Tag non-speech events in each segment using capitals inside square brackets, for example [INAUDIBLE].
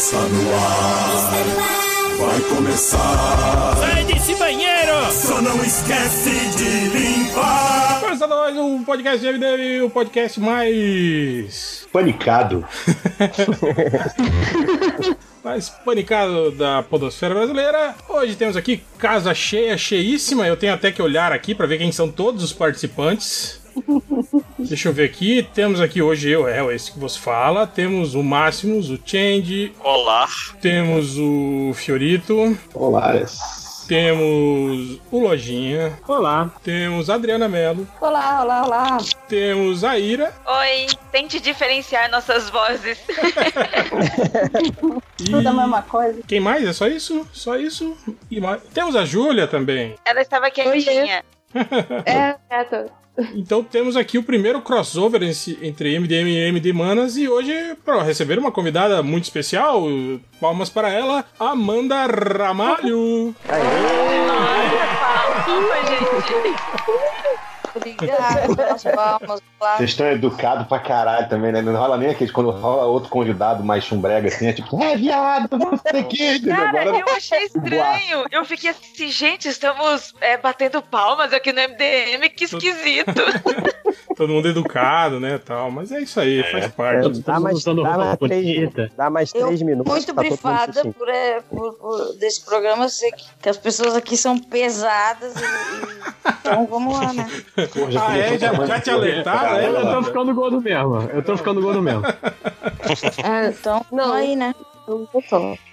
Está no ar. Vai começar. Sai desse banheiro! Só não esquece de limpar. Começando mais um podcast de MDM, o podcast mais. Panicado. [LAUGHS] mais panicado da Podosfera Brasileira. Hoje temos aqui casa cheia, cheíssima. Eu tenho até que olhar aqui para ver quem são todos os participantes. Deixa eu ver aqui. Temos aqui hoje eu, é esse que você fala. Temos o Máximos, o Change. Olá. Temos o Fiorito. Olá. Temos o Lojinha. Olá. Temos a Adriana Mello. Olá, olá, olá. Temos a Ira. Oi, tente diferenciar nossas vozes. E... [LAUGHS] Tudo a mesma coisa. Quem mais? É só isso? Só isso? E mais... Temos a Júlia também. Ela estava quietinha. [LAUGHS] É, é, tô. Então temos aqui o primeiro crossover entre MDM e MD Manas e hoje, para receber uma convidada muito especial, palmas para ela, Amanda Ramalho. Desculpa, gente. [LAUGHS] Obrigada [LAUGHS] pelas palmas. Claro. Vocês estão educados pra caralho também, né? Não rola nem aqueles quando rola outro convidado mais chumbrega assim, é tipo, é viado, não sei o que. Cara, eu achei [LAUGHS] estranho. Eu fiquei assim, gente, estamos é, batendo palmas aqui no MDM, que esquisito. [LAUGHS] Todo mundo educado, né, tal. Mas é isso aí, faz parte. Dá mais, dá roupa mais, três, dá mais Eu, três minutos. muito tá brifada assim. por, é, por, por- desse programa. Eu sei que, que as pessoas aqui são pesadas. E, e- então vamos lá, né? Porra, já Ah, é? Já, já te alertaram? É? Eu tô ficando gordo mesmo. Eu tô ficando gordo mesmo. [LAUGHS] Então, vamos aí, né?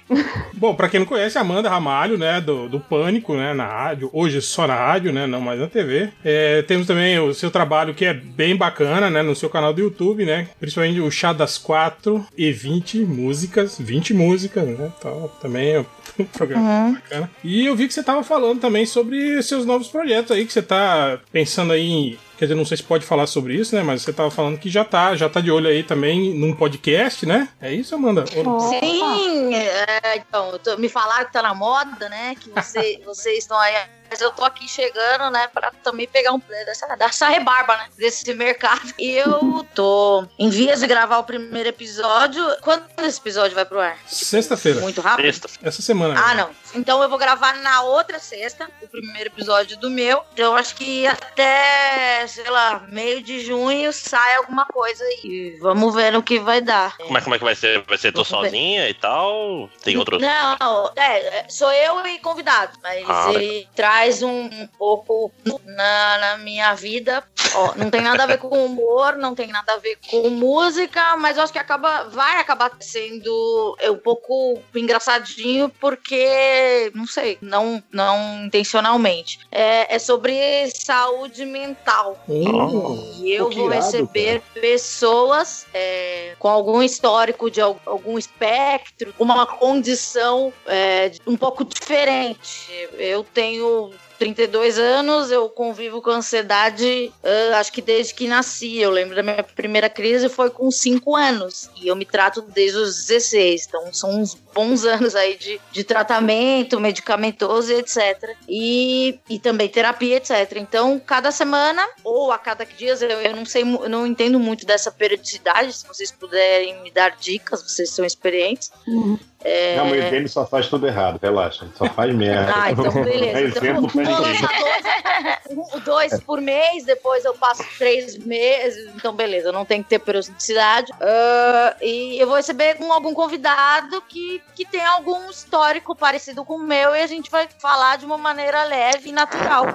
[LAUGHS] Bom, pra quem não conhece, a Amanda Ramalho, né, do, do Pânico, né, na rádio, hoje só na rádio, né, não mais na TV. É, temos também o seu trabalho que é bem bacana, né, no seu canal do YouTube, né, principalmente o Chá das Quatro e 20 músicas, 20 músicas, né, então também é um [LAUGHS] programa bacana. E eu vi que você tava falando também sobre seus novos projetos aí, que você tá pensando aí em Quer dizer, não sei se pode falar sobre isso, né? Mas você tava falando que já tá, já tá de olho aí também num podcast, né? É isso, Amanda? Sim, é, então, eu tô- me falaram que tá na moda, né? Que você, [LAUGHS] vocês estão aí. Mas eu tô aqui chegando, né, pra também pegar um dessa, dessa rebarba, né? Desse mercado. E eu tô em vias de gravar o primeiro episódio. Quando esse episódio vai pro ar? Sexta-feira. Muito rápido? Sexta. Essa semana. Ah, não. Então eu vou gravar na outra sexta, o primeiro episódio do meu. Então eu acho que até, sei lá, meio de junho sai alguma coisa aí. Vamos ver no que vai dar. Como é, como é que vai ser? Vai ser ver. sozinha e tal? Tem outros. Não, é, sou eu e convidado, mas Ah, ele traz um, um pouco na, na minha vida. Ó, não tem nada a ver com humor, não tem nada a ver com música, mas eu acho que acaba, vai acabar sendo é, um pouco engraçadinho, porque, não sei, não, não intencionalmente. É, é sobre saúde mental. E eu vou receber pessoas é, com algum histórico de al- algum espectro, uma condição é, um pouco diferente. Eu tenho 32 anos, eu convivo com ansiedade, ah, acho que desde que nasci. Eu lembro da minha primeira crise foi com 5 anos. E eu me trato desde os 16. Então são uns bons anos aí de, de tratamento, medicamentoso e etc. E, e também terapia, etc. Então, cada semana, ou a cada dias, eu, eu não sei, eu não entendo muito dessa periodicidade. Se vocês puderem me dar dicas, vocês são experientes. É, Não, mas o game só faz tudo errado, relaxa. Ele Só faz [LAUGHS] merda. ah, então beleza. É Então, exemplo pra ninguém. dois, um- dois por mês, depois eu passo três meses. Então, beleza, não tem que ter periodicidade. Ah, e eu vou receber um- algum convidado que, que tem algum histórico parecido com o meu e a gente vai falar de uma maneira leve e natural,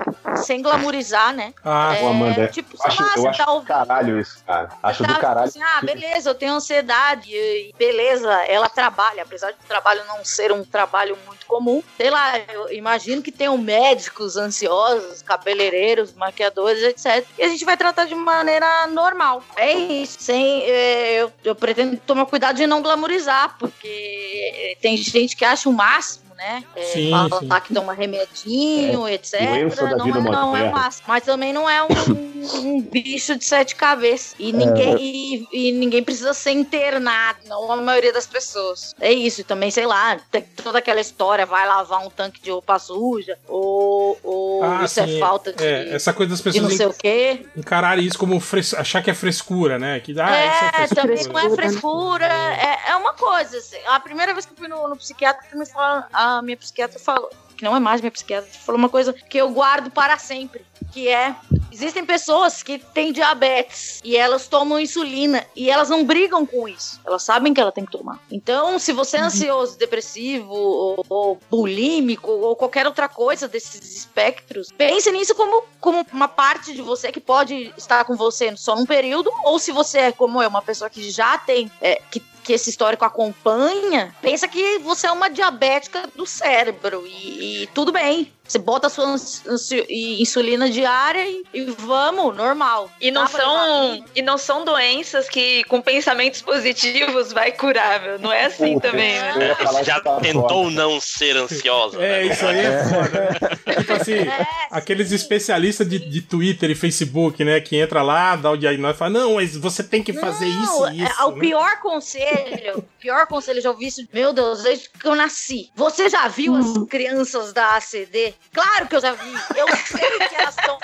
sem glamourizar, né? Ah, Ô, Amanda, tipo, Eu acho, lá, eu acho tá do ouvindo. caralho isso, cara. Acho Tá, do caralho. assim, ah, beleza, eu tenho ansiedade, e beleza, ela trabalha, apesar de o trabalho não ser um trabalho muito comum. Sei lá, eu imagino que tenham médicos ansiosos, cabeleireiros, maquiadores, etc. E a gente vai tratar de maneira normal. É isso. Sem, é, eu, eu pretendo tomar cuidado de não glamourizar, porque tem gente que acha o máximo, né? né? É, Sim, fala sim. lá que toma remedinho, etc. doença da Não, vida é, não é massa. Mas também não é um, [LAUGHS] um bicho de sete cabeças. E ninguém, e, e ninguém precisa ser internado, não a maioria das pessoas. É isso. E também, sei lá, tem toda aquela história, vai lavar um tanque de roupa suja, ou, ou Ah, isso sim, é falta de, É, essa coisa das de não pessoas sei o quê. encararem isso como fres... achar que é frescura, né? Que ah, é é, frescura. também não é frescura, é, é uma coisa. assim. A primeira vez que eu fui no, no psiquiatra, me falaram, minha psiquiatra falou, que não é mais minha psiquiatra, falou uma coisa que eu guardo para sempre, que é existem pessoas que têm diabetes e elas tomam insulina e elas não brigam com isso. Elas sabem que ela tem que tomar. Então, se você é ansioso, depressivo ou, ou bulímico ou qualquer outra coisa desses espectros, pense nisso como, como uma parte de você que pode estar com você só num período, ou se você é como eu, uma pessoa que já tem, é, que, que esse histórico acompanha, pensa que você é uma diabética do cérebro e, e tudo bem. Você bota a sua insulina diária e, e vamos, normal. E não, Dá são, e não são doenças que com pensamentos positivos vai curar, meu. Não é assim Puta, também, né? já pra tentou fora. não ser ansiosa? É, né? isso aí é foda. né? Tipo assim, É, aqueles sim. especialistas de, de Twitter e Facebook, né? Que entra lá, dá o diagnóstico e fala, não, mas você tem que fazer Não, isso é- e isso. é o né? pior conselho, o pior conselho, eu já ouvi isso, meu Deus, desde que eu nasci. Você já viu as crianças da ACD? Claro que eu já vi. Eu [LAUGHS] sei que elas estão.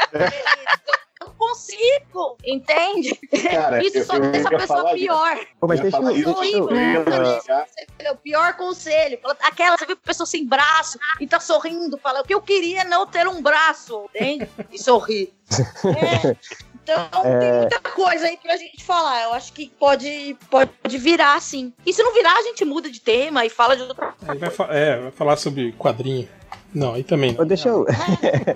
Eu consigo, entende? Cara, isso só eu deixa a pessoa falar pior. Pô, mas Eu deixa eu. Horrível, eu né? O pior conselho. Aquela, você viu a pessoa sem braço e tá sorrindo, fala, o que eu queria é não ter um braço, entende? E sorrir. [LAUGHS] É. Então tem muita coisa aí pra gente falar. Eu acho que pode, pode virar, sim. E se não virar, a gente muda de tema e fala de outra Aí vai, fa- é, vai falar sobre quadrinho. Não, aí também não. Deixa eu,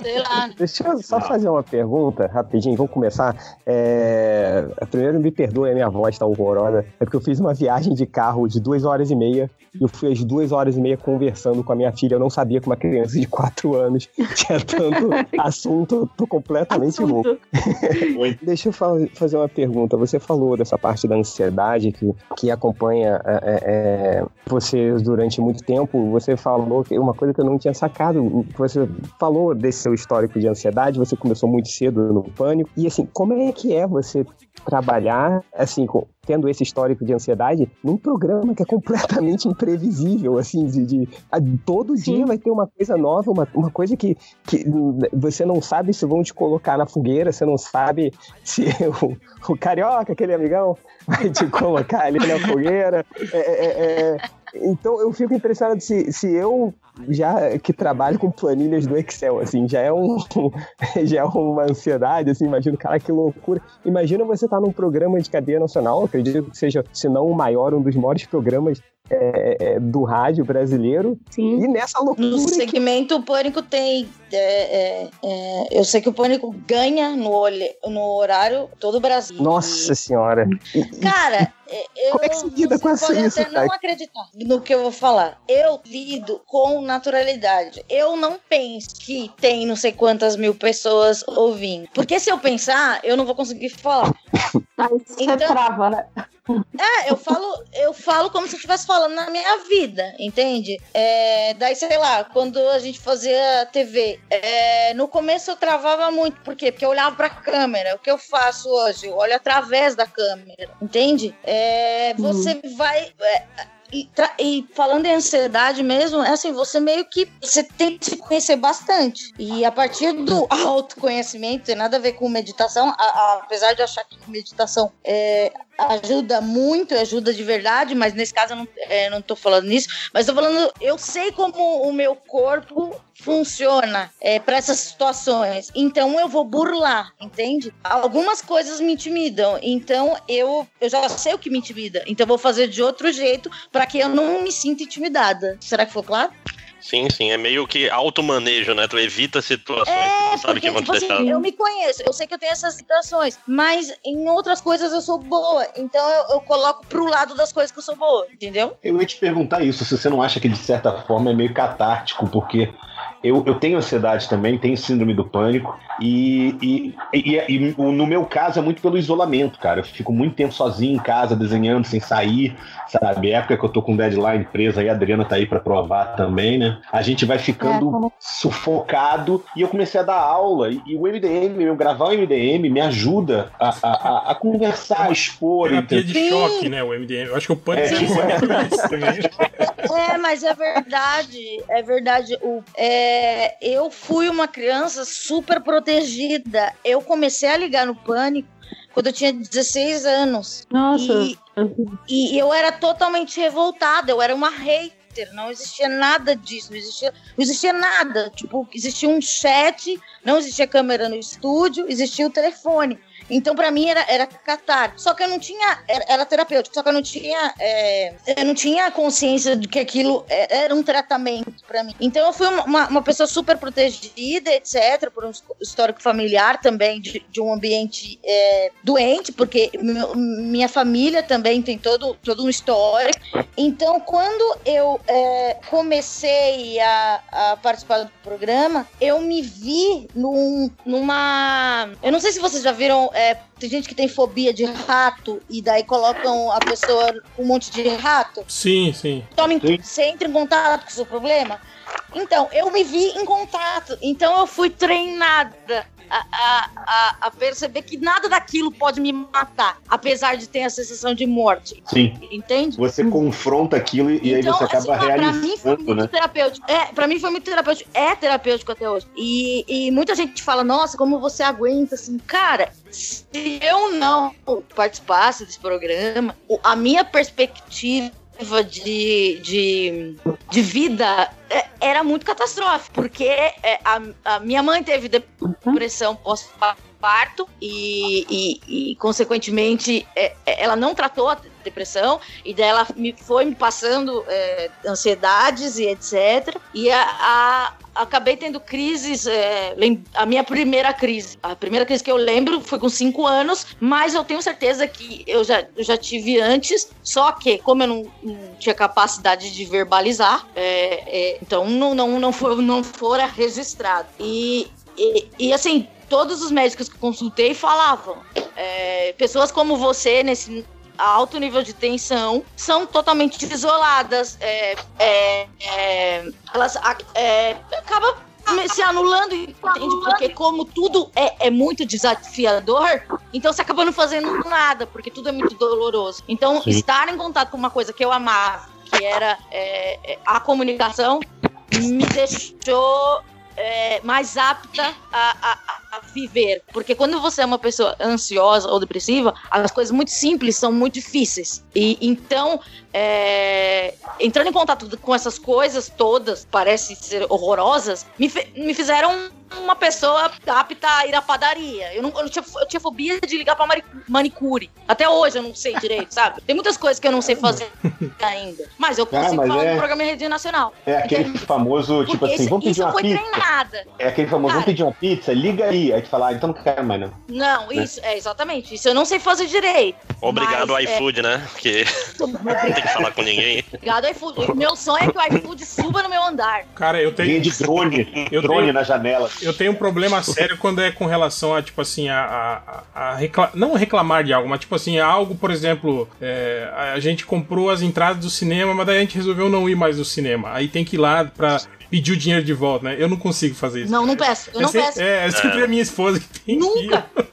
sei lá. [LAUGHS] deixa eu só fazer uma pergunta rapidinho, vamos começar. É, Primeiro, me perdoe, a minha voz tá horrorosa. É porque eu fiz uma viagem de carro de duas horas e meia e eu fui às duas horas e meia conversando com a minha filha. Eu não sabia que uma criança de quatro anos [LAUGHS] tinha tanto [LAUGHS] assunto. Eu tô completamente louco. Oi. Deixa eu fa- fazer uma pergunta. Você falou dessa parte da ansiedade que, que acompanha é, é, é, você durante muito tempo. Você falou que uma coisa que eu não tinha sacado. Você falou desse seu histórico de ansiedade. Você começou muito cedo no pânico. E assim, como é que é você trabalhar assim com tendo esse histórico de ansiedade num programa que é completamente [LAUGHS] imprevisível, assim, de, de- a- todo dia vai ter uma coisa nova, uma, uma coisa que, que você não sabe se vão te colocar na fogueira, você não sabe se [LAUGHS] o, o carioca, aquele amigão, vai te colocar ali na fogueira. É, é, é, então eu fico impressionado se, se eu já que trabalho com planilhas do Excel, assim, já é um [LAUGHS] já é uma ansiedade, assim, imagino, cara, que loucura. Imagina você estar num programa de cadeia nacional, acredito que seja, se não o maior, um dos maiores programas é, é, do rádio brasileiro, Sim. e nessa loucura No que segmento, o Pânico tem. é, é, é, eu sei que o Pânico ganha no, olhe- no horário todo o Brasil. Nossa senhora. Cara, eu, Como é que se lida você com essa- isso, até cara? não acreditar no que eu vou falar. Eu lido com naturalidade. Eu não penso que tem não sei quantas mil pessoas ouvindo. Porque se eu pensar, eu não vou conseguir falar. [LAUGHS] Aí você Então- trava, né? É, eu falo, eu falo como se eu estivesse falando na minha vida, entende? É, daí, sei lá, quando a gente fazia TV, é, no começo eu travava muito, por quê? Porque eu olhava pra câmera. O que eu faço hoje? Eu olho através da câmera, entende? É, você vai. é, e, e falando em ansiedade mesmo, é assim, você meio que você tem que se conhecer bastante. E a partir do [LAUGHS] autoconhecimento, tem nada a ver com meditação, a- a- apesar de achar que meditação é, ajuda muito, ajuda de verdade, mas nesse caso eu não, é, não tô falando nisso, mas tô falando, eu sei como o meu corpo funciona é, para essas situações, então eu vou burlar, entende? Algumas coisas me intimidam, então eu, eu já sei o que me intimida, então eu vou fazer de outro jeito para que eu não me sinta intimidada. Será que ficou claro? Sim, sim, é meio que automanejo, né? Tu evita situações que É, tu sabe que vão te tipo assim, deixar. eu me conheço, eu sei que eu tenho essas situações, mas em outras coisas eu sou boa, então eu, eu coloco pro lado das coisas que eu sou boa, entendeu? Eu ia te perguntar isso, se você não acha que de certa forma é meio catártico, porque eu, eu tenho ansiedade também, tenho síndrome do pânico, e, e, e, e no meu caso é muito pelo isolamento, cara. Eu fico muito tempo sozinho em casa, desenhando, sem sair, sabe? É época que eu tô com deadline presa aí, a Adriana tá aí pra provar também, né? Né? A gente vai ficando é, como... sufocado. E eu comecei a dar aula. E, e o MDM, eu gravar o MDM me ajuda a, a, a, a conversar, a expor. Terapia de choque, né? O MDM. Eu acho que o pânico é, é, mas é verdade. É verdade. O, é, eu fui uma criança super protegida. Eu comecei a ligar no pânico quando eu tinha 16 anos. Nossa. E, e eu era totalmente revoltada, eu era uma hater, não existia nada disso, não existia, não existia nada. Tipo, existia um chat, não existia câmera no estúdio, existia o telefone. Então, para mim, era, era catar. Só que eu não tinha. Era, era terapêutico, só que eu não tinha. É, eu não tinha consciência de que aquilo é, era um tratamento para mim. Então, eu fui uma, uma, pessoa super protegida, etc., por um histórico familiar também, de, de um ambiente é, doente, porque minha família também tem todo, todo um histórico. Então, quando eu é, comecei a, a, participar do programa, eu me vi num, numa. Eu não sei se vocês já viram é, tem gente que tem fobia de rato e daí colocam a pessoa com um monte de rato. Sim, sim. Tome, você entra em contato com o seu problema. Então, eu me vi em contato. Então, eu fui treinada a, a, a, perceber que nada daquilo pode me matar, apesar de ter a sensação de morte. Sim. Entende? Você confronta aquilo e então, aí você acaba assim, realizando, pra mim foi muito né? terapêutico. É, pra mim foi muito terapêutico. É terapêutico até hoje. E, e muita gente fala, nossa, como você aguenta, assim. Cara, se eu não participasse desse programa, a minha perspectiva de, de, de vida é, era muito catastrófico, porque é, a, a minha mãe teve depressão pós-parto e, e, e, consequentemente, é, ela não tratou a depressão e daí ela me, foi me passando é, ansiedades e etc. E a, a acabei tendo crises. É, a minha primeira crise, a primeira crise que eu lembro foi com cinco anos, mas eu tenho certeza que eu já, eu já tive antes, só que, como eu não, não tinha capacidade de verbalizar, é, é, então não, não, não, for, não fora registrado. E, e, e assim, todos os médicos que consultei falavam: é, pessoas como você, nesse alto nível de tensão, são totalmente isoladas. É, é, é, elas é, acabam se anulando, entende? Porque como tudo é, é muito desafiador, então você acaba não fazendo nada, porque tudo é muito doloroso. Então, Sim. estar em contato com uma coisa que eu amava, que era é, é a comunicação, me deixou é, mais apta a, a, a, viver. Porque quando você é uma pessoa ansiosa ou depressiva, as coisas muito simples são muito difíceis. E então, é, entrando em contato com essas coisas todas, parecem ser horrorosas, me, me fizeram uma pessoa apta a ir à padaria. Eu, não, eu, não tinha, eu tinha fobia de ligar pra manicure. Até hoje eu não sei direito, sabe? Tem muitas coisas que eu não sei fazer ainda. Mas eu consigo ah, falar é... no programa em rede nacional. É aquele então, famoso, tipo assim, vamos pedir uma pizza. Treinada. É aquele famoso, Cara, vamos pedir uma pizza, liga aí. Aí tu fala, ah, então não quero mais não. Não, né? isso, é exatamente. Isso eu não sei fazer direito. Obrigado, mas, iFood, é... né? Porque [LAUGHS] não tem que falar com ninguém. Obrigado, iFood. Meu sonho é que o iFood suba no meu andar. Cara, eu tenho. de drone. [LAUGHS] Eu drone tenho... na janela. Eu tenho um problema [LAUGHS] sério quando é com relação a, tipo assim, a, a, a recla... não reclamar de algo, mas tipo assim, algo, por exemplo, é, a gente comprou as entradas do cinema, mas daí a gente resolveu não ir mais no cinema. Aí tem que ir lá pra pedir o dinheiro de volta, né? Eu não consigo fazer isso. Não, não peço. Eu é não sempre, peço. É, é sempre é. a minha esposa que tem Nunca. Que...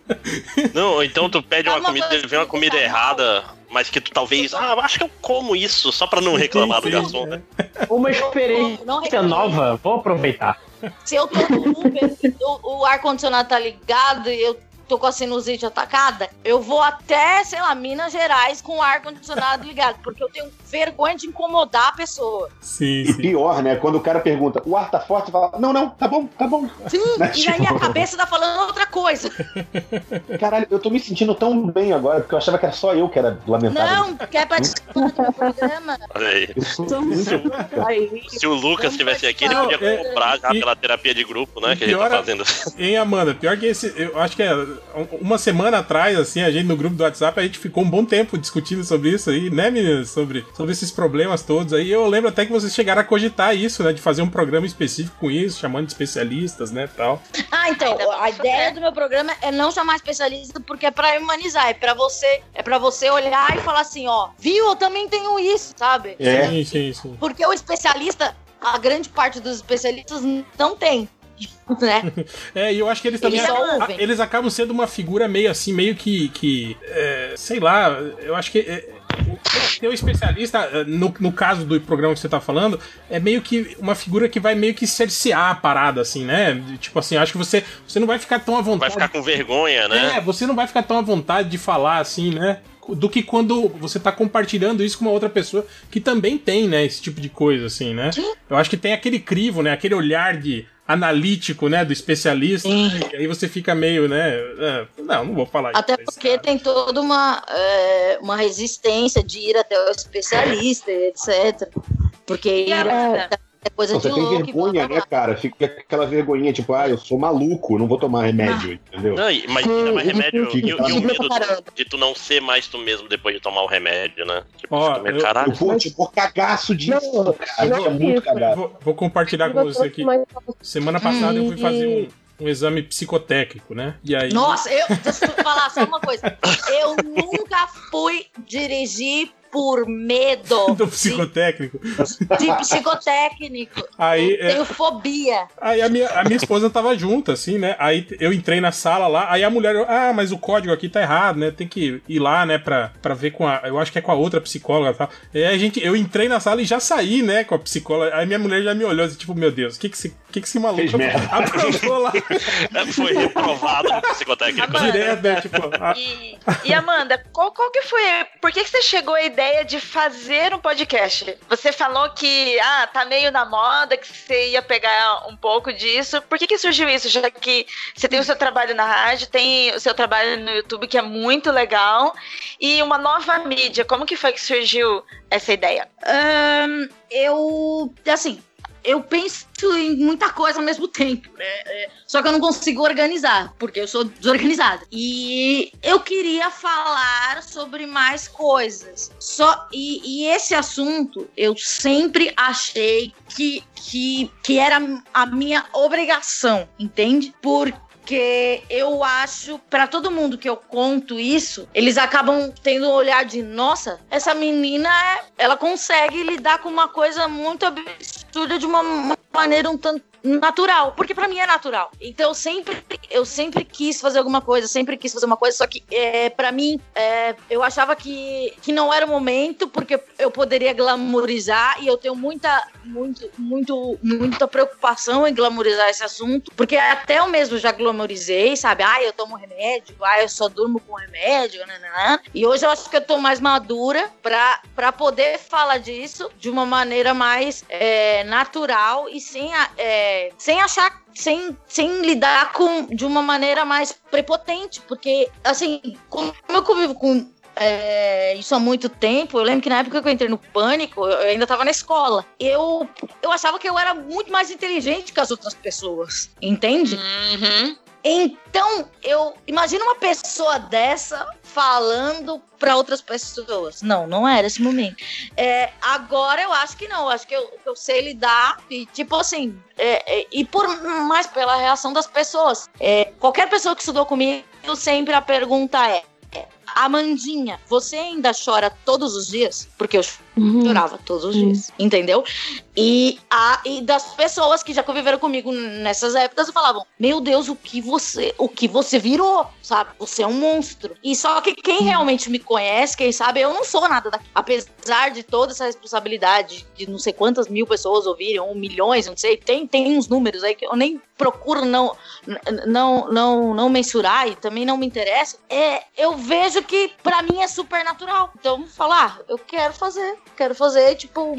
[LAUGHS] Não, então tu pede uma comida, vem uma comida errada, mas que tu talvez, ah, acho que eu como isso, só pra não reclamar sim, do garçom, né? Uma experiência nova, vou aproveitar. Se eu tô no Uber, o, o ar-condicionado tá ligado e eu tô com a sinusite atacada, eu vou até, sei lá, Minas Gerais com o ar-condicionado ligado, porque eu tenho vergonha de incomodar a pessoa. Sim, sim. E pior, né? Quando o cara pergunta, o ar tá forte, fala, não, não, tá bom, tá bom. Sim, [LAUGHS] né? e aí a cabeça tá falando outra coisa. [LAUGHS] Caralho, eu tô me sentindo tão bem agora, porque eu achava que era só eu que era lamentável. Não, quer participar do programa? Olha aí. Se, se o Lucas estivesse aqui, ele podia é, comprar já e, pela terapia de grupo, né? Que ele tá fazendo. Hein, Amanda? Pior que esse, eu acho que é uma semana atrás, assim, a gente no grupo do WhatsApp, a gente ficou um bom tempo discutindo sobre isso aí, né, meninas? Sobre, sobre esses problemas todos aí. Eu lembro até que vocês chegaram a cogitar isso, né? De fazer um programa específico com isso, chamando de especialistas, né, tal. Ah, então, a ideia do meu programa é não chamar especialista porque é pra humanizar, é pra você, é pra você olhar e falar assim, ó, viu, eu também tenho isso, sabe? É. Sim, sim, sim. Porque o especialista, a grande parte dos especialistas não tem. [LAUGHS] Né? É, e eu acho que eles também. Eles, eles acabam sendo uma figura meio assim, meio que. que é, sei lá, eu acho que. É, ter um especialista, é, no, no caso do programa que você tá falando, é meio que uma figura que vai meio que cercear a parada, assim, né? Tipo assim, acho que você, você não vai ficar tão à vontade. Vai ficar com vergonha, né? É, você não vai ficar tão à vontade de falar assim, né? do que quando você tá compartilhando isso com uma outra pessoa que também tem, né, esse tipo de coisa, assim, né? Eu acho que tem aquele crivo, né, aquele olhar de analítico, né, do especialista, e aí você fica meio, né, é, não, não vou falar Até isso. Até porque cara. tem toda uma, é, uma resistência de ir até o especialista, etc. Porque ir até é coisa não, de você louco. tem vergonha, né, cara? Fica aquela vergonhinha, tipo, ah, eu sou maluco, não vou tomar remédio, ah. entendeu? Não, mas mais remédio e, e, o medo de tu não ser mais tu mesmo depois de tomar o remédio, né? Tipo, Ó, eu, caralho. Eu vou, tipo, cagaço disso, não, cara. Não, é muito cagaço. Vou, vou, compartilhar com você aqui. Semana passada eu fui fazer um, um exame psicotécnico, né? E aí. Nossa, eu. Deixa eu falar só uma coisa. Eu nunca fui dirigir por medo. [LAUGHS] Do psicotécnico? De, psicotécnico. Aí, eu é... tenho fobia. Aí a minha, a minha esposa tava junto, assim, né? Aí eu entrei na sala lá, aí a mulher, ah, mas o código aqui tá errado, né? Tem que ir lá, né, pra, pra ver com a. Eu acho que é com a outra psicóloga e tal. Aí a gente, eu entrei na sala e já saí, né, com a psicóloga. Aí minha mulher já me olhou assim, tipo, meu Deus, o que que esse, que que esse maluco aprontou lá? [LAUGHS] Foi reprovado no psicotécnico. Amanda, Direto, né? Tipo, a... e, e, Amanda, qual, qual que foi. Por que, que você chegou a ideia de fazer um podcast? Você falou que ah, tá meio na moda, que você ia pegar um pouco disso. Por que, que surgiu isso? Já que você tem o seu trabalho na rádio, tem o seu trabalho no YouTube, que é muito legal, e uma nova mídia. Como que foi que surgiu essa ideia? Um, eu, assim, eu penso em muita coisa ao mesmo tempo. Né? É, só que eu não consigo organizar, porque eu sou desorganizada. E eu queria falar sobre mais coisas. Só e, e esse assunto eu sempre achei que, que, que era a minha obrigação, entende? Porque porque eu acho, para todo mundo que eu conto isso, eles acabam tendo um olhar de, nossa, essa menina, ela consegue lidar com uma coisa muito absurda de uma maneira um tanto natural, porque para mim é natural. Então eu sempre, eu sempre quis fazer alguma coisa, sempre quis fazer uma coisa, só que é, para mim é, eu achava que, que não era o momento, porque eu poderia glamorizar e eu tenho muita, muito, muito, muita preocupação em glamorizar esse assunto, porque até eu mesmo já glamorizei, sabe? Ah, eu tomo remédio, ah, eu só durmo com remédio, né, né, né. e hoje eu acho que eu tô mais madura para poder falar disso de uma maneira mais é, natural e sem é, sem achar sem, sem lidar com de uma maneira mais prepotente, porque assim, como eu convivo com é, isso há muito tempo. Eu lembro que na época que eu entrei no pânico, eu ainda estava na escola. Eu, eu achava que eu era muito mais inteligente que as outras pessoas, entende? Uhum. Então, eu imagino uma pessoa dessa falando para outras pessoas. Não, não era esse momento. É, agora eu acho que não. Acho que eu, eu sei lidar e, tipo assim, é, é, e por mais pela reação das pessoas. É, qualquer pessoa que estudou comigo, sempre a pergunta é: Amandinha, você ainda chora todos os dias? Porque eu uhum. chorava todos os dias, entendeu? E, a, e das pessoas que já conviveram comigo nessas épocas falavam: Meu Deus, o que você, o que você virou, sabe? Você é um monstro. E só que quem realmente me conhece, quem sabe, eu não sou nada daqui. Apesar de toda essa responsabilidade de não sei quantas mil pessoas ouvirem, ou milhões, não sei, tem, tem uns números aí que eu nem procuro não, não, não, não mensurar e também não me interessa. É, eu vejo que para mim é super natural. Então, falar, ah, eu quero fazer, quero fazer, tipo,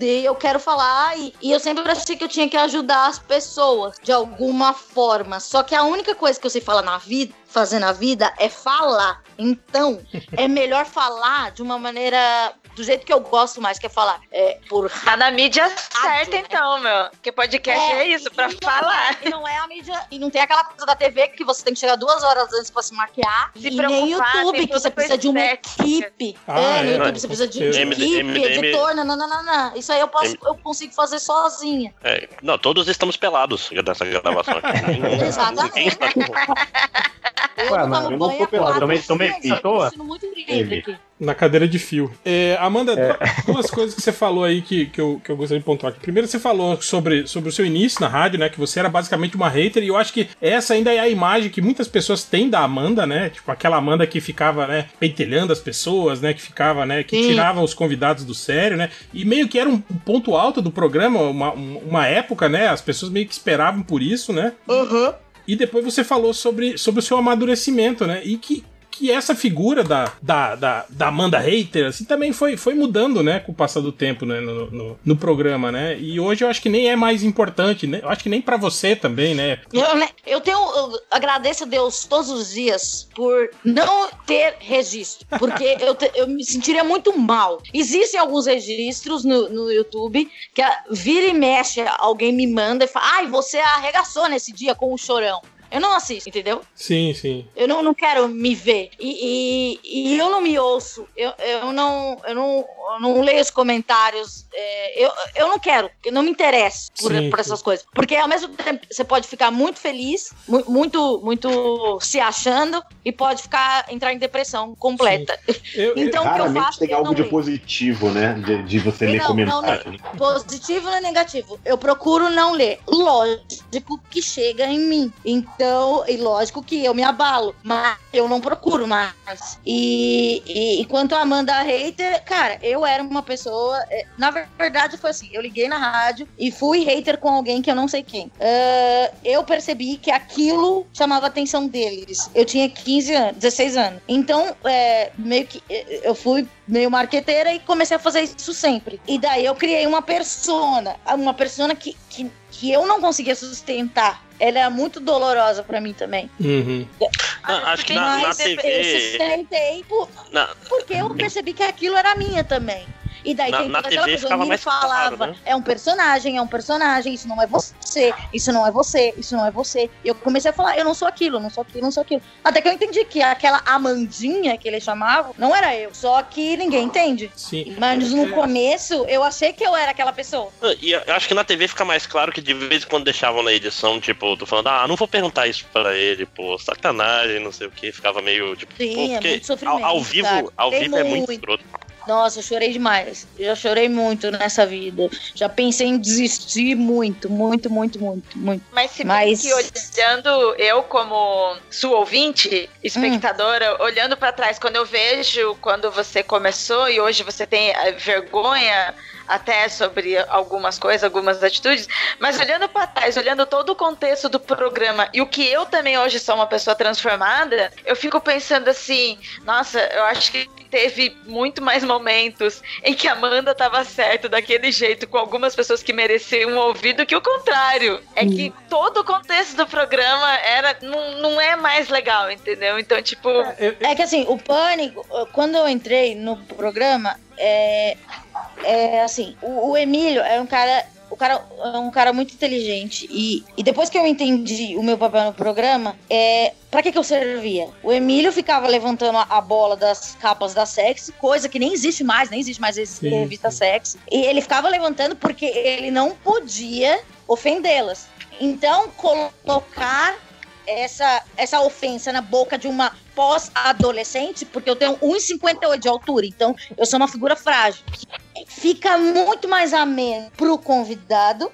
eu quero falar e, e, eu sempre achei que eu tinha que ajudar as pessoas de alguma forma. Só que a única coisa que eu sei falar na vida, fazer na vida é falar. Então, [LAUGHS] é melhor falar de uma maneira do jeito que eu gosto mais, que é falar é, por. Tá na mídia certa, então, meu. Porque podcast é, é isso, pra falar. É, e não é a mídia. E não tem aquela coisa da TV que você tem que chegar duas horas antes pra se maquiar. Se e nem YouTube, que você precisa de uma equipe. Ah, é, no é. YouTube você precisa de, de equipe, editor, não, não, não, não. Isso aí eu, posso, eu consigo fazer sozinha. É, não, todos estamos pelados dessa gravação aqui. [LAUGHS] Exatamente. Ué, mano, eu não tô pelado. Também tomei à toa? muito livre aqui. Na cadeira de fio. É, Amanda, é. duas [LAUGHS] coisas que você falou aí que, que, eu, que eu gostaria de pontuar aqui. Primeiro, você falou sobre, sobre o seu início na rádio, né? Que você era basicamente uma hater, e eu acho que essa ainda é a imagem que muitas pessoas têm da Amanda, né? Tipo, aquela Amanda que ficava, né, pentelhando as pessoas, né? Que ficava, né? Que Sim. tirava os convidados do sério, né? E meio que era um ponto alto do programa, uma, uma época, né? As pessoas meio que esperavam por isso, né? Uhum. E depois você falou sobre, sobre o seu amadurecimento, né? E que que essa figura da, da, da, da, Amanda Hater, assim, também foi, foi mudando, né, com o passar do tempo, né, no, no, no, programa, né? E hoje eu acho que nem é mais importante, né? Eu acho que nem para você também, né? Eu, né, eu tenho, eu agradeço a Deus todos os dias por não ter registro, porque [LAUGHS] eu, te, eu me sentiria muito mal. Existem alguns registros no, no YouTube que a, vira e mexe, alguém me manda e fala, ai, você arregaçou nesse dia com o chorão. Eu não assisto, entendeu? Sim, sim. Eu não, não quero me ver. E, e, e eu não me ouço. Eu, eu, não, eu, não, eu não leio os comentários. É, eu, eu não quero, eu não me interesso por, sim, por essas sim. coisas. Porque ao mesmo tempo você pode ficar muito feliz, muito, muito se achando, e pode ficar entrar em depressão completa. Eu, então, o que eu faço. tem algo de leio. positivo, né? De, de você ler comentários. Não, positivo ou negativo. Eu procuro não ler. Lógico que chega em mim. Então, então, e lógico que eu me abalo, mas eu não procuro mais. E, e, e quanto a Amanda Hater, cara, eu era uma pessoa. É, na verdade, foi assim: eu liguei na rádio e fui hater com alguém que eu não sei quem. Uh, eu percebi que aquilo chamava a atenção deles. Eu tinha 15 anos, 16 anos. Então, é, meio que é, eu fui meio marqueteira e comecei a fazer isso sempre. E daí eu criei uma persona, uma persona que, que, que eu não conseguia sustentar ela é muito dolorosa para mim também. Uhum. Não, acho que na, na TV... Eu sustentei por, na... porque eu percebi que aquilo era minha também. E daí na, tem toda aquela coisa, o falava, claro, né? é um personagem, é um personagem, isso não é você, isso não é você, isso não é você. E eu comecei a falar, eu não sou aquilo, não sou aquilo, não sou aquilo. Até que eu entendi que aquela Amandinha que eles chamavam, não era eu. Só que ninguém entende. Sim. Mas no começo, eu achei que eu era aquela pessoa. Ah, e eu acho que na TV fica mais claro que de vez em quando deixavam na edição, tipo, tô falando, ah, não vou perguntar isso pra ele, pô, sacanagem, não sei o que. Ficava meio, tipo, Sim, pô, é muito sofrimento. Ao, ao vivo, ao vivo é muito escroto. Nossa, eu chorei demais. Eu já chorei muito nessa vida. Já pensei em desistir muito, muito, muito, muito, muito. Mas se Mas... que olhando eu como sua ouvinte, espectadora, hum. olhando para trás, quando eu vejo quando você começou e hoje você tem eh, vergonha até sobre algumas coisas, algumas atitudes, mas olhando para trás, olhando todo o contexto do programa e o que eu também hoje sou uma pessoa transformada, eu fico pensando assim, nossa, eu acho que teve muito mais momentos em que a Amanda tava certa daquele jeito com algumas pessoas que mereciam um ouvido que o contrário. É que todo o contexto do programa era não, não é mais legal, entendeu? Então, tipo. É, é que assim, o pânico, quando eu entrei no programa, é, é assim, o, o Emílio é um cara o cara é um cara muito inteligente. E, e depois que eu entendi o meu papel no programa, é. Pra que, que eu servia? O Emílio ficava levantando a bola das capas da Sexy, coisa que nem existe mais, nem existe mais esse revista Sexy. E ele ficava levantando porque ele não podia ofendê-las. Então, colocar essa, essa ofensa na boca de uma pós-adolescente, porque eu tenho 1,58 de altura, então eu sou uma figura frágil. Fica muito mais ameno pro convidado,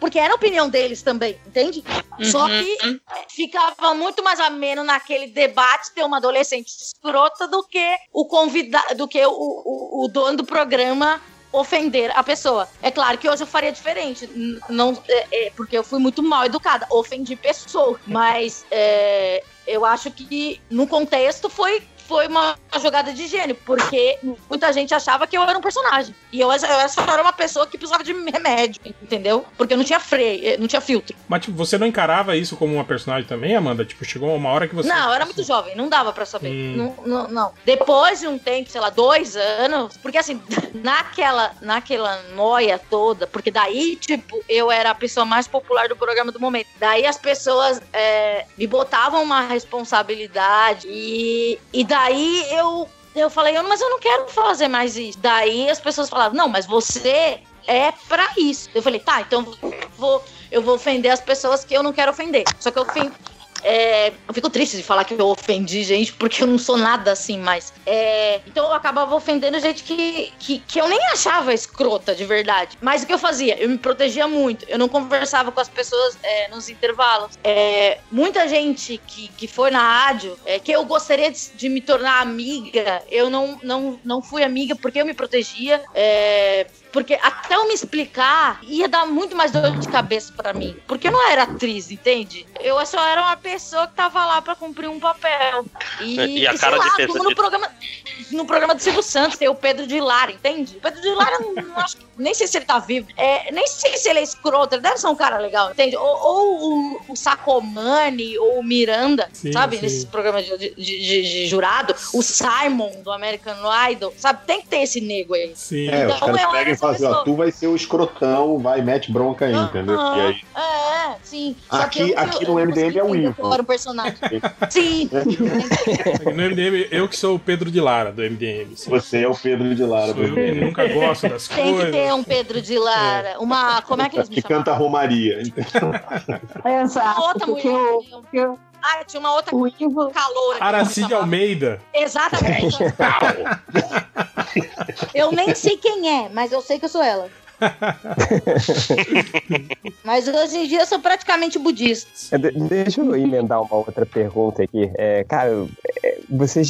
porque era a opinião deles também, entende? Uhum. Só que ficava muito mais ameno naquele debate ter uma adolescente escrota do que o convidado, do que o, o, o dono do programa ofender a pessoa. É claro que hoje eu faria diferente, não é, é, porque eu fui muito mal educada, ofendi pessoas, mas é, eu acho que no contexto foi foi uma jogada de gênio, porque muita gente achava que eu era um personagem. E eu, eu só era uma pessoa que precisava de remédio, entendeu? Porque eu não tinha freio, não tinha filtro. Mas tipo, você não encarava isso como uma personagem também, Amanda? Tipo, chegou uma hora que você. Não, eu era muito jovem, não dava para saber. Hum. Não, não, não, Depois de um tempo, sei lá, dois anos, porque assim, [LAUGHS] naquela, naquela noia toda, porque daí, tipo, eu era a pessoa mais popular do programa do momento. Daí as pessoas é, me botavam uma responsabilidade e, e daí Daí eu, eu falei, mas eu não quero fazer mais isso. Daí as pessoas falavam, não, mas você é para isso. Eu falei, tá, então vou, eu vou ofender as pessoas que eu não quero ofender. Só que eu É, eu fico triste de falar que eu ofendi gente, porque eu não sou nada assim mais. É, então eu acabava ofendendo gente que, que, que eu nem achava escrota de verdade. Mas o que eu fazia? Eu me protegia muito. Eu não conversava com as pessoas é, nos intervalos. É, muita gente que, que foi na rádio, é, que eu gostaria de, de, me tornar amiga, eu não, não, não fui amiga porque eu me protegia. Porque até eu me explicar ia dar muito mais dor de cabeça para mim. Porque eu não era atriz, entende? Eu só era uma pessoa que tava lá para cumprir um papel. E, e a cara lá, de como no programa, no programa do Silvio Santos, tem o Pedro de Lara, entende? O Pedro de Lara, não, não acho, nem sei se ele tá vivo. É, nem sei se ele é escroto, ele deve ser um cara legal, entende? Ou, ou o, o Sacomani, ou o Miranda, sim, sabe? Sim. Nesses programas de, de, de, de, jurado. O Simon, do American Idol, sabe? Tem que ter esse nego aí. Sim. É, então, os caras fazer, ó, tu vai ser o escrotão, vai, mete bronca aí, entendeu? Ah, e aí... É, sim. aqui, eu, aqui eu, [LAUGHS] no MDM é o Ivo. Era um personagem. sim. no MDM, eu que sou o Pedro de Lara, do MDM. Sim. Você é o Pedro de Lara. Sou eu que nunca gosto das Tem coisas. Tem que ter um Pedro de Lara. É. Uma, como é que eles me Que canta Romaria. Exato. Outra mulher. Eu, eu, ah, tinha uma outra o Ivo... calor. Aracide Almeida. Exatamente. [LAUGHS] eu nem sei quem é, mas eu sei que eu sou ela. [LAUGHS] Mas hoje em dia eu sou praticamente budista. É, deixa eu emendar uma outra pergunta aqui. É, cara, é, você,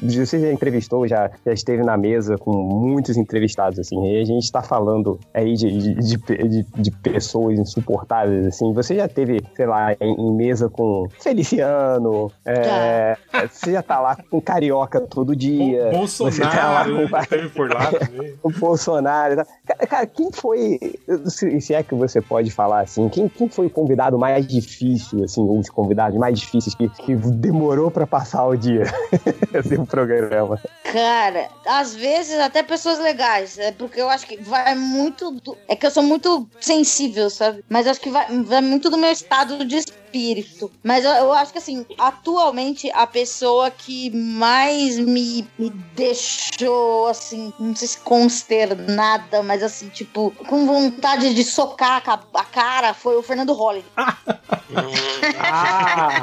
você já entrevistou, já, já esteve na mesa com muitos entrevistados, assim, e a gente está falando aí de, de, de, de, pessoas insuportáveis, assim. Você já teve, sei lá, em, em mesa com Feliciano, é, você já tá lá com Carioca todo dia. O Bolsonaro, você tá lá com, por lá [LAUGHS] também. o Bolsonaro. Cara, cara quem foi, se é que você pode falar assim, quem, quem foi o convidado mais difícil, assim, um dos convidados mais difíceis que, que demorou para passar o dia [LAUGHS] assim, o programa? Cara, às vezes até pessoas legais, é porque eu acho que vai muito, do, é que eu sou muito sensível, sabe? Mas acho que vai, vai muito do meu estado de espírito. Mas eu, eu, acho que, assim, atualmente a pessoa que mais me, me deixou, assim, não sei se consternada, mas assim, tipo, com vontade de socar a cara foi o Fernando Holliday. [LAUGHS] ah.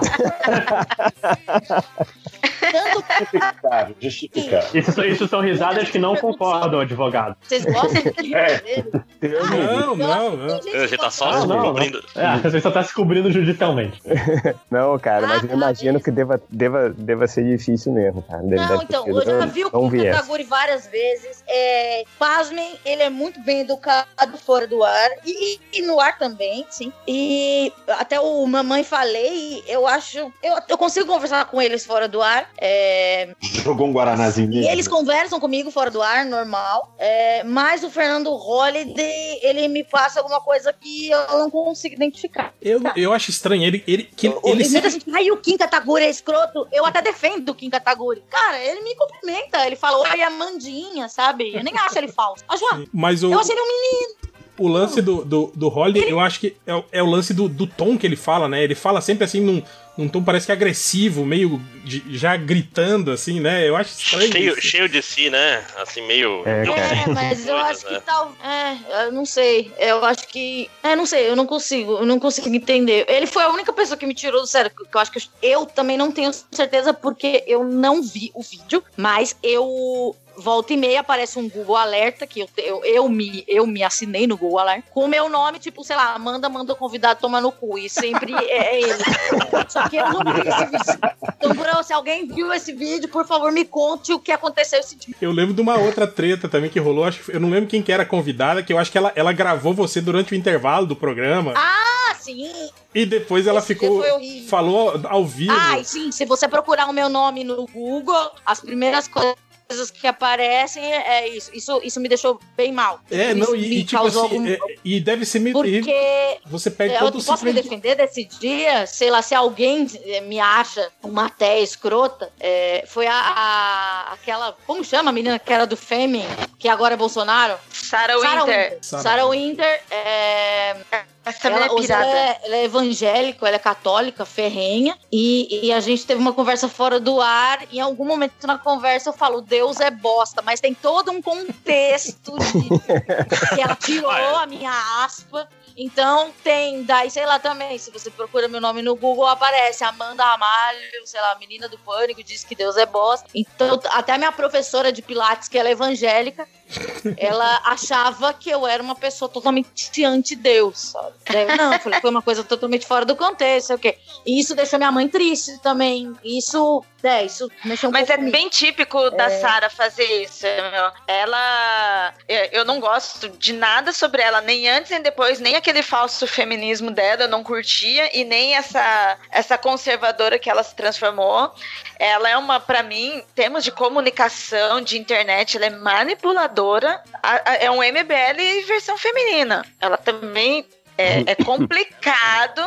[LAUGHS] Tanto... Justificável, justificável. Isso, isso são risadas que não concordam, advogado. Vocês gostam de é. Não, não, não. Você tá só se descobrindo. É, você só tá se cobrindo judicialmente. [LAUGHS] Não, cara, mas eu ah, imagino que deva, deva, deva ser difícil mesmo, cara. Deve, não, então, eu já vi o Kataguri várias vezes. É, pasmem, ele é muito bem educado fora do ar e, e, no ar também, sim. E até o Mamãe Falei, eu acho. Eu, eu consigo conversar com eles fora do ar. É... Jogou um Guaranazinho. E eles conversam comigo fora do ar, normal. É, mas o Fernando Holliday, ele me passa alguma coisa que eu não consigo identificar. Eu, tá. eu acho estranho. Ele, ele, que, o, ele sempre... gente, ai, o Kim Kataguri é escroto. Eu até defendo o Kim Kataguri. Cara, ele me cumprimenta. Ele fala, oi, Amandinha, sabe? Eu nem acho ele falso. Acho, mas o... Eu achei ele um menino o lance do, do, do Holly, eu acho que é, é, o lance do, do tom que ele fala, né? Ele fala sempre assim num, num tom parece que agressivo, meio de, já gritando, assim, né? Eu acho estranho. Cheio, cheio de si, né? Assim, meio. É, é mas eu acho que né? tal. É, eu não sei. Eu acho que. É, não sei, eu não consigo. Eu não consigo entender. Ele foi a única pessoa que me tirou do sério. Que eu acho que eu também não tenho certeza porque eu não vi o vídeo, mas eu volta e meia aparece um Google Alerta, que eu, eu, eu, me, eu me assinei no Google Alerta, com o meu nome, tipo, sei lá, manda, manda o convidado tomar no cu. E sempre é, é ele. [LAUGHS] Só que eu não vi esse vídeo. Então, por, se alguém viu esse vídeo, por favor, me conte o que aconteceu esse dia. Eu lembro de uma outra treta também que rolou, acho que eu não lembro quem que era a convidada, que eu acho que ela, ela gravou você durante o intervalo do programa. Ah, sim! E depois ela esse ficou. Falou ao vivo. Ah, sim, se você procurar o meu nome no Google, as primeiras coisas coisas que aparecem é isso. Isso, isso me deixou bem mal. É, isso não, e, e tipo assim, algum... é, e deve ser meio Porque você perde eu todo o posso me defender desse dia, sei lá, se alguém eh, me acha uma té escrota, é, foi a, a, aquela, como chama a menina que era do Fêmen, que agora é Bolsonaro? Sarah Winter. Sarah Winter, é essa ela, é pirada. Ela é, ela é evangélica, ela é católica, ferrenha. E, e, a gente teve uma conversa fora do ar. E em algum momento na conversa eu falo, Deus é bosta. Mas tem todo um contexto de, [LAUGHS] que ela tirou a minha aspa. Então tem, daí, sei lá também, se você procura meu nome no Google, aparece Amanda Ramalho, sei lá, menina do pânico, diz que Deus é bosta. Então, até a minha professora de Pilates, que ela é evangélica, ela achava que eu era uma pessoa totalmente anti-Deus, sabe? Daí, eu, não, falei, foi uma coisa totalmente fora do contexto, sei o quê. E isso deixou minha mãe triste também. Isso, é, isso mexeu um Mas é comigo. bem típico da É. Sara fazer isso. meu. Ela. eu- Eu não gosto de nada sobre ela, nem antes nem depois, nem aquele falso feminismo dela, eu não curtia, e nem essa, essa conservadora que ela se transformou. Ela é uma, pra mim, em termos de comunicação, de internet, ela é manipuladora. A- a- É um MBL versão feminina. Ela também é, é [LAUGHS] complicado.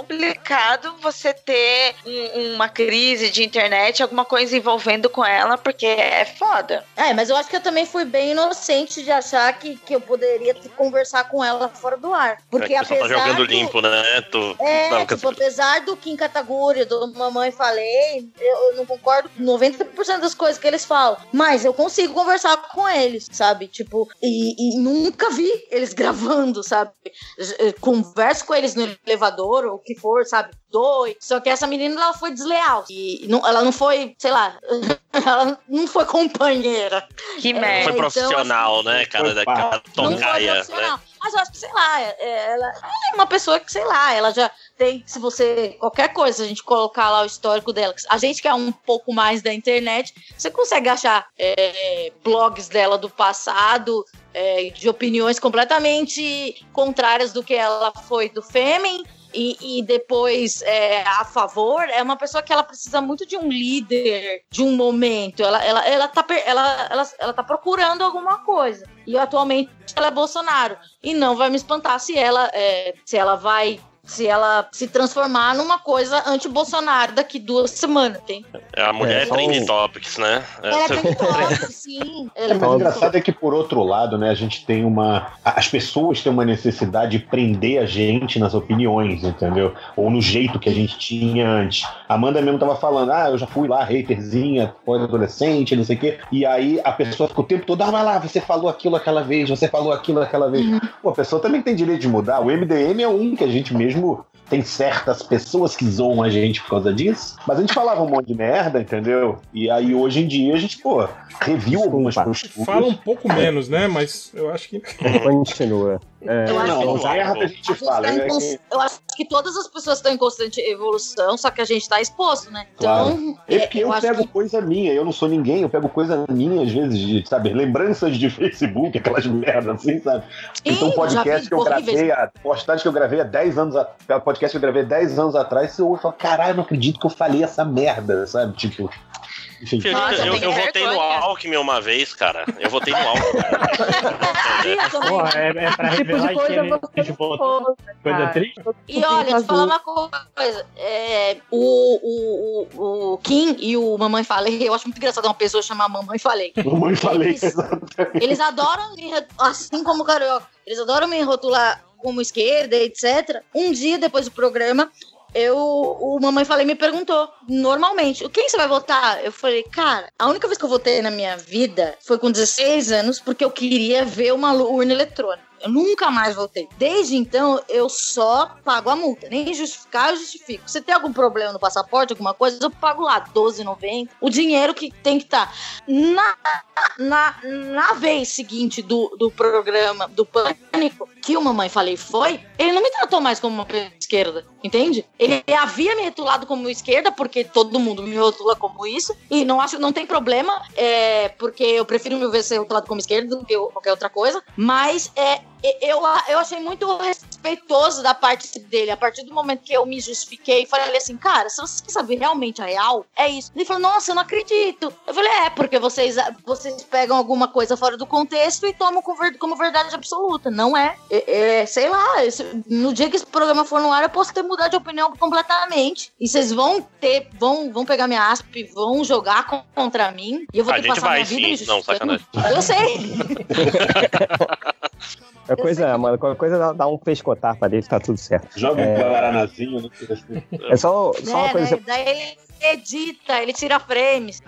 Complicado você ter um- uma crise de internet, alguma coisa envolvendo com ela, porque é foda. É, mas eu acho que eu também fui bem inocente de achar que, que eu poderia te- conversar com ela fora do ar. Porque é, que pessoal apesar tá jogando do- limpo, né? Tu, É, não, tipo, apesar do Kim Kataguri, do Mamãe Falei, eu, eu não concordo com 90% das coisas que eles falam. Mas eu consigo conversar com eles, sabe? Tipo, e, e nunca vi eles [LAUGHS] gravando, sabe? J- Converso com eles no elevador, ou que for, sabe? Doi. Só que essa menina, ela foi desleal. E não- ela não foi, sei lá, [LAUGHS] ela não foi companheira. Que É, merda. foi então, profissional, né, cara? Daquela papo. Não foi tongaia, né? profissional. Mas eu acho que, sei lá, é- ela é uma pessoa que, sei lá, ela já tem, se você, qualquer coisa, a gente colocar lá o histórico dela, a gente que é um pouco mais da internet, você consegue achar é, blogs dela do passado, é, de opiniões completamente contrárias do que ela foi do Fêmen, e, e depois é, a favor, é uma pessoa que ela precisa muito de um líder, de um momento. Ela, ela, ela, tá, ela, ela, ela tá procurando alguma coisa. E atualmente ela é Bolsonaro. E não vai me espantar se ela, é, se ela vai. Se ela se transformar numa coisa anti-Bolsonaro daqui duas semanas, tem? A mulher É, é, trending um- topics, né? É, Ela é você- bem top, sim. Ela É, o engraçado top. é que, por outro lado, né, a gente tem uma. As pessoas têm uma necessidade de prender a gente nas opiniões, entendeu? Ou no jeito que a gente tinha antes. A Amanda mesmo tava falando, ah, eu já fui lá, haterzinha, adolescente, não sei o quê. E aí a pessoa fica o tempo todo, ah, vai lá, você falou aquilo aquela vez, você falou aquilo aquela vez. Pô, a pessoa também tem direito de mudar. O MDM é um que a gente mesmo tem certas pessoas que zoam a gente por causa disso. Mas a gente falava um monte de merda, entendeu? E aí hoje em dia a gente, pô, reviu algumas posturas. Fala um pouco menos, né? Mas eu acho que. Continua. É, Eu acho Não, que- merda a gente A gente fala. tá em cons- que- Eu acho que todas as pessoas estão em constante evolução, só que a gente tá exposto, né? Então, É porque eu, acho pego que- coisa minha, eu não sou ninguém, eu pego coisa minha, às vezes, de, sabe, lembranças de [LAUGHS] Facebook, aquelas merdas assim, sabe? então, Sim, podcast já vi que eu gravei, a postagem que eu gravei há 10 anos, a- podcast que eu gravei há 10 anos atrás, você ouve e fala, caralho, eu não acredito que eu falei essa merda, sabe? Tipo. Enfim. Nossa, eu, eu votei no. Alckmin uma vez, cara. Eu votei no Alckmin. [LAUGHS] Eu. Pô, é, é pra Que tipo revelar de que coisa ele votou. não Coisa triste. E olha, te falar uma coisa. É, o, o, o, o Kim e o Mamãe Falei, eu acho muito engraçado uma pessoa chamar Mamãe Falei. Mamãe falei, Eles- exatamente. Eles adoram, assim como o Carioca, eles adoram me rotular como esquerda, etc. Um dia depois do programa, eu, o Mamãe Falei me perguntou, normalmente, quem você vai votar? Eu falei, cara, a única vez que eu votei na minha vida foi com 16 anos, porque eu queria ver uma urna eletrônica. Eu nunca mais voltei. Desde então, eu só pago a multa. Nem justificar, eu justifico. Se tem algum problema no passaporte, alguma coisa, eu pago lá, R$12,90. O dinheiro que tem que estar. Na, na, na vez seguinte do, do programa do Pânico, que o Mamãe Falei foi, ele não me tratou mais como uma pessoa esquerda, entende? Ele havia me rotulado como esquerda, porque todo mundo me rotula como isso, e não acho, não tem problema, é, porque eu prefiro mil vezes ser rotulado como esquerda do que qualquer outra coisa, mas é, eu, eu achei muito respeitoso da parte dele. A partir do momento que eu me justifiquei falei assim, cara, se você quer saber realmente a real, é isso. Ele falou, nossa, eu não acredito. Eu falei, é, porque vocês, vocês pegam alguma coisa fora do contexto e tomam como ver- como verdade absoluta. Não é. É, é, sei lá, esse- no dia que esse programa for no ar, eu posso ter mudado de opinião completamente. E vocês vão ter, vão, vão pegar minha asp, vão jogar con- contra mim. E eu vou A ter que passar vai minha vida me sim. Não, justificando. sacanagem. Eu sei. [LAUGHS] Qualquer coisa, mano, qualquer coisa dá, dá um pescotar pra dele, tá tudo certo. Joga um É. guaranazinho, né? É só, só uma É, coisa. né? Daí ele edita, ele tira frames.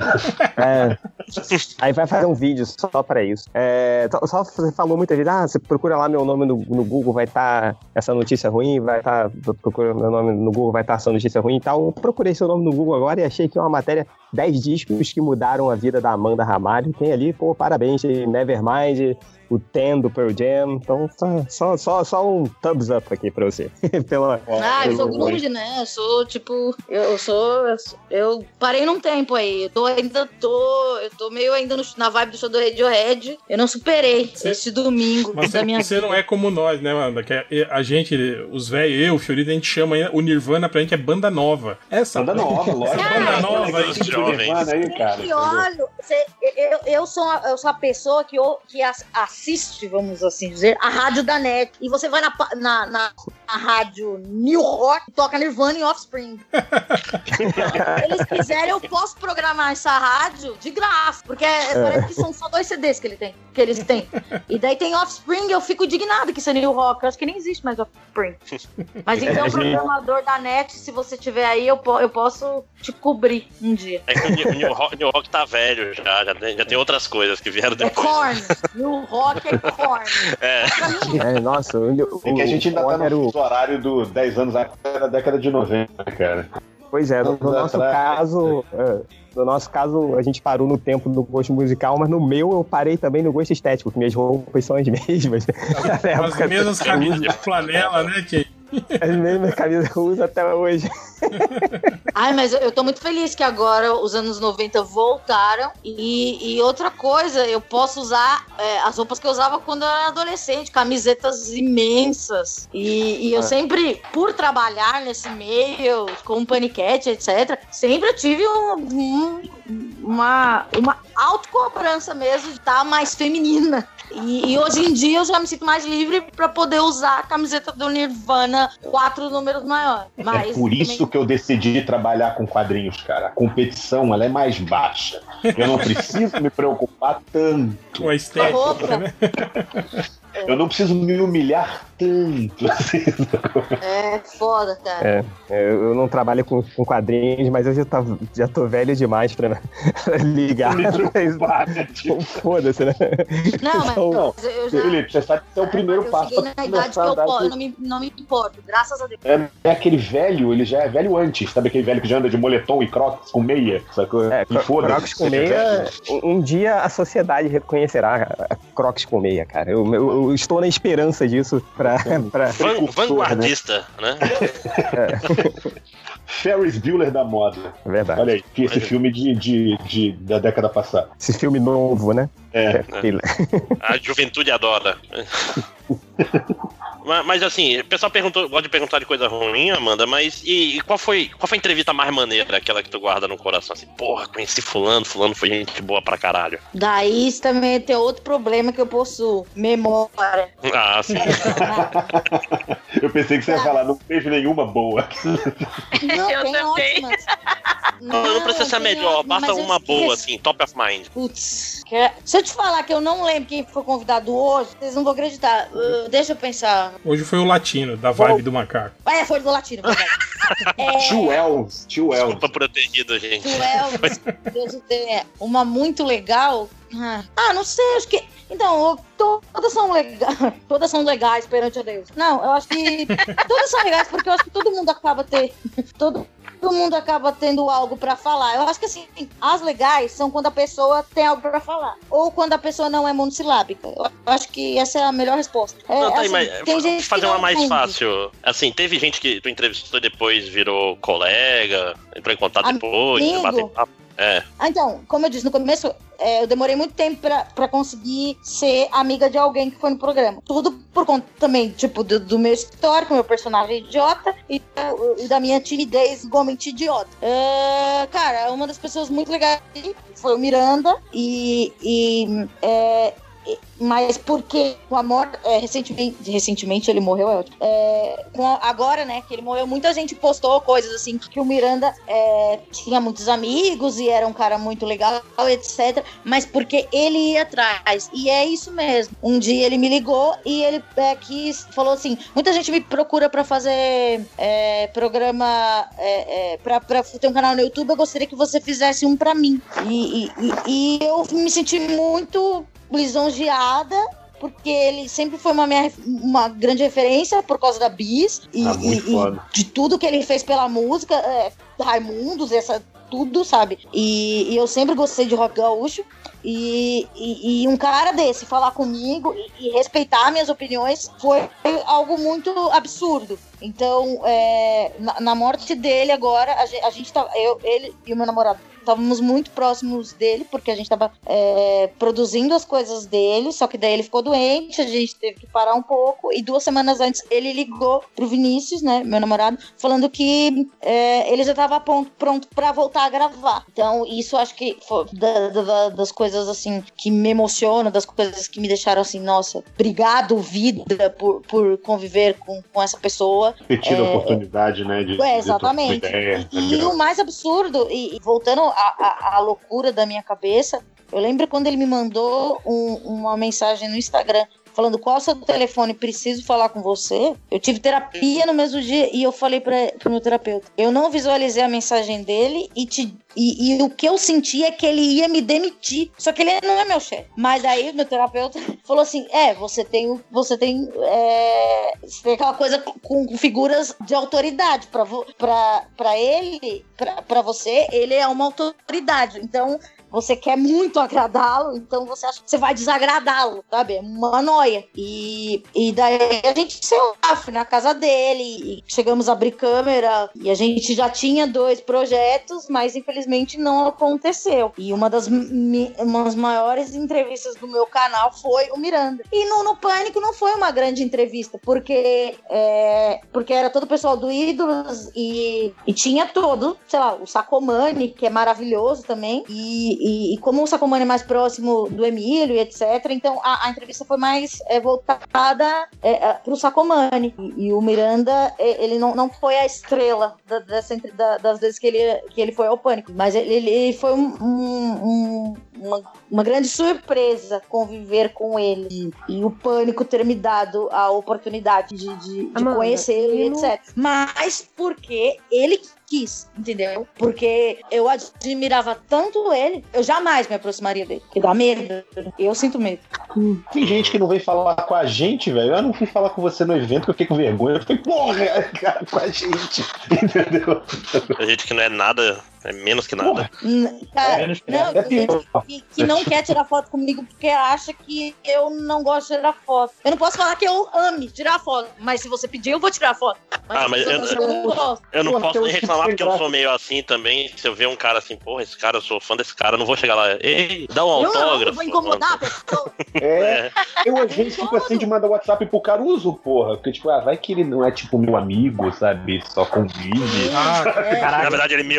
É. [LAUGHS] Aí vai fazer um vídeo só pra isso. É, só, você falou muitas vezes, ah, você procura lá meu nome no, no Google, vai estar essa notícia ruim, vai estar. procura meu nome no Google, vai estar essa notícia ruim e tal. Eu procurei seu nome no Google agora e achei que é uma matéria 10 discos que mudaram a vida da Amanda Ramalho. Tem ali, pô, parabéns, Nevermind, o Ten do Pearl Jam. Então, só, só, só, só um thumbs up aqui pra você. [LAUGHS] Pela, Ah, eu sou grunge, né? Eu sou, tipo, eu sou. Eu, sou- eu parei num tempo aí. Eu tô ainda tô. Eu tô meio ainda no- na vibe do show do Radiohead. Eu não superei Você- esse domingo Mas da minha você vida. não é como nós, né, Amanda? Que é- a gente, os velhos, eu, o Fiorito, a gente chama ainda- o Nirvana pra gente é banda nova. Essa Banda nova, lógico. Essa banda nova. Os jovens. Aí, cara. E olha, você- eu, eu, sou a, eu sou a pessoa que, eu- que as- assiste, vamos assim dizer, a rádio da NET. E você vai na, na, na, na rádio New Rock toca Nirvana e Offspring. Se [LAUGHS] eles quiserem, eu posso programar essa rádio de graça. Porque é- parece que são só dois CDs que, ele tem, que eles têm. E daí tem Offspring, eu fico indignado que isso é New Rock. Eu acho que nem existe mais Offspring. Mas então, É, [LAUGHS] gente. programador da NET, se você tiver aí, eu, po- eu posso te cobrir um dia. É que o New, o Rock, New Rock tá velho já, já tem, já tem outras coisas que vieram É depois. corn. New Rock é corn. [LAUGHS] É. É, nossa, o, É que a gente ainda tá era o- fuso horário do 10 anos atrás da década de 90, cara. Pois é, no, no nosso atrás. caso, é, no nosso caso, a gente parou no tempo do gosto musical, mas no meu eu parei também no gosto estético, que minhas roupas são as [LAUGHS] mesmas. As mesmas camisas de flanela, né, que As mesmas camisas eu uso até hoje. Ai, mas eu, tô muito feliz que agora os anos 90 voltaram. E, e outra coisa, eu posso usar é, as roupas que eu usava quando eu era adolescente, camisetas imensas. E, e eu Ah. sempre, por trabalhar nesse meio, com paniquete, etc., sempre tive um- um- uma, uma autocobrança mesmo de estar mais feminina. E, e hoje em dia eu já me sinto mais livre pra poder usar a camiseta do Nirvana quatro números maior. Mas é por isso também- que eu decidi trabalhar com quadrinhos, cara. A competição, ela é mais baixa. Eu não preciso me preocupar tanto. com a estética, roupa. Eu não preciso me humilhar tanto. [LAUGHS] assim. É foda, cara. É, eu eu não trabalho com, com quadrinhos, mas eu já, tá, já tô velho demais pra [LAUGHS] ligar. Tipo? [LAUGHS] Foda-se, né? Não, mas Então, Não, eu já. Felipe, você sabe que é o primeiro eu passo cheguei pra na idade que eu, com- eu não, me, não me importo, graças a Deus. É, é aquele velho, ele já é velho antes. Sabe aquele velho que já anda de moletom e crocs com meia? Sacou? É, e cro- foda-se. Crocs com é meia, velho. um dia a sociedade reconhecerá a Crocs com meia, cara. Eu, eu- eu estou na esperança disso pra. pra... Van- Precursor, vanguardista, né? [LAUGHS] Ferris Bueller da moda. É verdade. Olha aí, que esse filme de, de, de- da década passada. Esse filme novo, né? É. Ele- [LAUGHS] A juventude adora. [LAUGHS] mas, mas, assim, o pessoal perguntou, gosta de perguntar de coisa ruim, Amanda, mas e, e qual foi qual foi a entrevista mais maneira, aquela que tu guarda no coração? Assim, porra, conheci fulano, fulano foi gente boa pra caralho. Daí isso também tem outro problema que eu possuo: memória. [LAUGHS] Ah, sim. Eu pensei que você ia falar, não teve nenhuma boa. Não, Eu também. ótimas. Não, não precisa ser melhor, basta uma boa, assim, top of mind. Putz. que é- Se eu te falar que eu não lembro quem foi convidado hoje, vocês não vão acreditar. Uh, deixa eu pensar. Hoje foi o latino, da vibe do macaco. É, foi do Latino. [LAUGHS] É, Tio Els, tio Els. Desculpa rido, gente. do Elvis, [LAUGHS] Deus o tenha. Uma muito legal. Ah, não sei, acho que. Então, eu- todas são legais. [LAUGHS] Todas são legais perante a Deus. Não, eu acho que [LAUGHS] todas são legais porque eu acho que todo mundo acaba ter. Todo, todo mundo acaba tendo algo pra falar. Eu acho que assim, as legais são quando a pessoa tem algo pra falar. Ou quando a pessoa não é monossilábica. Eu acho que essa é a melhor resposta. É, Não, tá aí, assim, mas tem gente que fazer não uma mais entende. fácil. Assim, teve gente que tu entrevistou e depois virou colega, entrou em contato Amigo. depois, bateu papo. É. Então, como eu disse no começo, é, eu demorei muito tempo pra, pra conseguir ser amiga de alguém que foi no programa. Tudo por conta também, tipo, do, do meu histórico, meu personagem idiota e, e da minha timidez igualmente idiota. É, cara, uma das pessoas muito legais foi o Miranda e, e é, mas porque com a morte. É, recentemente, recentemente ele morreu, é ótimo. É, a- agora, né, que ele morreu, muita gente postou coisas assim, que o Miranda é, tinha muitos amigos e era um cara muito legal, etc. Mas porque ele ia atrás. E é isso mesmo. Um dia ele me ligou e ele é, quis, falou assim: muita gente me procura pra fazer é, programa. É, é, pra, ter um canal no YouTube, eu gostaria que você fizesse um pra mim. E, e- e- e eu me senti muito lisonjeada. Porque ele sempre foi uma, minha, uma grande referência por causa da Bis e, Ah, e- e de tudo que ele fez pela música, é, Raimundos, essa, tudo, sabe? E, e eu sempre gostei de rock gaúcho. E, e, e um cara desse falar comigo e, e respeitar minhas opiniões foi algo muito absurdo. Então, é, na, na morte dele agora, a gente, a gente tá, eu, ele e o meu namorado estávamos muito próximos dele, porque a gente estava produzindo as coisas dele, só que daí ele ficou doente, a gente teve que parar um pouco, e duas semanas antes ele ligou pro Vinícius, né, meu namorado, falando que é, ele já estava pronto, para voltar a gravar. Então, isso acho que foi da- da- da- das coisas, assim, que me emocionam, das coisas que me deixaram assim, nossa, obrigado, vida, por, por conviver com, com essa pessoa. Ter tido a É, oportunidade, né? De, É, de exatamente. trocar ideia, E, e o mais absurdo, e, e voltando à- à loucura da minha cabeça, eu lembro quando ele me mandou um- uma mensagem no Instagram falando qual é o seu telefone, preciso falar com você. Eu tive terapia no mesmo dia e eu falei para o meu terapeuta. Eu não visualizei a mensagem dele e, te, e, e o que eu senti é que ele ia me demitir. Só que ele não é meu chefe. Mas aí meu terapeuta [LAUGHS] falou assim: é, você tem, você tem, é, você tem aquela coisa com, com figuras de autoridade para para ele, para você, ele é uma autoridade. Então você quer muito agradá-lo, então você acha que você vai desagradá-lo, sabe? É uma noia. E, e daí a gente se fui na casa dele, chegamos a abrir câmera, e a gente já tinha dois projetos, mas infelizmente não aconteceu. E uma das, uma maiores entrevistas do meu canal foi o Miranda. E no, no Pânico não foi uma grande entrevista, porque, é, porque era todo o pessoal do Ídolos e, e tinha todo, sei lá, o Sacomani, que é maravilhoso também, e, e, e como o Sacomani é mais próximo do Emílio e etc., então a, a entrevista foi mais é, voltada é, é, pro Sacomani. E, e o Miranda, é, ele não, não foi a estrela da- dessa, da- das vezes que ele, que ele foi ao Pânico, mas ele, ele foi um- um- um- uma, uma grande surpresa conviver com ele e, e o Pânico ter me dado a oportunidade de, de, de e ele etc. Mas porque ele quis, entendeu? Porque eu admirava tanto ele, eu jamais me aproximaria dele. Que dá medo. Eu sinto medo. Tem gente que não vem falar com a gente, velho. Eu não fui falar com você no evento que eu fiquei com vergonha. Eu falei, porra, [LAUGHS] cara, com a gente. [LAUGHS] Entendeu? A gente que não é nada, é menos que nada. Cara, menos que não, é que, que não quer tirar foto comigo porque acha que eu não gosto de tirar foto. Eu não posso falar que eu ame tirar foto, mas se você pedir, eu vou tirar foto. Ah, mas eu- você não. Eu não posso nem reclamar porque eu sou meio assim também. Se eu ver um cara assim, porra, esse cara, eu sou fã desse cara, eu não vou chegar lá. Ei, dá um Eu não, eu autógrafo. vou incomodar a pessoa. [LAUGHS] É, É. eu às vezes fico assim de mandar WhatsApp pro Caruso, porra. Porque, tipo, ah, vai que ele não é tipo meu amigo, sabe? Só convive. Ah, É. Na verdade, ele me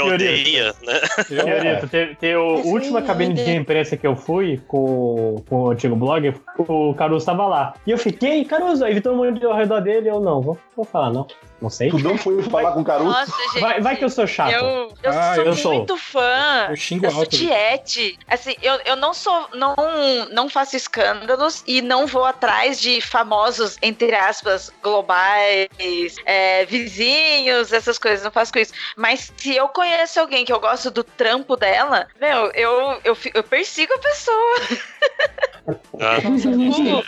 Teoria. né? [LAUGHS] tem, tem a Sim, última cabine de imprensa que eu fui com, com o antigo blog, o Caruso tava lá. E eu fiquei, Caruso, aí todo mundo ao redor dele, eu não, vou, vou falar não. Não sei. Tu não foi falar com o Caruso? Nossa, gente. Vai, vai que eu sou chato. Eu, eu Ah, sou eu sou. muito fã. eu xingo Eu sou alto. tiete. Assim, eu, eu não sou. Não, não faço escândalos e não vou atrás de famosos, entre aspas, globais, é, vizinhos, essas coisas. Não faço com isso. Mas se eu conheço alguém que eu gosto do trampo dela, meu, eu, eu, eu persigo a pessoa. [LAUGHS] Ah,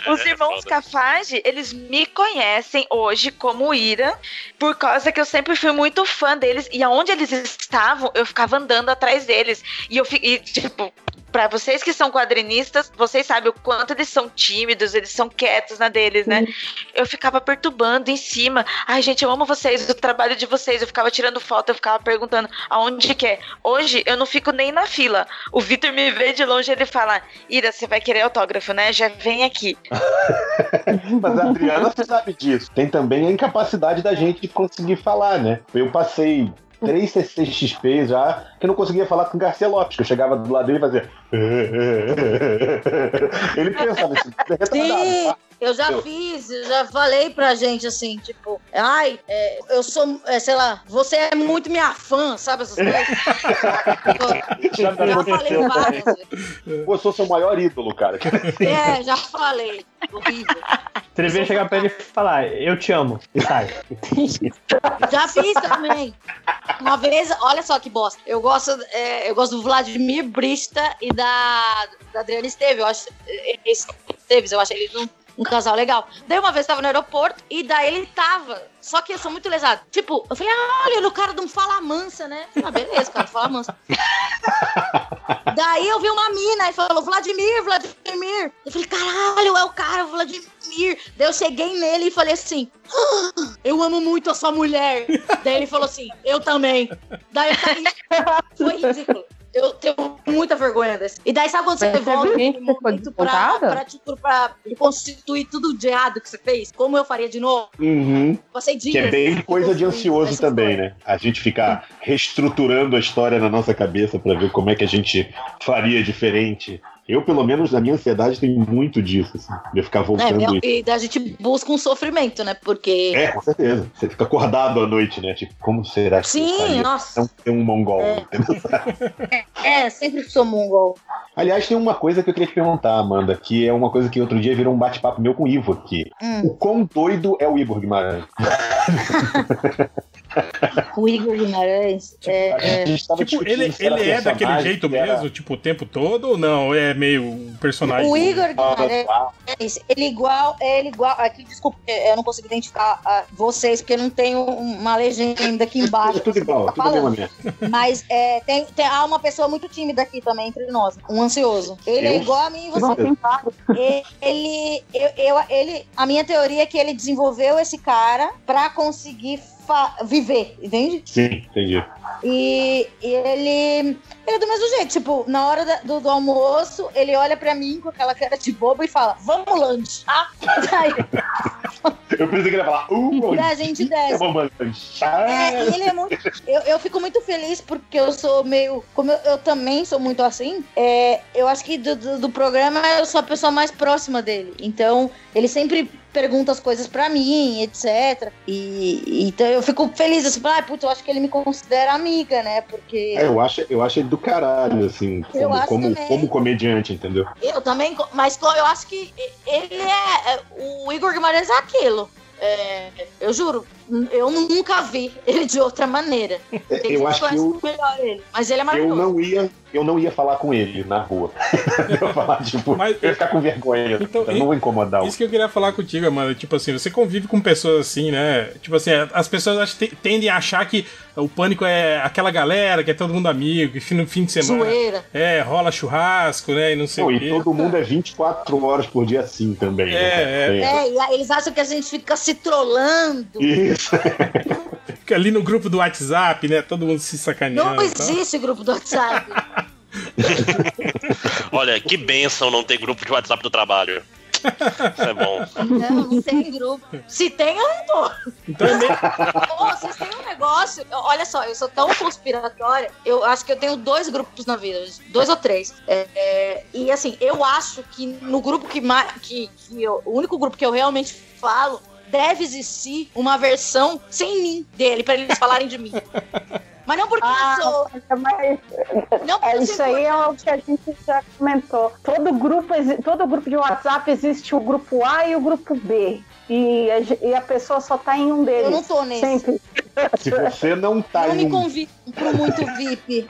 O- os é irmãos foda. Cafage, eles me conhecem hoje como Ira, por causa que eu sempre fui muito fã deles. E aonde eles estavam, eu ficava andando atrás deles. E eu fiquei, tipo. Pra vocês que são quadrinistas, vocês sabem o quanto eles são tímidos, eles são quietos na deles, né? Eu ficava perturbando em cima. Ai, gente, eu amo vocês, o trabalho de vocês. Eu ficava tirando foto, eu ficava perguntando aonde que é. Hoje eu não fico nem na fila. O Vitor me vê de longe e ele fala: Ira, você vai querer autógrafo, né? Já vem aqui. [LAUGHS] Mas a Adriana, você sabe disso. Tem também a incapacidade da gente de conseguir falar, né? Eu passei três CCXP já, que eu não conseguia falar com o Garcia Lopes, que eu chegava do lado dele e fazia. [LAUGHS] Ele pensava assim, Sim, tá? eu já Eu- fiz, eu já falei pra gente assim, tipo, ai, é, eu sou, é, sei lá, você é muito minha fã, sabe essas coisas? [LAUGHS] Já Eu já falei várias vezes. Pô, eu sou seu maior ídolo, cara. [LAUGHS] É, já falei. Horrível. Você devia chegar pra ele e falar, eu te amo. E sai. Já fiz também. Uma vez, olha só que bosta. Eu gosto, é, eu gosto do Vladimir Brista e da, da Adriana Esteves. Eu acho Esteves, eu acho eles um, um casal legal. Daí uma vez eu tava no aeroporto e daí ele tava. Só que eu sou muito lesado. Tipo, eu falei, ah, olha, o cara não fala mansa, né? Ah, beleza, cara, fala mansa. [LAUGHS] Daí eu vi uma mina e falou, Vladimir, Vladimir. Eu falei, caralho, é o cara, Vladimir. Daí eu cheguei nele e falei assim, "Ah, eu amo muito a sua mulher. Daí ele falou assim, eu também. Daí eu caí. Foi ridículo. Eu tenho muita vergonha desse. E daí sabe quando você volta foi momento pra, pra, tipo, pra constituir tudo de errado que você fez? Como eu faria de novo? Uhum. Passei dias. Que é bem coisa de ansioso também, história. né? A gente ficar reestruturando a história na nossa cabeça pra ver como é que a gente faria diferente. Eu, pelo menos, na minha ansiedade, tem muito disso, assim, de eu ficar É, voltando. e e a gente busca um sofrimento, né? Porque. É, com certeza. Você fica acordado à noite, né? Tipo, como será que Sim, eu faria nossa. não ter um mongol? É. entendeu? [LAUGHS] É, sempre sou mongol. Aliás, tem uma coisa que eu queria te perguntar, Amanda, que é uma coisa que outro dia virou um bate-papo meu com o Ivo aqui. Hum. O quão doido é o Igor Guimarães? [LAUGHS] [LAUGHS] O Igor Guimarães. É, A é, tava Tipo, ele, ele é daquele jeito era- mesmo, tipo, o tempo todo, ou não? É meio um personagem. O Igor Ah, Guimarães, ah, ele igual, ele igual. Aqui, desculpa, eu não consigo identificar ah, vocês, porque eu não tenho uma legenda aqui embaixo. Tudo igual, Tá tudo. Mas é, tem, tem- há uma pessoa muito tímida aqui também entre nós, um ansioso. Ele é Eu? igual a mim e você. Vários. ele, eu, eu- ele, a minha teoria é que ele desenvolveu esse cara pra conseguir viver, entende? Sim, entendi. E, e ele, ele é do mesmo jeito, tipo, na hora da- do, do almoço, ele olha pra mim com aquela cara de bobo e fala, vamos lanchar. [LAUGHS] Daí, Eu pensei que ele ia falar, uh, daí a gente desce. vamos lanchar. É, e ele é muito. Eu, eu fico muito feliz porque eu sou meio. Como eu, eu também sou muito assim, é, eu acho que do, do, do programa eu sou a pessoa mais próxima dele. Então, ele sempre pergunta as coisas pra mim, etc. E então eu fico feliz, assim, ah, puta, eu acho que ele me considera amiga, né? Porque. É, eu acho, eu acho ele do caralho, assim, Eu como, como, também. como comediante, entendeu? Eu também, mas eu acho que ele é. é, O Igor Guimarães é aquilo. É, eu juro, eu nunca vi ele de outra maneira. É, Eu acho que eu, melhor ele. Mas ele é eu maravilhoso. não ia, eu não ia falar com ele na rua. [LAUGHS] eu ia falar, tipo, Mas- eu ia ficar com vergonha. Então, eu não vou incomodar o. Isso que eu queria falar contigo, mano. Tipo assim, você convive com pessoas assim, né? Tipo assim, as pessoas acho que te- tendem a achar que o pânico é aquela galera que é todo mundo amigo, que no fim de semana. Zoeira. É, rola churrasco, né? E não sei Não, o e quê. todo mundo é 24 horas por dia assim também. né? É, Tem- É, e aí eles acham que a gente fica se trollando. Isso. [LAUGHS] Fica ali no grupo do WhatsApp, né? Todo mundo se sacaneando. Não tal. existe grupo do WhatsApp. [LAUGHS] Olha, que benção não ter grupo de WhatsApp do trabalho. Isso é bom. Não, não tem grupo. Se tem, eu não tô. Então é. Pô, vocês têm um negócio. Olha só, eu sou tão conspiratória. Eu acho que eu tenho dois grupos na vida, dois ou três. É, é, e assim, eu acho que no grupo que mais. Que, que eu- o único grupo que eu realmente falo. Deve existir uma versão sem mim dele, pra eles falarem de mim. Mas não porque Ah, eu sou. mas Não porque é, isso aí é o que a gente já comentou. Todo grupo, todo grupo de WhatsApp existe o grupo A e o grupo B. E a, e a pessoa só tá em um deles. Eu não tô nesse. Sempre. Se você não tá Não em me convide pro muito VIP.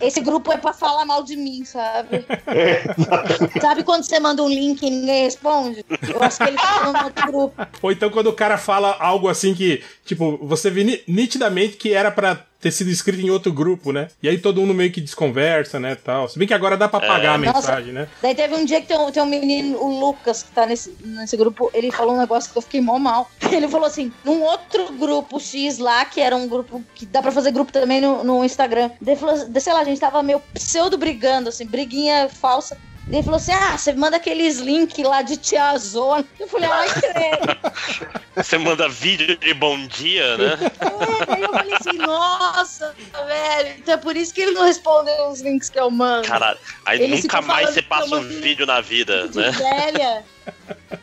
Esse grupo é pra falar mal de mim, sabe? [LAUGHS] Sabe quando você manda um link e ninguém responde? Eu acho que ele tá falando no outro grupo. Ou então quando o cara fala algo assim que, tipo, você vê ni- nitidamente que era pra ter sido escrito em outro grupo, né? E aí todo mundo meio que desconversa, né, tal. Se bem que agora dá pra apagar a Nossa. mensagem, né? Daí teve um dia que tem um, tem um menino, o Lucas, que tá nesse, nesse grupo, ele falou um negócio que eu fiquei mó mal. [LAUGHS] Ele falou assim, num outro grupo X lá, que era um grupo que dá pra fazer grupo também no, no Instagram. Daí ele falou, sei lá, a gente tava meio pseudo brigando, assim, briguinha falsa. Ele falou assim: Ah, você manda aqueles links lá de tiazona. Eu falei, ai, credo. [LAUGHS] Você manda vídeo de bom dia, né? É, aí eu falei assim, nossa, velho. Então é por isso que ele não respondeu os links que eu mando. Caralho, aí Ele nunca mais você passa um vídeo na vida, de né? velha.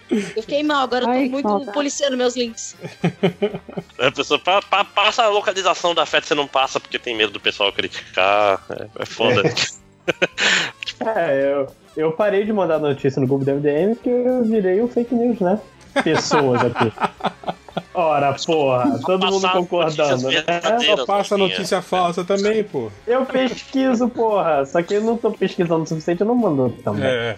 Eu fiquei mal, agora eu tô Ai, muito maldade. policiando meus links. A pessoa pa- pa- passa a localização da festa, você não passa porque tem medo do pessoal criticar. É, é foda. É, [LAUGHS] [LAUGHS] eu, eu parei de mandar notícia no grupo do MDM porque eu virei um fake news, né? Pessoas aqui. [LAUGHS] Ora, porra, todo mundo concordando, né? Só passa Rafinha. notícia falsa também, pô. Eu pesquiso, porra. Só que eu não tô pesquisando o suficiente, eu não mando também. É.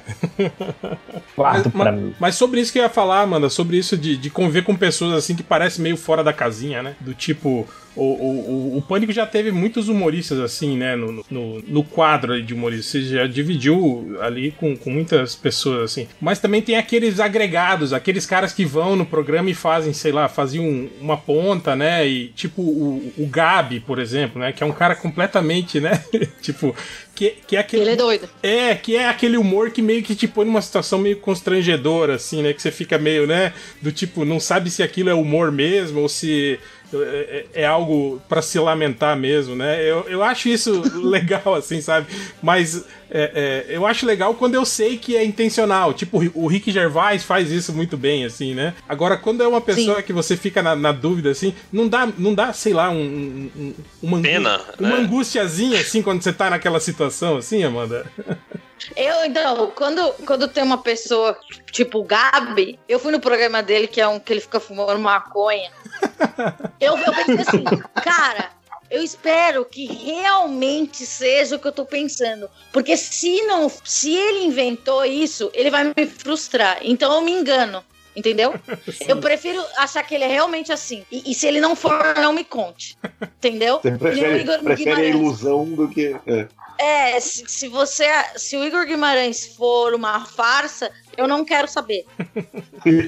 Guardo Mas, pra mim. mas sobre isso que eu ia falar, Amanda, sobre isso de, de conviver com pessoas assim que parecem meio fora da casinha, né? Do tipo. O, o, o, Pânico já teve muitos humoristas assim, né? No, no, no quadro de humoristas. Você já dividiu ali com, com muitas pessoas assim. Mas também tem aqueles agregados, aqueles caras que vão no programa e fazem, sei lá, faziam uma ponta, né? E tipo o, o Gabi, por exemplo, né? Que é um cara completamente, né? [LAUGHS] tipo. Que, que é aquele. Ele é doido. É, que é aquele humor que meio que te põe numa situação meio constrangedora, assim, né? Que você fica meio, né? Do tipo, não sabe se aquilo é humor mesmo ou se é, é- é algo pra se lamentar mesmo, né? Eu, eu acho isso [LAUGHS] legal, assim, sabe? Mas é, é, eu acho legal quando eu sei que é intencional. Tipo, o Rick Gervais faz isso muito bem, assim, né? Agora, quando é uma pessoa que você fica na, na dúvida, assim, não dá, não dá sei lá, um, um- um- uma, angu- Pena, uma né? angustiazinha, assim, quando você tá naquela situação, assim, Amanda? [LAUGHS] Eu, então, quando, quando tem uma pessoa tipo o Gabi, eu fui no programa dele, que é um que ele fica fumando maconha. [LAUGHS] Eu, eu pensei assim, cara, eu espero que realmente seja o que eu tô pensando. Porque se não, se ele inventou isso, ele vai me frustrar. Então eu me engano. Entendeu? [LAUGHS] Eu prefiro achar que ele é realmente assim. E, e se ele não for, não me conte. Entendeu? Você E o prefere, Igor prefere a ilusão do que. é. É, se, se você. Se o Igor Guimarães for uma farsa, eu não quero saber.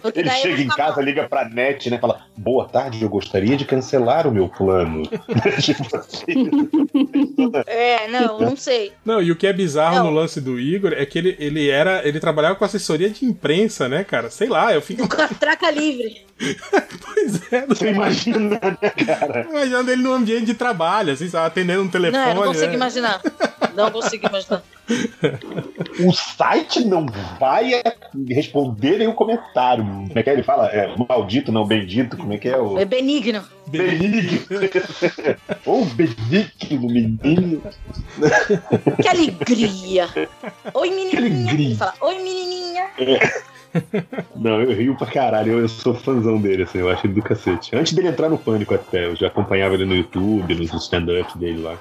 Porque Ele chega em casa, mal. liga pra net, né? Fala: Boa tarde, eu gostaria de cancelar o meu plano. [LAUGHS] tipo assim. É, não, não sei. Não, e o que é bizarro Não. no lance do Igor é que ele, ele era. Ele trabalhava com assessoria de imprensa, né, cara? Sei lá, eu fico. Do catraca livre. [LAUGHS] Pois é, Você imagina, né, cara? imaginando ele num ambiente de trabalho, assim, sabe, atendendo um telefone. Não, eu não consigo né? imaginar. [LAUGHS] [LAUGHS] Não consigo imaginar. O site não vai responder nenhum comentário. Como é que é? Ele fala? É, maldito, não bendito. Como é que é o. É benigno. Benigno. [LAUGHS] Ou benigno, menino. Que alegria. Oi, menininha. alegria. Ele fala, oi, menininha. Não, eu rio pra caralho. Eu, eu sou fãzão dele, assim. Eu acho ele do cacete. Antes dele entrar no pânico até. Eu já acompanhava ele no YouTube, nos stand-ups dele lá.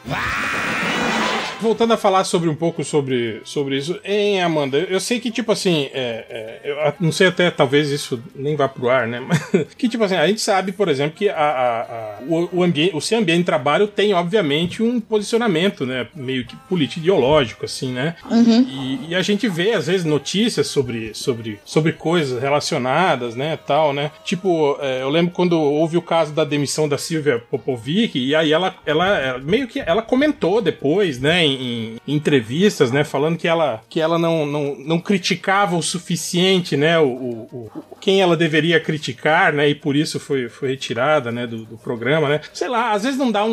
Voltando a falar sobre um pouco sobre, sobre isso, hein, Amanda? Eu sei que, tipo assim, é, é, eu não sei até, talvez isso nem vá pro ar, né? [LAUGHS] Mas que, tipo assim, a gente sabe, por exemplo, que a, a- a- o, o, ambiente, o seu ambiente de trabalho tem, obviamente, um posicionamento, né? Meio que político-ideológico, assim, né? E, e a gente vê, às vezes, notícias sobre, sobre, sobre coisas relacionadas, né, tal, né? Tipo, é, eu lembro quando houve o caso da demissão da Silvia Popovic, e aí ela, ela, ela meio que ela comentou depois, né, em, em entrevistas, né, falando que ela, que ela não, não, não criticava o suficiente, né, o, o, o- quem ela deveria criticar, né, e por isso foi, foi retirada, né, do, do programa, né. Sei lá, às vezes não dá um,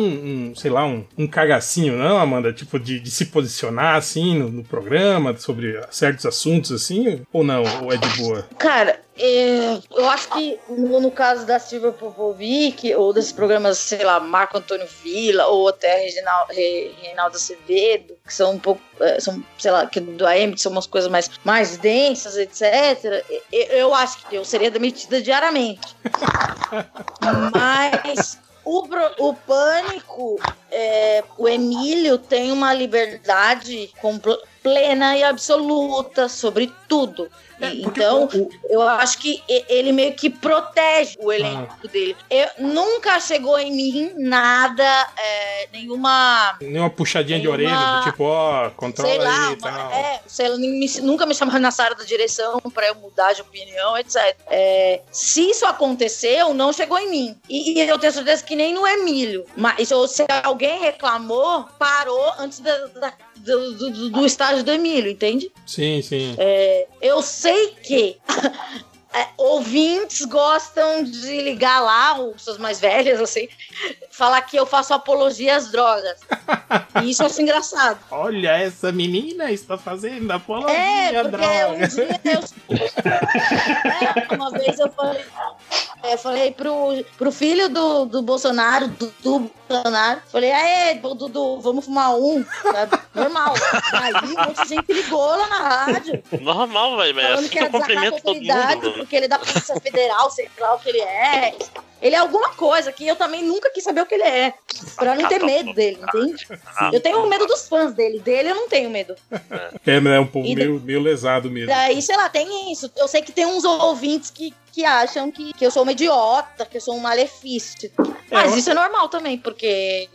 um, sei lá, um, um cagacinho, não, Amanda, tipo, de, de se posicionar, assim, no, no programa, sobre certos assuntos, assim, ou não, ou é de boa? Cara, eu acho que no, no caso da Silvia Popovic, ou desses programas, sei lá, Marco Antônio Villa, ou até Reginal- Re- Reinaldo Acevedo, que são um pouco, é, são, sei lá, que do AM, que são umas coisas mais, mais densas, etc. Eu, eu acho que eu seria demitida diariamente. [LAUGHS] Mas o, o pânico, é, o Emílio tem uma liberdade plena e absoluta sobre tudo. Porque então, o- eu acho que ele meio que protege o elenco dele. Eu, nunca chegou em mim nada, é, nenhuma Nem puxadinha de Tem orelha, tipo, ó, controla sei lá, aí e tal. é, sei lá, nunca me chamaram na sala da direção pra eu mudar de opinião, etc. É, se isso aconteceu, não chegou em mim. E, e eu tenho certeza que nem no Emílio. Mas ou se alguém reclamou, parou antes da- da- do, do- do estágio do Emílio, entende? Sim, sim. É, eu sei que é, ouvintes gostam de ligar lá, os pessoas mais velhas, assim, falar que eu faço apologia às drogas. E isso eu acho engraçado. [LAUGHS] Olha, essa menina está fazendo apologia É, à porque droga. um dia eu. [LAUGHS] É, uma vez eu falei, é, eu falei pro, pro filho do, do Bolsonaro, do, do Bolsonaro, falei, aê, Dudu, vamos fumar um, sabe? Normal. Aí um monte de gente ligou lá na rádio. Normal, velho. mas É assim que eu cumprimento todo mundo. Porque ele é da Polícia Federal, sei lá o que ele é. Ele é alguma coisa que eu também nunca quis saber o que ele é. Pra não ter medo dele, entende? Ah, Eu tenho medo dos fãs dele. Dele eu não tenho medo. É, né? Um povo E meio, meio lesado mesmo. Daí, sei lá, tem isso. Eu sei que tem uns ouvintes que, que acham que, que eu sou uma idiota, que eu sou um malefício. Mas eu- isso é normal também, porque.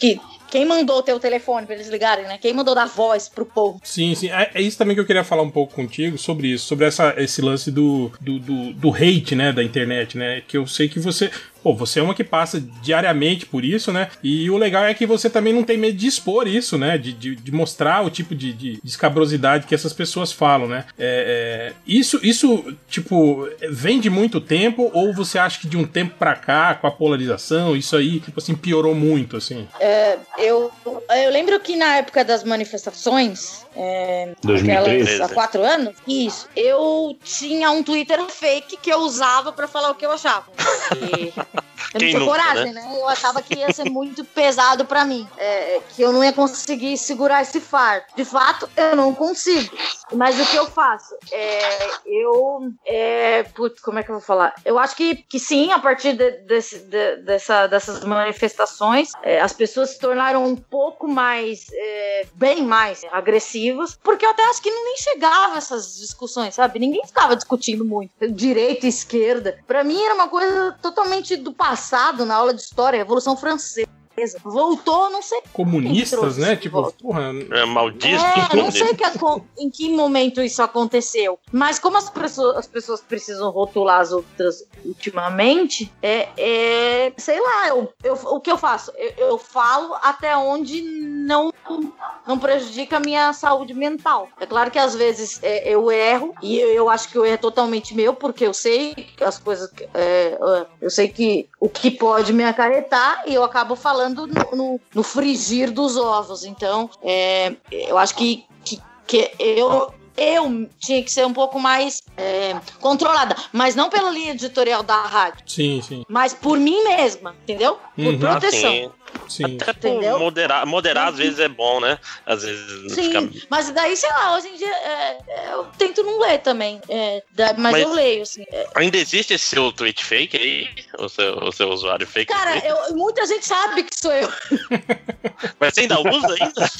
Que, quem mandou o telefone pra eles ligarem, né? Quem mandou dar voz pro povo? Sim, sim. É, é isso também que eu queria falar um pouco contigo sobre isso, sobre essa, esse lance do, do, do, do hate, né, da internet, né? Que eu sei que você. Pô, você é uma que passa diariamente por isso, né? E o legal é que você também não tem medo de expor isso, né? De, de, de mostrar o tipo de, de escabrosidade que essas pessoas falam, né? É, é, isso, isso, tipo, vem de muito tempo ou você acha que de um tempo pra cá, com a polarização, isso aí, tipo assim, piorou muito, assim? É, eu, eu lembro que na época das manifestações, é, 2013. aquelas há quatro anos, isso, eu tinha um Twitter fake que eu usava pra falar o que eu achava. [LAUGHS] eu Quem não tinha nunca, coragem, né? Eu achava que ia ser muito pesado pra mim, é, que eu não ia conseguir segurar esse fardo. De fato, eu não consigo. Mas o que eu faço? É, eu. É, putz, como é que eu vou falar? Eu acho que, que sim, a partir de- desse- de- dessa, dessas manifestações, é, as pessoas se tornaram um pouco mais. é, bem mais agressivas, porque eu até acho que nem chegava a essas discussões, sabe? Ninguém ficava discutindo muito. Direita e esquerda. Pra mim era uma coisa totalmente do passado na aula de história, Revolução Francesa. Voltou, não sei Comunistas, né? Tipo, porra. É maldito. é, não sei que em que momento isso aconteceu. Mas como as pessoas, as pessoas precisam rotular as outras ultimamente, é, é sei lá, eu, eu- o que eu faço? Eu, eu falo até onde não, não prejudica a minha saúde mental. É claro que às vezes é, eu erro, e eu, eu acho que o erro é totalmente meu, porque eu sei as coisas. é, eu sei que o que pode me acarretar e eu acabo falando no, no- no frigir dos ovos. Então, é, eu acho que, que, que eu. Eu tinha que ser um pouco mais é, controlada, mas não pela linha editorial da rádio, Sim, sim, mas por mim mesma, entendeu? Por Uhum. proteção. Sim. Sim. Até por Entendeu? moderar, moderar às vezes é bom, né? Às vezes não Sim, fica. mas daí, sei lá, hoje em dia é, eu tento não ler também. é, mas, Mas- eu leio, assim. é. Ainda existe esse seu tweet fake aí? O seu, o seu usuário fake? Cara, eu- muita gente sabe que sou eu. [LAUGHS] Mas você ainda usa ainda?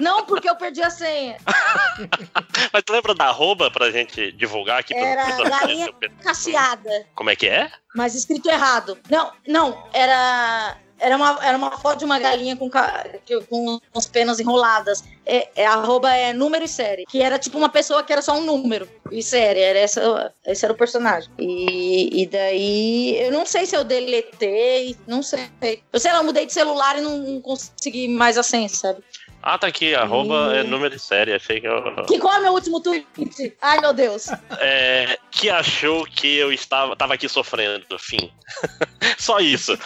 Não porque eu perdi a senha. [LAUGHS] Mas tu lembra da arroba pra gente divulgar aqui? Era pra- galinha cacheada. Como é que é? Mas escrito errado. Não, não, era. Era uma, era uma foto de uma galinha com, com as penas enroladas. É, é, arroba é número e série. Que era tipo uma pessoa que era só um número e série. Era essa, esse era o personagem. E, e daí. Eu não sei se eu deletei. Não sei. Eu sei lá, eu mudei de celular e não, não consegui mais a senha, sabe? Ah, tá aqui, arroba é número de série. Achei que eu. Que qual é o meu último tweet? Ai, meu Deus. É, que achou que eu estava tava aqui sofrendo, fim. [LAUGHS] Só isso.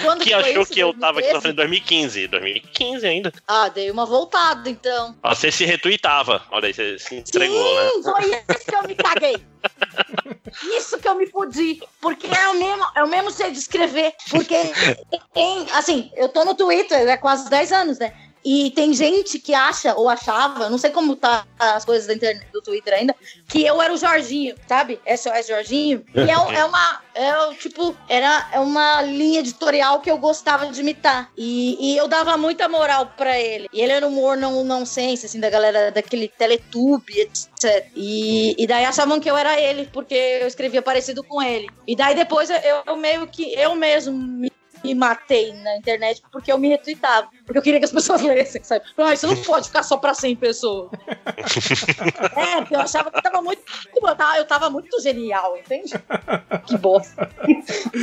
Quando Que foi achou isso? que eu tava aqui 2013? sofrendo em 2015. 2015 ainda. Ah, dei uma voltada, então. Ó, Você se retuitava. Olha aí, você se entregou, né? Sim, foi isso que eu me caguei. Isso que eu me fudi. Porque é o mesmo, é o mesmo jeito de escrever. Porque, assim, eu tô no Twitter há quase 10 anos, né? E tem gente que acha, ou achava, não sei como tá as coisas da internet, do Twitter ainda, que eu era o Jorginho, sabe? SOS Jorginho. E é, é uma, é, tipo, era é uma linha editorial que eu gostava de imitar. E, e eu dava muita moral pra ele. E ele era humor não nonsense, assim, da galera daquele Teletube, etc. E, e daí achavam que eu era ele, porque eu escrevia parecido com ele. E daí depois eu, eu meio que, eu mesmo me me matei na internet porque eu me retweetava. Porque eu queria que as pessoas [LAUGHS] lessem, sabe? Ah, isso não pode ficar só pra 100 pessoas. [LAUGHS] é, porque eu achava que tava muito. Eu tava, eu tava muito genial, entende? Que bosta.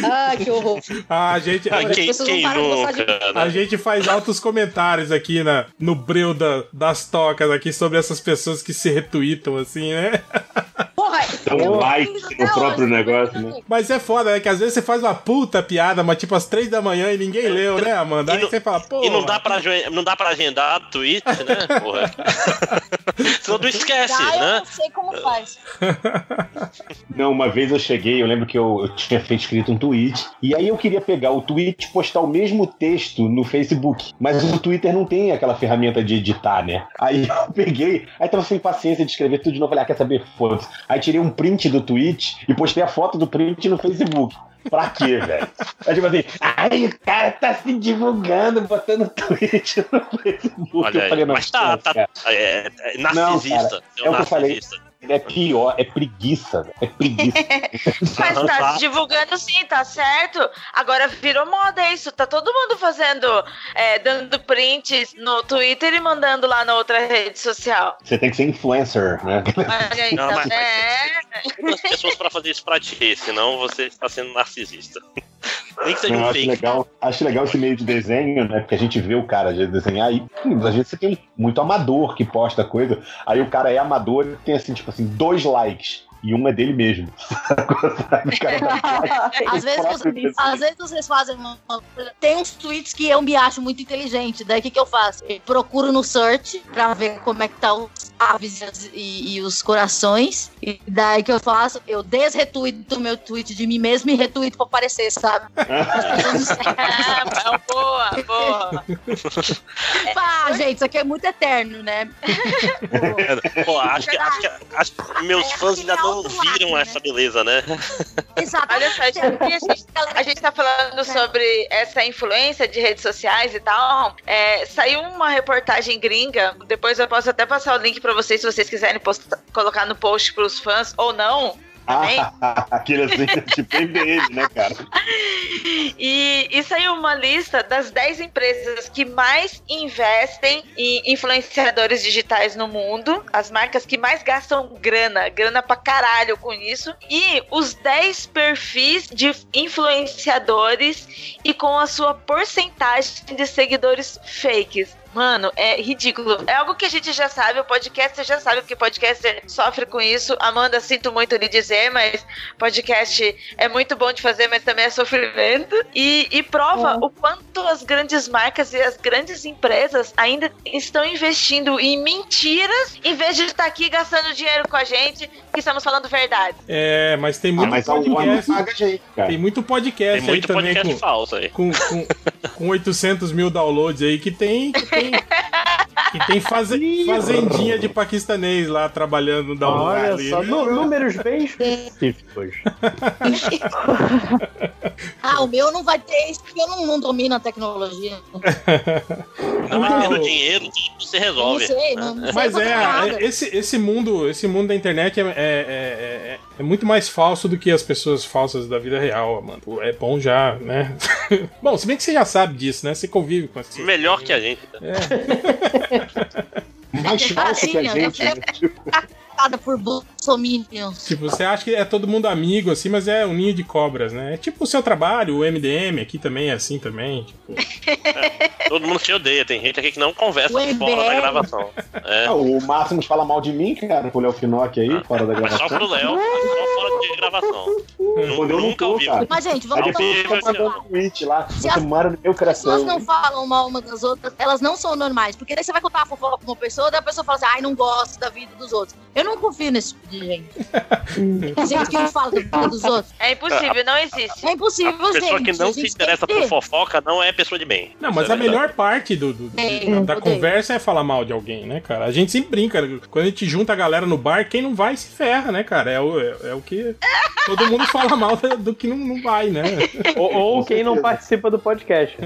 Ai, que horror. Ah, a gente, Ah, quem, quem de né? a gente faz altos comentários aqui na, no breu da- das tocas aqui sobre essas pessoas que se retweetam, assim, né? Porra, um like no próprio negócio, né? Mas é foda, é que às vezes você faz uma puta piada, mas tipo às três da manhã e ninguém leu, né, Amanda? Aí você fala, pô. E não dá pra, não dá pra agendar tweet, né? Porra. [LAUGHS] Senão tu esquece, eu né? não sei como faz. [LAUGHS] Não, uma vez eu cheguei, eu lembro que eu, eu tinha feito escrito um tweet, e aí eu queria pegar o tweet e postar o mesmo texto no Facebook. Mas o Twitter não tem aquela ferramenta de editar, né? Aí eu [LAUGHS] peguei, aí tava sem paciência de escrever tudo de novo, falei, ah, quer saber? Foda-se. Aí tirei um print do tweet e postei a foto do print no Facebook. Pra quê, [LAUGHS] velho? Aí tipo assim, ai, o cara tá se divulgando, botando tweet no Facebook. Olha eu aí, falei, não, mas tá, tá é, é Não, narcisista. cara, é um é o que eu falei. É pior, é preguiça. É preguiça. [LAUGHS] Mas tá se divulgando sim, tá certo. Agora virou moda isso. Tá todo mundo fazendo, é, dando prints no Twitter e mandando lá na outra rede social. Você tem que ser influencer, né? Olha aí, Não, tá mas- vendo? outras pessoas pra fazer isso pra ti, senão você está sendo narcisista. Nem que seja um acho fake. legal, acho legal esse meio de desenho, né? Porque a gente vê o cara de desenhar e hum, às vezes você tem muito amador que posta coisa. Aí o cara é amador e tem assim, tipo assim, dois likes. E um é dele mesmo. [LAUGHS] Like Às vezes, às vezes vocês fazem uma, Tem uns tweets que eu me acho muito inteligente. Daí o que, que eu faço? Eu procuro no search pra ver como é que tá os aves e e, os corações. E daí que eu faço? Eu desretuito o meu tweet de mim mesmo e retuito pra aparecer, sabe? [LAUGHS] Ah, boa, boa. Ah, gente, isso aqui é muito eterno, né? [LAUGHS] Pô, acho que, acho que- acho que meus fãs ainda não viram essa beleza, né? [LAUGHS] Olha só, a gente, [LAUGHS] a gente tá falando sobre essa influência de redes sociais e tal. É, saiu uma reportagem gringa, depois eu posso até passar o link pra vocês se vocês quiserem postar- colocar no post pros fãs ou não. Também. [LAUGHS] Aquele assim, tipo MBM, né, cara? [LAUGHS] E, e saiu uma lista das 10 empresas que mais investem em influenciadores digitais no mundo, as marcas que mais gastam grana, grana pra caralho com isso, e os 10 perfis de influenciadores e com a sua porcentagem de seguidores fakes. Mano, é ridículo. É algo que a gente já sabe, o podcaster já sabe, porque podcaster sofre com isso. Amanda, sinto muito lhe dizer, mas podcast é muito bom de fazer, mas também é sofrimento. E, e prova o quanto as grandes marcas e as grandes empresas ainda estão investindo em mentiras, em vez de estar aqui gastando dinheiro com a gente, que estamos falando verdade. É, mas tem Ah, muito mas a Warner podcast. gente, cara. Tem muito podcast Tem muito aí também podcast com, falso aí. com, com, com 800 mil downloads aí que tem. Que tem, que tem faze- fazendinha de paquistanês lá trabalhando download Olha só, né? números bem específicos. [LAUGHS] Ah, o meu não vai ter isso porque eu não, não domino a tecnologia. Não, mas Ah, pelo o- dinheiro tudo se Não resolve. sei, não, não sei Mas é, nada. esse, esse mundo, esse mundo da internet é, é, é, é- é muito mais falso do que as pessoas falsas da vida real, mano. É bom já, né? [LAUGHS] bom, se bem que você já sabe disso, né? Você convive com esse. Melhor que a gente. né? Mais falso que a Assim, gente, né? Tipo, [LAUGHS] por bolsominions. Tipo, você acha que é todo mundo amigo, assim, mas é um ninho de cobras, né? É tipo o seu trabalho, o MDM aqui também é assim também. Tipo, Todo mundo te odeia. Tem gente aqui que não conversa O fora da gravação. É. ah, o Máximos fala mal de mim, cara, pro Léo Finock aí, fora da Mas só gravação. pro Léo, só fora de gravação. Quando eu Nunca ouvi. Mas, gente, vamos mandando tweet lá. Se as no meu As pessoas coração. não falam mal uma das outras, elas não são normais. Porque daí você vai contar a fofoca pra uma pessoa, daí a pessoa fala assim, ai, não gosto da vida dos outros. Eu não confio nesse tipo de gente. gente que fala dos outros. É impossível, não existe. É impossível, A pessoa gente. que não se interessa por fofoca não é pessoa de bem. Não, mas é a verdade. melhor parte do, do- de- da conversa é falar mal de alguém, né, cara? A gente sempre brinca. Quando a gente junta a galera no bar, quem não vai se ferra, né, cara? É o, é, é o que. Todo mundo [LAUGHS] fala mal do, do que não, não vai, né? Ou, ou quem não participa do podcast.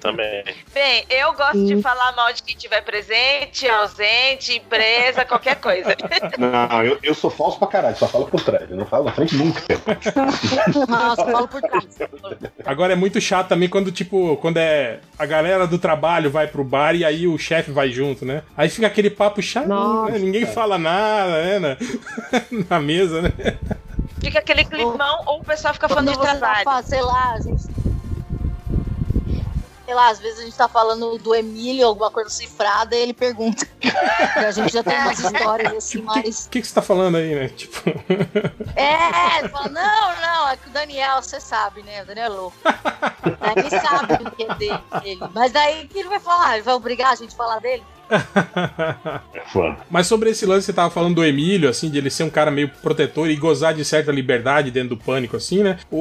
Também. Bem, eu gosto de falar mal de quem estiver presente, ausente, empresa, qualquer coisa. Não, eu, eu sou falso pra caralho, só falo por trás. Eu não falo na frente nunca. [LAUGHS] Nossa, falo por trás. Agora é muito chato também quando, tipo, quando é a galera do trabalho vai pro bar e aí o chefe vai junto, né? Aí fica aquele papo chato, Nossa. né? Ninguém fala nada, né? Na, [LAUGHS] na mesa, né? Fica aquele climão ou o pessoal fica falando de trabalho. tá, sei lá, a gente sei lá, às vezes a gente tá falando do Emílio, alguma coisa cifrada, e ele pergunta. [LAUGHS] e a gente já tem umas histórias assim, mais. O que, que você tá falando aí, né? Tipo. É, ele fala, não, não, é que o Daniel, você sabe, né? O Daniel é louco. É, Ele sabe o que é dele. Mas daí que ele vai falar? Ele vai obrigar a gente a falar dele? [LAUGHS] É foda. Mas sobre esse lance que você tava falando do Emílio, assim, de ele ser um cara meio protetor e gozar de certa liberdade dentro do pânico, assim, né? O,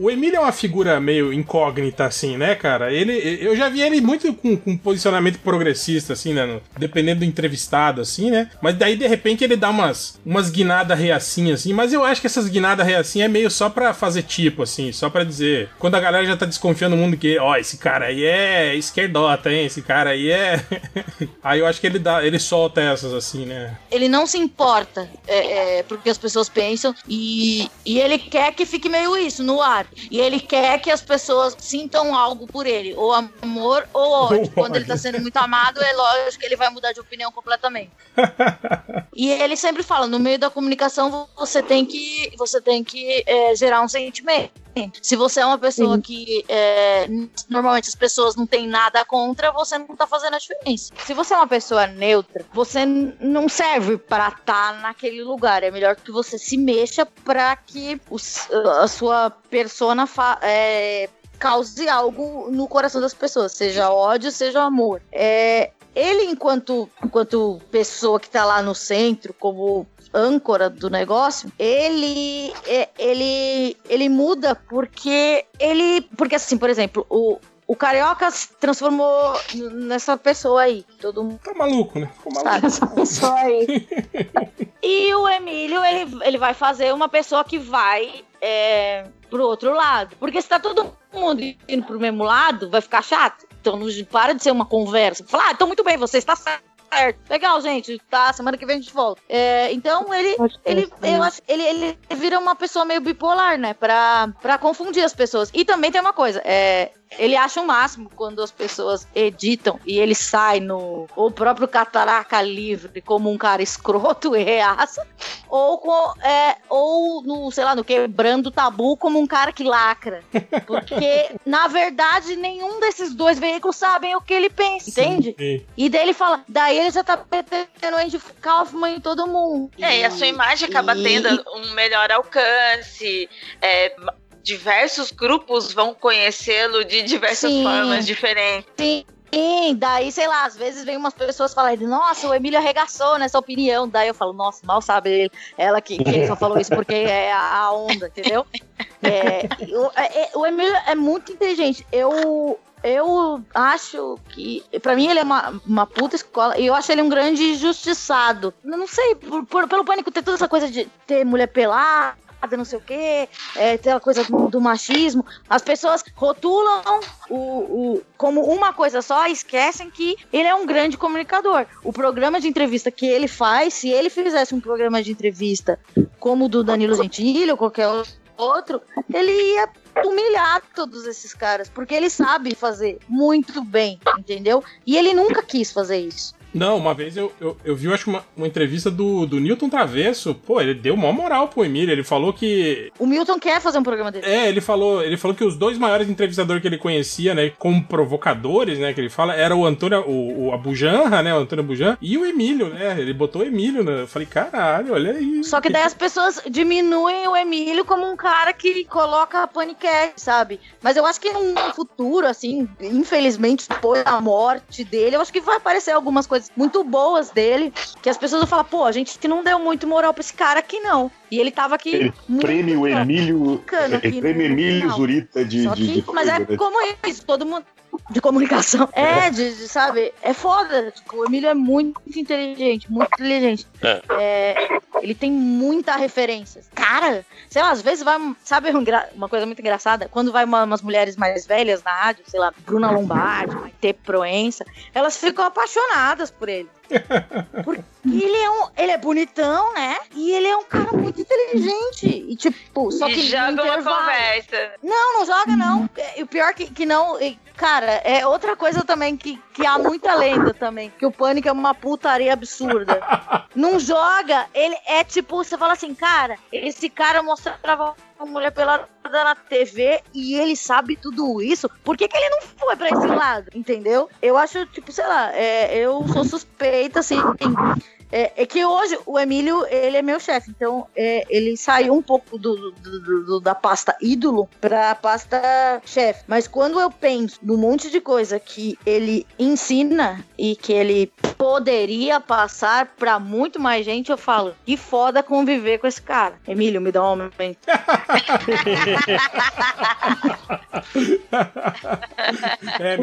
o, o Emílio é uma figura meio incógnita, assim, né, cara? Ele, eu já vi ele muito com, com posicionamento progressista, assim, né? no- dependendo do entrevistado, assim, né? Mas daí, de repente, ele dá umas, umas guinadas reacinhas, assim. Mas eu acho que essas guinadas reacinhas é meio só pra fazer tipo, assim, só pra dizer. Quando a galera já tá desconfiando do mundo que, ó, esse cara aí é esquerdota, hein? Esse cara aí é. [LAUGHS] aí eu acho que ele dá, ele solta essas, assim, né? Ele não se importa é, é, porque as pessoas pensam e, e ele quer que fique meio isso no ar. E ele quer que as pessoas sintam algo por ele, ou amor ou [LAUGHS] ódio. Ou Quando ele tá ódio. sendo muito amado, é lógico que ele vai mudar de opinião completamente. [LAUGHS] E ele sempre fala, no meio da comunicação você tem que, você tem que é, gerar um sentimento. Se você é uma pessoa que é, normalmente as pessoas não têm nada contra, você não tá fazendo a diferença. Se você é uma pessoa neutra, você não serve para estar naquele lugar. É melhor que você se mexa para que os- a sua persona é, cause algo no coração das pessoas, seja ódio, seja amor. É, ele, enquanto, enquanto pessoa que tá lá no centro, como âncora do negócio, ele é, ele ele muda porque ele porque assim, por exemplo, o o Carioca se transformou nessa pessoa aí. Todo mundo Tá maluco, né? Ficou maluco. sabe. Essa pessoa aí. [LAUGHS] E o Emílio, ele, ele vai fazer uma pessoa que vai é, pro outro lado. Porque se tá todo mundo indo pro mesmo lado, vai ficar chato. Então não para de ser uma conversa. Fala, ah, então muito bem, você está certo. Legal, gente, tá? Semana que vem a gente volta. É, então ele, ele, eu acho, ele, ele vira uma pessoa meio bipolar, né? Pra, pra confundir as pessoas. E também tem uma coisa, é, ele acha o máximo quando as pessoas editam e ele sai no o próprio Cataraca Livre como um cara escroto e reaça, ou, com, é, ou no, sei lá, no Quebrando o Tabu como um cara que lacra. Porque, [LAUGHS] na verdade, nenhum desses dois veículos sabem o que ele pensa, entende? Sim. E daí ele fala, daí ele já tá metendo Andy Kaufman em todo mundo. É, e a sua imagem acaba e- tendo um melhor alcance. é, diversos grupos vão conhecê-lo de diversas Sim. formas diferentes. Sim. Sim, daí, sei lá, às vezes vem umas pessoas falarem, nossa, o Emílio arregaçou nessa opinião. Daí eu falo, nossa, mal sabe ele, ela que, que ele só falou isso porque é a, onda, entendeu? [LAUGHS] É, o, é- o Emílio é muito inteligente. Eu, eu acho que, pra mim, ele é uma, uma puta escola e eu acho ele um grande injustiçado. Eu Não sei, por- por- pelo pânico ter toda essa coisa de ter mulher pelada. Não sei o que, é, ter a coisa do, do machismo. As pessoas rotulam o, o- como uma coisa só e esquecem que ele é um grande comunicador. O programa de entrevista que ele faz, se ele fizesse um programa de entrevista como o do Danilo Gentili ou qualquer outro, ele ia humilhar todos esses caras, porque ele sabe fazer muito bem, entendeu? E ele nunca quis fazer isso. Não, uma vez eu, eu, eu vi, eu acho, uma, uma entrevista do, do Newton Travesso. Pô, ele deu maior moral pro Emílio. Ele falou que. O Milton quer fazer um programa dele. É, ele falou, ele falou que os dois maiores entrevistadores que ele conhecia, né, como provocadores, né, que ele fala, era o Antônio, o, o Abujanra, né, o Antônio Abujan, e o Emílio, né? Ele botou o Emílio, né? Eu falei, caralho, olha aí. Só que daí as pessoas diminuem o Emílio como um cara que coloca paniquete, sabe? Mas eu acho que num futuro, assim, infelizmente, depois da morte dele, eu acho que vai aparecer algumas coisas muito boas dele, que as pessoas vão falar, pô, a gente que não deu muito moral pra esse cara aqui, não. E ele tava aqui. Prêmio Emílio. é, Prêmio Emílio. Zurita de, que- de mas é né? como isso, todo mundo. De comunicação. É, de, de, sabe? É foda. Tipo, o Emílio é muito inteligente, muito inteligente. É. É, ele tem muita referência. Cara, sei lá, às vezes vai. Sabe um uma coisa muito engraçada? Quando vai uma- umas mulheres mais velhas na rádio, sei lá, Bruna Lombardi, Maite Proença, elas ficam apaixonadas por ele. Porque ele é, um, ele é bonitão, né? E ele é um cara muito inteligente. E tipo, só que e joga uma conversa. não, não joga, não. É, E o pior que, que não. e, Cara, é outra coisa também que, que há muita lenda também. Que o pânico é uma putaria absurda. Não joga, ele é tipo, você fala assim, cara, esse cara mostrava uma mulher pelada na TV e ele sabe tudo isso, por que, que ele não foi pra esse lado? Entendeu? Eu acho, tipo, sei lá, é, eu sou suspeita, assim. É, é, que hoje o Emílio, ele é meu chefe, então é, ele saiu um pouco do, do, do, do, da pasta ídolo pra pasta chefe. Mas quando eu penso no monte de coisa que ele ensina e que ele poderia passar pra muito mais gente, eu falo, que foda conviver com esse cara. Emílio, me dá um momento. é,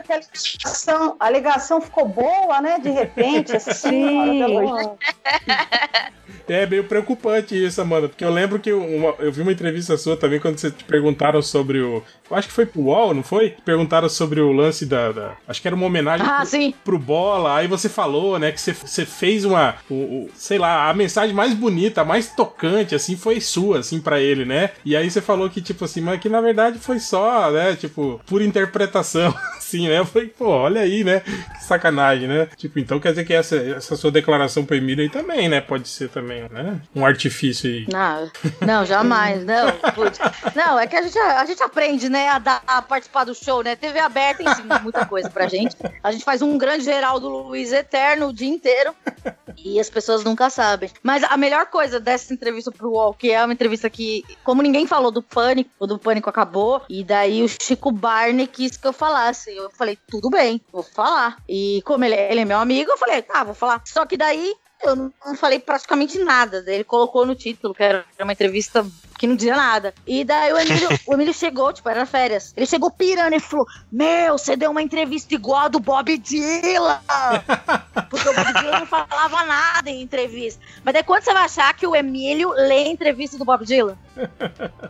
que a ligação, a ligação ficou boa, né? De repente, assim. [LAUGHS] [LAUGHS] É meio preocupante isso, Amanda, porque eu lembro que uma, eu vi uma entrevista sua também quando você te perguntaram sobre o. Eu acho que foi pro UOL, não foi? Perguntaram sobre o lance da. da acho que era uma homenagem ah, pro, sim. pro Bola. Aí você falou, né, que você, você fez uma. O, o, sei lá, a mensagem mais bonita, mais tocante, assim, foi sua, assim, para ele, né? E aí você falou que, tipo assim, mas que na verdade foi só, né, tipo, por interpretação, [LAUGHS] assim, né? Eu falei, pô, olha aí, né? Que sacanagem, né? Tipo, então quer dizer que essa, essa sua declaração pro Emílio aí também, né? Pode ser também né? Um artifício aí. Não, não jamais, não. Putz. Não, é que a gente, a gente aprende, né, a, dar, a participar do show, né? TV aberta ensina muita coisa pra gente. A gente faz um grande Geraldo Luiz eterno o dia inteiro e as pessoas nunca sabem. Mas a melhor coisa dessa entrevista pro UOL, que é uma entrevista que, como ninguém falou do Pânico, o do Pânico acabou, e daí o Chico Barney quis que eu falasse. Eu falei, tudo bem, vou falar. E como ele, ele é meu amigo, eu falei, tá, vou falar. Só que daí eu não, falei praticamente nada. Ele colocou no título que era uma entrevista que não dizia nada. E daí o Emílio, [LAUGHS] o Emílio chegou, tipo, era férias. Ele chegou pirando e falou: Meu, você deu uma entrevista igual a do Bob Dylan. [LAUGHS] Porque o Bob Dylan não falava nada em entrevista. Mas daí quando você vai achar que o Emílio lê a entrevista do Bob Dylan?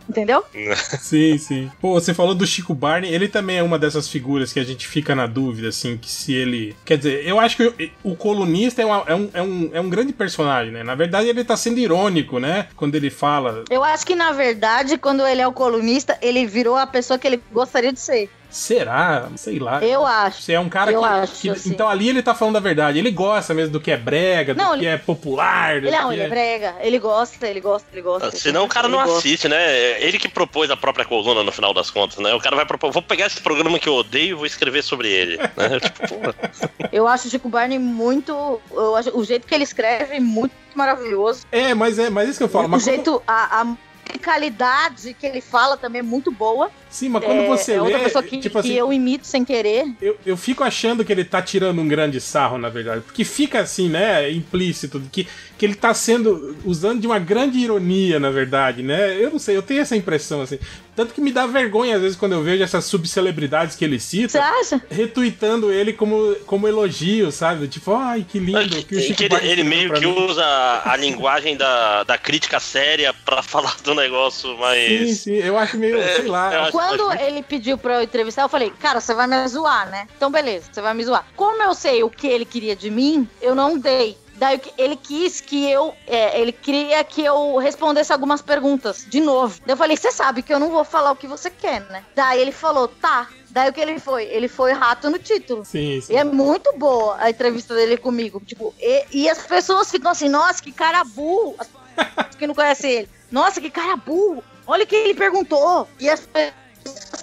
Entendeu? [LAUGHS] sim, sim. Pô, você falou do Chico Barney, ele também é uma dessas figuras que a gente fica na dúvida, assim, que se ele. Quer dizer, eu acho que o colunista é, uma, é, um, é, um, é um grande personagem, né? Na verdade, ele tá sendo irônico, né? Quando ele fala. Eu acho que na verdade, quando ele é o colunista, ele virou a pessoa que ele gostaria de ser. Será? Sei lá. Eu acho. Você é um cara eu que, acho, que assim. Então ali ele tá falando a verdade. Ele gosta mesmo do que é brega, do Não, que ele- é popular. do Não, que ele é brega. Ele gosta, ele gosta, ele gosta. Senão o cara não gosta. assiste, né? Ele que propôs a própria coluna no final das contas, né? O cara vai propor, vou pegar esse programa que eu odeio e vou escrever sobre ele. Né? [LAUGHS] tipo. Eu acho o Chico Barney muito. Eu acho o jeito que ele escreve muito maravilhoso. É, mas é, mas isso que eu falo. o jeito. A, a musicalidade que ele fala também é muito boa. Sim, mas quando é, você é lê, outra pessoa que, tipo que assim- eu imito sem querer. Eu, eu fico achando que ele tá tirando um grande sarro, na verdade. Porque fica assim, né? Implícito, que, que ele tá sendo. usando de uma grande ironia, na verdade, né? Eu não sei, eu tenho essa impressão, assim. Tanto que me dá vergonha, às vezes, quando eu vejo essas subcelebridades que ele Você cita, acha? retuitando ele como, como elogio, sabe? Tipo, ai, que lindo. Que o Chico Que ele, ele meio que mim." usa a linguagem da, da crítica séria pra [LAUGHS] falar do negócio mais. Sim, sim, eu acho meio, sei lá. Quando ele pediu pra eu entrevistar, eu falei, cara, você vai me zoar, né? Então, beleza, você vai me zoar. Como eu sei o que ele queria de mim, eu não dei. Daí ele quis que eu. é, ele queria que eu respondesse algumas perguntas de novo. Daí eu falei, você sabe que eu não vou falar o que você quer, né? Daí ele falou, tá. Daí o que ele foi? Ele foi rato no título. Sim, sim. E é muito boa a entrevista dele comigo. Tipo, e, e as pessoas ficam assim, nossa, que cara burro. As pessoas que não conhecem ele. Nossa, que cara burro. Olha o que ele perguntou. E as pessoas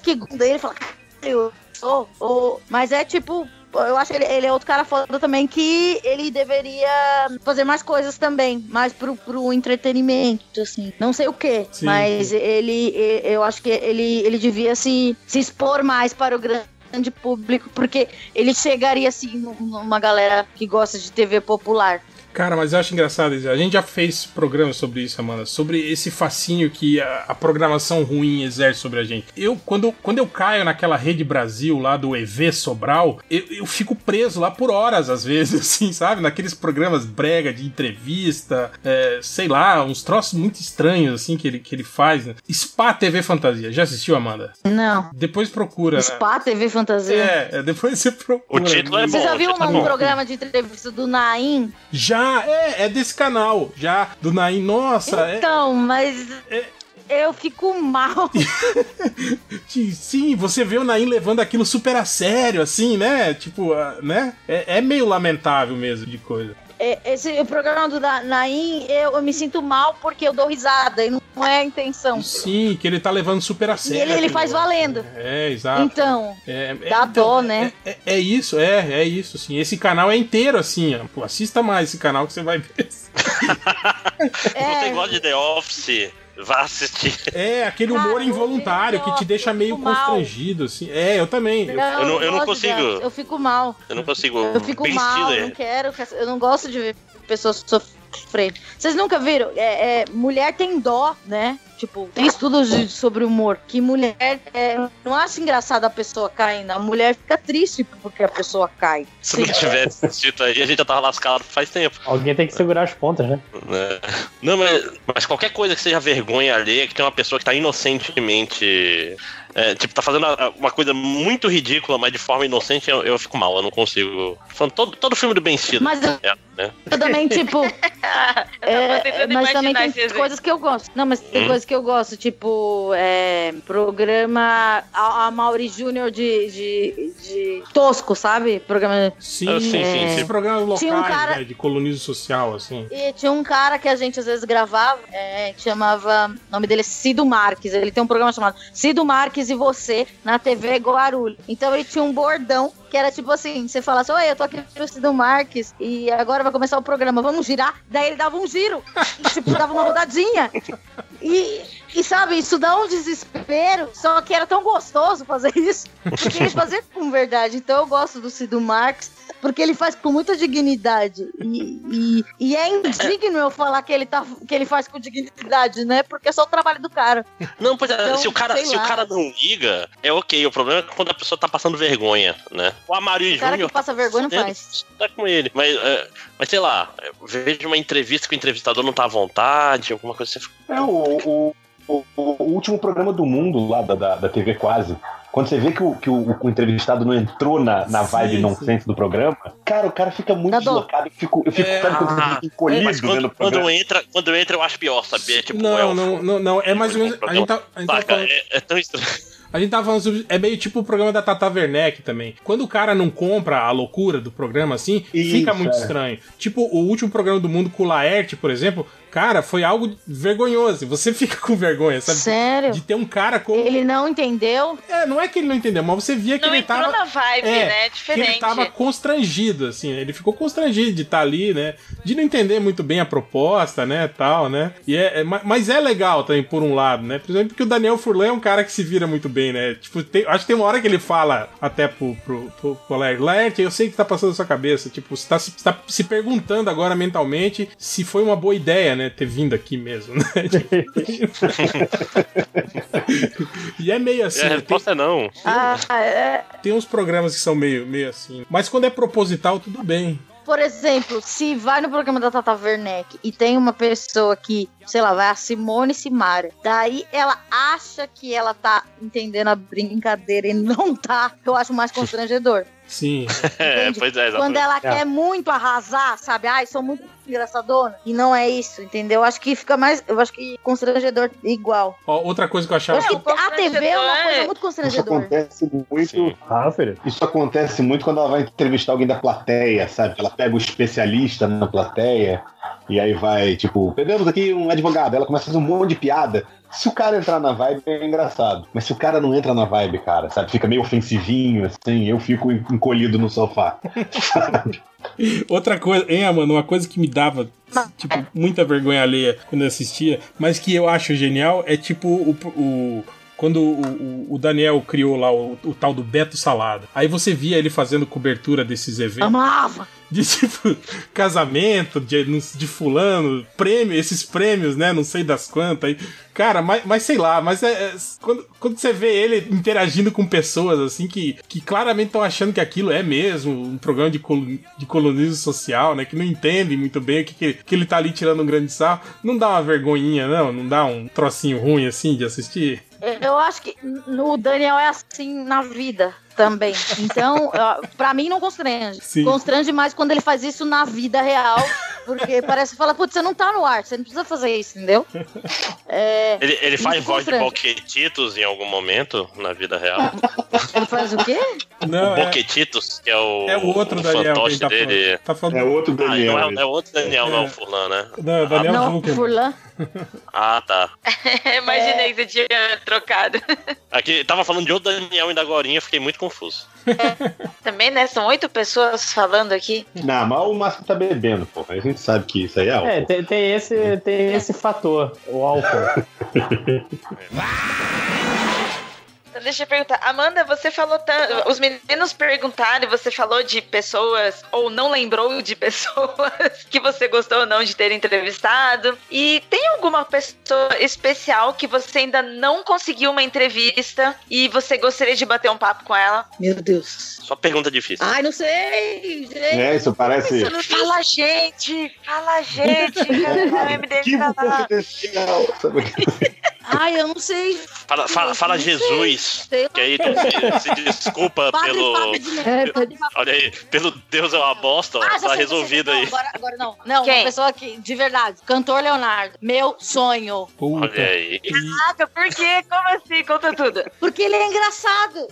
que dele falam, cara, eu sou. ou- Mas é tipo. Eu acho que ele, ele é outro cara foda também que ele deveria fazer mais coisas também, mais pro, pro entretenimento, assim. Não sei o que, mas ele, eu acho que ele, ele devia se, se expor mais para o grande público, porque ele chegaria assim num- numa galera que gosta de TV popular. Cara, mas eu acho engraçado isso. A gente já fez programa sobre isso, Amanda, sobre esse fascínio que a, a programação ruim exerce sobre a gente. Eu, quando, quando eu caio naquela rede Brasil lá do EV Sobral, eu, eu fico preso lá por horas, às vezes, [LAUGHS] assim, sabe? Naqueles programas brega de entrevista, é, sei lá, uns troços muito estranhos, assim, que ele, que ele faz. Né? Spa TV Fantasia. Já assistiu, Amanda? Não. Depois procura. né? Spa TV Fantasia. É, é, depois você procura. O título é Você bom. já o viu é um bom. programa de entrevista do Naim? Já, é, é desse canal. Já, do Naim. Nossa, é. Então, mas eu fico mal. [LAUGHS] Sim, você vê o Naim levando aquilo super a sério, assim, né? Tipo, ah, né? É, é meio lamentável mesmo de coisa. É, esse o programa do Naim, eu, eu me sinto mal porque eu dou risada e não é a intenção. Sim, que ele tá levando super a E sério. ele, ele aquele faz valendo. É, exato. Então, É, é, dá então, dó, né? É, é isso, é, é isso, assim. Esse canal é inteiro, assim, ó. Pô, assista mais esse canal que você vai ver. Se [LAUGHS] você É, gosta de The Office, vá assistir. É, aquele humor Cara, involuntário que te deixa meio mal. constrangido, assim. É, eu também. Eu- Eu não- eu não consigo. Eu fico mal. Eu não consigo. Eu fico Ben mal, eu Stiller. não quero. Eu não gosto de ver pessoas sofrendo. Vocês nunca viram? É, é, mulher tem dó, né? Tipo, tem estudos de- sobre humor. Que mulher é, não acha engraçado a pessoa caindo. A mulher fica triste porque a pessoa cai. Se não tivesse assistido aí, a gente já tava lascado faz tempo. Alguém tem que segurar as pontas, né? né? Não, mas, mas qualquer coisa que seja vergonha alheia, que tem uma pessoa que tá inocentemente. é, tipo, tá fazendo uma coisa muito ridícula, mas de forma inocente, eu, eu fico mal, eu não consigo. Falando todo, todo filme do Ben Stiller. Mas eu- é, né? Eu também, tipo. [LAUGHS] é, mas também tem coisas que eu gosto. Não, mas tem Hum. coisas que eu gosto, tipo, é, programa a, a Mauri Júnior de, de, de tosco, sabe? Programa. Sim, Ah, sim, sim, É. Esses programas locais, Tinha um cara- né, de colonismo social, assim. E tinha um cara que a gente às vezes gravava, é, que chamava. O nome dele é Cido Marques. Ele tem um programa chamado Cido Marques e Você na TV Guarulhos. Então ele tinha um bordão que era tipo assim: você falasse, oi, eu tô aqui no Cido Marques e agora vai começar o programa, vamos girar? Daí ele dava um giro, e, [LAUGHS] tipo, dava uma rodadinha. E, e sabe, isso dá um desespero, só que era tão gostoso fazer isso, [LAUGHS] porque ele fazia com verdade. Então eu gosto do Cido Marques, porque ele faz com muita dignidade. E, e, e é indigno eu falar que ele, tá, que ele faz com dignidade, né? Porque é só o trabalho do cara. Não, pois é, Então, se, o cara, se o cara não liga, é ok. O problema é quando a pessoa tá passando vergonha, né? O Amari O cara Júnior que passa vergonha não É, faz. tá com ele. Mas, é, mas sei lá, vejo uma entrevista que o entrevistador não tá à vontade, alguma coisa assim. É o, o, o, o último programa do mundo lá da, da, da TV Quase. Quando você vê que o, que o, o entrevistado não entrou na, na vibe Sim, nonsense do programa, cara, o cara fica muito deslocado. Eu fico, eu fico É, sabe quando ah, encolhido Mas quando, quando entra, quando entra, eu acho pior, sabia? Tipo, não, é o- não, não, não, é mais ou menos. A gente tá, a gente tá falando. é, é tão estranho. A gente tava falando sobre. É meio tipo o programa da Tata Werneck também. Quando o cara não compra a loucura do programa assim, Isso, fica muito é. estranho. Tipo, o último programa do mundo com o Laerte, por exemplo, cara, foi algo vergonhoso. Você [LAUGHS] fica com vergonha, sabe? Sério? De ter um cara com. Ele não entendeu? É, não é que ele não entendeu, mas você via que Não ele entrou tava. na vibe, É, né? que Diferente. ele tava constrangido, assim, ele ficou constrangido de estar ali, né? De não entender muito bem a proposta, né, tal, né? E é, é- ma- mas é legal também, por um lado, né? Por exemplo, porque o Daniel Furlan é um cara que se vira muito bem, né? Tipo, tem- acho que tem uma hora que ele fala até pro, pro, pro, pro Laerte, Laerte, eu sei que tá passando na sua cabeça, tipo, você tá, você tá se perguntando agora mentalmente se foi uma boa ideia, né, ter vindo aqui mesmo, né? [LAUGHS] e é meio assim, É, a né? tem, resposta é não. Ah, é, tem uns programas que são meio, meio assim. Mas quando é proposital, tudo bem. por exemplo, se vai no programa da Tata Werneck e tem uma pessoa que, sei lá, vai a Simone Simaria, daí ela acha que ela tá entendendo a brincadeira e não tá, eu acho mais constrangedor. Sim. É, pois é, Quando ela É. quer muito arrasar, sabe? Ai, sou muito engraçadona. E não é isso, entendeu? Eu acho que fica mais. Eu acho que constrangedor igual. Ó, outra coisa que eu Eu achava. acho que a TV é uma coisa é- muito Isso constrangedora. acontece muito. Sim. Ah, filho. Isso acontece muito quando ela vai entrevistar alguém da plateia, sabe? Ela pega o especialista na plateia e aí vai, tipo, pegamos aqui um advogado, ela começa a fazer um monte de piada. Se o cara entrar na vibe, é engraçado. Mas se o cara não entra na vibe, cara, sabe? Fica meio ofensivinho, assim, eu fico encolhido no sofá. [LAUGHS] Outra coisa, hein, mano, uma coisa que me dava, tipo, muita vergonha alheia quando eu assistia, mas que eu acho genial é tipo o. o- quando o, o- o Daniel criou lá o, o tal do Beto Salada. Aí você via ele fazendo cobertura desses eventos. Amava! de tipo casamento de, de fulano, prêmio, esses prêmios, né? Não sei das quantas. Aí, cara, mas, mas sei lá, mas é, é- quando, quando você vê ele interagindo com pessoas assim que, que claramente estão achando que aquilo é mesmo um programa de, col, de colonismo social, né? Que não entendem muito bem o que, que, que ele tá ali tirando um grande sarro. Não dá uma vergonhinha, não? Não dá um trocinho ruim assim de assistir? Eu acho que o Daniel é assim na vida também. Então, ó, pra mim não constrange. Sim. Constrange mais quando ele faz isso na vida real Porque parece que fala, putz, você não tá no ar, você não precisa fazer isso, entendeu? É, Ele, ele faz voz de. Boquetitos em algum momento na vida real. Ele faz o quê? Não, é, Boquetitos, que é o, é o outro o Daniel fantoche tá falando. dele. Tá falando É outro Ah, Daniel. não é, é outro Daniel, não é o Furlan, né? Não, é o Daniel não, Zuckerman. Furlan. Ah, tá. [LAUGHS] Imaginei que você tinha trocado. Aqui, tava falando de outro Daniel ainda agora, eu fiquei muito confuso. Também, né? São oito pessoas falando aqui. Não, mas o Márcio tá bebendo, pô. A gente sabe que isso aí é álcool. É, tem, tem esse, tem esse fator, o álcool. [LAUGHS] Então, deixa eu perguntar. Amanda, você falou tanto. Os meninos perguntaram, você falou de pessoas, ou não lembrou de [LAUGHS] pessoas que você gostou ou não de ter entrevistado. E tem alguma pessoa especial que você ainda não conseguiu uma entrevista e você gostaria de bater um papo com ela? Meu Deus. Só pergunta difícil. Ai, não sei, gente. É, isso parece. Fala, gente! Fala, gente! [LAUGHS] Lá? confidencial. Sabe? [LAUGHS] Ai, eu não sei. Fala, fala, fala. Jesus, que aí tu se, se desculpa Padre pelo. Padre Fábio- Olha aí, pelo Deus é uma bosta, ó, Ah, tá sei, já sei. resolvido Não, aí. Agora, agora não. Não, Quem? uma pessoa que, de verdade. Cantor Leonardo. Meu sonho. Puta. Olha aí. Caraca, por quê? Como assim? Conta tudo. Porque ele é engraçado.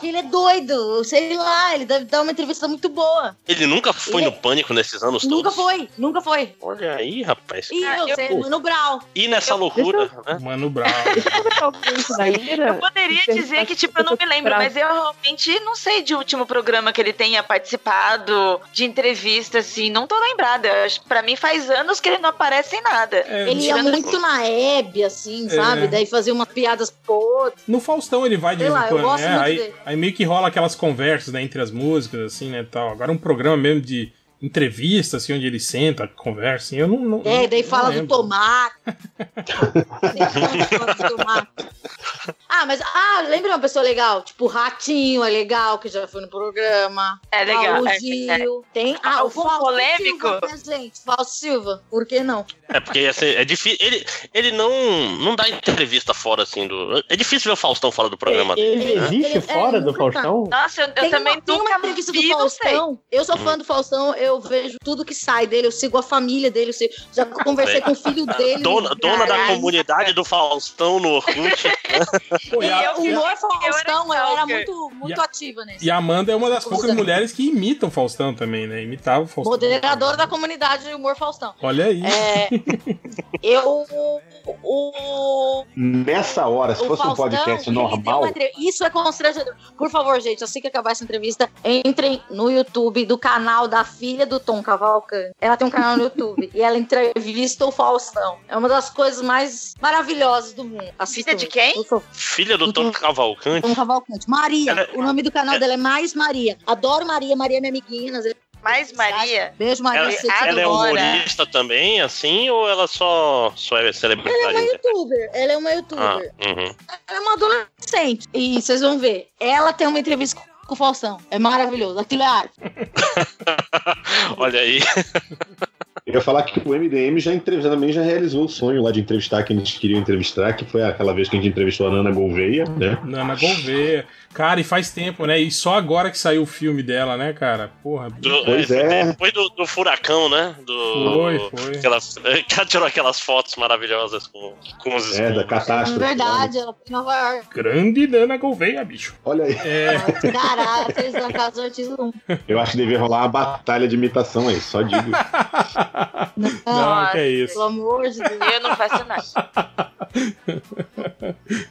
Que ele é doido. Sei lá, ele deve dar uma entrevista muito boa. Ele nunca foi Ele- no pânico nesses anos Nunca todos. foi, nunca foi. Olha aí, rapaz. E Ah, eu, eu- Mano Brown. E nessa loucura, né? Mano Brown. [LAUGHS] Eu poderia dizer que, tipo, eu não me lembro, mas eu realmente não sei de último programa que ele tenha participado, de entrevista, assim, não tô lembrada. Eu Pra mim faz anos que ele não aparece em nada. É, Ele ia tirando- muito na Hebe, assim, É. sabe? Daí fazia umas piadas podres. No Faustão ele vai de Sei vez lá, em eu quando, gosto né? muito Aí, dele. Aí meio que rola aquelas conversas, né, entre as músicas, assim, né, tal. Agora um programa mesmo de entrevista, assim, onde ele senta, conversa, assim, eu não... não É, daí não fala do lembro. tomate. Ele fala do tomate. Ah, mas ah, lembra uma pessoa legal? Tipo, o Ratinho é legal, que já foi no programa. É legal. Ah, o é, Gil. Tem. Ah, o Algum Fausto polêmico? Silva, né, gente? Fausto Silva. Por que não? É porque ia ser- é difícil. Ele, ele não, não dá entrevista fora, assim, do. É difícil ver o Faustão fora do programa dele. Ele existe Ele- é, fora do nunca tá. Faustão? Nossa, eu, eu tem também uma, tem nunca uma entrevista do vi. Faustão. Eu sou fã do Faustão, eu vejo tudo que sai dele, eu sigo a família dele, eu sigo- já conversei com o filho dele. Dona, dona da comunidade do Faustão no Orkut. [LAUGHS] Pô, e, a, eu, o humor Faustão, eu era muito, muito a- ativa nesse. e a Amanda é uma das poucas Faustão. mulheres que imitam o Faustão também, né? Imitava o Faustão. Moderadora da comunidade de humor Faustão. Olha aí. É, [LAUGHS] eu. O, Nessa hora, se o fosse um Faustão, podcast ele deu normal, Isso é constrangedor. Por favor, gente, assim que acabar essa entrevista, entrem no YouTube do canal da filha do Tom Cavalcante. Ela tem um canal no YouTube e ela entrevista o Faustão. É uma das coisas mais maravilhosas do mundo. Assista de quem? Filha do Tom Cavalcante. Tom Cavalcante. Maria. Ela- O nome do canal dela é Mais Maria. Adoro Maria. Maria é minha amiguinha. nas redes Mais. Maria. Beijo, Maria. Ela, você ela é humorista também, assim, ou ela só, só é Ela é celebridade? uma youtuber. Ela é uma Ah, youtuber. uhum. Ela é uma adolescente. E vocês vão ver. Ela tem uma entrevista com o Faustão. É maravilhoso. Aquilo é arte. [LAUGHS] Olha aí. eu ia falar que o MDM já entrevistou, também já realizou o sonho lá de entrevistar quem eles queriam entrevistar, que foi aquela vez que a gente entrevistou a Nana Gouveia, né? Nana Gouveia. Cara, e faz tempo, né? E só agora que saiu o filme dela, né, cara? Porra. Do- Pois foi é. Depois do, do furacão, né? Do, Foi, foi. Aquelas, [LAUGHS] ela tirou aquelas fotos maravilhosas com, com os É, da escudos. É catástrofe. verdade. Ela foi em Nova York. Grande Nana Gouveia, bicho. Olha aí, É. Caráteres da Casa do Artista 1. eu acho que devia rolar uma batalha de imitação aí, só digo. [LAUGHS] Não, que é isso. Pelo amor de Deus. Eu não faço nada. [LAUGHS]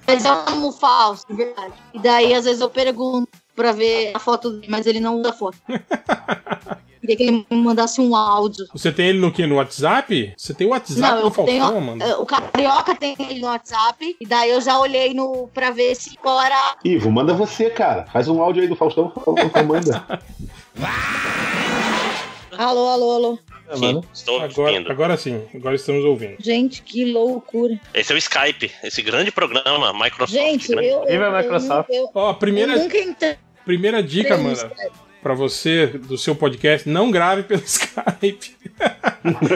Mas eu amo o Fausto, de verdade. E daí, às vezes, eu pergunto pra ver a foto dele, mas ele não usa foto. [LAUGHS] Queria que ele me mandasse um áudio. Você tem ele no que? No WhatsApp? Você tem o WhatsApp Não, do eu Faustão, tenho. mano? O Carioca tem ele no WhatsApp. E daí eu já olhei no pra ver se qual era. Ivo, manda você, cara. Faz um áudio aí do Faustão, favor, manda. [LAUGHS] Alô, alô, alô. Sim, estou Agora, ouvindo. agora sim, agora estamos ouvindo. Gente, que loucura. Esse é o Skype, esse grande programa, Microsoft. Gente, grande- eu. Viva eu, a Microsoft. Eu, eu, Ó, a eu primeira, nunca entrei primeira dica, no mano, Skype. Pra você, do seu podcast, não grave pelo [LAUGHS] Skype.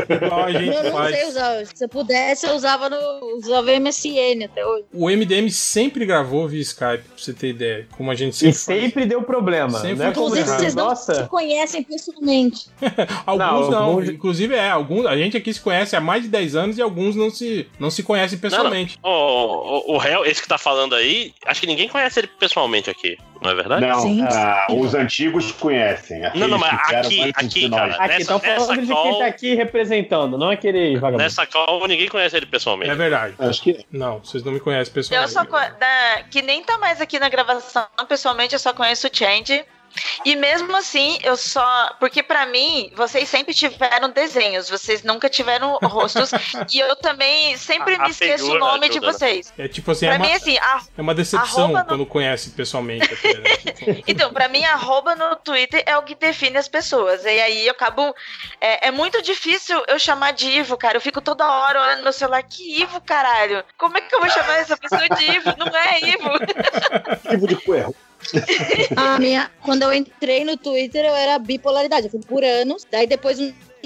Igual a gente Eu não faz. sei usar. Se eu pudesse, eu usava no usava MSN até hoje. O MDM sempre gravou via Skype, pra você ter ideia. Como a gente E sempre faz. sempre deu problema. Sempre não é como Inclusive, vocês não se Nossa, conhecem pessoalmente. [LAUGHS] Alguns Não, não, alguns- inclusive é, alguns, a gente aqui se conhece há mais de 10 anos e alguns não se, não se conhecem pessoalmente. O, o, o réu, esse que tá falando aí, acho que ninguém conhece ele pessoalmente aqui, não é verdade? Não, Sim. ah, os antigos conhecem. Não, não, mas aqui- aqui, cara. aqui estão falando de call- quem tá aqui representando, não aquele vagabundo. Nessa call, ninguém conhece ele pessoalmente. É verdade. Acho que Não, vocês não me conhecem Eu pessoalmente. só co- da- que nem tá mais aqui na gravação, pessoalmente eu só conheço o Change. E mesmo assim, eu só. Porque pra mim, vocês sempre tiveram desenhos, vocês nunca tiveram rostos. [LAUGHS] e eu também sempre A- me a esqueço o nome de ajuda, né? vocês. É tipo assim, Pra é uma, mim, assim, a- é uma decepção arroba no- quando conhece pessoalmente. até, [LAUGHS] né? Tipo, Então, pra mim, arroba no Twitter é o que define as pessoas. E aí eu acabo. É, é muito difícil eu chamar de Ivo, cara. Eu fico toda hora olhando no meu celular. Que Ivo, caralho? Como é que eu vou chamar essa pessoa de Ivo? Não é Ivo. tipo de [LAUGHS] coerro. [LAUGHS] A minha, quando eu entrei no Twitter, eu era bipolaridade. Eu fui por anos. Daí depois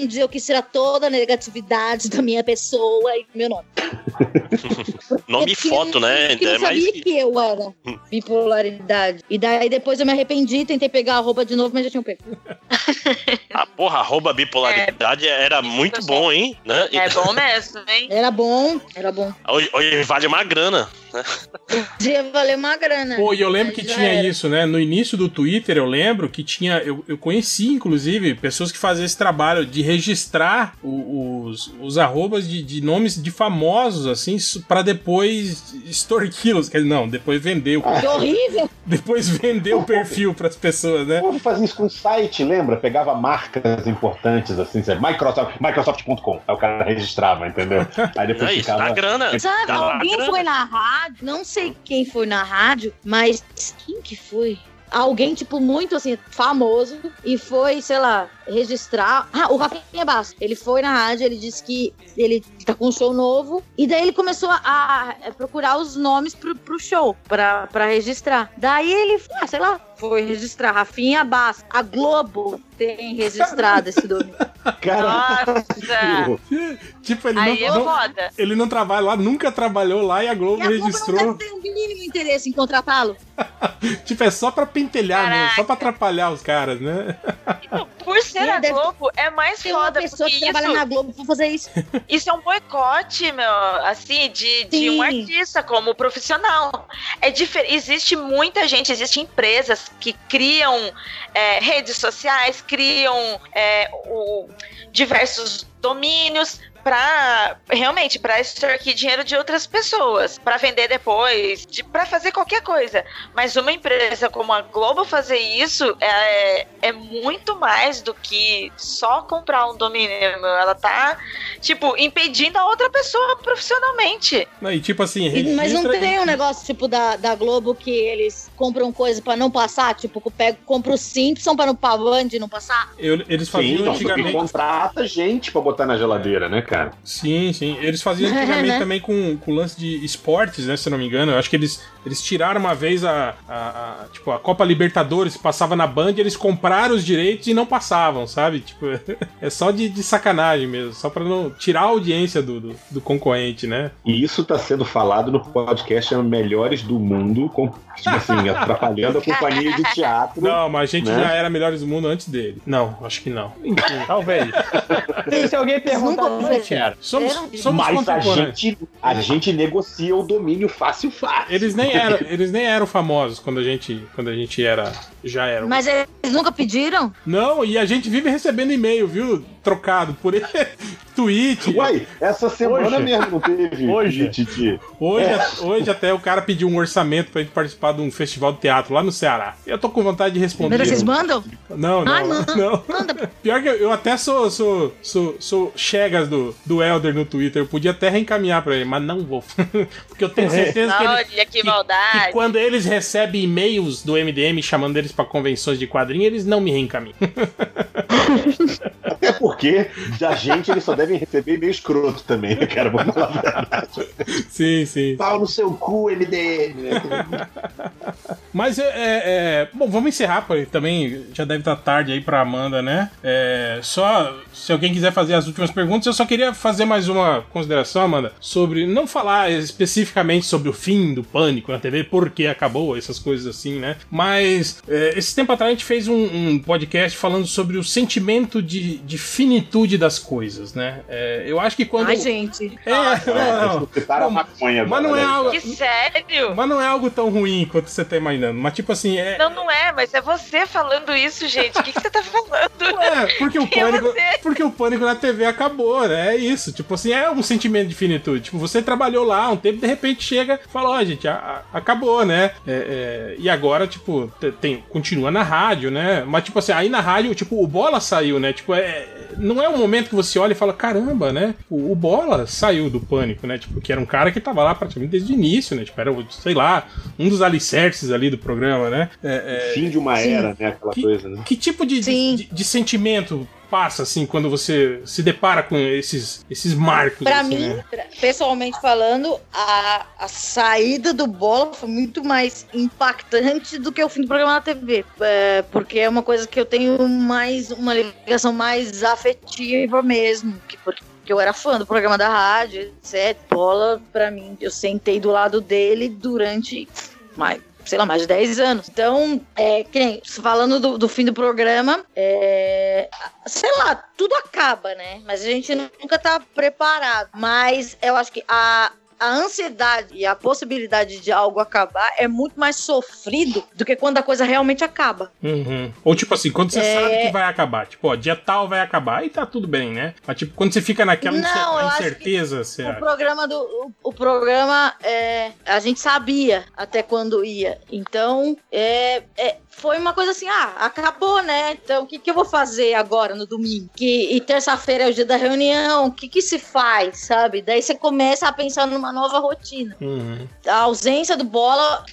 dia eu quis tirar toda a negatividade da minha pessoa e do meu nome. [LAUGHS] Nome e Porque foto, né? Eu não É mais. sabia que eu era bipolaridade. E daí depois eu me arrependi, tentei pegar a roupa de novo, mas já tinham pego. A [LAUGHS] porra, arroba bipolaridade era muito bom, hein? Né? É bom mesmo, hein? [LAUGHS] Era bom, era bom. Hoje, hoje vale uma grana. Podia valer uma grana. Pô, e eu lembro que tinha era. isso, né? No início do Twitter, eu lembro que tinha. Eu, eu conheci, inclusive, pessoas que faziam esse trabalho de registrar o- os, os arrobas de, de nomes de famosos, assim, para depois extorquí-los. Quer dizer, não, depois vender o, Que horrível! [LAUGHS] depois vender o perfil pras pessoas, né? O povo fazia isso com site, lembra? Pegava marcas importantes, assim, sabe? Microsoft, Microsoft.com. Aí o cara registrava, entendeu? [LAUGHS] Aí depois É isso, dá ficava. grana. Sabe, Dá lá alguém grana. foi na rádio, não sei quem foi na rádio, mas quem que foi? Alguém, tipo, muito assim, famoso, e foi, sei lá, registrar. Ah, o Rafinha Bastos. Ele foi na rádio, ele disse que ele tá com um show novo, e daí ele começou a, a procurar os nomes pro, pro show, pra, pra registrar. Daí ele, ah, sei lá, foi registrar Rafinha Bastos. A Globo tem registrado esse nome. [LAUGHS] Cara, Nossa! Tipo, ele Aí é não, não- foda. ele não trabalha lá, nunca trabalhou lá e a Globo E a Globo não registrou. deve ter o mínimo interesse em contratá-lo. [LAUGHS] Tipo, é só pra pentelhar mesmo, Caraca. só pra atrapalhar os caras, né? Por ser a Globo, é mais Tem uma foda, pessoa porque que trabalha isso, na Globo pra fazer isso. [LAUGHS] isso é um boicote, meu, assim, de, de um artista como profissional. É diferente. Existe muita gente, existem empresas que criam é, redes sociais, criam é, o- diversos domínios para realmente para extorquir dinheiro de outras pessoas, para vender depois, de, para fazer qualquer coisa. Mas uma empresa como a Globo fazer isso é, é muito mais do que só comprar um domínio. Ela tá, tipo, impedindo a outra pessoa profissionalmente. E tipo assim, E- Mas não tem um negócio tipo da, da Globo que eles compram coisa pra não passar? Tipo, pega, compra o Simpson pra não pra Band não passar? Eu- eles sim, faziam então, e antigamente. contrata gente pra botar na geladeira, né, cara? Sim, sim. Eles faziam [LAUGHS] antigamente Né? também com o lance de esportes, né? Se eu não me engano. Eu acho que eles, eles tiraram uma vez a, a, a- Tipo, a Copa Libertadores passava na Band, eles compraram os direitos e não passavam, sabe? Tipo, [LAUGHS] é só de, de sacanagem mesmo. Só pra não tirar a audiência do, do, do concorrente, né? E isso tá sendo falado no podcast Melhores do Mundo, com, tipo assim, [LAUGHS] atrapalhando a companhia de teatro. Não, mas a gente Né? já era melhores do mundo antes dele. Não, acho que não. Enfim. Talvez. Se alguém perguntar, ouviram. quero. Somos, Eram- somos Mas a gente, a gente negocia o domínio fácil, fácil. Eles nem eram, eles nem eram famosos quando a gente, quando a gente era, já era. Mas eles nunca pediram? Não, e a gente vive recebendo e-mail, viu? Trocado por [LAUGHS] tweet. Uai, essa semana Hoje? mesmo não teve [LAUGHS] Hoje? Titi. Hoje, hoje até o cara pediu um orçamento pra gente participar de um festival de teatro lá no Ceará. Eu tô com vontade de responder. Vocês mandam? Não, não, Ah, não. [LAUGHS] não. Manda. Pior que eu, eu até sou, sou, sou, sou chegas do, do Elder no Twitter. Eu podia até reencaminhar pra ele, mas não vou. Porque eu tenho certeza que, ele, Olha que que maldade. quando eles recebem e-mails do MDM chamando eles pra convenções de quadrinhos, eles não me reencaminham. Porque da gente eles só devem receber meio escroto também, né, cara? Vamos falar a verdade. sim, sim. Pau no seu cu, MDM, né? Mas é, é, é, Bom, vamos encerrar, porque também já deve estar tarde aí pra Amanda, né? É, só se alguém quiser fazer as últimas perguntas, eu só queria fazer mais uma consideração, Amanda, sobre não falar especificamente sobre o fim do pânico na TV, porque acabou, essas coisas assim, né? Mas é, esse tempo atrás a gente fez um, um podcast falando sobre o sentimento de, de finitude das coisas, né? É, eu acho que quando. Ai, gente. É, [LAUGHS] não, não. Para a maconha Mas não é agora, algo. Que sério? Mas não é algo tão ruim quanto você tá imaginando. Mas tipo assim, é. Não, não é, mas é você falando isso, gente. O que, que você tá falando? É, porque o [LAUGHS] é pânico, você? Porque o pânico na TV acabou, né? É isso. Tipo assim, é um sentimento de finitude. Tipo, você trabalhou lá um tempo, de repente chega e fala, ó, gente, a- a- acabou, né? É, é, e agora, tipo, te- tem, continua na rádio, né? Mas, tipo assim, aí na rádio, tipo, o Bola saiu, né? Tipo, é, não é um momento que você olha e fala, caramba, né? O, o Bola saiu do pânico, né? Tipo, que era um cara que tava lá praticamente desde o início, né? Tipo, era, sei lá, um dos alicerces ali do programa, né? É, é, Fim de uma Sim. era, né? Aquela Que- coisa, né? que tipo de, de- de sentimento passa, assim, quando você se depara com esses, esses marcos? Pra assim, mim, né? pessoalmente falando, a, a saída do bola foi muito mais impactante do que o fim do programa na TV. É, porque é uma coisa que eu tenho mais, uma ligação mais afetiva mesmo. Que, porque eu era fã do programa da rádio, etc. Bola, pra mim, eu sentei do lado dele durante mais. Sei lá, mais de 10 anos. Então, é, nem, falando do, do fim do programa, é, sei lá, tudo acaba, né? Mas a gente nunca tá preparado. Mas eu acho que a, a ansiedade e a possibilidade de algo acabar é muito mais sofrido do que quando a coisa realmente acaba. Uhum. Ou tipo assim, quando você É. sabe que vai acabar, tipo, ó, dia tal vai acabar, aí tá tudo bem, né? Mas tipo, quando você fica naquela Não, incerteza, você O programa do o, o programa é, a gente sabia até quando ia. Então, é, é, foi uma coisa assim, ah, acabou, né? Então, o que, que eu vou fazer agora no domingo? Que, e terça-feira é o dia da reunião, o que, que se faz, sabe? Daí você começa a pensar numa nova rotina. Uhum. A ausência do bola,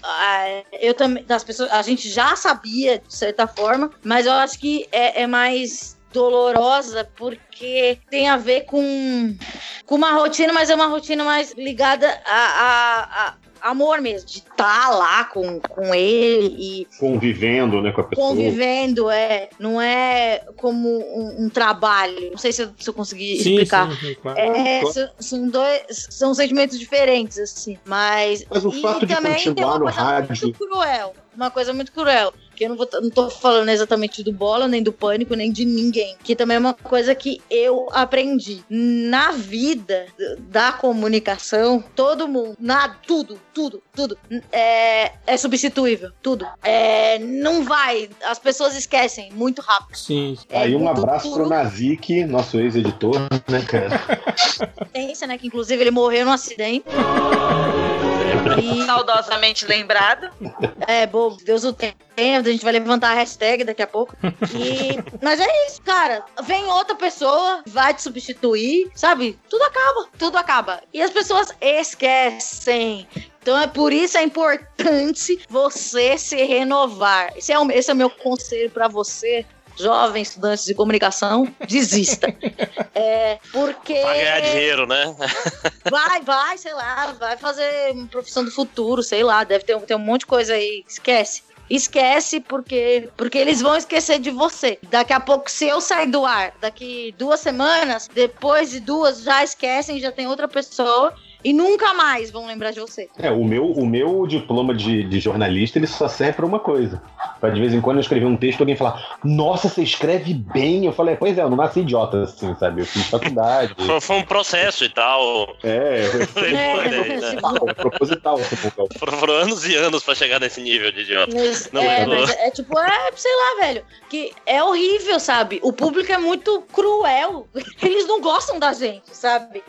eu também, das pessoas, a gente já sabia, de certa forma, mas eu acho que é, é mais dolorosa porque tem a ver com, com uma rotina, mas é uma rotina mais ligada a, a- a amor mesmo, de estar lá com, com ele e Convivendo, né, com a pessoa. convivendo, é, não é como um, um trabalho. Não sei se eu, se eu consegui Sim, explicar. sim, sim, claro. É, Claro. são, são dois, são sentimentos diferentes, assim. Mas. Mas o e fato de também tem continuar uma no coisa rádio- Muito cruel. Uma coisa muito cruel. Que eu não, vou, não tô falando exatamente do bola, nem do pânico, nem de ninguém. Que também é uma coisa que eu aprendi. Na vida da comunicação, todo mundo, na, tudo, tudo, tudo, é, é substituível. Tudo. É, não vai. As pessoas esquecem muito rápido. Sim. É Aí um abraço duro. pro Nazik, nosso ex-editor, né, cara? Pensa, né? Que inclusive ele morreu num acidente. [LAUGHS] E- [LAUGHS] Saudosamente lembrado. É, bobo, Deus o tenha. A gente vai levantar a hashtag daqui a pouco. E... Mas é isso, cara. Vem outra pessoa, vai te substituir, sabe? Tudo acaba, tudo acaba. E as pessoas esquecem. Então é por isso é importante você se renovar. Esse é o, esse é o meu conselho pra você. Jovem estudante de comunicação, desista. [LAUGHS] É, porque. Pra ganhar dinheiro, né? [LAUGHS] Vai, vai, sei lá, vai fazer uma profissão do futuro, sei lá, deve ter, ter um monte de coisa aí. Esquece. Esquece porque porque eles vão esquecer de você. Daqui a pouco, se eu sair do ar, daqui duas semanas, depois de duas, já esquecem, já tem outra pessoa e nunca mais vão lembrar de você. É, o meu, o meu diploma de, de jornalista, ele só serve pra uma coisa. Pra de vez em quando eu escrever um texto, alguém falar, nossa, você escreve bem. Eu falei, pois é, eu não nasci idiota assim, sabe? Eu fiz faculdade. Foi, foi um processo e tal. é, Foi [LAUGHS] É, né? proposital, proposital. Foram, foram anos e anos pra chegar nesse nível de idiota. Mas, Não, é, não. mas é tipo, é, sei lá, velho, que é horrível, sabe? O público é muito cruel. [LAUGHS] Eles não gostam da gente, sabe?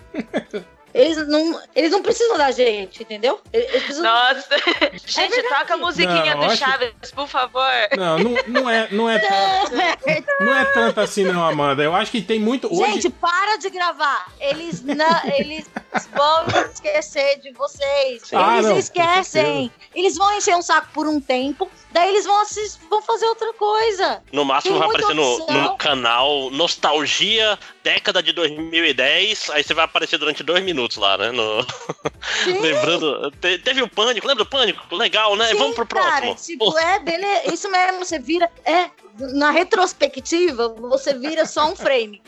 Eles não, eles não precisam da gente, entendeu? Eles eles precisam Nossa. [LAUGHS] Gente, verdade. toca a musiquinha Não, do acho- Chaves, por favor. Não, não, não é, não é [LAUGHS] tanto, não é tanto assim não, Amanda. Eu acho que tem muito hoje. Gente, para de gravar. Eles não, eles vão esquecer de vocês. Sim. Ah, eles não, esquecem. Eles vão encher um saco por um tempo, daí eles vão, assistir, vão fazer outra coisa. No máximo vai aparecer no, no canal Nostalgia década de 2010, aí você vai aparecer durante dois minutos lá, né? No... [LAUGHS] Lembrando, te- teve o Pânico, lembra do Pânico? Legal, né? Sim, Vamos pro próximo. Cara, tipo, é, beleza, isso mesmo, você vira. É, na retrospectiva, você vira só um frame.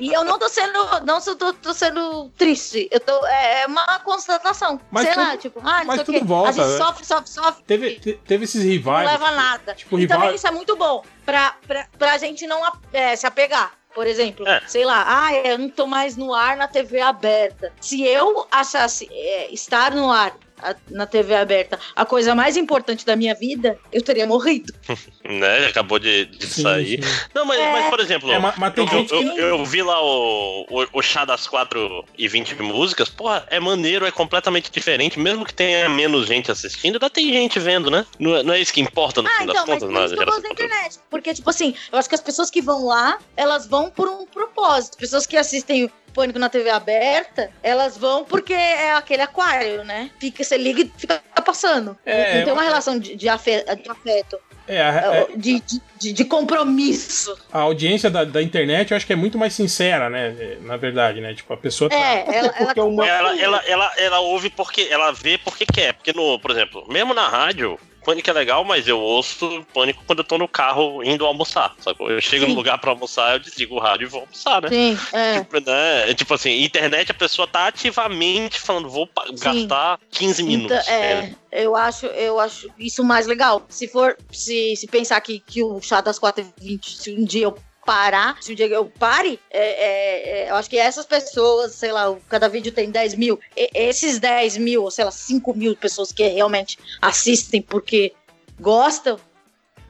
e eu não tô sendo. Não sou- tô, tô sendo triste. Eu tô, é, é uma constatação. Mas Sei tudo- lá, tipo, ah, não mas sei o tudo quê. volta, a gente né? sofre, sofre, sofre. Teve, te- teve esses Não rivais. leva a nada. Tipo, e rival- também isso é muito bom pra, pra, pra gente não é, se apegar. Por exemplo, É. sei lá, ah, eu não tô mais no ar na TV aberta. Se eu achasse é, estar no ar a- na TV aberta a coisa mais importante da minha vida, eu teria morrido. [LAUGHS] Né? Acabou de, de Sim, sair. sim. Não, mas, É. mas, por exemplo, É, mas- mas eu, eu, que- eu- eu vi lá o, o, o chá das 4 e 20 músicas, porra, é maneiro, é completamente diferente, mesmo que tenha menos gente assistindo, ainda tem gente vendo, né? Não é, não é isso que importa no Ah, fim então, das mas contas, por na geração. da internet. Porque, tipo assim, eu acho que as pessoas que vão lá, elas vão por um propósito. Pessoas que assistem Pânico na TV aberta, elas vão porque é aquele aquário, né? Fica, você liga e fica passando. É, não tem uma eu- relação de, de afe- de afeto, É, a, é- de, de, de- compromisso. a audiência da, da internet eu acho que é muito mais sincera, né? é, Na verdade, né? Tipo, a pessoa tá. É, ela, ela uma- Ela, ela, ela, ela ouve porque ela vê porque quer. Porque, no, por exemplo, mesmo na rádio, Pânico é legal, mas eu ouço Pânico quando eu tô no carro indo almoçar. Sacou? Eu chego Sim. no lugar pra almoçar, eu desligo o rádio e vou almoçar, né? Sim, é. Tipo, né? É Tipo assim, internet a pessoa tá ativamente falando, vou pa- gastar 15 minutos. Então, é, eu acho, eu acho isso mais legal. Se for, se, se pensar que, que o chá das 4h20, se um dia eu parar, se um dia eu pare, é, é, é, eu acho que essas pessoas, sei lá, cada vídeo tem 10 mil, e- esses 10 mil, ou sei lá, 5 mil pessoas que realmente assistem porque gostam,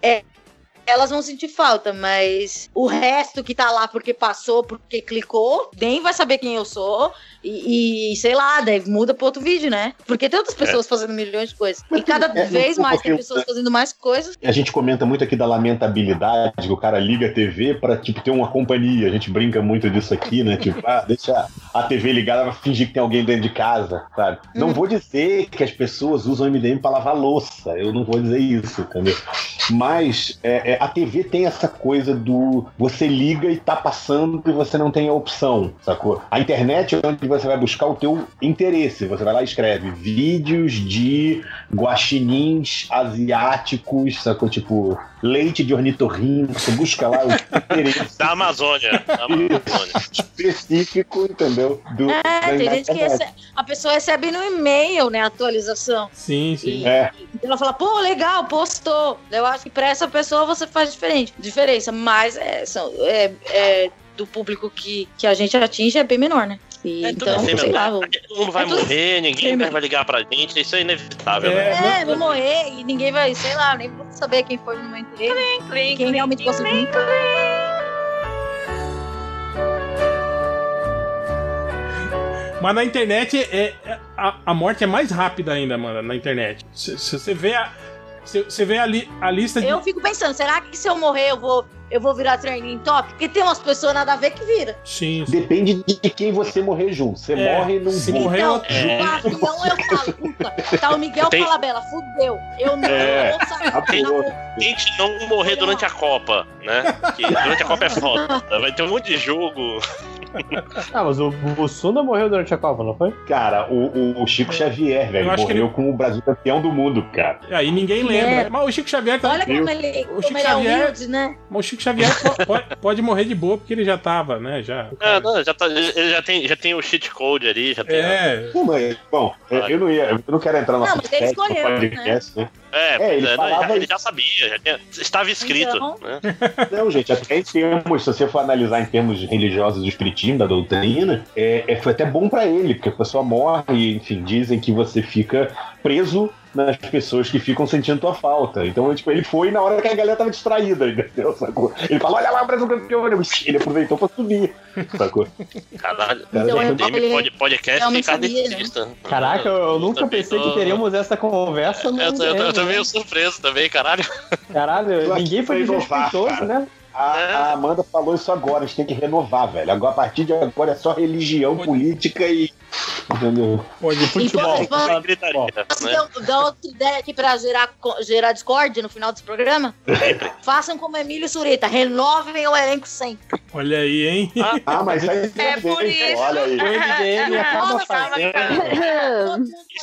é, elas vão sentir falta, mas o resto que tá lá porque passou, porque clicou, nem vai saber quem eu sou. E, e, sei lá, daí muda pro outro vídeo, né? Porque tem outras pessoas fazendo milhões de coisas. E cada É, vez mais tem pessoas né? fazendo mais coisas. A gente comenta muito aqui da lamentabilidade, que o cara liga a TV pra, tipo, ter uma companhia. A gente brinca muito disso aqui, né? Tipo, ah, deixa a TV ligada pra fingir que tem alguém dentro de casa, sabe? Não Hum. vou dizer que as pessoas usam MDM pra lavar louça. Eu não vou dizer isso, entendeu? Mas é, é, a TV tem essa coisa do você liga e tá passando e você não tem a opção, sacou? A internet é onde você vai buscar o teu interesse. Você vai lá e escreve vídeos de guaxinins asiáticos, sacou? Tipo, leite de ornitorrinco. Você busca lá o [LAUGHS] interesse Da Amazônia. Da Amazônia. específico, entendeu? Do, É, tem gente que recebe, a pessoa recebe no e-mail, né, a atualização. Sim, sim. É, Então ela fala, pô, legal, postou. Eu acho que pra essa pessoa você faz diferente, diferença, mas é, são, é, é do público que, que a gente atinge é bem menor, né? E, É tudo então, assim, sei meu, lá, vou- Todo mundo vai é tudo- morrer, ninguém Sim, mais vai ligar pra gente, isso é inevitável, É, né? É, vou morrer e ninguém vai, sei lá, nem vou saber quem foi no meu enterro. Quem realmente gosta de mim. Mas na internet é, é- a, a morte é mais rápida ainda, mano, na internet. Se se você vê a. Você vê a, li- a lista de. Eu fico pensando, será que se eu morrer eu vou, eu vou virar trending top? Porque tem umas pessoas nada a ver que vira. Sim, sim. depende de quem você morrer junto. Você É, morre num se morrer, Então, eu- o avião eu falo, puta, tá o Miguel Tem- Falabella, fudeu. Eu não É, vou sair. acabou. Tente não morrer durante a Copa, né? Que durante a Copa é foda. Vai ter um monte de jogo. [LAUGHS] Ah, mas o Bussunda morreu durante a Copa, não foi? Cara, o, o- o Chico Xavier, velho, morreu com o Brasil campeão do mundo, cara. Aí ninguém lembra. É. Mas o Chico Xavier tá. Olha como ele, O como Chico ele é Xavier- humilde, né? Mas o Chico Xavier po- pode, pode morrer de boa porque ele já tava, né? Já. É, não, já tá, ele já tem, já tem o cheat code ali, já tem. a- É. Mas, bom, eu, não ia, eu não quero entrar na Não, mas ele escolheu, podcast, né? É, É, ele é, falava já- ele já sabia, já tinha- estava escrito. Então. né? [LAUGHS] Não, gente, até em termos, se você for analisar em termos religiosos do espiritismo, da doutrina, é, é- foi até bom pra ele, porque a pessoa morre e, enfim, dizem que você fica preso nas pessoas que ficam sentindo tua falta. Então, tipo, ele foi na hora que a galera tava distraída, entendeu? Sacou? Ele falou, olha lá, o Brasil campeão. Ele [LAUGHS] aproveitou pra subir, sacou? Caralho. Então, Tem ele- ele pod- podcast tem sabia, né? Caraca, eu, eu nunca também pensei tô- que teríamos essa conversa no Eu, tô- eu, tô- eu tô MDM, meio surpreso também, caralho. Caralho, ninguém foi desrespeitoso, cara. né? A, a Amanda falou isso agora, a gente tem que renovar, velho. Agora, a partir de agora é só religião, política e, Entendeu? Pode futebol. Então, vamos- Gritaria, Posso né? dar outra ideia aqui pra gerar, gerar discórdia no final desse programa? Façam como Emílio Surita, renovem o elenco sempre. Olha aí, hein? Ah, mas aí [LAUGHS] É por isso. Olha aí. [LAUGHS] Acaba fazendo.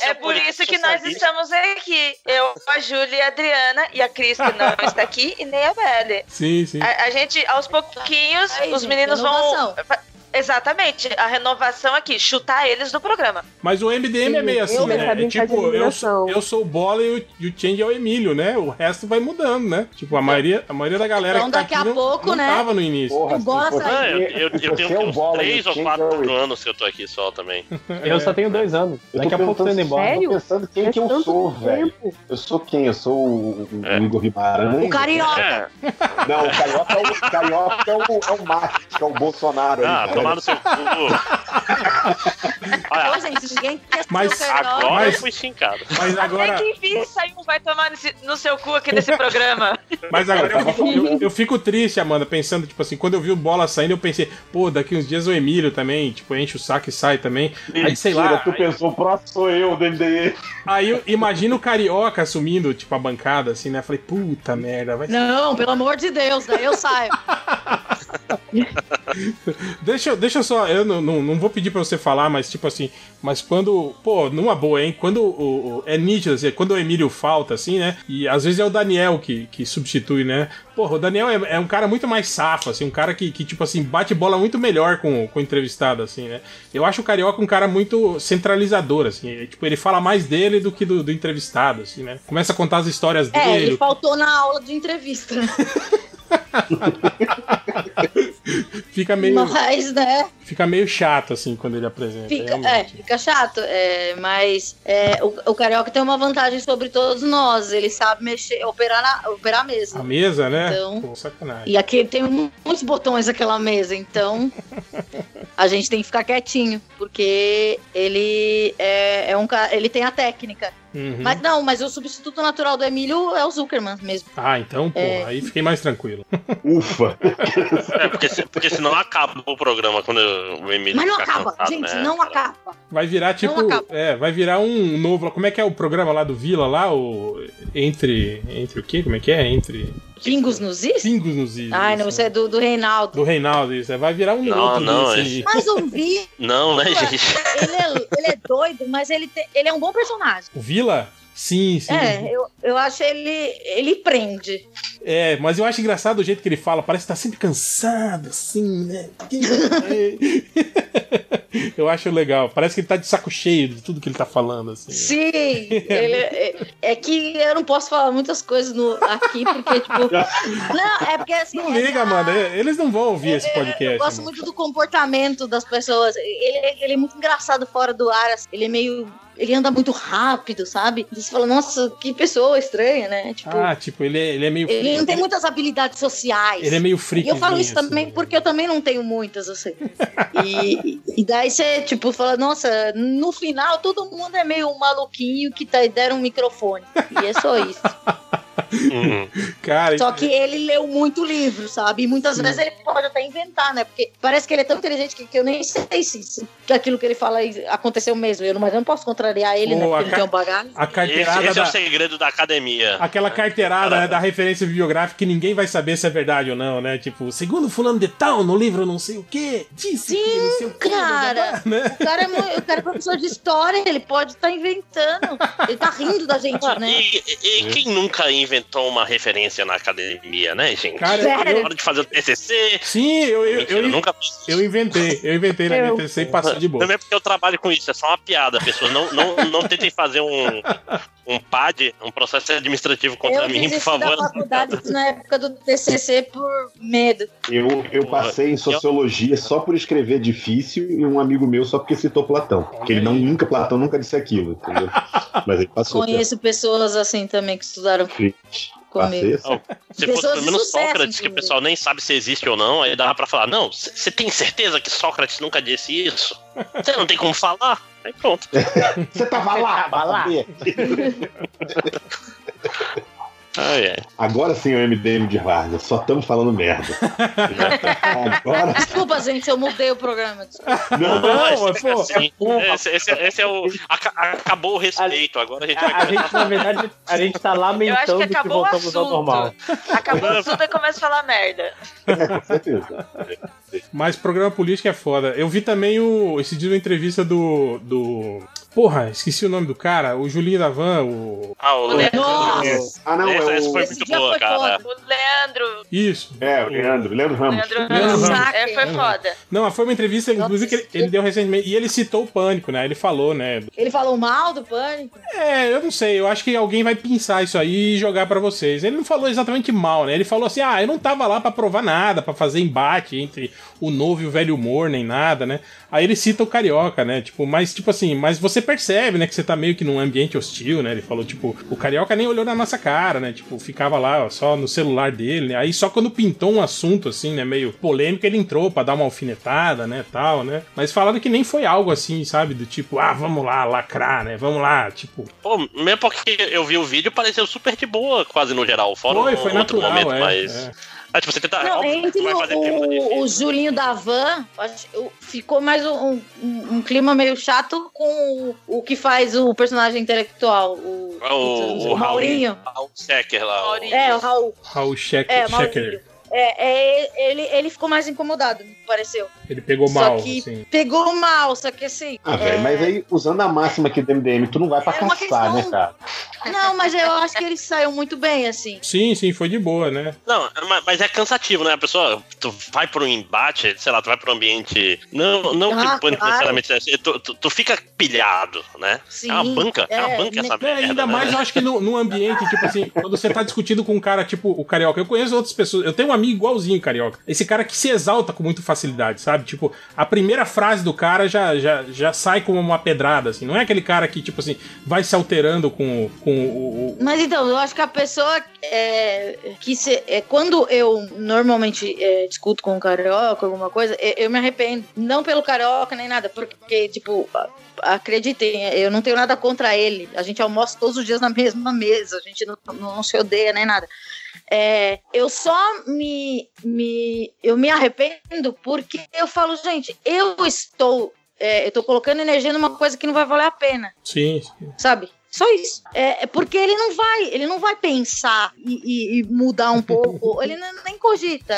É por isso que nós estamos aqui. Eu, a Júlia e a Adriana, e a Cris, que não [LAUGHS] está aqui, e nem a Belle. Sim, sim. A, a gente, aos pouquinhos, Aí, os gente, meninos renovação. vão. Exatamente, a renovação aqui, chutar eles do programa. Mas o MDM é meio assim, né? É tipo, eu, sou- eu sou o Bola e o, e o Change é o Emílio, né? O resto vai mudando, né? Tipo, a maioria, a maioria da galera Então, que tá daqui aqui a não, pouco, não né? tava no início. Porra, Bola fosse- Ah, eu, eu, eu tenho é uns bola três ou quatro é o- anos que eu tô aqui só também. [LAUGHS] Eu só tenho dois anos. Daqui a pouco tô indo embora. Sério? Eu tô pensando quem É que eu sou, velho. Eu sou quem? Eu sou o, o- o É. Igor Guimarães? O Carioca. É. Não, o Carioca é o, Carioca é o, é o Márcio, que é o Bolsonaro. Ah, aí, tomar no seu cu. [LAUGHS] Olha, Ô, gente, ninguém quer ser Mas agora Mas- eu fui xincado. Mas agora, Até que enfim saiu um vai tomar nesse- no seu cu aqui nesse programa. [LAUGHS] mas agora eu, eu, eu fico triste, Amanda, pensando, tipo assim, quando eu vi o Bola saindo, eu pensei, pô, daqui uns dias o Emílio também, tipo, enche o saco e sai também. Aí, sei lá, tu pensou, o próximo sou eu do MDE. aí eu imagino o Carioca assumindo, tipo, a bancada, assim, né? Falei, puta merda, vai Não, pelo amor de Deus, daí eu saio. [LAUGHS] Deixa, deixa eu só, eu não, não, não vou pedir pra você falar, mas tipo assim, mas quando, pô, numa boa, hein? Quando o, o- é nítido, assim, quando o Emílio falta, assim, né? E às vezes é o Daniel que, que substitui, né? Porra, o Daniel é, é um cara muito mais safo, assim, um cara que, que, tipo assim, bate bola muito melhor com, com o entrevistado, assim, né? Eu acho o Carioca um cara muito centralizador, assim, é, tipo, ele fala mais dele do que do, do entrevistado, assim, né? Começa a contar as histórias É, dele. ele faltou na aula de entrevista. [LAUGHS] [LAUGHS] Fica meio, Mas, né? fica meio chato, assim, quando ele apresenta. Fica, é, fica chato. é, mas é, o, o Carioca tem uma vantagem sobre todos nós. Ele sabe mexer, operar, na, operar a mesa. A mesa, né? Então- Pô, sacanagem. E aqui tem mu- muitos botões naquela mesa, então a gente tem que ficar quietinho, porque ele é, é um ele tem a técnica. Uhum. Mas não, mas o substituto natural do Emílio é o Zuckerman mesmo. Ah, então, pô, É. aí fiquei mais tranquilo. [LAUGHS] Ufa. É, porque, se- porque senão acaba o programa quando o Emílio Mas não acaba, cansado, gente, né? não acaba. Vai virar tipo. acaba. É, vai virar um novo. Como é que é o programa lá do Vila lá? O. Entre. Entre o quê? Como é que é? Entre. Pingos nos is? Pingos nos is. Ai, não, isso é do, do Reinaldo. Do Reinaldo, isso. é, Vai virar um Não, outro não, desse aí. Mas o Vi, Não, né, gente? ele é, ele é doido, mas ele, tem- ele é um bom personagem. O Vila? Sim, sim. É, eu, eu acho ele. Ele prende. É, mas eu acho engraçado o jeito que ele fala. Parece que tá sempre cansado, assim, né? [LAUGHS] [LAUGHS] eu acho legal. Parece que ele tá de saco cheio de tudo que ele tá falando, assim. Sim, ele é, é que eu não posso falar muitas coisas no, aqui, porque, tipo. [LAUGHS] Não, é porque assim. Não é- liga, mano. Eles não vão ouvir esse podcast. Eu gosto mano. muito do comportamento das pessoas. Ele, ele é muito engraçado fora do ar. assim. Ele é meio. Ele anda muito rápido, sabe? E Você fala, nossa, que pessoa estranha, né? Tipo, Ah, tipo, ele é, ele é meio. ele não tem muitas habilidades sociais. Ele é meio E freak. eu falo isso também porque eu também não tenho muitas, assim. E, e daí você, tipo, fala, nossa, no final todo mundo é meio maluquinho que tá, deram um microfone. E é só isso. [LAUGHS] Uhum. Cara, Só que ele leu muito livro, sabe? E muitas vezes ele pode até inventar, né? Porque parece que ele é tão inteligente que, que eu nem sei se, se aquilo que ele fala aconteceu mesmo. Eu, não- mas eu não posso contrariar ele, né? Pô, Porque a ele tem um bagagem. a Esse, carteirada esse é da. o segredo da academia. Aquela carteirada né, da referência bibliográfica que ninguém vai saber se é verdade ou não, né? Tipo, segundo fulano de tal, no livro não sei o quê, disse que não sei o quê, cara. né? O cara, é, o cara é professor de história, ele pode estar inventando. Ele tá rindo da gente, né? E, e- e quem nunca inventou uma referência na academia, né, gente? Cara, Sério? Na hora de fazer o TCC. Sim, eu, eu, Mentira, eu, eu nunca eu inventei, eu inventei na minha TCC e passei de boa. Também porque eu trabalho com isso, é só uma piada. Pessoas não, não, não tentem fazer um, um PAD, um processo administrativo contra Eu mim, por favor. da faculdade na época do TCC por medo. Eu, eu passei em sociologia só por escrever difícil e um amigo meu só porque citou Platão. Que ele não, nunca, Platão nunca disse aquilo, entendeu? Mas ele passou. Conheço pessoas assim também que estudaram Passei comigo. Se Pessoas fosse pelo menos sucesso, Sócrates, que o pessoal nem sabe se existe ou não, aí dava pra falar: não, você tem certeza que Sócrates nunca disse isso? Você não tem como falar? Aí pronto. [LAUGHS] Você tava lá, Tava lá. [LAUGHS] saber? Ai, ai. Agora sim é o MDM de Vargas, só estamos falando merda. [LAUGHS] Agora. Desculpa, gente, eu mudei o programa. desculpa. Não, Não, mas, mas pô, assim, esse, esse- esse é o. aca- acabou o respeito. Agora a gente vai. A, a gente, na verdade, a gente tá lamentando que que, voltamos ao normal. Acabou o assunto e começa a falar merda. com certeza. Mas programa político é foda. Eu vi também o, esse dia uma entrevista do. do. Porra, esqueci o nome do cara, o Julinho da Van, o. Ah, o. Nossa! Ah, não, Essa, é essa o. foi Esse muito dia boa, foi cara. foda. Leandro. Isso. É, o Leandro, Leandro Ramos. Leandro, Leandro Ramos. É, foi foda. Não, foi uma entrevista, inclusive, que ele, ele deu recentemente. E ele citou o pânico, né? Ele falou, né? Ele falou mal do pânico? É, eu não sei, eu acho que alguém vai pensar isso aí e jogar pra vocês. Ele não falou exatamente mal, né? Ele falou assim: ah, eu não tava lá pra provar nada, pra fazer embate entre o novo e o velho humor, nem nada, né? Aí ele cita o carioca, né? Tipo, mas, tipo assim, mas você percebe, né, que você tá meio que num ambiente hostil, né? Ele falou, tipo, o carioca nem olhou na nossa cara, né? Tipo, ficava lá ó, só no celular dele, né? Aí só quando pintou um assunto, assim, né, meio polêmico, ele entrou pra dar uma alfinetada, né, tal, né? Mas falaram que nem foi algo assim, sabe? Do tipo, ah, vamos lá, lacrar, né? Vamos lá, tipo, Pô, mesmo porque eu vi o vídeo, pareceu super de boa, quase no geral. Fora Foi, um foi outro natural, momento, é, mas. é. Ah, tipo, você tenta. Não, entre o, difícil. o Julinho da Van, ficou mais um, um- um clima meio chato com o, o que faz o personagem intelectual, o, Ah, o- o Maurinho. Ah, o Secker lá. o-. É, o Raul. Raul Scheck, É, Schecker. É, é, ele, ele ficou mais incomodado, me pareceu. Ele pegou Só mal, que assim. pegou mal, só que assim. Ah, é, velho, mas aí, usando a máxima aqui do MDM, tu não vai pra É uma caçar, questão- né, cara? Não, mas eu acho que ele saiu muito bem, assim. Sim, sim, foi de boa, né? Não, ma- mas é cansativo, né? A pessoa, tu vai pra um embate, sei lá, tu vai pra um ambiente. Não, não Ah, que pânico claro. necessariamente. né? Tu, tu, tu fica pilhado, né? Sim, é uma banca, é, uma é, banca essa né? É, merda. ainda né? mais, eu acho que no, no ambiente, tipo assim, quando você tá discutindo com um cara, tipo, o carioca. Eu conheço outras pessoas. Eu tenho um amigo igualzinho o carioca. Esse cara que se exalta com muita facilidade, sabe? Tipo, a primeira frase do cara já, já, já sai como uma pedrada, assim. Não é aquele cara que, tipo assim, vai se alterando com, com o. o- Mas então, eu acho que a pessoa é, que se, é, quando eu normalmente é, discuto com um carioca, alguma coisa, é, eu me arrependo. Não pelo carioca nem nada, porque, tipo, acreditem, eu não tenho nada contra ele. A gente almoça todos os dias na mesma mesa, a gente não, não se odeia nem nada. É, eu só me, me eu me arrependo porque eu falo, gente, eu estou é, eu tô colocando energia numa coisa que não vai valer a pena Sim, sim. sabe? Só isso. É, é porque ele não vai, ele não vai pensar e, e- e mudar um pouco. [LAUGHS] ele nem, nem cogita.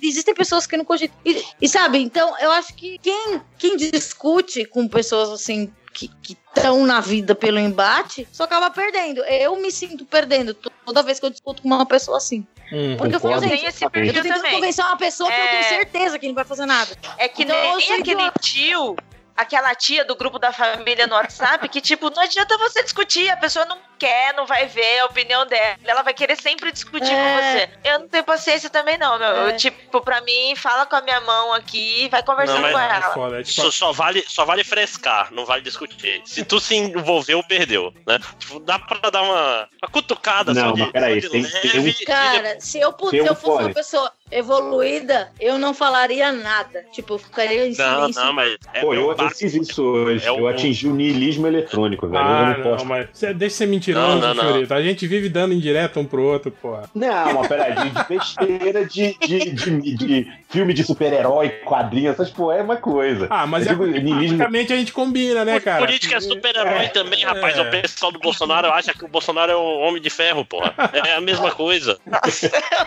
Existem pessoas que não cogitam. E, e sabe, então eu acho que quem, quem discute com pessoas assim que estão na vida pelo embate, só acaba perdendo. Eu me sinto perdendo toda vez que eu discuto com uma pessoa assim. Hum. Porque eu falo, Concordo. gente, esse eu tô tentando também. convencer uma pessoa que eu tenho É. certeza que não vai fazer nada. É que Então, eu nem aquele idiota. tio, aquela tia do grupo da família no WhatsApp, que, tipo, não adianta você discutir, a pessoa não quer, não vai ver a opinião dela, ela vai querer sempre discutir É. com você. Eu não tenho paciência também, não, meu. É. Eu, tipo, pra mim, fala com a minha mão aqui, vai conversando Não, com É ela. foda. É tipo, Só, só vale, só vale frescar, não vale discutir. Se tu se envolveu, perdeu, né? Tipo, dá pra dar uma, uma cutucada Não, só de, mas peraí, de tem- leve tem um- Cara, se eu, se eu fosse uma pessoa evoluída, eu não falaria nada. Tipo, eu ficaria em Não, silêncio. não, mas é Pô, eu, eu fiz isso hoje. É Eu atingi o niilismo eletrônico, velho. eu ah, não não, posso. mas deixa de ser mentiroso, Não, não, não. Fiorito. A gente vive dando indireta um pro outro, porra. Não, mas peraí, de, besteira de, de, de, de filme de super-herói, quadrinhos, essas porra é uma coisa. Ah, mas Eu é digo, praticamente a gente combina, né, cara? Política é super-herói também, rapaz. É. O pessoal do Bolsonaro acha que o Bolsonaro é um homem de ferro, porra. É a mesma coisa.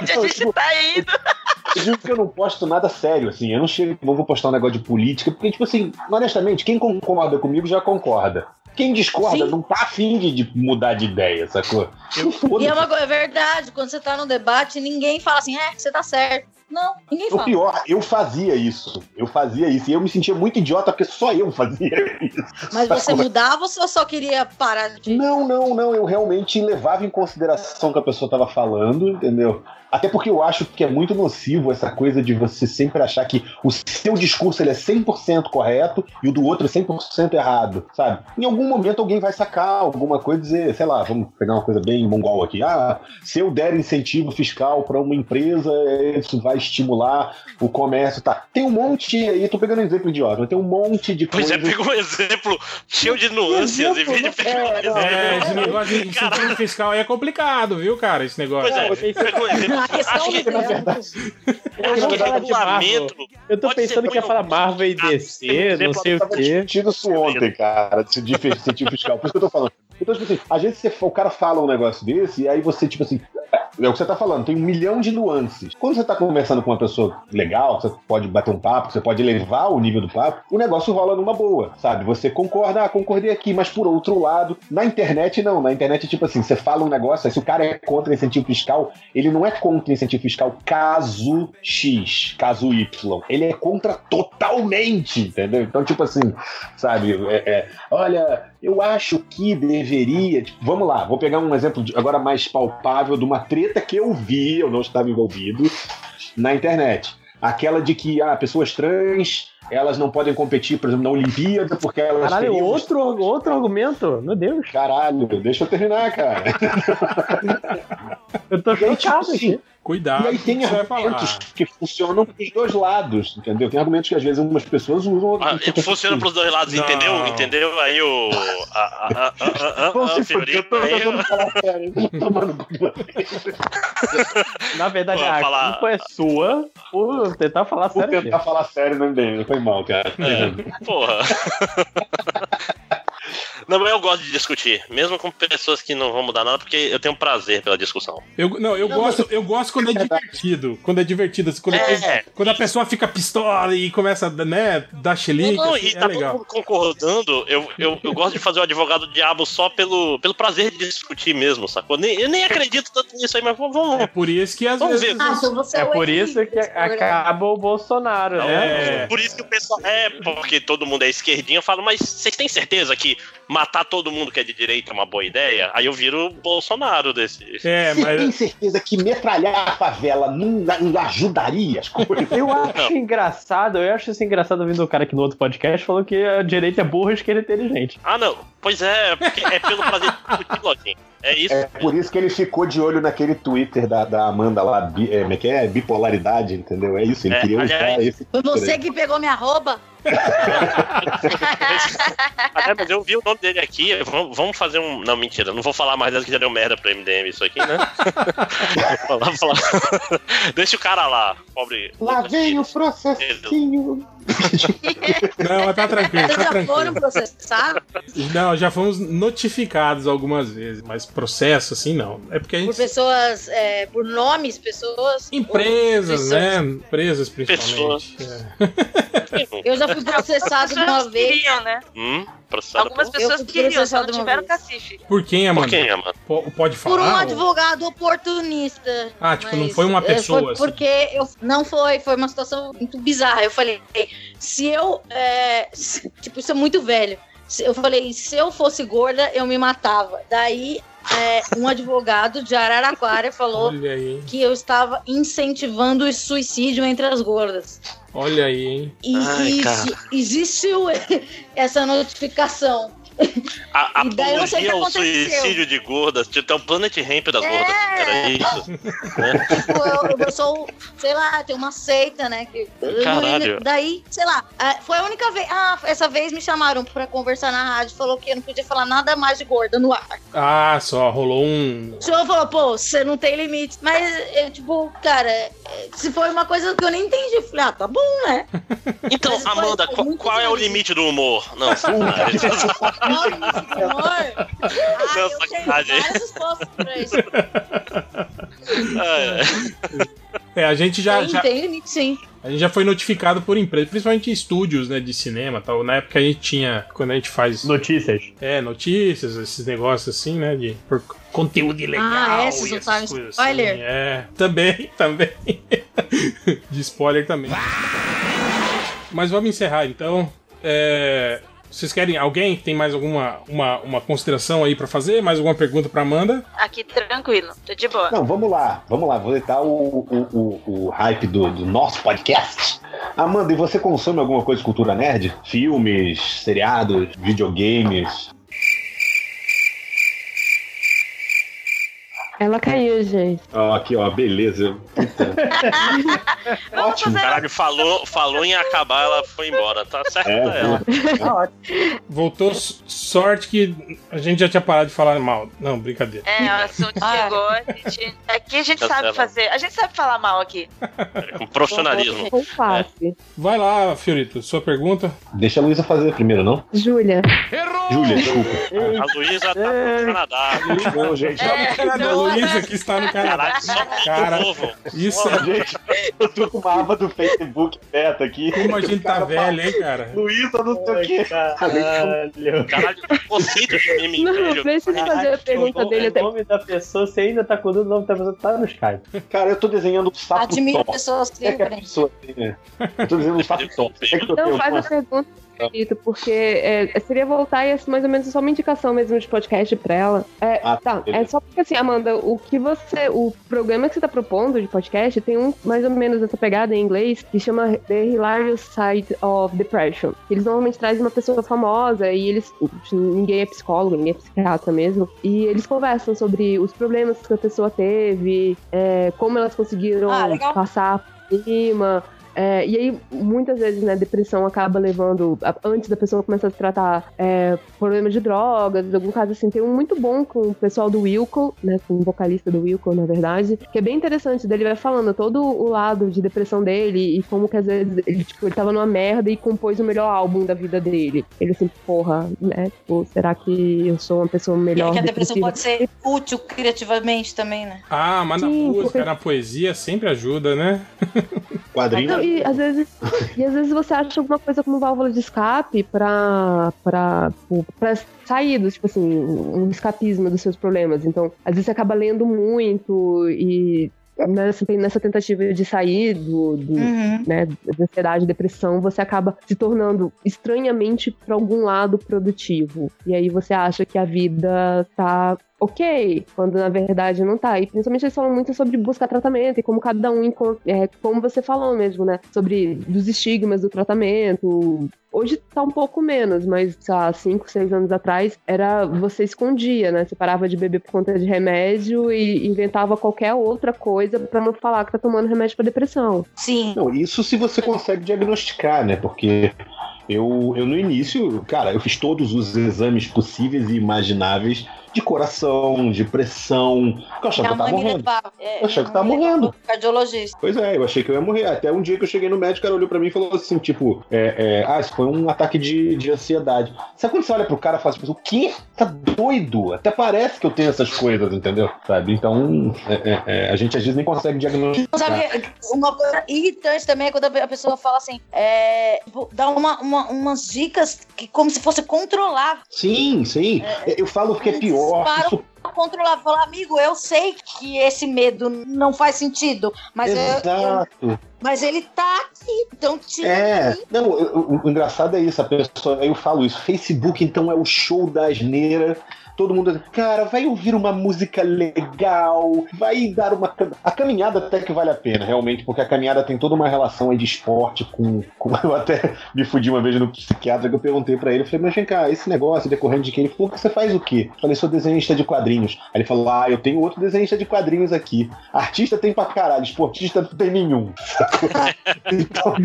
Onde a gente tá indo? Eu digo que eu não posto nada sério, assim. Eu não chego, não vou postar um negócio de política, porque, tipo assim, honestamente, quem concorda comigo já concorda. Quem discorda Sim. não tá afim de, de mudar de ideia, sacou? [LAUGHS] E é, uma, é verdade, quando você tá no debate, ninguém fala assim, é, você tá certo. Não, ninguém O fala. pior, eu fazia isso. Eu fazia isso. E eu me sentia muito idiota porque só eu fazia [LAUGHS] isso. Mas você sacou? mudava ou você só queria parar de. Não, não, não. Eu realmente levava em consideração o que a pessoa estava falando, entendeu? Até porque eu acho que é muito nocivo essa coisa de você sempre achar que o seu discurso ele é 100% correto e o do outro é 100% errado, sabe? Em algum momento alguém vai sacar alguma coisa e dizer, sei lá, vamos pegar uma coisa bem mongol aqui. Ah, se eu der incentivo fiscal para uma empresa, isso vai estimular o comércio, tá? Tem um monte aí, tô pegando um exemplo idiota, tem um monte de Pois coisas. é, pegou um exemplo cheio de nuances em vez de pegar um exemplo. É, esse negócio de incentivo fiscal aí é complicado, viu, cara? Esse negócio. Pois é, pegou um exemplo. Acho que, é- Na verdade, acho que de regulamento. eu tô pensando que ia falar Marvel e DC, não sei o quê. discutindo isso ontem, cara, de de incentivo fiscal. Por isso que eu tô falando. Então, tipo assim, às vezes você- o cara fala um negócio desse, e aí você, tipo assim, é o que você tá falando, tem um milhão de nuances. Quando você tá conversando com uma pessoa legal, você pode bater um papo, você pode elevar o nível do papo, o negócio rola numa boa, sabe? Você concorda, ah, concordei aqui, mas por outro lado, na internet não. Na internet, tipo assim, você fala um negócio, se o cara é contra incentivo fiscal, ele não é contra incentivo fiscal caso X, caso Y. Ele é contra totalmente, entendeu? Então, tipo assim, sabe? é- é, olha, eu acho que deveria. tipo, vamos lá, vou pegar um exemplo de- agora mais palpável de uma treta que eu vi, eu não estava envolvido, na internet. Aquela de que ah, pessoas trans elas não podem competir, por exemplo, na Olimpíada, porque elas. Caralho, teriam- outro, outro argumento? Meu Deus. Caralho, deixa eu terminar, cara. Eu tô tipo chocado assim, aqui. Cuidado E aí tem argumentos que funcionam pros dois lados, entendeu? Tem argumentos que às vezes umas pessoas usam. outras Ah, funciona usam. pros dois lados, Não. entendeu? Entendeu? Aí o. Na verdade, a falar- culpa é sua por tentar falar Vou sério. tentar falar sério no MDM, foi mal, cara. É, porra. Não, mas eu gosto de discutir, mesmo com pessoas que não vão mudar nada, porque eu tenho prazer pela discussão. Eu, não, eu gosto, eu gosto quando é divertido. Quando é divertido. assim, Quando, É. quando a pessoa fica pistola e começa, né, dar chilique, Não, assim, e é tá todo legal. mundo concordando. Eu, eu, eu gosto de fazer o advogado diabo só pelo, pelo prazer de discutir mesmo, sacou? Nem, eu nem acredito tanto nisso aí, mas vamos. É por isso que às Vamos vezes. ver. Ah, então É o por isso que Henrique, acaba o Bolsonaro, né? É. Por isso que o pessoal. É, porque todo mundo é esquerdinho. Eu falo, mas vocês têm certeza que matar todo mundo que é de direita é uma boa ideia? Aí eu viro o Bolsonaro desse. É, Você tem certeza que metralhar a favela não, não ajudaria as coisas? Eu acho engraçado, eu acho isso engraçado ouvindo o cara aqui no outro podcast falou que a direita é burra e a esquerda é inteligente. Ah, não. Pois é, porque é pelo prazer de discutir, Lojinha. É isso. É por isso que ele ficou de olho naquele Twitter da, da Amanda lá, bi, é, é que é? Bipolaridade, entendeu? É isso, ele É, queria usar aliás- esse. Foi você que pegou minha roupa? Ah, é, mas eu vi o nome dele aqui. Vamos, fazer um. Não, mentira. Não vou falar mais dessa que já deu merda pro MDM isso aqui, né? [LAUGHS] vou falar, vou falar. Deixa o cara lá, pobre. Lá vem o processinho. [LAUGHS] Não, mas tá tranquilo, Vocês tá já foram tranquilo. processados Não, já fomos notificados algumas vezes, mas processo assim não. É porque a por gente. pessoas, é, por nomes, pessoas? Empresas, Ou né? Empresas principalmente. É. Eu já fui processado uma pessoas vez. queriam, né? Hum, processado Algumas por... pessoas queriam, só não tiveram cacife. Por quem, Por Amanda? quem, Amanda? Po- Pode falar? Por um ou- advogado oportunista. Ah, tipo, não foi uma pessoa, Foi assim. porque eu, não foi, foi uma situação muito bizarra. Eu falei, se eu. é, se- tipo, isso é muito velho. Se- Eu falei, se eu fosse gorda, eu me matava. Daí, é, um advogado de Araraquara falou que eu estava incentivando o suicídio entre as gordas. Olha aí, hein? E, Ai, e existiu [LAUGHS] essa notificação. A E daí eu não sei o que apologia ao suicídio de gordas. Tipo, é o Planet Ramp das É. gordas. Era isso. Tipo, eu, eu sou, sei lá, tem uma seita, né? Que, Caralho. Daí, sei lá, ah, foi a única vez. Ah, essa vez me chamaram pra conversar na rádio, falou que eu não podia falar nada mais de gorda no ar. Ah, só rolou um. O senhor falou, pô, você não tem limite. Mas, é, tipo, cara, é, se foi uma coisa que eu nem entendi, eu falei, ah, tá bom, né? [LAUGHS] Então, Mas foi- Amanda, foi qual, qual é o limite do humor? Não, [LAUGHS] sacanagem. Do? Ah, Não, eu tenho várias respostas pra isso. É, a gente já, tem, já- tem limite, sim. a gente já foi notificado por empresas, principalmente em estúdios, né, de cinema, e tal. Na época a gente tinha, quando a gente faz, Notícias. é, notícias, esses negócios assim, né, de por conteúdo ilegal Ah, é, vocês e essas coisas spoiler? assim. É, também, [LAUGHS] também. de spoiler também. Mas vamos encerrar então. É, vocês querem alguém tem mais alguma uma, uma consideração aí pra fazer? Mais alguma pergunta pra Amanda? Aqui tranquilo, tô de boa. Não, vamos lá, vamos lá, vou deitar o, o, o, o hype do, do nosso podcast. Amanda, e você consome alguma coisa de cultura nerd? Filmes, seriados, videogames? Ela caiu, gente. Ó, aqui, ó, beleza. [LAUGHS] Ótimo. Caralho, falou, falou em acabar, ela foi embora. Tá certo É, pra ela. Voltou s- sorte que a gente já tinha parado de falar mal. Não, brincadeira. É, o assunto chegou, a gente, aqui a gente Tá sabe certo. fazer, a gente sabe falar mal aqui. Com profissionalismo. Com face. Vai lá, Fiorito, sua pergunta. Deixa a Luísa fazer primeiro, não? Júlia. Júlia, desculpa. A Luísa tá no Canadá. Não, gente. A Luísa que está no Canadá. Caralho, só Cara, isso é Gente, eu tô com uma aba do Facebook beta aqui. como a gente tá velho, hein, cara? Luísa, não sei o quê. Caralho. Caralho, o conceito de meme Não, deixa ele fazer a pergunta dele O até. nome da pessoa, você ainda tá com o nome da pessoa, tá no Skype. Cara, eu tô desenhando um sapo Admiro top. pessoas que É que a aprendem. pessoa tem, né? Eu tô desenhando um sapo top. É eu Não, tenho faz a pergunta, Fiorito, porque é, seria voltar e é mais ou menos só uma indicação mesmo de podcast pra ela. É, Ah, tá, beleza. é só porque assim, Amanda, o que você. O programa que você tá propondo de podcast tem um mais ou menos essa pegada em inglês que chama The Hilarious Side of Depression. Eles normalmente trazem uma pessoa famosa e eles. Ninguém é psicólogo, ninguém é psiquiatra mesmo. E eles conversam sobre os problemas que a pessoa teve, é, como elas conseguiram Ah, passar por cima. É, e aí, muitas vezes, né, depressão acaba levando, a- antes da pessoa começar a se tratar é, problema de drogas, algum caso assim. Tem um muito bom com o pessoal do Wilco, né, com o vocalista do Wilco, na verdade, que é bem interessante. Dele vai falando todo o lado de depressão dele e como que às vezes ele, tipo, ele tava numa merda e compôs o melhor álbum da vida dele. Ele assim, porra, né, tipo, será que eu sou uma pessoa E melhor que a depressão depressiva? pode ser útil criativamente também, né? Ah, mas na Sim, música, porque- na poesia sempre ajuda, né? [LAUGHS] Quadrinho. E às vezes, e às vezes você acha alguma coisa como válvula de escape pra, pra sair, do, tipo assim, um escapismo dos seus problemas. Então, às vezes você acaba lendo muito e nessa, nessa tentativa de sair do, do, Uhum. né, da ansiedade, depressão, você acaba se tornando estranhamente para algum lado produtivo. E aí você acha que a vida tá ok, quando na verdade não tá. E principalmente eles falam muito sobre buscar tratamento e como cada um encontra, é, como você falou mesmo, né? Sobre dos estigmas do tratamento. Hoje tá um pouco menos, mas, sei lá, 5, 6 anos atrás, era você escondia, né? Você parava de beber por conta de remédio e inventava qualquer outra coisa pra não falar que tá tomando remédio pra depressão. Sim. Não, isso se você consegue diagnosticar, né? Porque eu, eu no início, cara, eu fiz todos os exames possíveis e imagináveis de coração, de pressão. porque Eu achava que eu tava morrendo. é, Eu achei que tava me levava morrendo. Cardiologista. Pois é, eu achei que eu ia morrer. Até um dia que eu cheguei no médico, o cara olhou pra mim e falou assim, tipo, é, é, ah, isso foi um ataque de, de ansiedade. Sabe quando você olha pro cara e fala assim, o quê? Tá doido? Até parece que eu tenho essas coisas, entendeu? Sabe? Então, é, é, é, a gente às vezes nem consegue diagnosticar. Sabe, uma coisa irritante também é quando a pessoa fala assim, é, tipo, dá uma, uma- umas dicas que como se fosse controlar. Sim, sim. Eu falo que é pior. Para Isso controlar, fala, amigo, eu sei que esse medo não faz sentido, mas, eu- eu- Exato. mas ele tá aqui, então tira É, aqui. não, o, o- o engraçado é isso, a pessoa, eu falo isso, Facebook então é o show da asneira, todo mundo, cara, vai ouvir uma música legal, vai dar uma, a caminhada até que vale a pena, realmente, porque a caminhada tem toda uma relação aí de esporte com, com [LAUGHS] eu até me fudi uma vez no psiquiatra que eu perguntei pra ele, eu falei, mas vem cá, esse negócio decorrente de que ele falou, você faz o quê? Eu falei, sou desenhista de quadrinhos. Aí ele falou, ah, eu tenho outro desenhista de quadrinhos aqui. Artista tem pra caralho, esportista não tem nenhum. [LAUGHS] Então,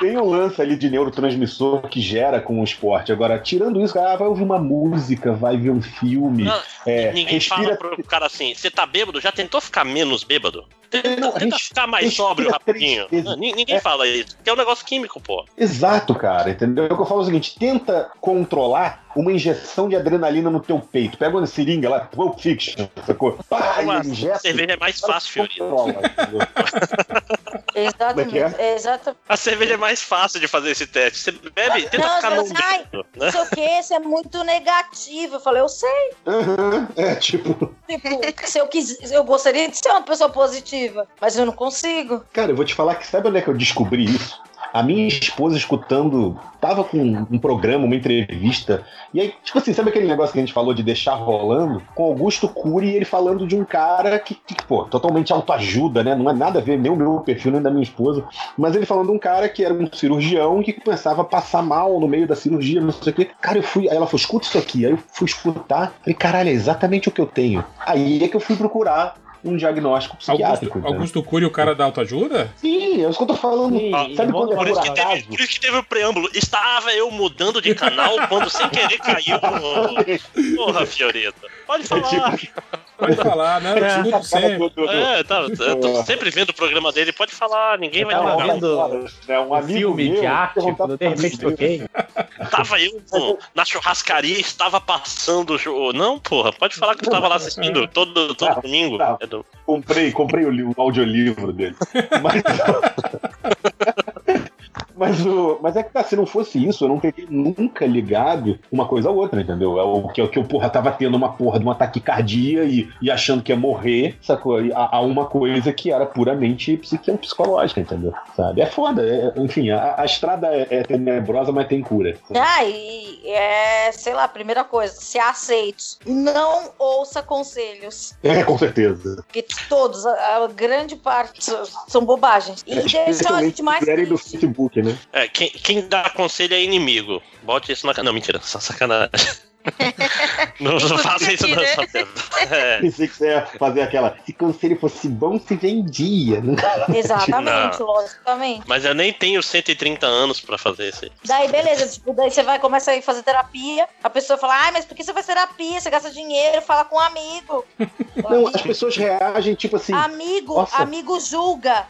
tem um lance ali de neurotransmissor que gera com o esporte. Agora, tirando isso, cara, vai ouvir uma música, vai ver um filme. Não, é, Ninguém respira. fala pro cara assim, você tá bêbado? Já tentou ficar menos bêbado? Tenta, Não, tenta ficar mais sóbrio rapidinho. Não, ni- Ninguém É. fala isso, é um negócio químico, pô. Exato, cara, entendeu? É o que eu falo o seguinte: tenta controlar uma injeção de adrenalina no teu peito. Pega uma seringa lá, Pulp Fiction, sacou? Pá, Uma injeta. cerveja é mais fácil, controla? [LAUGHS] Exatamente. É que Exatamente. A cerveja é mais fácil de fazer esse teste. Você bebe, tenta Não, ficar eu no sei, ai, né? sei o que, isso é muito negativo. Eu falei, eu sei. Aham, É, tipo, Tipo, se eu quis, eu gostaria de ser uma pessoa positiva, mas eu não consigo. cara, eu vou te falar que sabe onde é que eu descobri isso? A minha esposa escutando, tava com um programa, uma entrevista, e aí, tipo assim, sabe aquele negócio que a gente falou de deixar rolando? Com Augusto Cury, ele falando de um cara que, que pô, totalmente autoajuda, né? Não é nada a ver, nem o meu perfil, nem da minha esposa, mas ele falando de um cara que era um cirurgião que começava a passar mal no meio da cirurgia, não sei o quê. Cara, eu fui, aí ela falou, escuta isso aqui, aí eu fui escutar, falei, caralho, é exatamente o que eu tenho. Aí é que eu fui procurar um diagnóstico psiquiátrico. Augusto, Augusto Cury, o cara da autoajuda? Sim, é isso que eu tô falando. Ah, Sabe quando é por, por isso que teve, por isso que teve o preâmbulo. Estava eu mudando de canal quando sem querer caiu. [LAUGHS] Porra, Fiorita. Pode falar. Pode falar, né? Eu escuto sempre. É, tá, eu tô sempre vendo o programa dele. Pode falar, ninguém vai Tava vendo É um amigo filme meu, de arte, perguntar de repente toquei. Tava eu no- na churrascaria, estava passando o jogo. Não, porra, pode falar que eu tava lá assistindo todo, todo domingo. É do- Comprei, comprei o, o audiolivro dele. Mas, [LAUGHS] mas, o, mas é que tá, se não fosse isso, eu não teria nunca ligado uma coisa a outra, entendeu? É o que, é o que eu, porra, tava tendo uma porra de uma taquicardia e, e achando que ia morrer, sacou? A, a uma coisa que era puramente psiqui- psicológica, entendeu? Sabe? É foda. é- enfim, a, a estrada é, é tenebrosa, mas tem cura. Ah, e é, sei lá, primeira coisa, se aceite. Não ouça conselhos. É, com certeza. Porque todos, a, a grande parte, são- bobagens. E deixa a gente mais do. Facebook, né? É, quem, quem dá conselho é inimigo. Bote isso na. Não, mentira, só [LAUGHS] sacanagem. Não, não faça isso, não, só é. [LAUGHS] Pensei que você ia fazer aquela. Se conselho fosse bom, se vendia. né? [LAUGHS] Exatamente, Não. logicamente. Mas eu nem tenho 130 anos pra fazer isso aí. Daí, beleza, tipo, daí você vai começar a ir fazer terapia, a pessoa fala, ai, mas por que você faz terapia? Você gasta dinheiro, fala com um amigo. [LAUGHS] Não, as pessoas reagem tipo assim. Amigo, Nossa. amigo julga.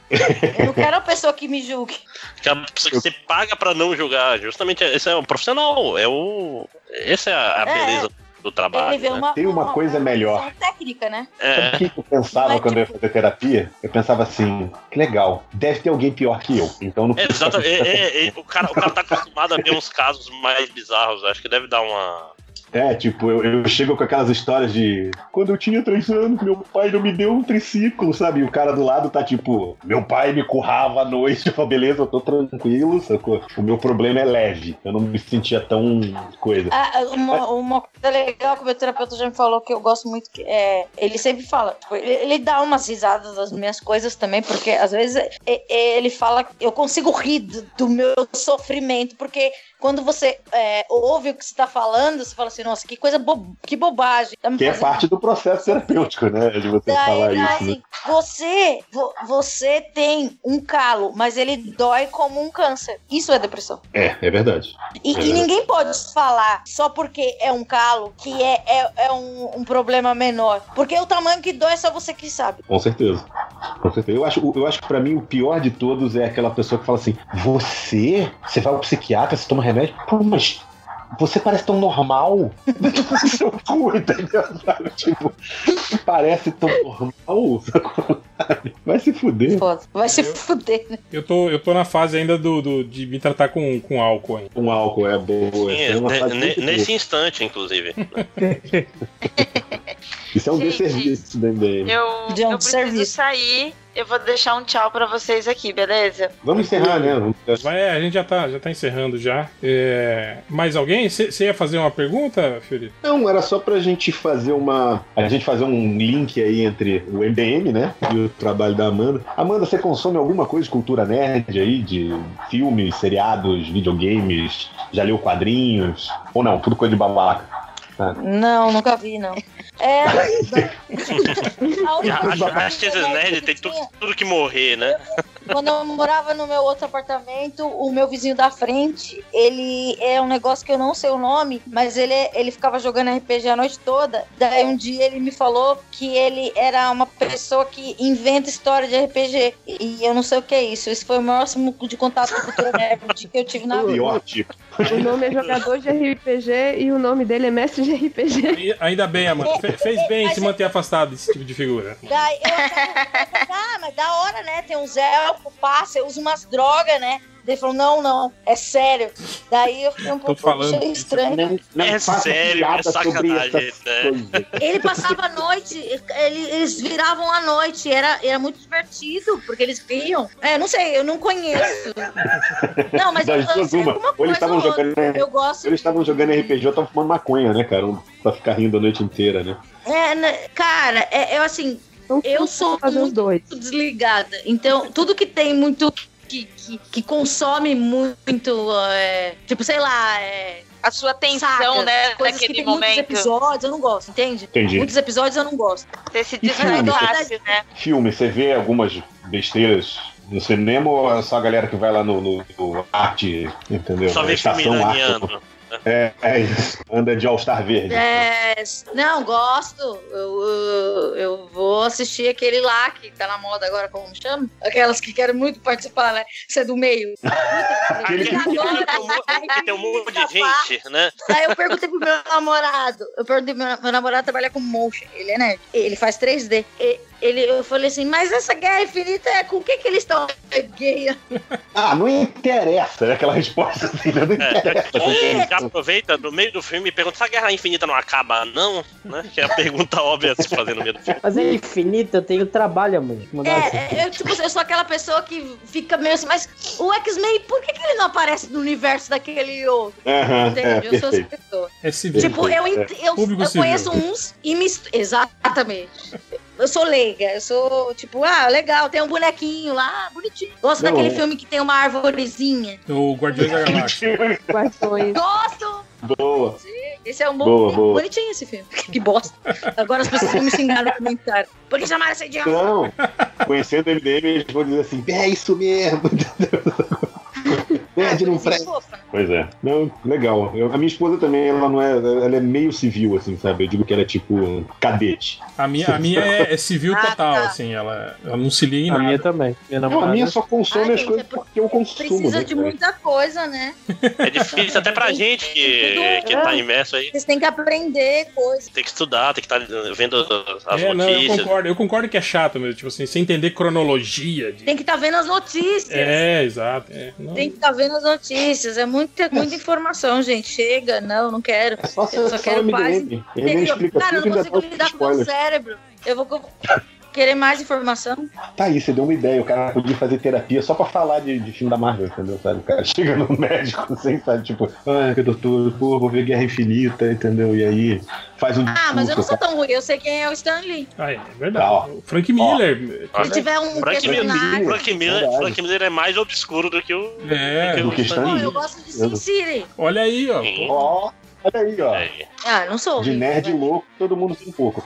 Eu não quero a pessoa que me julgue. Que a pessoa que você paga pra não julgar. Justamente, esse é o profissional. É o. Essa é a, a É. beleza do trabalho. Né? uma, Tem uma coisa melhor. solução técnica, né? É. Sabe o que eu pensava Mas, quando eu ia fazer terapia? Eu pensava assim, que legal, deve ter alguém pior que eu. Então não É, exato, é, é, é, o, cara, o cara tá acostumado a ver uns casos mais bizarros. Acho que deve dar uma. É, tipo, eu, eu chego com aquelas histórias de quando eu tinha três anos, meu pai não me deu um triciclo, sabe? E o cara do lado tá tipo, meu pai me currava à noite. Eu [LAUGHS] falo, beleza, eu tô tranquilo, sacou? O meu problema é leve. Eu não me sentia tão coisa. Ah, uma, uma coisa legal que o meu terapeuta já me falou que eu gosto muito, que é, ele sempre fala, tipo, ele, ele dá umas risadas das minhas coisas também, porque às vezes ele fala, eu consigo rir do, do meu sofrimento, porque quando você é, ouve o que você tá falando, você fala assim, nossa, que coisa, bo que bobagem. Tá Que é parte do processo terapêutico, né? De você Daí, falar daí, isso. né? você, vo- você tem um calo, mas ele dói como um câncer. Isso é depressão. É, é verdade. E, É. e ninguém pode falar só porque é um calo que é, é, é um, um problema menor. Porque o tamanho que dói é só você que sabe. Com certeza. Com certeza. Eu acho, eu acho que pra mim o pior de todos é aquela pessoa que fala assim: Você? Você vai ao psiquiatra, você toma remédio? Pô, mas você parece tão normal. Seu [LAUGHS] cu, entendeu? Sabe? Tipo, parece tão normal. Vai se fuder. Foda. Vai se fuder, né? Eu tô, eu tô na fase ainda do, do- de me tratar com, com álcool ainda. Um álcool é boa. Sim, é fase ne- muito nesse boa. instante, inclusive. [LAUGHS] Isso é um Gente, desserviço do MDM. Eu, De um eu preciso serviço. sair. Eu vou deixar um tchau pra vocês aqui, beleza? Vamos encerrar, né? Vamos- Mas é, a gente já tá, já tá encerrando já. É, mais alguém? Você ia fazer uma pergunta, Felipe? Não, era só pra gente fazer uma. A gente fazer um link aí entre o MDM, né? E o trabalho da Amanda. Amanda, você consome alguma coisa de cultura nerd aí? De filmes, seriados, videogames? Já leu quadrinhos? Ou não? Tudo coisa de babaca. Não, nunca vi, não. É. [LAUGHS] a esses nerds tem tudo, tudo que morrer, né? Quando eu morava no meu outro apartamento, o meu vizinho da frente, ele é um negócio que eu não sei o nome, mas ele, ele ficava jogando RPG a noite toda. Daí um dia ele me falou que ele era uma pessoa que inventa história de RPG. E eu não sei o que é isso. Isso foi o máximo de contato com cultura nerd que eu tive na vida. O nome é jogador de RPG e o nome dele é mestre de RPG. Ainda bem, Amanda. Fe- Fez bem se manter afastado desse tipo de figura. Daí eu [LAUGHS] ah, mas da hora né? Tem uns elfos, passa, uso umas drogas, né? Ele falou, não, não, é sério. Daí eu fiquei um pouco falando achei estranho. Não, não É sério, é sacanagem, né? Ele passava a noite, ele- eles viravam à noite, era, era muito divertido, porque eles riam. É, não sei, eu não conheço. Não, mas eu, Das eu uma. Ou eles coisa estavam jogando, Eu gosto. eles estavam jogando RPG ou estavam fumando maconha, né, cara? Pra ficar rindo a noite inteira, né? É, né, cara, é, eu assim, Então, eu sou muito dois. desligada. Então, tudo que tem muito. Que, que, que consome muito. é, tipo, sei lá, é, A sua atenção, saga, né, coisas que tem muitos momento. episódios, eu não gosto, entende? Entendi. Muitos episódios eu não gosto. Você se filme? desgastasse, né? Filme, você vê algumas besteiras no cinema ou é só a galera que vai lá no, no- no arte, entendeu? Só ver filme iraniano. É, é isso. Anda de All-Star Verde. É, não, gosto. Eu, eu, eu vou assistir aquele lá que tá na moda agora, como chama? Aquelas que querem muito participar, né? Você é do meio. [LAUGHS] Aquele que- Que tem um monte- que tem um monte de gente, né? Aí eu perguntei pro meu namorado. Eu perguntei pro meu, meu namorado trabalha com motion. Ele é nerd. Ele faz 3D. E- ele, eu falei assim, mas essa guerra infinita é com o que que eles estão gay? [LAUGHS] Ah, não interessa, é aquela resposta assim, não interessa. Ou já aproveita no meio do filme e pergunta se a Guerra Infinita não acaba, não? Né? Que é a pergunta [LAUGHS] óbvia se fazer no meio do filme. Mas é infinito, eu tenho trabalho, amor. Assim. É, é, eu, tipo, eu sou aquela pessoa que fica meio assim, mas o X-Men, por que, que ele não aparece no universo daquele outro? Aham, é, Entende? eu sou essa pessoa. É civil. Tipo, eu, eu, eu civil. conheço uns e misturo. Exatamente. Eu sou leiga, eu sou tipo, ah, legal, tem um bonequinho lá, bonitinho. Gosto Não, daquele filme que tem uma arvorezinha. O Guardiões da Galáxia. [LAUGHS] Guardiões. Gosto! Boa. Esse é um bom Boa, filme. boa. Bonitinho esse filme. [LAUGHS] Que bosta. Agora as pessoas vão me xingar no comentário. Por que chamaram essa idiota? Não, conhecendo o MDM, eles vão dizer assim, é isso mesmo. [LAUGHS] Nerd não presta. Fofa. Pois é. Não, legal. Eu- a minha esposa também, ela não é. Ela é meio civil, assim, sabe? Eu digo que ela é tipo um cadete. A minha, a minha é, é civil [LAUGHS] Ah, total, tá. assim, ela, ela não se liga em A nada. minha também. Minha Não, a minha só consome Ai, as gente, coisas é por- porque eu consumo. Precisa né, de cara? muita coisa, né? É difícil até pra gente que, que tá imerso aí. Vocês têm que aprender coisas. Tem que estudar, tem que estar vendo as É, não, eu notícias. concordo, eu concordo que é chato mesmo, tipo assim, sem entender cronologia. de- Tem que estar vendo as notícias. É, exato. é. Não- Tem que estar vendo as notícias. É muita, muita informação, gente. Chega, não, não quero. É só Eu só quero paz. Cara, eu não consigo lidar com o meu cérebro. Eu vou querer mais informação. Tá aí, você deu uma ideia. O cara podia fazer terapia só pra falar de, de filme da Marvel, entendeu? Sabe? O cara [LAUGHS] chega no médico sem, sabe? Tipo, ah, doutor, pô, vou ver Guerra Infinita, entendeu? E aí faz um Ah, mas eu não discurso, sou tão ruim. Eu sei quem é o Stan Lee. Ah, é verdade. Tá, ó. O Frank Miller. Se tiver um Frank Miller. Frank, Miller, Verdade. Frank Miller é mais obscuro do que o. É, Do que Stan Stan Pô, Lee. eu gosto de Sin City. olha aí, ó. Ó, olha aí, ó. É. Ah, não sou De nerd né? louco, todo mundo tem um pouco.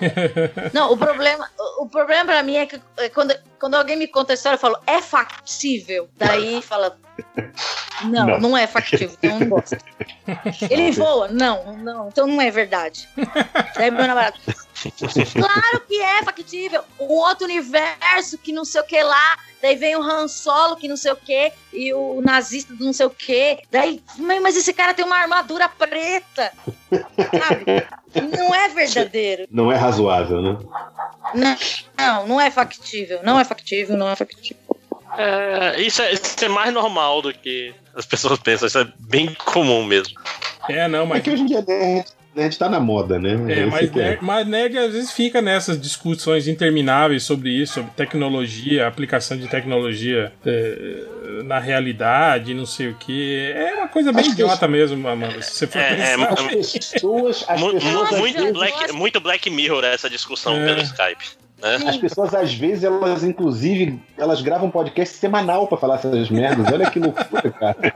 Não, o problema, o- o problema pra mim é que é quando, quando alguém me conta a história, eu falo, é factível. Daí fala, não, Não. não, é factível, então eu não gosto. Ele voa? Não, não, então não é verdade. Daí meu namorado, claro que é factível. Um outro universo que não sei o que lá. Daí vem o Han Solo que não sei o que e o nazista do não sei o que. Daí, "Mas- mas esse cara tem uma armadura preta. Sabe? Não é verdadeiro. Não é razoável, né? Não, não, não é factível. Não é factível, não é factível. É, isso, é, isso é mais normal do que as pessoas pensam. Isso é bem comum mesmo. É, não, É mas. que hoje em dia nerd, nerd tá na moda, né? É, mas, que é. nerd, mas nerd às vezes fica nessas discussões intermináveis sobre isso, sobre tecnologia, aplicação de tecnologia é, na realidade, não sei o que. É uma coisa bem Acho que idiota mesmo, Amanda. Se você for É, é, pensar. As pessoas, as pessoas, muito, vezes, black, muito Black Mirror essa discussão É. pelo Skype. Né? as pessoas, às vezes, elas, inclusive, elas gravam podcast semanal pra falar essas merdas. Olha que loucura, cara.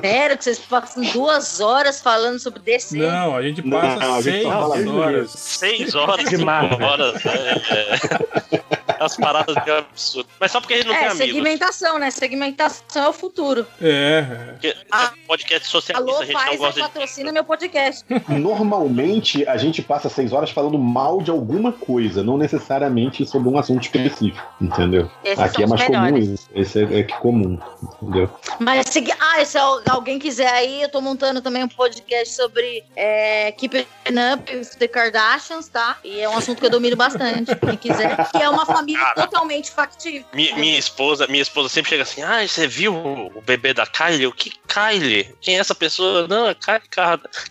Sério que vocês passam duas horas falando sobre DC? Não, a gente passa Não, a gente seis fala isso horas. Seis horas, De cinco Marvel. horas. né? É. As paradas de absurdo. Mas só porque a gente não tem é, amigos. segmentação, né? Segmentação é o futuro. É, é. Porque Ah, podcast socialista Alô, a gente não gosta de. patrocina meu podcast. [LAUGHS] Normalmente, a gente passa seis horas falando mal de alguma coisa, não necessariamente sobre um assunto específico, entendeu? Esses Aqui é mais comum isso. Esse é, é comum, entendeu? Mas se, ah, se al- alguém quiser aí, eu tô montando também um podcast sobre é, Keeping Up with the Kardashians, tá? E é um assunto que eu domino bastante. Quem quiser. Que é uma família família Cara. totalmente factível. Minha, minha esposa, minha esposa sempre chega assim: Ah, você viu o bebê da Kylie? O que Kylie? Quem é essa pessoa? Não, é Kylie,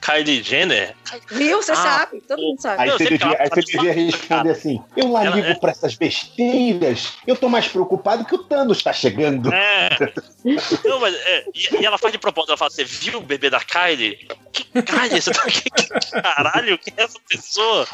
Kylie Jenner. Viu? Você Ah, sabe, todo mundo sabe. Aí você que devia, aí você devia responder assim: Eu lá Ela ligo é- pra essas besteiras. Eu tô mais preocupado que o Thanos tá chegando. É. Não, mas. é, e, e ela faz de propósito, ela fala: Você viu o bebê da Kylie? Que Kylie? Você tá [LAUGHS] aqui? Caralho, quem é essa pessoa?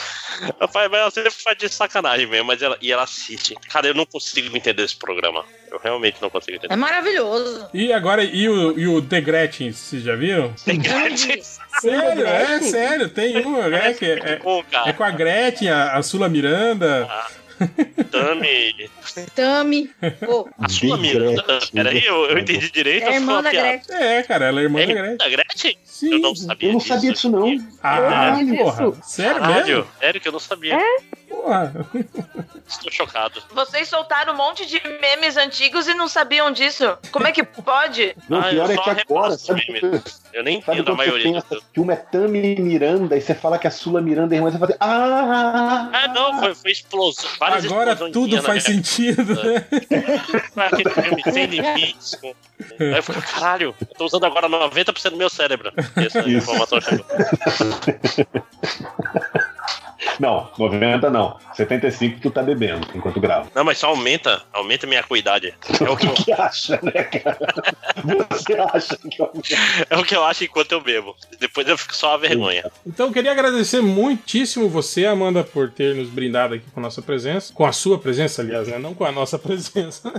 Ela, faz, mas ela sempre faz de sacanagem mesmo, mas ela, e ela assiste. Cara, eu não consigo entender esse programa. Eu realmente não consigo entender. É maravilhoso. E agora, e o, e o The Gretchen, vocês já viram? Não vi. Sério, é sério, tem um, né? Que é, Pô, é cara, com a Gretchen, a, a Sula Miranda. Tami. Tami. Pô, A sua Miranda. Gretchen. Peraí, eu, eu entendi direito. é a ou foi irmã da piada? Gretchen. É, cara, ela é irmã É da Gretchen. da Gretchen? Sim. Eu não sabia Eu não sabia disso, não. Ah, Isso. porra. Sério Caralho, mesmo? sério que eu não sabia. Porra. Estou chocado. Vocês soltaram um monte de memes antigos e não sabiam disso. Como é que pode? Não, Ah, pior eu é só que agora, sabe. Eu nem sabe entendo a quando você maioria. pensa que uma é Tami Miranda e você fala que a Sula Miranda é irmã, você fala assim, ah, Ah, não, foi, foi explosão. Várias Agora tudo faz sentido, né? Foi aquele filme sem limites. com- Aí eu falei, caralho, eu tô usando agora 90% do meu cérebro. Essa Isso. informação chegou. [LAUGHS] Não, 90 não. 75 tu tá bebendo enquanto grava. Não, mas só aumenta, aumenta minha acuidade. É o que eu, [LAUGHS] que acha, né, cara? Você acha que eu... é o que eu acho enquanto eu bebo. Depois eu fico só a vergonha. Então eu queria agradecer muitíssimo você, Amanda, por ter nos brindado aqui com a nossa presença. Com a sua presença, aliás, né? Não com a nossa [LAUGHS] presença.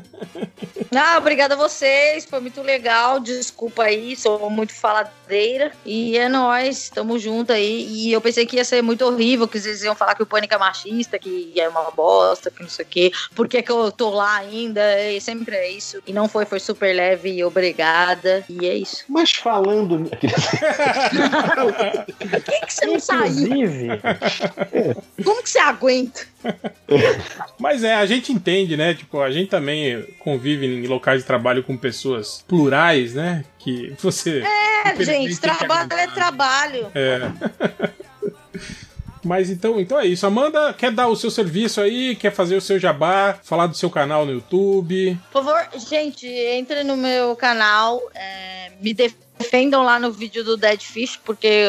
Ah, obrigada a vocês, foi muito legal. Desculpa aí, sou muito faladeira. E é nóis, tamo junto aí. E eu pensei que ia ser muito horrível, que vocês iam falar que o pânico é machista, que é uma bosta, que não sei o quê. Por que, que eu tô lá ainda? E sempre é isso. E não foi, foi super leve e obrigada. E é isso. Mas falando. [LAUGHS] [LAUGHS] Por que, que você não saiu? Inclusive, [LAUGHS] Como que você aguenta? Mas é, a gente entende, né? Tipo, a gente também convive em locais de trabalho com pessoas plurais, né? Que você. É, gente, trabalho é trabalho. É. Mas então, então é isso. Amanda, quer dar o seu serviço aí? Quer fazer o seu jabá? Falar do seu canal no YouTube? Por favor, gente, entre no meu canal, é, me defendam lá no vídeo do Dead Fish, porque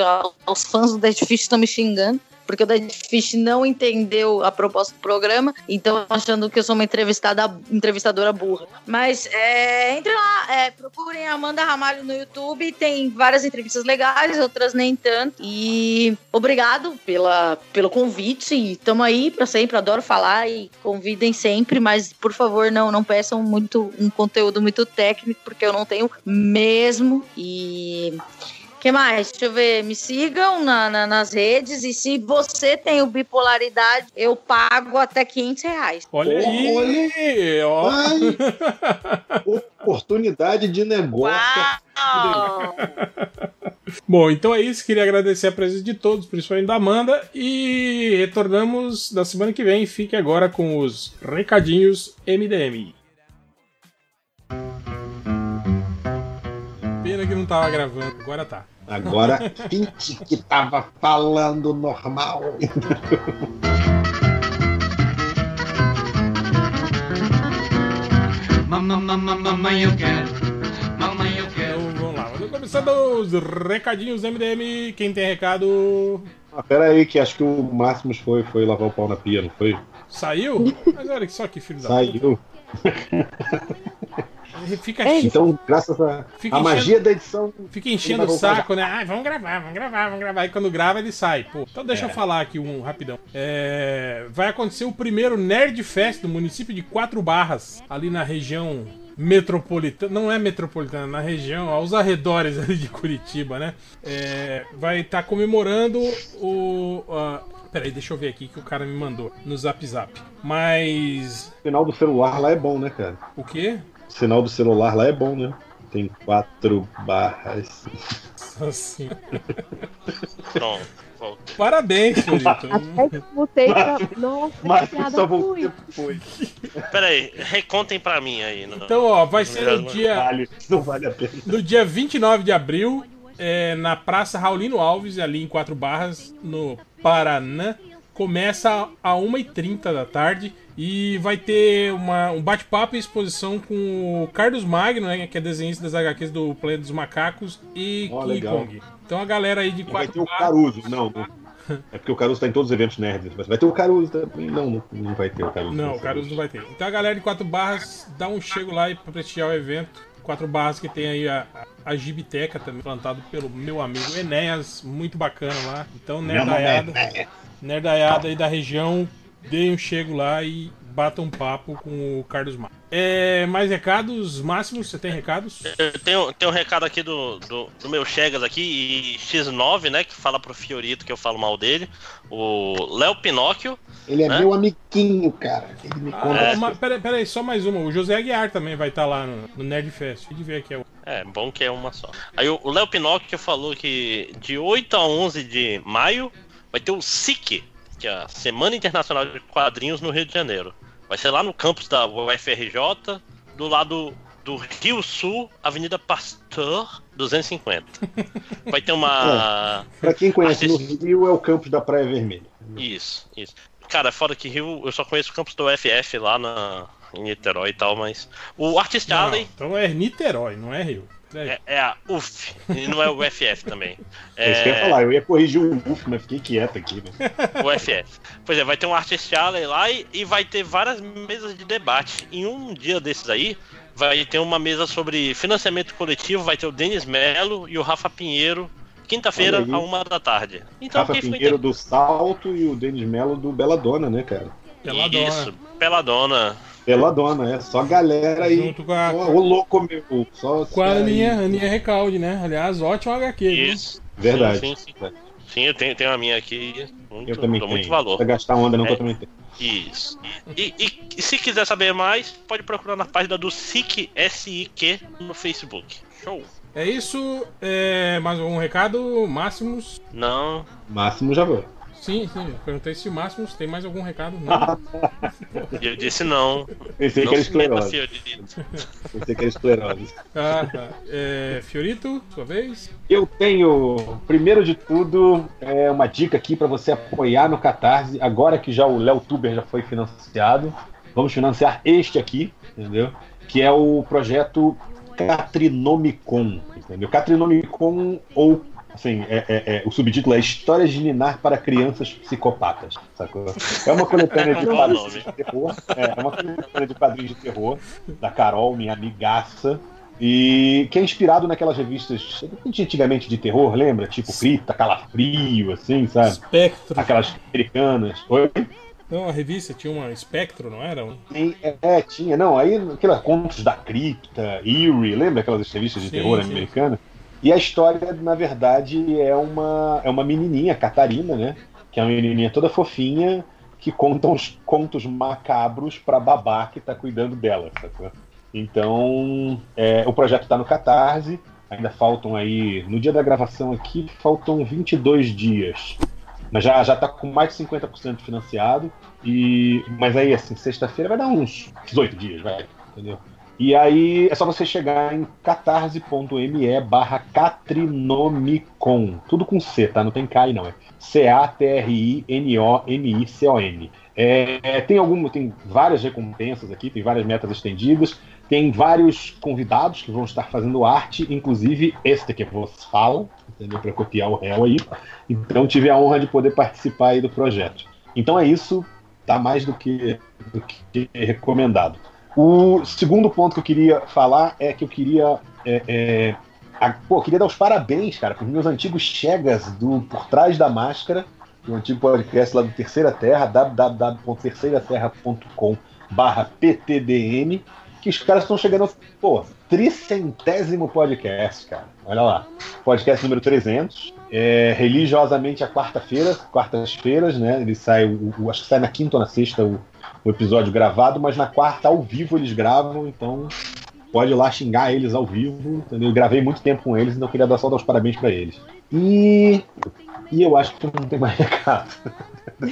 os fãs do Dead Fish estão me xingando. Porque o Dead Fish não entendeu a proposta do programa, então achando que eu sou uma entrevistada, entrevistadora burra. Mas é, entre lá, é, procurem Amanda Ramalho no YouTube, tem várias entrevistas legais, outras nem tanto. E obrigado pela, pelo convite, e tamo aí pra sempre, adoro falar e convidem sempre, mas por favor não, não peçam muito um conteúdo muito técnico, porque eu não tenho mesmo. E que mais? Deixa eu ver. Me sigam na- na- nas redes. E se você tem o bipolaridade, eu pago até 500 reais. Olha aí! Ó. Ai, oportunidade de negócio. Uau! Bom, então é isso. Queria agradecer a presença de todos, principalmente da Amanda. E retornamos na semana que vem. Fique agora com os recadinhos MDM. Pena que não tava gravando, agora tá. Agora, finge que tava falando normal. Mamãe, eu quero. Mamãe, eu quero. Então vamos lá. Vamos começando os recadinhos MDM. Quem tem recado Ah, pera aí, que acho que o Máximos foi, foi lavar o pau na pia, não foi? saiu? Mas olha só que filho da Saiu. [LAUGHS] Fica, Então, graças a, Fica a enchendo- magia da edição. fica enchendo o saco, né? Ai, vamos gravar, vamos gravar, vamos gravar. E quando grava, ele sai. Pô, então deixa eu falar aqui um rapidão. É, vai acontecer o primeiro Nerd Fest no município de Quatro Barras, ali na região metropolitana. Não é metropolitana, na região, aos arredores ali de Curitiba, né? É, vai estar comemorando o. a- Peraí, deixa eu ver aqui que o cara me mandou no Zap Zap. Mas. O sinal do celular lá é bom, né, cara? O quê? O sinal do celular lá é bom, né? Tem quatro barras. Assim. Pronto, volta. Parabéns, Felipe. Até voltei pra. Nossa, Mas que só voltei depois. Pera aí, recontem pra mim aí. No... Então, ó, vai ser no dia, vale, não vale a pena. no dia 29 de abril, é, na Praça Raulino Alves, ali em Quatro Barras, no Paraná. Começa a 1h30 da tarde E vai ter uma, um bate-papo e exposição com o Carlos Magno, né, que é desenhista das HQs do Planeta dos Macacos e Ó, King legal. Kong. Então a galera aí de E vai quatro ter o Caruso, não. É porque o Caruso tá em todos os eventos nerds. Mas vai ter o Caruso também. Não, não, vai ter o Caruso. Não, o Caruso não vai ter. Então a galera de quatro barras dá um chego lá e pra prestigiar o evento. Quatro barras que tem aí a, a Gibiteca também, plantado pelo meu amigo Enéas, muito bacana lá. Então, nerdaiada, nerdaiada aí da região, dê um chego lá e bata um papo com o Carlos Mar. É, mais recados? Máximos, você tem recados? Eu tenho, tenho um recado aqui do, do, do meu Chegas aqui, e X9, né? Que fala pro Fiorito que eu falo mal dele. O Léo Pinóquio. Ele é né? meu amiguinho, cara. Ele me conta. Ah, uma, pera, pera aí, só mais uma. O José Aguiar também vai estar lá no, no Nerd Fest. Deixa eu ver aqui. é o- É, bom que é uma só. Aí o o Léo Pinóquio falou que de 8 a 11 de maio vai ter o SIC, que é a Semana Internacional de Quadrinhos no Rio de Janeiro. Vai ser lá no campus da UFRJ, do lado do Rio Sul, Avenida Pasteur 250. [LAUGHS] Vai ter uma. Pra quem conhece no Artista- Rio, é o campus da Praia Vermelha. Isso, isso. Cara, fora que Rio, eu só conheço o campus do UFF lá na, em Niterói e tal, mas. O Artist Não, Alley então é Niterói, não é Rio. Aí. é, é a UF, e não é o UFF também. É isso que eu ia falar. Eu ia corrigir o UF, mas fiquei quieto aqui. Né? O FF. Pois é, vai ter um Artist Alley lá e, e vai ter várias mesas de debate. Em um dia desses aí, vai ter uma mesa sobre financiamento coletivo, vai ter o Denis Melo e o Rafa Pinheiro, quinta-feira, a uma da tarde. Então, Rafa Pinheiro do Salto e o Denis Melo do Beladona, né, cara? Peladona. Isso, Peladona. Peladona, é. Só galera aí. Junto com a, Só o louco meu. Só com a aí. Aninha, Aninha Recalde, né? Aliás, ótimo HQ. viu? Isso. Verdade. Sim, sim, sim. Sim, eu tenho, tenho a minha aqui. Muito, Eu também tenho. muito valor. Não precisa gastar onda, não, que É. eu também tenho. Isso. E, e- e se quiser saber mais, pode procurar na página do SIC, S-I-Q, no Facebook. Show. É isso. É, mais algum recado? Máximos? Não. Máximo já vou. Sim, sim. eu Perguntei se o Máximos tem mais algum recado. Não. [LAUGHS] Eu disse não. Pensei não que era esclerose. Pensei que era esclerose. Ah, tá. É, Fiorito, sua vez. Eu tenho, primeiro de tudo, é uma dica aqui para você apoiar no Catarse. Agora que já o Léo Tuber já foi financiado, vamos financiar este aqui, entendeu? Que é o projeto Catrinomicon, entendeu? Catrinomicon ou assim, é, é- é- o subtítulo é Histórias de Ninar para crianças psicopatas, sacou? É uma coletânea de Bom quadrinhos de terror, é, é uma coletânea de quadrinhos de terror da Carol, minha amigaça, e que é inspirado naquelas revistas antigamente de terror, lembra? Tipo Cripta, Calafrio, assim, sabe? Espectro. Aquelas americanas. Oi? Não, a revista tinha uma Espectro, não era? Sim, é, é, tinha. Não, aí aquelas contos da Cripta, Eerie, lembra aquelas revistas de Sim, terror sim. americanas? E a história, na verdade, é uma, é uma menininha, Catarina, né? Que é uma menininha toda fofinha que conta uns contos macabros pra babá que tá cuidando dela, sacou? Então, é, o projeto tá no Catarse, ainda faltam aí, no dia da gravação aqui, faltam 22 dias. Mas já, já tá com mais de 50% financiado. E, mas aí, assim, sexta-feira vai dar uns 18 dias, vai, entendeu? E aí é só você chegar em catarse.me barra Catrinomicon. Tudo com C, tá? Não tem K aí não. É C-A-T-R-I-N-O-M-I-C-O-N. É, tem algum, tem várias recompensas aqui, tem várias metas estendidas, tem vários convidados que vão estar fazendo arte, inclusive este que vos fala, entendeu? Para copiar o réu aí. Então tive a honra de poder participar aí do projeto. Então é isso, tá mais do que, do que recomendado. O segundo ponto que eu queria falar é que eu queria. É, é, a- pô, eu queria dar os parabéns, cara, para os meus antigos chegas do Por Trás da Máscara, do antigo podcast lá do Terceira Terra, www.terceiraterra.com PTDM, que os caras estão chegando, pô, tricentésimo podcast, cara. Olha lá. Podcast número 300. É, religiosamente a quarta-feira, quartas-feiras, né? Ele sai, o, o- acho que sai na quinta ou na sexta o, o episódio gravado, mas na quarta ao vivo eles gravam, então pode ir lá xingar eles ao vivo, entendeu? Eu gravei muito tempo com eles, então eu queria dar só dar os parabéns pra eles. E, e eu acho que não tem mais [LAUGHS] recado.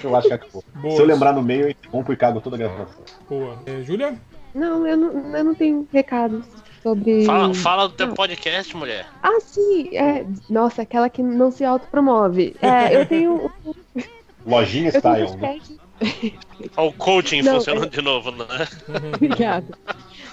eu acho que acabou. Boa. Se eu lembrar no meio, eu interrompo e cago toda a gravação. Boa. É, Júlia? Não, eu não, eu não tenho recados sobre. Fala, fala do teu Não. podcast, mulher. Ah, sim. É... Nossa, aquela que não se autopromove. É, eu tenho. Lojinha [LAUGHS] Eu tenho um Style, né? [LAUGHS] Olha o coaching Não, funcionando é- de novo, né? [LAUGHS] Obrigada.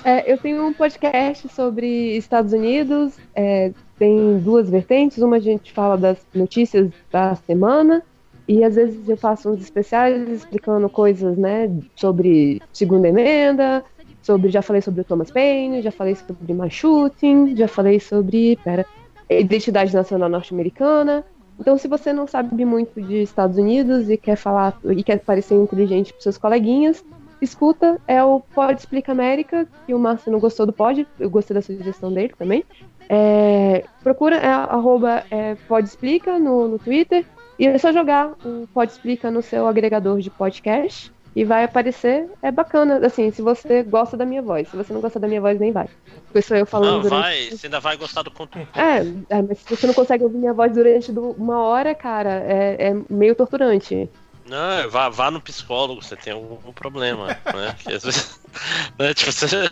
É, eu tenho um podcast sobre Estados Unidos. é, tem duas vertentes. Uma a gente fala das notícias da semana. E às vezes eu faço uns especiais explicando coisas, né, sobre segunda emenda, sobre já falei sobre o Thomas Paine, já falei sobre mass shooting, já falei sobre, pera, identidade nacional norte-americana. Então, se você não sabe muito de Estados Unidos e quer falar e quer parecer inteligente para seus coleguinhas, escuta, é o Pod Explica América, que o Márcio não gostou do Pod, eu gostei da sugestão dele também. É, procura, é, arroba é, Pod Explica no, no Twitter, e é só jogar o Pod Explica no seu agregador de podcast, e vai aparecer, é bacana, assim, se você gosta da minha voz, se você não gosta da minha voz, nem vai. Porque sou eu falando Não, durante... vai, você ainda vai gostar do conteúdo. É, é, mas se você não consegue ouvir minha voz durante uma hora, cara, é, é meio torturante. Não, vá, vá no psicólogo, você tem algum problema, né? Às vezes, [LAUGHS] né, tipo, você-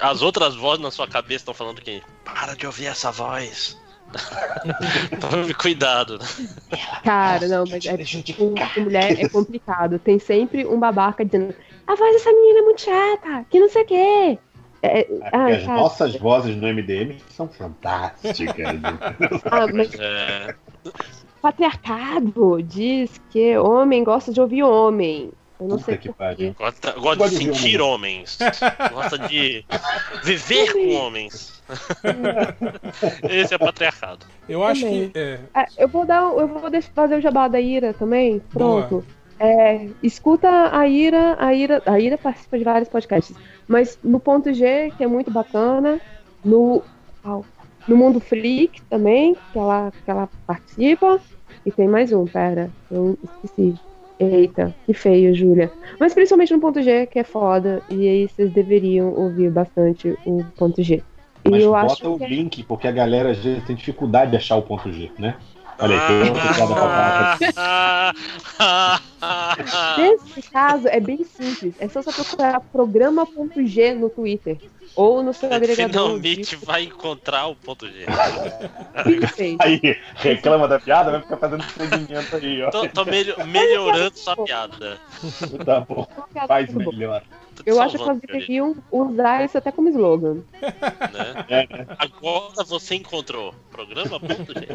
as outras vozes na sua cabeça estão falando que para de ouvir essa voz. [LAUGHS] Tome cuidado. né? Cara, não, mas é, com, mulher é complicado. Tem sempre um babaca dizendo: a voz dessa menina é muito chata, que não sei o quê. É, Porque ai, as cara, nossas vozes no MDM são fantásticas. [LAUGHS] ah, mas É, patriarcado diz que homem gosta de ouvir homem. Eu não Puta sei que pariu. gosta, gosta Gosta de sentir homens. Gosta de [LAUGHS] viver com homens. Esse é patriarcado. Eu acho Também. que. é, Ah, eu vou dar, eu vou fazer o jabá da Ira também. Pronto. É, escuta a Ira, a Ira, a Ira participa de vários podcasts, mas no ponto G, que é muito bacana, no no Mundo Freak também, que ela, que ela participa, e tem mais um, pera, eu esqueci. Eita, que feio, Júlia. Mas principalmente no ponto G, que é foda, e aí vocês deveriam ouvir bastante o ponto G. E Mas eu bota acho o que é link, porque a galera às vezes tem dificuldade de achar o ponto G, né? Olha aí, tem outra piada babaca. Nesse caso, é bem simples. É só você procurar programa.g no Twitter. Ou no seu agregador. Finalmente vai encontrar o ponto G. Perfeito. Aí, reclama da piada, vai ficar fazendo segmento aí, ó. Tô, tô melho- melhorando sua piada. Tá bom, faz melhor. Eu acho que elas deveriam usar isso até como slogan. né? É, né? Agora você encontrou. Programa ponto G.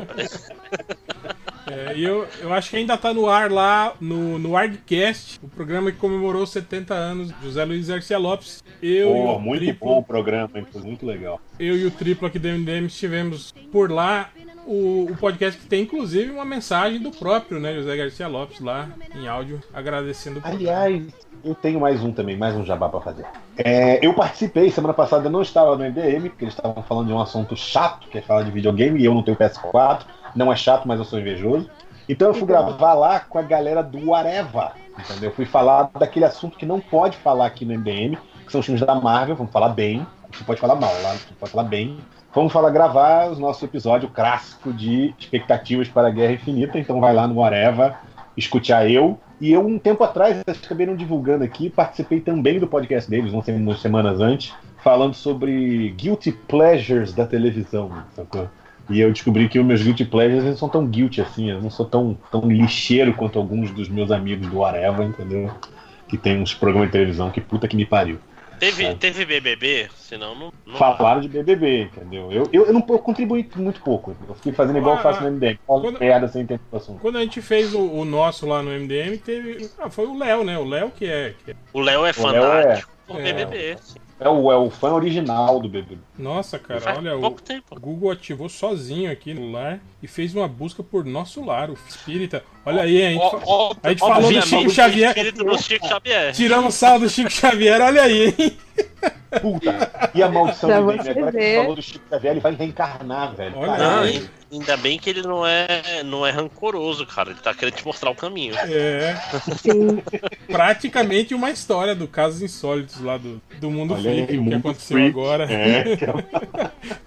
É, e eu, eu acho que ainda tá no ar lá, no, no Argcast, o programa que comemorou 70 anos, José Luiz Garcia Lopes. Eu, Pô, muito triplo, bom o programa, muito legal. eu e o triplo aqui do MDM estivemos por lá. O, o podcast que tem inclusive uma mensagem do próprio, né, José Garcia Lopes lá em áudio, agradecendo. Aliás, eu tenho mais um também, mais um jabá pra fazer. É, eu participei, semana passada eu não estava no MDM, porque eles estavam falando de um assunto chato, que é falar de videogame, e eu não tenho PS4. Não é chato, mas eu sou invejoso. Então eu fui gravar lá com a galera do Areva, entendeu? Eu fui falar daquele assunto que não pode falar aqui no MDM, que são os filmes da Marvel, vamos falar bem. Você pode falar mal, lá você pode falar bem. Vamos falar, gravar o nosso episódio clássico de expectativas para a Guerra Infinita. Então vai lá no Areva, escutar eu. E eu, um tempo atrás, eles acabei não divulgando aqui, participei também do podcast deles, umas semanas antes, falando sobre guilty pleasures da televisão, sacou? E eu descobri que os meus guilty pleasures não são tão guilty assim, eu não sou tão, tão lixeiro quanto alguns dos meus amigos do Areva, entendeu? Que tem uns programas de televisão que puta que me pariu. Teve, É. teve BBB? Senão não. não Falaram de BBB, entendeu? Eu, eu, eu não eu contribuí muito pouco. Eu fiquei fazendo igual eu faço no MDM. Quando- piada sem entender o assunto. Quando a gente fez o, o nosso lá no MDM, teve. Ah, foi o Léo, né? O Léo que é. que é- O Léo é O Léo é- fanático por é. BBB. É o, é o fã original do BBB. Nossa, cara, Faz olha, o pouco tempo. Google ativou sozinho aqui no lar e fez uma busca por nosso lar, o espírita. Olha aí, a gente, fa- Ó, ó, a gente ó, falou do Chico Xavier. espírito do Chico Xavier. Tiramos sal do Chico Xavier, olha aí, hein? Puta! E a maldição do você Agora que você falou do Chico Xavier, ele vai reencarnar, velho. Olha aí. ain- ainda bem que ele não é, não é rancoroso, cara. Ele tá querendo te mostrar o caminho. É, Sim. praticamente uma história do casos insólitos lá do, do mundo Olha aí, o que aconteceu freak. agora. É, que é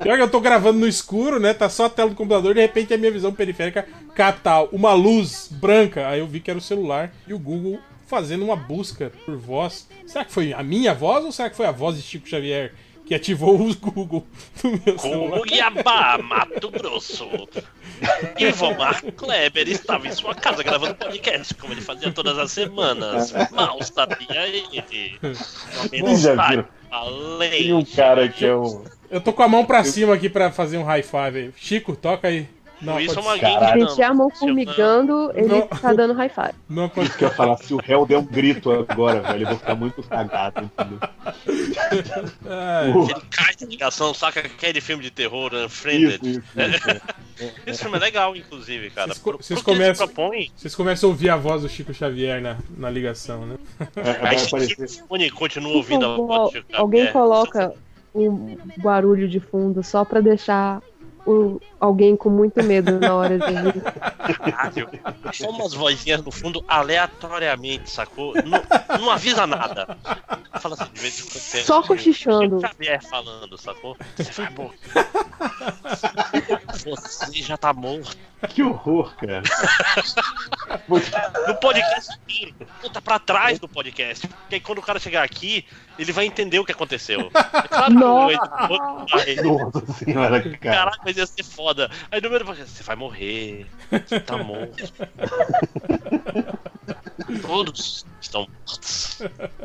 [LAUGHS] Pior que eu tô gravando no escuro, né? Tá só a tela do computador, de repente a minha visão periférica capta uma luz branca. Aí eu vi que era o celular e o Google fazendo uma busca por voz. Será que foi a minha voz ou será que foi a voz de Chico Xavier que ativou os Google [LAUGHS] no meu celular. Cuiabá, Mato Grosso. Ivomar Kleber estava em sua casa gravando podcast, como ele fazia todas as semanas. Mal sabia ele. Vocês viram? Tem um cara que é um. Eu tô com a mão pra cima aqui pra fazer um high five aí. Chico, toca aí. Não, pode- é uma Caralho. Sentir a mão formigando, ele Não. tá dando high five. Não pode Isso que eu ia falar, se o réu der um grito agora, velho, eu vou ficar muito cagado, entendeu? Uh, Ele cai de ligação, saca aquele filme de terror, Unfriended. isso, isso, isso. [LAUGHS] Esse filme é legal, inclusive, cara. Vocês Pro- vocês pro começam- propõe, Vocês começam a ouvir a voz do Chico Xavier na, na ligação, né? É, aí aparecer. continua ouvindo a voz do Chico alguém coloca um barulho de fundo só pra deixar o, alguém com muito medo na hora de ouvir. Caralho. Só umas vozinhas no fundo aleatoriamente, sacou? Não, não avisa nada. Fala assim, de vez em quando. Só cochichando. Xavier falando, sacou? Você vai morrer. Você já tá morto. Que horror, cara. No podcast inteiro. Conta pra trás do podcast. Porque aí quando o cara chegar aqui, ele vai entender o que aconteceu. É claro que vai. Nossa senhora, cara. Caraca, mas ia ser foda. Aí no meio do você vai morrer. Você tá morto. Todos estão mortos.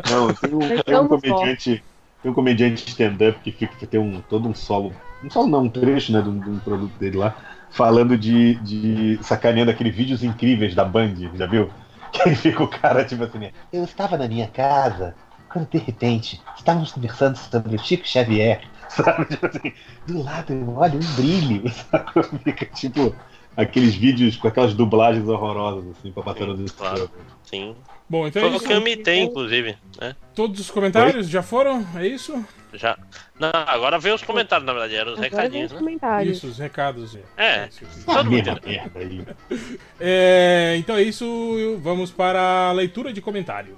Não, tem um, tem um comediante. Tem um comediante stand-up que fica tem um todo um solo. Um solo não, um trecho, né, de um, de um produto dele lá, falando de, de sacaneando aqueles vídeos incríveis da Band, já viu? [LAUGHS] Que aí fica o cara, tipo assim, eu estava na minha casa, quando de repente estávamos conversando sobre o Chico Xavier, [LAUGHS] sabe? Tipo assim, do lado, eu olho um brilho, [LAUGHS] sabe? Fica tipo aqueles vídeos com aquelas dublagens horrorosas, assim, pra passar nos Claro. Sim. Bom, então é Foi o isso. que eu imitei, inclusive. Né? Todos os comentários já foram? É isso? Já. Não, agora vem os comentários, na verdade, eram os Agora recadinhos, os né? comentários. Isso, os recados. É. Ah, Todo mundo. [LAUGHS] É, então é isso. Vamos para a leitura de comentários.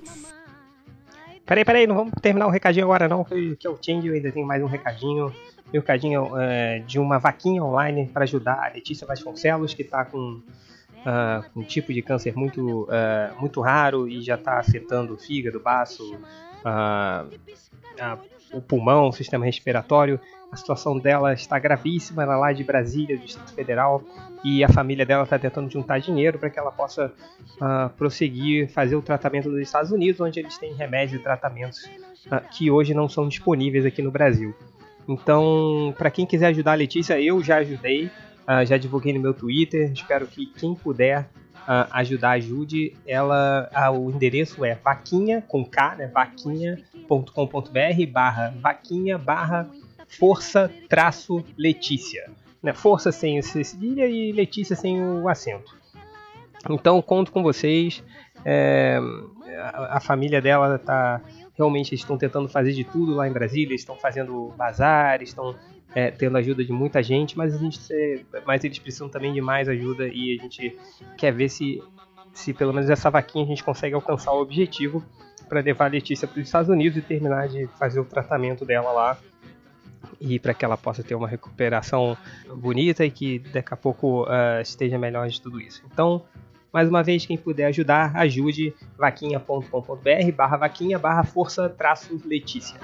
Peraí, peraí, não vamos terminar o recadinho agora não, que que é o Change, eu ainda tenho mais um recadinho. Meu recadinho é de uma vaquinha online para ajudar a Letícia Vasconcelos, que está com ah, um tipo de câncer muito, ah, muito raro e já está afetando o fígado, o baço, ah, a- o pulmão, o sistema respiratório. A situação dela está gravíssima, ela é lá de Brasília, do Distrito Federal, e a família dela está tentando juntar dinheiro para que ela possa ah, prosseguir fazer o tratamento nos Estados Unidos, onde eles têm remédios e tratamentos ah, que hoje não são disponíveis aqui no Brasil. Então, para quem quiser ajudar a Letícia, eu já ajudei, ah, já divulguei no meu Twitter. Espero que quem puder ah, ajudar, ajude. Ela, o endereço é vaquinha com K, né? vaquinha.com.br barra vaquinha barra força traço Letícia. Né? Força sem o cedilha e Letícia sem o acento. Então conto com vocês. É, a, a família dela tá realmente estão tentando fazer de tudo lá em Brasília. Estão fazendo bazar, estão é, tendo ajuda de muita gente, mas a gente, mas eles precisam também de mais ajuda e a gente quer ver se se pelo menos essa vaquinha a gente consegue alcançar o objetivo para levar a Letícia para os Estados Unidos e terminar de fazer o tratamento dela lá e para que ela possa ter uma recuperação bonita e que daqui a pouco ah, esteja melhor de tudo isso. Então, mais uma vez, quem puder ajudar, ajude vaquinha.com.br barra vaquinha barra força traço Letícia.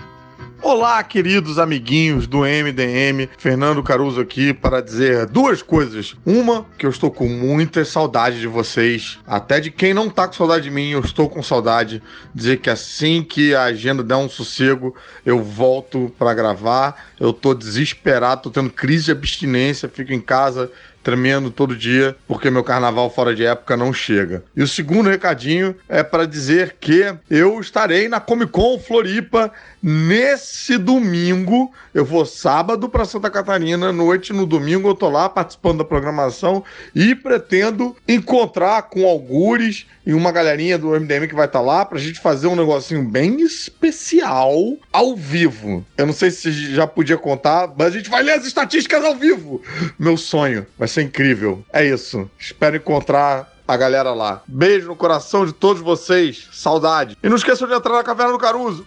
Olá, queridos amiguinhos do MDM, Fernando Caruso aqui para dizer duas coisas. Uma, que eu estou com muita saudade de vocês, até de quem não tá com saudade de mim, eu estou com saudade. Dizer que assim que a agenda der um sossego, eu volto para gravar. Eu tô desesperado, tô tendo crise de abstinência, fico em casa tremendo todo dia, porque meu carnaval fora de época não chega. E o segundo recadinho é para dizer que eu estarei na Comic Con Floripa nesse domingo. Eu vou sábado para Santa Catarina, noite no domingo eu tô lá participando da programação e pretendo encontrar com algures e uma galerinha do MDM que vai estar lá pra gente fazer um negocinho bem especial ao vivo. Eu não sei se já podia contar, mas a gente vai ler as estatísticas ao vivo. Meu sonho. Vai ser incrível. É isso. Espero encontrar a galera lá. Beijo no coração de todos vocês. Saudade. E não esqueçam de entrar na Caverna do Caruso.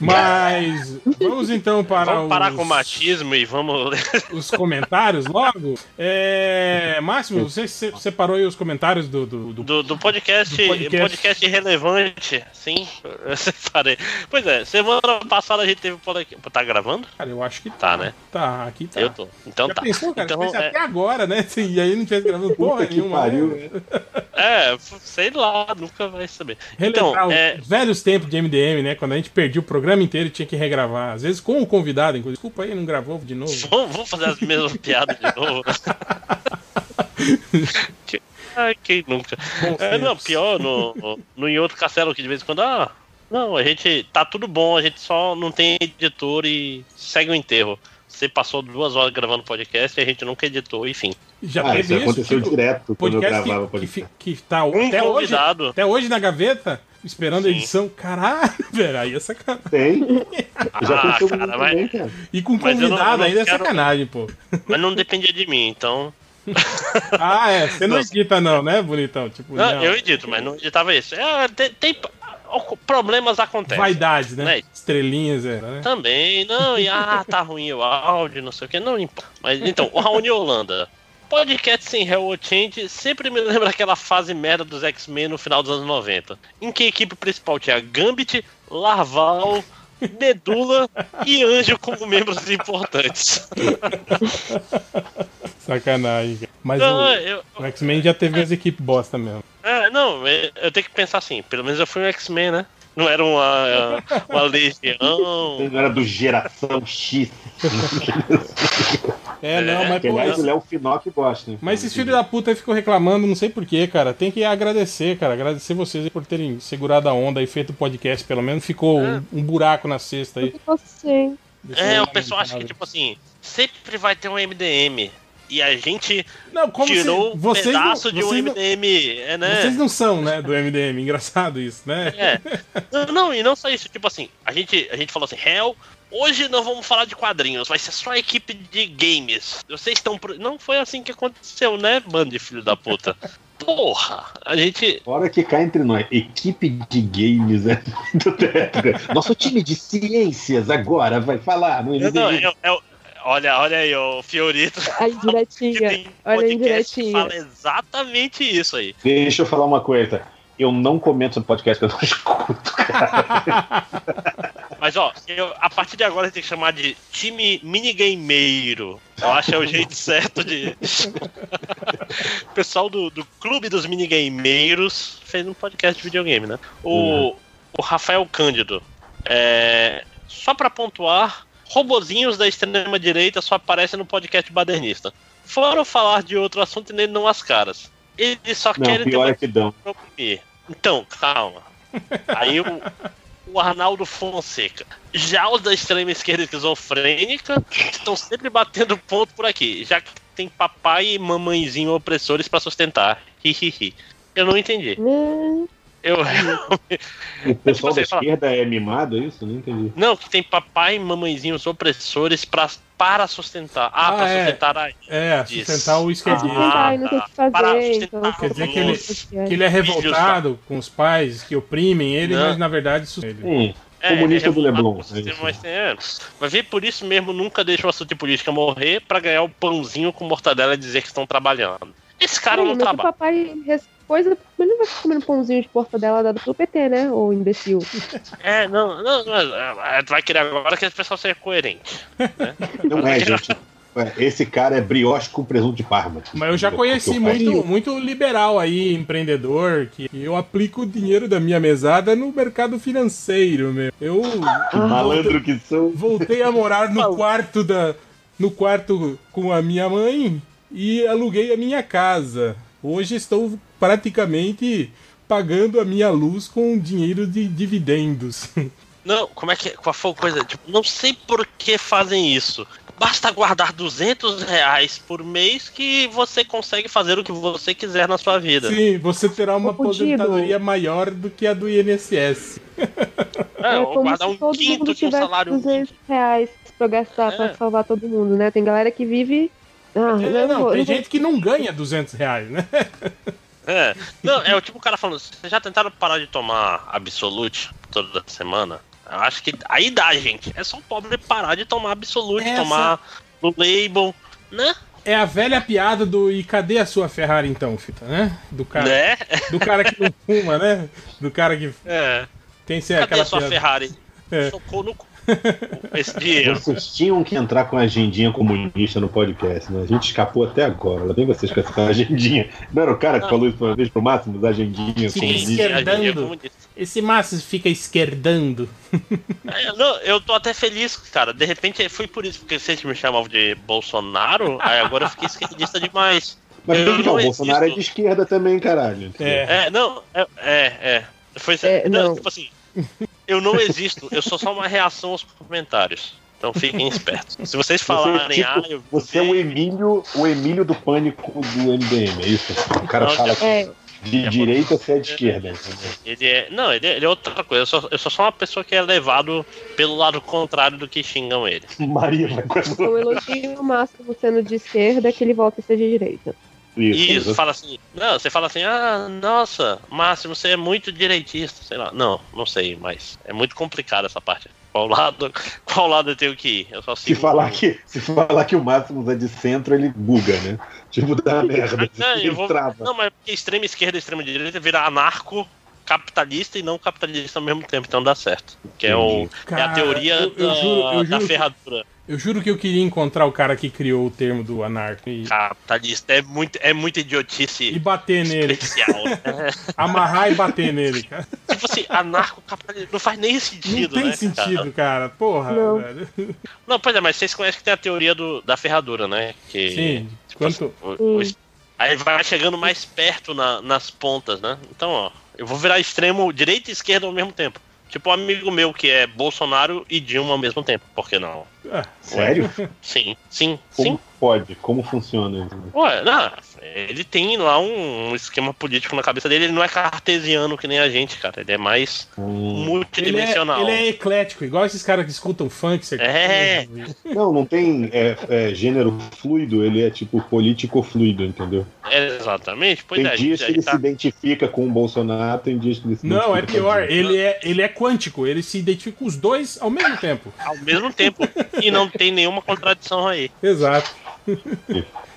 Mas vamos então para Vamos parar os, com o machismo e vamos. os comentários logo. É, Máximo, você se- separou aí os comentários do, do, do- Do, do podcast, Do podcast. podcast. relevante, sim, eu separei. Pois é, semana passada a gente teve o podcast. Tá gravando? Cara, eu acho que Tá, né? tá. Aqui tá. Eu tô. Então Já tá. pensou, cara? então, é, até agora, né? E aí não tivesse gravando porra que nenhuma. pariu, né? é, sei lá, nunca vai saber. Relembrar Então, os é, velhos tempos de MDM, né? Quando a gente perdia o programa inteiro e tinha que regravar. Às vezes com o convidado, inclusive. Desculpa aí, não gravou de novo. [LAUGHS] vamos, vamos fazer as mesmas [LAUGHS] piadas de novo. [LAUGHS] Que- Ai, quem nunca? É, não, pior, no, no em outro castelo que de vez em quando, ah, não, a gente tá tudo bom, a gente só não tem editor e segue o enterro. Você passou duas horas gravando podcast e a gente nunca editou, enfim. Já Ah, teve isso isso? aconteceu tipo, direto quando eu gravava o que, podcast. que, que tá Um até hoje, convidado. até hoje na gaveta, esperando a Sim. edição. Caralho, [LAUGHS] velho, aí é sacanagem. Tem. Já Ah, cara, mas- também, cara. E com Mas não- convidado eu não ainda é quero- sacanagem, pô. Mas não dependia de mim, então. [LAUGHS] Ah, é, você não Não. edita não, né, bonitão? Tipo, Não, não. eu edito, mas não editava isso. É, tem, tem- problemas acontecem. Vaidade, né? Né? Estrelinhas, era, né? Também, não, e ah, tá ruim o áudio, não sei o que, não importa. Mas então, o Raoni Holanda. Podcast sem Hell or Change sempre me lembra aquela fase merda dos X-Men no final dos anos 90. Em que a equipe principal tinha Gambit, Larval, Medula e Anjo como membros importantes. [LAUGHS] Sacanagem. Mas Não, o, eu, o X-Men já teve as equipes bosta mesmo. é, não, é, eu tenho que pensar assim, pelo menos eu fui um X-Men, né? Não era uma, uma legião. Não era do Geração X. [LAUGHS] É, não, mas Que pô, aliás o esse- Léo Finock gosta. hein? Mas esses filhos da puta aí ficam reclamando, não sei porquê, cara. Tem que agradecer, cara. Agradecer vocês por terem segurado a onda e feito o podcast. Pelo menos ficou um, um buraco na cesta aí. Você. É, o pessoal acha que, tipo assim, sempre vai ter um MDM. E a gente Não, como tirou se, um vocês não, pedaço de um vocês não- MDM, é, né? Vocês não são, né, do MDM. [LAUGHS] Engraçado isso, né? É. Não, não, e não só isso, tipo assim, a gente, a gente falou assim, Hell, hoje não vamos falar de quadrinhos, vai ser só a equipe de games. Vocês estão. pro- Não foi assim que aconteceu, né, bando de filho da puta? Porra, a gente. Fora que cá entre nós, equipe de games é muito técnica. Nosso time de ciências agora vai falar no Não, MDM. eu- eu- olha, olha aí, o Fiorito. A indiretinha. Olha a indiretinha. fala exatamente isso aí. Deixa eu falar uma coisa. Eu não comento no podcast que eu não [LAUGHS] escuto, cara. [LAUGHS] Mas ó, eu- a partir de agora tem que chamar de time minigameiro. Eu acho que é o jeito [LAUGHS] certo de. o pessoal do, do clube dos minigameiros fez um podcast de videogame, né? O, o Rafael Cândido. É, só pra pontuar, robozinhos da extrema direita só aparecem no podcast badernista. Foram falar de outro assunto e nele não as caras. Eles só Não, querem ter pior uma é que dão. Então, calma. Aí o, o Arnaldo Fonseca. Já os da extrema esquerda esquizofrênica estão sempre batendo ponto por aqui, já que tem papai e mamãezinho opressores pra sustentar. Hihihi. Eu não entendi. Eu [LAUGHS] O pessoal da Você fala- esquerda é mimado, é isso? Não entendi. não que tem papai e mamãezinhos opressores pra, para sustentar. Ah, Ah, pra é. sustentar a É, Diz. sustentar o esquerdista. Sustentar não tem o que para fazer. sustentar Então, Quer dizer que ele, que ele é filhos revoltado com os pais que oprimem ele, Não. mas na verdade sustenta ele. Hum, É, comunista ele do é revoltado Leblon. é mas é. Ver por isso mesmo nunca deixa o assunto de política morrer pra ganhar o pãozinho com mortadela e dizer que estão trabalhando. Esse cara Peraí, não mas o trabalha. papai coisa, ele não vai ficar comendo pãozinho de portadela dado pelo PT, né? Ô imbecil. É, não, não, não, é, tu vai querer agora que esse pessoal seja coerente. [LAUGHS] Não é, gente. É, Esse cara é brioche com presunto de parma. Mas eu já conheci muito, muito liberal aí, empreendedor, que eu aplico o dinheiro da minha mesada no mercado financeiro, meu. Eu Que malandro que sou. voltei a morar no quarto da no quarto com a minha mãe e aluguei a minha casa. Hoje estou praticamente pagando a minha luz com dinheiro de dividendos. [LAUGHS] Não, como é que qual foi a coisa? Tipo, não sei por que fazem isso. Basta guardar 200 reais por mês que você consegue fazer o que você quiser na sua vida. Sim, você terá uma aposentadoria maior do que a do INSS. É, É como guardar um todo quinto mundo de um salário 200 reais pra gastar É. pra salvar todo mundo, né? Tem galera que vive... Ah, É, não, vou- tem vou- gente que não ganha 200 reais, né? [LAUGHS] É. Não, é o tipo o cara falando, vocês já tentaram parar de tomar Absolute toda semana? Eu acho que aí dá, gente. É só o pobre parar de tomar absolute, Essa- tomar no label, né? É a velha piada do e cadê a sua Ferrari então, Fita, né? Do cara, Né? do cara que não fuma, né? Do cara que É. tem ser Cadê aquela a sua piada. Ferrari? É. Socou no cu. Esse dinheiro. Vocês tinham que entrar com a agendinha comunista no podcast, né? A gente escapou até agora. Lá vem vocês com essa agendinha. Não era o cara que falou isso uma vez pro Máximo, da agendinha Fica comunista? esquerdando. Esse Márcio fica esquerdando. É, não, eu tô até feliz, cara. De repente foi por isso, porque vocês me chamavam de Bolsonaro, aí agora eu fiquei esquerdista demais. Mas Eu não, o Bolsonaro é de esquerda também, caralho. É, não, é, é. é. Foi, É, não. tipo assim, eu não existo, eu sou só uma reação aos comentários. Então fiquem espertos. Se vocês falarem, Você, ah, tipo, eu você é o Emílio, o Emílio do pânico do MDM, é isso? O cara Não, fala É, de direita, você é de esquerda, entendeu? Ele é. Não, ele é, ele é outra coisa. Eu sou, eu sou só uma pessoa que é levado pelo lado contrário do que xingam ele. [LAUGHS] Maria vai o elogio máximo sendo de esquerda é que ele volta a ser de direita. Isso, fala assim. Não, você fala assim, ah, nossa, Máximo, você é muito direitista, sei lá. Não, não sei, mas é muito complicado essa parte. Qual lado, [LAUGHS] qual lado eu tenho que ir? Eu só Se falar, que, se falar que o Máximo é de centro, ele buga, né? Tipo, dá [LAUGHS] merda. Não, vou- não, mas porque extrema esquerda e extrema direita vira anarco capitalista e não capitalista ao mesmo tempo, então dá certo. Que é, o, é a Cara, teoria eu- eu da, juro- eu da juro que- ferradura. Eu juro que eu queria encontrar o cara que criou o termo do anarco e, Capitalista é muito, é muito idiotice e bater nele. né? [LAUGHS] Amarrar e bater nele, cara. tipo assim, anarco-capitalista não faz nem sentido, Não tem né? sentido, cara? cara. Porra, Não. velho. [LAUGHS] Não, pois é, mas vocês conhecem que tem a teoria do, da ferradura, né? Que, Sim, tipo assim, quanto. o- o- aí vai chegando mais perto na- nas pontas, né? Então, ó, eu vou virar extremo direita e esquerda ao mesmo tempo. Tipo um amigo meu que é Bolsonaro e Dilma ao mesmo tempo. Por que não? Ah, Sério? Sim, sim, Como sim. Pode? Como funciona isso? Ué, não, ele tem lá um, um esquema político na cabeça dele. Ele não é cartesiano que nem a gente, cara. Ele é mais Hum. Ele é, multidimensional. ele é eclético, igual esses caras que escutam funk. É. [LAUGHS] Não, não tem é, é, gênero fluido, ele é tipo político fluido, entendeu? Exatamente. Pois tem é, dias que ele tá- se identifica com o Bolsonaro, tem dias que ele se Não, é identifica com pior. Ele é, ele é quântico. Ele se identifica com os dois ao mesmo tempo. ao mesmo tempo. e não tem nenhuma contradição aí. [LAUGHS] Exato.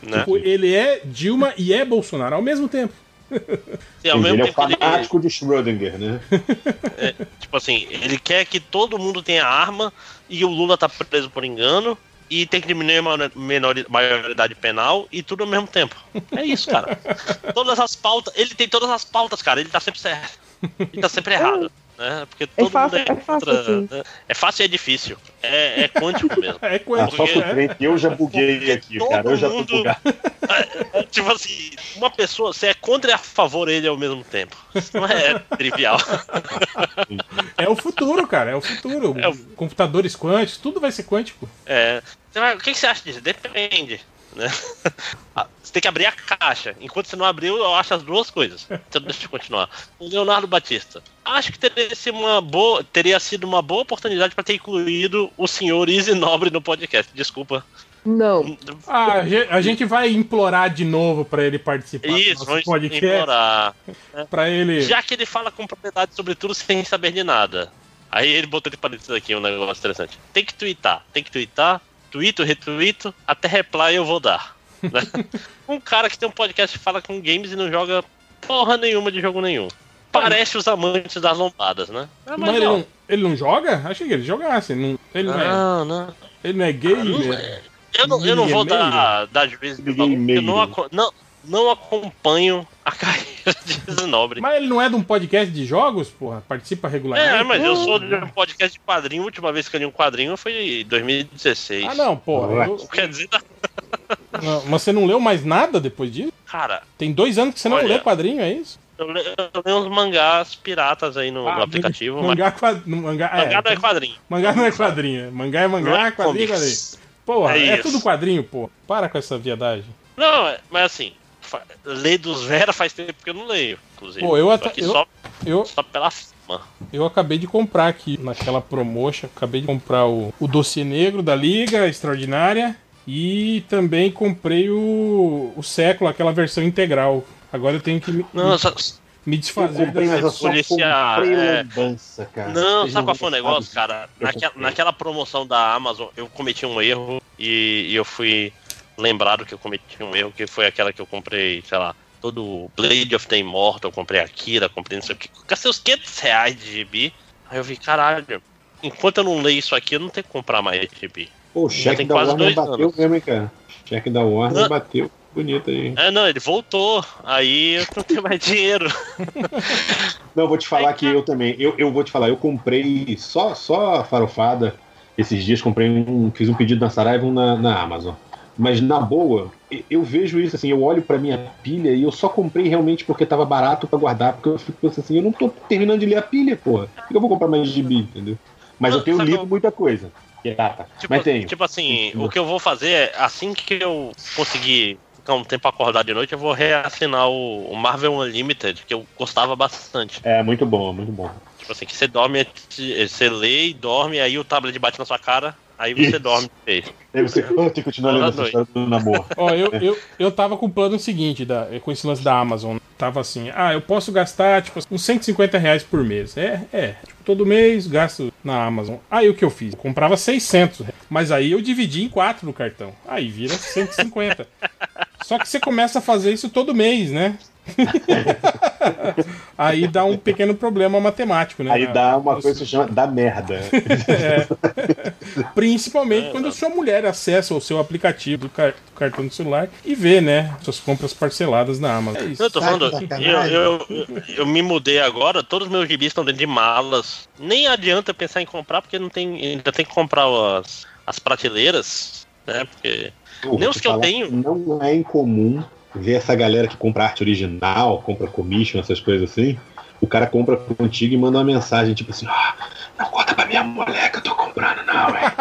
Né? Tipo, ele é Dilma e é Bolsonaro ao mesmo tempo. E ao Ele mesmo é o tempo ele, fanático de Schrödinger, né? tipo assim, ele quer que todo mundo tenha arma e o Lula tá preso por engano e tem que diminuir a menor, maioridade penal e tudo ao mesmo tempo. É isso, cara. [LAUGHS] todas as pautas, ele tem todas as pautas, cara, ele tá sempre certo. Ele tá sempre errado. Né? Porque todo fácil- mundo é, é fácil, contra, assim. né? É fácil e é difícil. É, é quântico mesmo. [LAUGHS] É quântico. só que o é. trem eu já buguei aqui, todo cara. Eu já tô mundo- bugado. [LAUGHS] É, tipo assim, uma pessoa, você é contra e a favor ele ao mesmo tempo. Isso não é [LAUGHS] trivial. É o futuro, cara. É o futuro. É o- Computadores quânticos, tudo vai ser quântico. É, o que que você acha disso? Depende. Né? [LAUGHS] Ah, Você tem que abrir a caixa. Enquanto você não abriu, eu acho as duas coisas. Então [LAUGHS] deixa eu continuar. O Leonardo Batista. Acho que teria sido uma boa, teria sido uma boa oportunidade para ter incluído o senhor Easy Nobre no podcast. Desculpa. Não. Ah, a ge- a gente vai implorar de novo pra ele participar do Isso, nosso vamos podcast. implorar. [LAUGHS] Pra ele. Já que ele fala com propriedade sobre tudo sem saber de nada. Aí ele botou de parênteses aqui um negócio interessante. Tem que twittar, tem que twittar, tweeto, retweeto, até reply eu vou dar. né? [LAUGHS] um cara que tem um podcast que fala com games e não joga porra nenhuma de jogo nenhum. Parece os amantes das lombadas, né? Ah, Mas ele não, ele não joga? Achei que ele jogasse. Não, ele não, é, Não, não. ele não é gay. Ah, não é. Eu não, eu não vou Ninguém dar, dar juízo de valor, porque eu não, não, não acompanho a [LAUGHS] carreira de Zenobre. Mas ele não é de um podcast de jogos, porra? Participa regularmente? É, mas eu sou de um podcast de quadrinho. A última vez que eu li um quadrinho foi em 2016. Ah, não, porra. eu- Quer dizer, [LAUGHS] não, mas você não leu mais nada depois disso? cara, Tem dois anos que você não Olha. lê quadrinho, é isso? eu le- eu leio uns mangás piratas aí no, no Ah, aplicativo. mas Mangá, quad... no mangá, é, mangá não é quadrinho. mangá não é quadrinho. Mangá é mangá, Não é quadrinho é quadrinho. Porra, É é, tudo quadrinho, pô. Para com essa viadagem. Não, é- mas assim, fa- ler dos Vera faz tempo que eu não leio, inclusive. Pô, eu até- eu- só, Eu, só pela fama. eu acabei de comprar aqui, naquela promotion, acabei de comprar o, o dossiê negro da Liga Extraordinária e também comprei o, o século, aquela versão integral. Agora eu tenho que me, Não, só, me desfazer comprei, policiar, comprei é. lambança, cara. Não, Vocês sabe qual foi o negócio, cara? Naquela, naquela promoção da Amazon, eu cometi um erro e, e eu fui lembrado que eu cometi um erro, que foi aquela que eu comprei, sei lá, todo Blade of the Immortal, eu comprei Akira, comprei não sei o que. Gastei uns 500 reais de gibi. Aí eu vi, caralho, enquanto eu não leio isso aqui, eu não tenho que comprar mais gibi. Pô, o cheque tem da quase Warner dois bateu anos. mesmo, hein, cara. O cheque da Warner Ah. bateu. Bonito aí. É, não, ele voltou. Aí eu não tenho mais dinheiro. [LAUGHS] Não, vou te falar que eu também. Eu, eu vou te falar, eu comprei só, só farofada esses dias, comprei um. Fiz um pedido na Saraiva e um na, na Amazon. Mas na boa, eu vejo isso assim, eu olho pra minha pilha e eu só comprei realmente porque tava barato pra guardar, porque eu fico pensando assim, eu não tô terminando de ler a pilha, porra. Por que eu vou comprar mais gibi, entendeu? Mas eu tenho lido muita coisa. Data. Tipo, Mas tenho. tipo assim, o que eu vou fazer é, assim que eu conseguir ficar um tempo acordado de noite, eu vou reassinar o, o Marvel Unlimited, que eu gostava bastante. É, muito bom, muito bom. Tipo assim, que você dorme, você lê e dorme, aí o tablet bate na sua cara, aí você Isso. dorme. Ei, Aí você oh, tem que continuar lendo Boa essa história do namoro. Ó, eu, eu, eu tava com o plano seguinte, da, com esse lance da Amazon. Tava assim, ah, eu posso gastar, tipo, uns 150 reais por mês. É, é. Tipo, todo mês gasto na Amazon. Aí o que eu fiz? Eu comprava 600, reais, mas aí eu dividi em quatro no cartão. Aí vira 150. Só que você começa a fazer isso todo mês, né? [LAUGHS] aí dá um pequeno problema matemático, né? Aí dá uma coisa que se chama da merda. É. Principalmente quando a sua mulher acessa o seu aplicativo do, car- do cartão do celular e vê, né, suas compras parceladas na Amazon. É isso. Eu tô falando, de eu, eu, eu, eu me mudei agora, todos os meus gibis estão dentro de malas. Nem adianta pensar em comprar, porque não tem, ainda tem que comprar as, as prateleiras, né? Porque. Porra, Nem os que eu tenho. Não é incomum ver essa galera que compra arte original, compra commission, essas coisas assim. O cara compra contigo e manda uma mensagem tipo assim: ah, não conta pra minha mulher que eu tô comprando, não, é.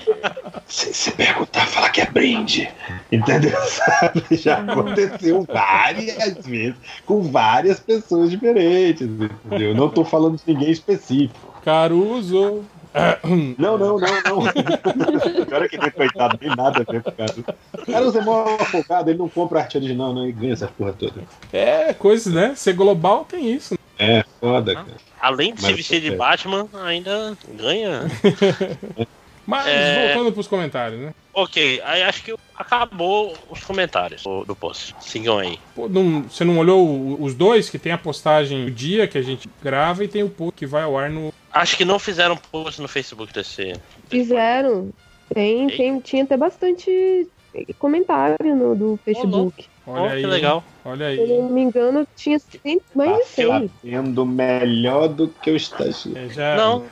[LAUGHS] Se, se perguntar, fala que é brinde. Entendeu? [LAUGHS] Sabe? Já aconteceu várias vezes com várias pessoas diferentes. Entendeu? Não tô falando de ninguém específico. Caruso. [COUGHS] Não, não, não, não. [LAUGHS] Pior é que ele, coitado, tem nada a ver com o cara. O cara usa mó afogado, ele não compra arte original, não, ele ganha essa porra toda. É, coisas, né? Ser global tem isso. É, foda, cara. Além de se Mas vestir de é. Batman, ainda ganha. [LAUGHS] Mas É. voltando pros comentários, né? ok, aí acho que acabou os comentários do, do post. Sigam aí. Pô, não- você não olhou os dois? Que tem a postagem do dia que a gente grava e tem o post que vai ao ar no. Acho que não fizeram post no Facebook desse. Fizeram. Tem, tem, tinha até bastante comentário no, do Facebook. Olha Oh, aí. que legal. Olha Se eu aí. não me engano, tinha cem- mais de 100. Tá sendo melhor do que o estagiário. É, já... Não.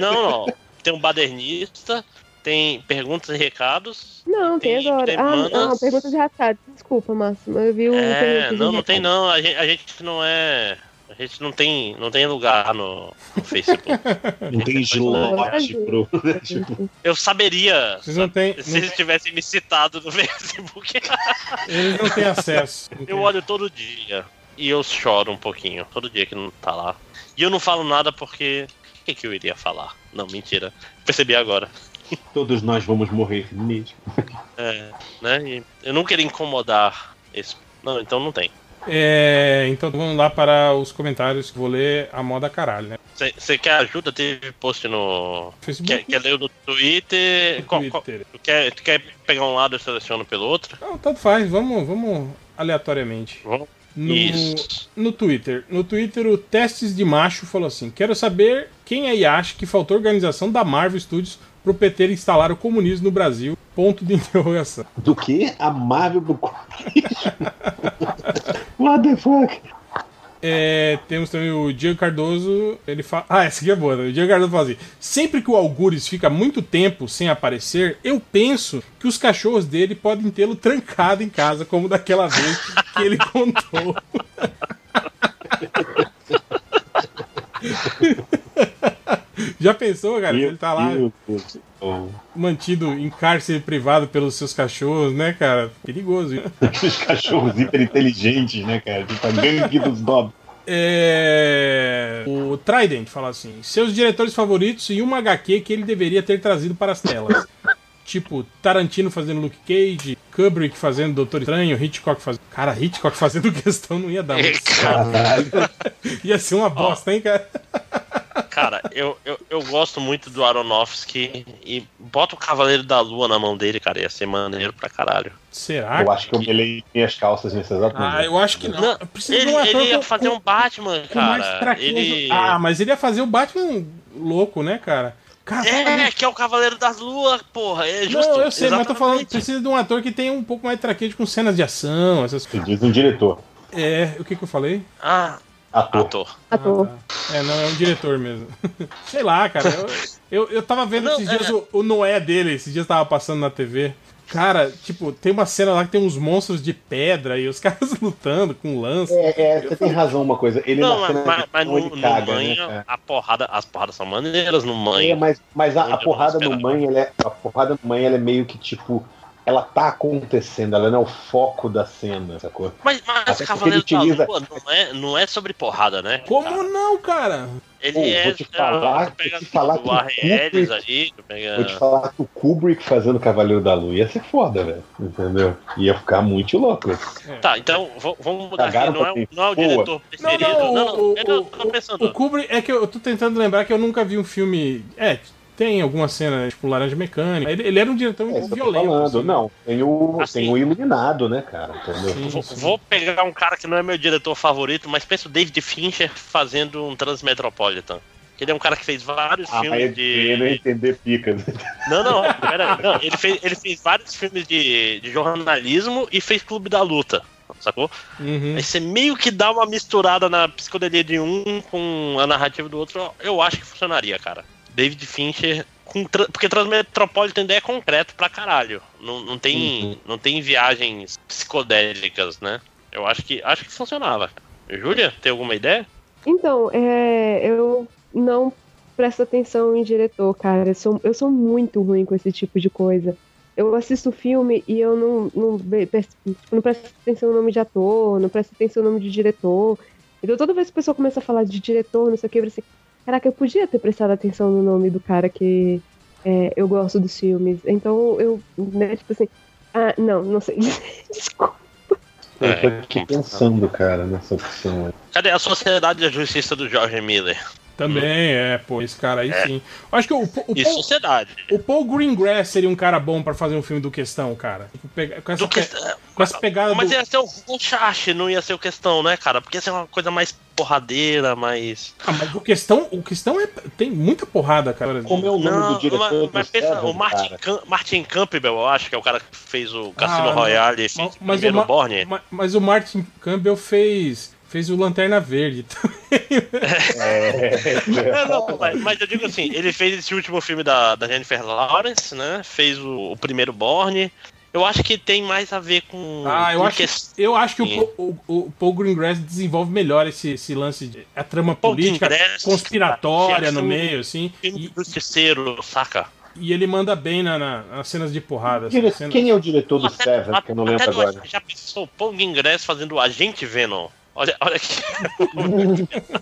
Não, não. Tem um badernista, tem perguntas e recados. Não, tem Tem agora. Ah, não, perguntas de rascado. Desculpa, Máximo. Eu vi o É, não, não tem não. A gente, a gente não é. A gente não tem, não tem lugar no, no Facebook. [LAUGHS] Não tem slot pro. [LAUGHS] Eu saberia Vocês não têm. se eles tivessem me citado no [LAUGHS] Facebook. Eles não têm acesso. Eu olho todo dia e eu choro um pouquinho, todo dia que não tá lá. E eu não falo nada porque. O que, que eu iria falar? Não, mentira. Percebi agora. [LAUGHS] Todos nós vamos morrer mesmo. É, né? E eu não queria incomodar esse. Não, então não tem. É, então vamos lá para os comentários que vou ler a moda caralho, né? Você quer ajuda? Teve post no. Facebook. Quer, quer ler no Twitter? No Qual- qual- Twitter. tu quer, tu quer pegar um lado e eu seleciono pelo outro? Não, tanto faz, vamos, vamos aleatoriamente. Vamos. No, Isso. no Twitter. No Twitter, o Testes de Macho falou assim: Quero saber quem aí acha que faltou organização da Marvel Studios pro PT instalar o comunismo no Brasil. Ponto de [LAUGHS] interrogação. Do que? A Marvel pro [LAUGHS] What the fuck? É, temos também o Diego Cardoso. Ele fala. Ah, essa aqui é boa. né? O Diego Cardoso fala assim: Sempre que o Algures fica muito tempo sem aparecer, eu penso que os cachorros dele podem tê-lo trancado em casa, como daquela vez que ele contou. [LAUGHS] [LAUGHS] Já pensou, cara? Ele tá lá Meu mantido em cárcere privado pelos seus cachorros, né, cara? Perigoso. hein? [LAUGHS] Aqueles cachorros hiper inteligentes, né, cara? Tipo a gangue [LAUGHS] dos Dob. É... O Trident fala assim: seus diretores favoritos e uma HQ que ele deveria ter trazido para as telas. tipo, Tarantino fazendo Luke Cage, Kubrick fazendo Doutor Estranho, Hitchcock fazendo. Cara, Hitchcock fazendo questão não ia dar muito Caralho. Ia ser uma bosta, hein, cara? Cara, eu, eu, eu gosto muito do Aronofsky e bota o Cavaleiro da Lua na mão dele, cara. Ia ser maneiro pra caralho. Será? Eu acho que eu melei minhas calças nesse exato momento. Ah, eu acho que não. Não, Precisa ele, de um ator ele ia fazer com- um Batman, cara. Ele. Ah, mas ele ia fazer o Batman louco, né, cara? Cara, É, que é o Cavaleiro das Luas, porra. É justo. Não, eu sei, mas eu tô falando, exatamente. precisa de um ator que tenha um pouco mais de traquejo com cenas de ação, essas coisas. diz um diretor, É, o que que eu falei? Ah, ator. ator. Ator. É, não, é um diretor mesmo. [LAUGHS] Sei lá, cara. Eu, eu, eu tava vendo Não, esses é- dias o, o Noé dele, esses dias tava passando na TV. Cara, tipo, tem uma cena lá que tem uns monstros de pedra e os [LAUGHS] caras lutando com lança. É, é, você tem razão uma coisa. Ele Não, mas, mas, mas no, no caga, manha, né, a porrada, as porradas são maneiras no É, manha. mas, mas a, a porrada eu no mãe, ela é, a porrada no mãe, ela é meio que tipo, ela tá acontecendo, ela não é o foco da cena, sacou? Mas, mas Cavaleiro ele utiliza- da Lua não é, não é sobre porrada, né? Como cara? não, cara? Ele Pô, é. vou te falar- vou te falar o que o Kubrick- aí, pega. Vou te falar que o Kubrick fazendo Cavaleiro da Lua ia ser foda, velho. Entendeu? Ia ficar muito louco. Tá, então vamos mudar aqui. Não é, não é o diretor Não, preferido. não, Não, não, o, eu não o, tô o, pensando. o Kubrick é que eu tô tentando lembrar que eu nunca vi um filme. É, tem alguma cena, tipo, Laranja Mecânica. Ele, ele era um diretor É violento. falando. assim. Não, tem o, Assim. tem o Iluminado, né, cara? Entendeu? Sim, Vou, sim. vou pegar um cara que não é meu diretor favorito, mas pensa o David Fincher fazendo um Transmetropolitan. Ele é um cara que fez vários Ah, filmes de. ele não entender pica. Não, não, pera, não. Ele fez, ele fez vários filmes de, de jornalismo e fez Clube da Luta. Sacou? Uhum. Aí você meio que dá uma misturada na psicodelia de um com a narrativa do outro. Eu acho que funcionaria, cara. David Fincher. Com, tra- porque Transmetropolitan é concreto pra caralho. Não, não, tem, não tem viagens psicodélicas, né? Eu acho que acho que funcionava. Júlia, tem alguma ideia? Então, é, eu não presto atenção em diretor, cara. Eu sou, eu sou muito ruim com esse tipo de coisa. Eu assisto filme e eu não, não, tipo, não presto atenção no nome de ator, não presto atenção no nome de diretor. Então toda vez que a pessoa começa a falar de diretor, não sei o que, eu assim, caraca, eu podia ter prestado atenção no nome do cara que é, eu gosto dos filmes. Então eu, né, tipo assim, ah, não, não sei. [LAUGHS] Desculpa. Eu tô É, aqui pensando, cara, nessa opção. aí. Cadê a Sociedade da Justiça do George Miller? Também é, pô, esse cara aí É. sim. Eu acho que o, o, E Paul, Sociedade. o Paul Greengrass seria um cara bom pra fazer um filme do Questão, cara. Tipo, Com essa, Do que- com essa pegada Mas do... ia ser o Ronchache, não ia ser o questão, né, cara? Porque ia ser uma coisa mais porradeira, mais. Ah, mas o Questão, o Questão é... tem muita porrada, cara. Como é o nome Não, do diretor mas, do mas pensa, o Martin? Cam- Martin Campbell, eu acho que é o cara que fez o Cassino Ah. Royale e fez Mas, o mas o primeiro Ma- Borne. ma- mas o Martin Campbell fez... Fez o Lanterna Verde. [LAUGHS] É, É, não, mas, mas eu digo assim, ele fez esse último filme da, da Jennifer Lawrence, né? Fez o, o primeiro Borne. Eu acho que tem mais a ver com. Ah, eu com acho, que- eu acho que o, o, o Paul Greengrass desenvolve melhor esse, esse lance de a trama Paul política Greengrass, conspiratória no é meio, assim. filme E, terceiro, saca? e ele manda bem na, na- nas cenas de porrada. assim, Dire- cena- Quem é o diretor do Até- Seven, que eu não lembro agora? Já pensou Paul Greengrass fazendo o Agente Venom? Olha, olha aqui. [LAUGHS]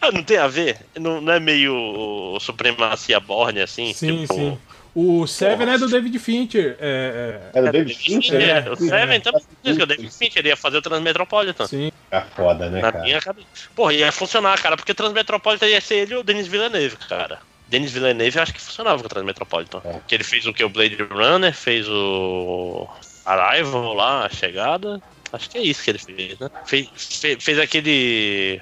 Ah, não tem a ver? Não, não é meio supremacia Borne, assim? Sim, tipo, sim. O Seven é do David Fincher. É, É do É, David Fincher? é, né? o Seven também diz que o David Fincher ia fazer o Transmetropolitan. é, sim. É foda, né, Na cara? minha cabeça. Porra, ia funcionar, cara, porque Transmetropolitan ia ser ele e o Denis Villeneuve, cara. Denis Villeneuve eu acho que funcionava com o Transmetropolitan. É. Que ele fez o que? O Blade Runner, fez o Arrival lá, a chegada. Acho que é isso que ele fez, né? Fez, fe- fez aquele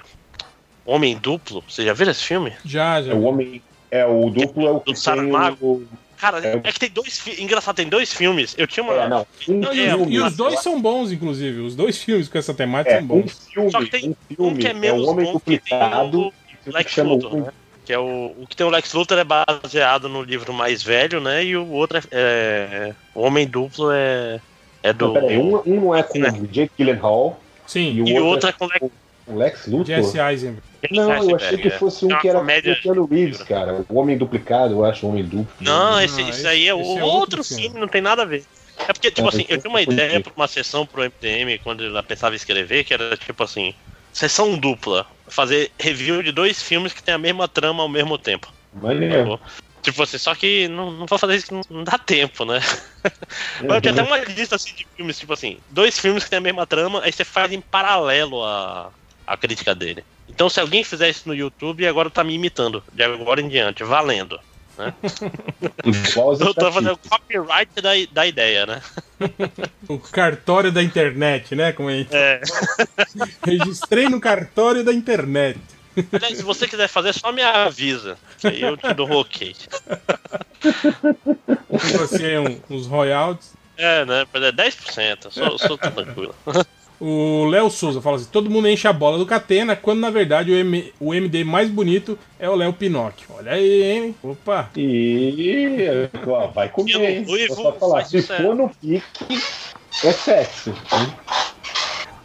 Homem Duplo. Você já viu esse filme? Já, já. É o homem. É, o duplo é o que Do Sarah tem Mago. o. Cara, É. é que tem dois fi- Engraçado, tem dois filmes. Eu tinha uma. É, não. Um Não, E, é, filme. e os dois são bons, inclusive. Os dois filmes com essa temática É, são um bons. filme, Só que tem um filme um que é é menos o Homem bom que tem Duplicado. o Lex Luthor, o- né? Que é o, o que tem o Lex Luthor é baseado no livro mais velho, né? E o outro é. é- o Homem Duplo é. É do. Não, peraí, um, um não é com É. o Jake Gyllenhaal Sim. e o E outro outro é com o Lex Lex Luthor. Jesse Eisenberg. Não, eu achei que é. fosse um É que era comédia. com o Keanu Reeves, cara. O Homem Duplicado, eu acho, o Homem Duplo. Não, esse, aí é esse é outro, outro filme, filme. não tem nada a ver. É porque, tipo É, assim, eu tinha uma ideia pra uma sessão pro MDM quando ela pensava em escrever, que era tipo assim, sessão dupla. Fazer review de dois filmes que tem a mesma trama ao mesmo tempo. Maneiro. Tipo assim, só que não, não vou fazer isso que não, não dá tempo, né? [LAUGHS] Mas eu tinha até uma lista assim de filmes, tipo assim, dois filmes que tem a mesma trama, aí você faz em paralelo a, a crítica dele. Então se alguém fizer isso no YouTube, agora tá me imitando, de agora em diante, valendo. Né? [LAUGHS] eu tô fazendo o copyright da, da ideia, né? [LAUGHS] O cartório da internet, né? Como é? É. Registrei no cartório da internet. Aliás, se você quiser fazer, só me avisa. Que aí eu te dou ok. Você um, uns royalties. É, né? É 10%. Sou, sou tranquilo. O Léo Souza fala assim: todo mundo enche a bola do Catena, quando na verdade o, M, o MD mais bonito é o Léo Pinóquio. Olha aí, hein? Opa! E ó, vai comer, hein? Vou só falar, se for no pique, é sexy. Hein?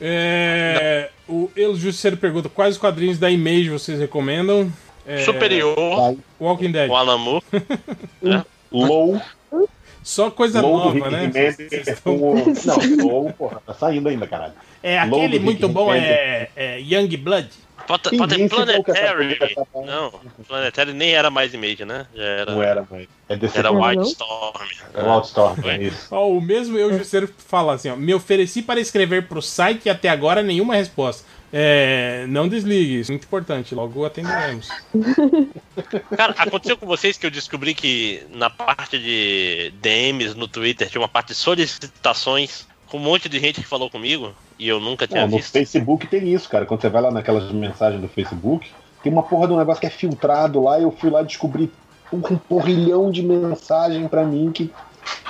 É, o El Justiceiro pergunta: quais quadrinhos da Image vocês recomendam? É, Superior. Walking Dead. O Alamu. [LAUGHS] é. Low. Só coisa Low nova, né? O... [LAUGHS] Não, Low, porra, tá saindo ainda, caralho. É, aquele muito bom é, é Young Blood. Pode, pode ter Planetary. Não, Planetary nem era mais Image, né? Já era. Não era mais. É desse era Wildstorm. É Wildstorm, é isso. Ó, o mesmo eu, Jusceiro, fala assim: ó, me ofereci para escrever pro site e até agora nenhuma resposta. É, não desligue, isso é muito importante, logo atenderemos. [LAUGHS] Cara, aconteceu com vocês que eu descobri que na parte de DMs no Twitter tinha uma parte de solicitações com um monte de gente que falou comigo e eu nunca tinha Não, no visto. Facebook tem isso, cara. Quando você vai lá naquelas mensagens do Facebook, tem uma porra de um negócio que é filtrado lá. Eu fui lá descobrir um porrilhão de mensagem pra mim que.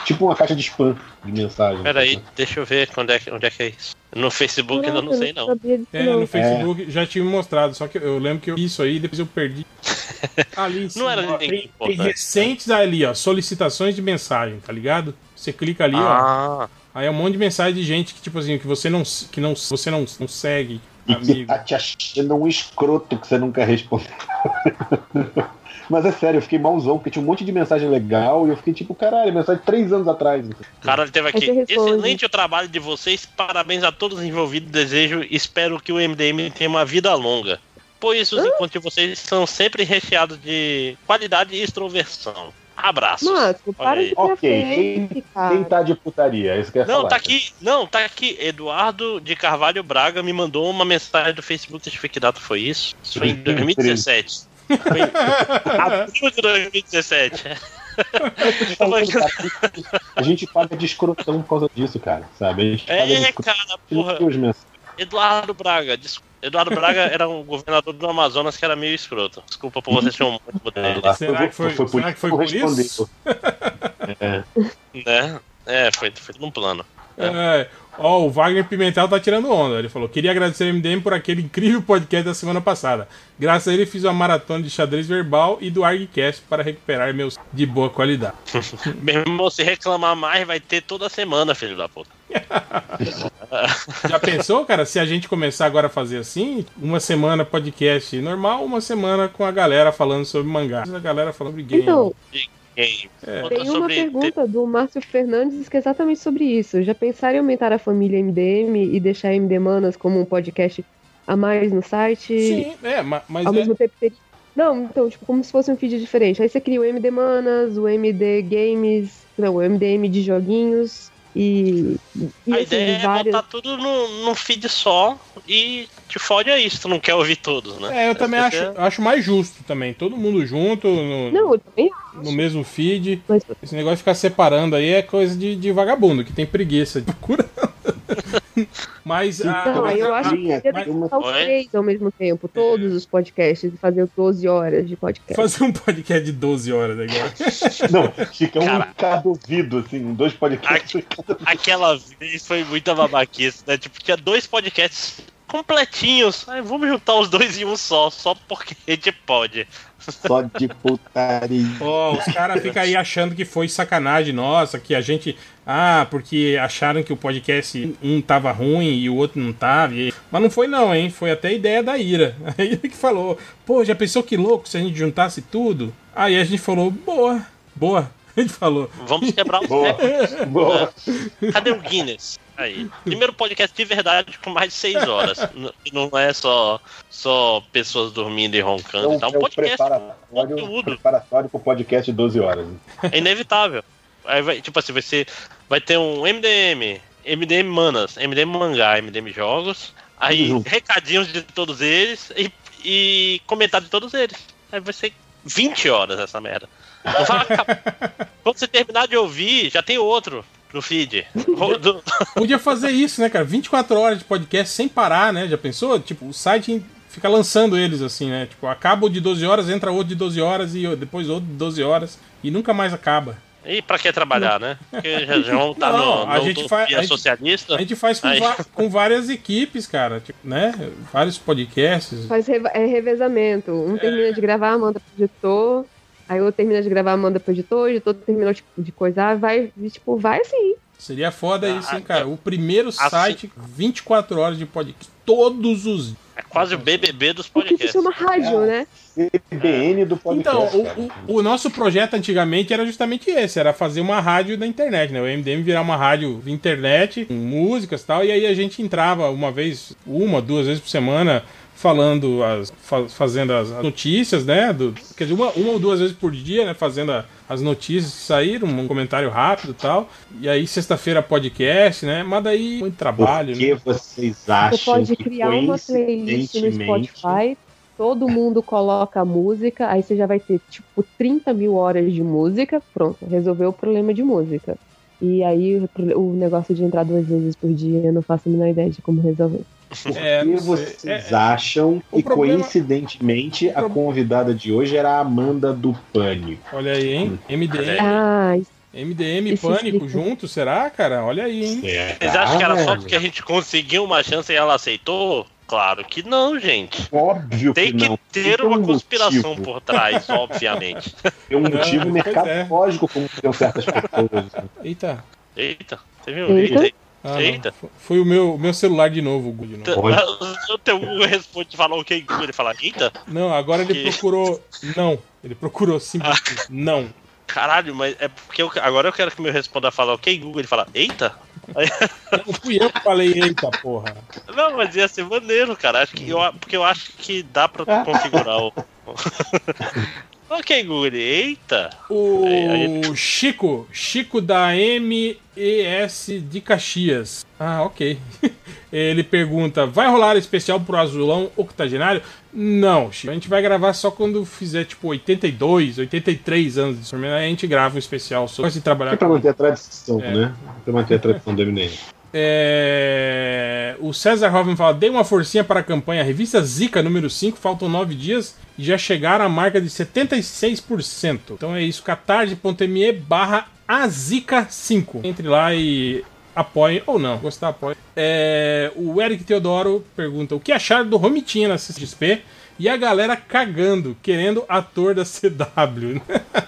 Tipo uma caixa de spam de mensagem. Peraí, deixa eu ver onde é, que- onde é que é isso. No Facebook ainda não sei não. É, no Facebook já tinha mostrado, só que eu lembro que eu vi isso aí depois eu perdi. [LAUGHS] Ali em cima, Não era ó, tem, tem importante. recentes ali, ó, solicitações de mensagem, tá ligado? Você clica ali, Ah. ó. Aí é um monte de mensagem de gente que, tipo assim, que você não, que não, você não, não segue. E que tá te achando um escroto que você nunca respondeu. [LAUGHS] Mas é sério, eu fiquei malzão, porque tinha um monte de mensagem legal e eu fiquei tipo, caralho, mensagem de três anos atrás. Cara, ele teve aqui. responde. Excelente o trabalho de vocês. Parabéns a todos os envolvidos. Desejo e espero que o MDM tenha uma vida longa. Pois os encontros de vocês são sempre recheados de qualidade e extroversão. Abraço. Márcio, para aí. de Ok, quem, quem tá de putaria? É isso que Não, falar. tá aqui. Não, tá aqui. Eduardo de Carvalho Braga me mandou uma mensagem do Facebook. Deixa eu ver que data foi isso. Isso foi em 2017. Foi em abril de 2017. [LAUGHS] A gente paga de escrotão por causa disso, cara, sabe? A gente paga de É, cara, porra. Eduardo Braga. des- Eduardo Braga [LAUGHS] era um governador do Amazonas que era meio escroto. Desculpa por vocês terem um [LAUGHS] muito dele. Será que foi- por será que foi por isso? [LAUGHS] É. Né? É, foi, foi num plano. É, ó, o Wagner Pimentel tá tirando onda. Ele falou: queria agradecer ao MDM por aquele incrível podcast da semana passada. Graças a ele fiz uma maratona de xadrez verbal e do ArgCast para recuperar meus de boa qualidade. [LAUGHS] Meu irmão, se reclamar mais, vai ter toda semana, filho da puta. [LAUGHS] Já pensou, cara, se a gente começar agora a fazer assim? Uma semana podcast normal, uma semana com a galera falando sobre mangá. A galera falando sobre game. Então, Game. É. Outra Tem uma sobre- pergunta do Márcio Fernandes que é exatamente sobre isso. Já pensaram em aumentar a família MDM e deixar MD Manas como um podcast a mais no site? Sim, é, ma- mas Ao é- mesmo tempo teria... Não, então, tipo, como se fosse um feed diferente. Aí você cria o MD Manas, o MD Games, não, o MDM de joguinhos e, e A assim, ideia é botar tudo num, num feed só e te fode aí se tu não quer ouvir todos, né? É, eu também acho, é- acho mais justo também. Todo mundo junto, no, Não, eu também no mesmo feed. Mas- Esse negócio de ficar separando aí é coisa de, de vagabundo, que tem preguiça de [LAUGHS] procura. [LAUGHS] Mas a- Não, eu acho que deveria lançar os três ao mesmo tempo, todos os podcasts, e fazer 12 horas de podcast. fazer um podcast de 12 horas agora. [LAUGHS] Não, fica um Cara. cada ouvido, assim, dois podcasts. [LAUGHS] cada- Aquela vez foi muita babaquice, né? Tipo, tinha dois podcasts completinhos. Aí vamos juntar os dois em um só, só porque a gente pode. Só de putaria. Ó, os caras ficam aí achando que foi sacanagem nossa, que a gente. Ah, porque acharam que o podcast um tava ruim e o outro não tava. e- Mas não foi, não, hein? Foi até ideia da Ira. [LAUGHS] A Ira que falou: pô, já pensou que louco se a gente juntasse tudo? Aí a gente falou: boa, boa. [LAUGHS] A gente falou. Vamos quebrar os Boa. recordes. Boa. Cadê o Guinness? Aí. Primeiro podcast de verdade com mais de seis horas. [LAUGHS] Não é só, só pessoas dormindo e roncando. É o, Um é podcast preparatório, conteúdo. preparatório pro podcast de 12 horas. é inevitável. Aí vai, tipo assim, vai ser. Vai ter um MDM, MDM Manas, MDM Mangá, MDM Jogos. Aí junto. recadinhos de todos eles e, e comentário de todos eles. Aí vai ser 20 horas essa merda. Não vai acabar. [LAUGHS] Quando você terminar de ouvir, já tem outro no feed. Do- [LAUGHS] Podia fazer isso, né, cara? 24 horas de podcast sem parar, né? Já pensou? Tipo, o site fica lançando eles assim, né? Tipo, acaba o de 12 horas, entra outro de 12 horas e depois outro de 12 horas e nunca mais acaba. E pra que trabalhar, né? Porque já, já vão estar Não, no, a no gente faz- a gente- socialista. A gente faz com, va- [LAUGHS] com várias equipes, cara, tipo, né? Vários podcasts. Faz reva- é revezamento. Um termina de gravar, manda pro editor. Aí outro termina de gravar, manda pro editor. O editor terminou tipo, de coisar, vai, tipo, vai assim. Seria foda Ah, isso, hein, cara? O primeiro assim- site 24 horas de podcast. Todos os. É quase o BBB dos O que se podcasts. chama rádio, né? CBN do Então, podcast. o, cara. o- o nosso projeto antigamente era justamente esse, era fazer uma rádio da internet, né? O MDM virar uma rádio de internet, com músicas e tal, e aí a gente entrava uma vez, uma, duas vezes por semana, falando, as, fa- fazendo as notícias, né? Do, quer dizer, uma, uma ou duas vezes por dia, né? Fazendo a- as notícias que saíram, um comentário rápido e tal. E aí, sexta-feira, podcast, né? Mas daí, muito trabalho, Por que né? vocês Você acham pode que criar uma playlist no Spotify, todo mundo coloca a música, aí você já vai ter, tipo, 30 mil horas de música, pronto, resolveu o problema de música. E aí o o negócio de entrar duas vezes por dia, eu não faço a menor ideia de como resolver. Por É, que vocês É, acham o que problema- coincidentemente a convidada de hoje era a Amanda do Pânico? Olha aí, hein? MDM, Ah, MDM e Pânico juntos, será, cara? Olha aí, hein? Vocês acham que era só porque a gente conseguiu uma chance e ela aceitou? Claro que não, gente. Óbvio Tem que que não. ter Tem uma um conspiração motivo. por trás, obviamente. [LAUGHS] Tem um motivo pois mercadológico como tem certas pessoas. Eita. Eita, você viu? Eita. Eita. Ah, não. Eita. F- Foi o meu, meu celular de novo. Olha. [LAUGHS] O teu Google responde falou ok, Google, ele fala, eita, Não, agora ele Que- procurou. Não. Ele procurou simplesmente. Não. caralho, mas é porque eu, agora eu quero que meu responda fala ok, Google, ele fala, eita? [LAUGHS] Não fui eu que falei, eita porra. não, mas ia ser maneiro, cara. Acho que eu, porque eu acho que dá pra configurar o. [LAUGHS] ok, ele, eita. O Chico, Chico da MES de Caxias. Ah, ok. [LAUGHS] Ele pergunta: vai rolar especial pro Azulão Octogenário? Não, Chico. A gente vai gravar só quando fizer tipo 82, 83 anos de. Aí a gente grava um especial sobre de trabalhar É pra manter a tradição, É. né? Pra manter a tradição do MDM. É, O César Hoffman fala: dê uma forcinha para a campanha. Revista Zica número 5, faltam 9 dias e já chegaram à marca de 76%. Então é isso, catarse.me barra azica5. Entre lá e apoiem, ou não, gostar, apoiem. É, O Eric Teodoro pergunta: o que acharam do Romitinha na CXP? E a galera cagando, querendo ator da CW. [LAUGHS]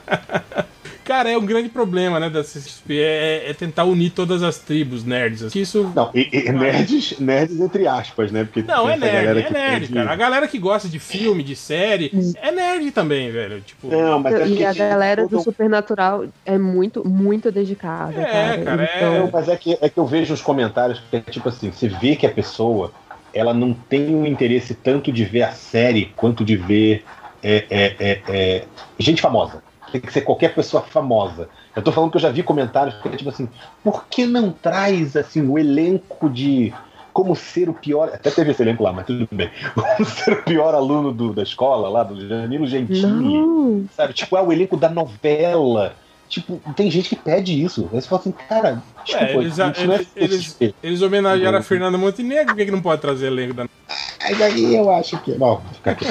Cara, é um grande problema, né, da CXP, é, é tentar unir todas as tribos nerds. assim. Isso Não, e, e nerds, nerds entre aspas, né? Porque não, é nerd, galera é que nerd, cara. A galera que gosta de filme, de série, é nerd também, velho. Tipo, Não, mas é e a galera do todo- Supernatural é muito, muito dedicada, É, cara. cara, é- Então, Não, mas é que, é que eu vejo os comentários que é tipo assim, você vê que a pessoa ela não tem um interesse tanto de ver a série quanto de ver é, é, é, é, gente famosa. Tem que ser qualquer pessoa famosa. Eu tô falando que eu já vi comentários que é tipo assim, por que não traz assim o elenco de como ser o pior. Até teve esse elenco lá, mas tudo bem. [LAUGHS] Como ser o pior aluno do- da escola lá, do Janilo Gentili. não. Sabe? Tipo, é o elenco da novela. Tipo, tem gente que pede isso. Aí você fala assim, cara, desculpa, É, eles, não é eles, eles, eles homenagearam a Uhum. Fernanda Montenegro, por que, que não pode trazer elenco da. Aí daí eu acho que. Não, fica aqui.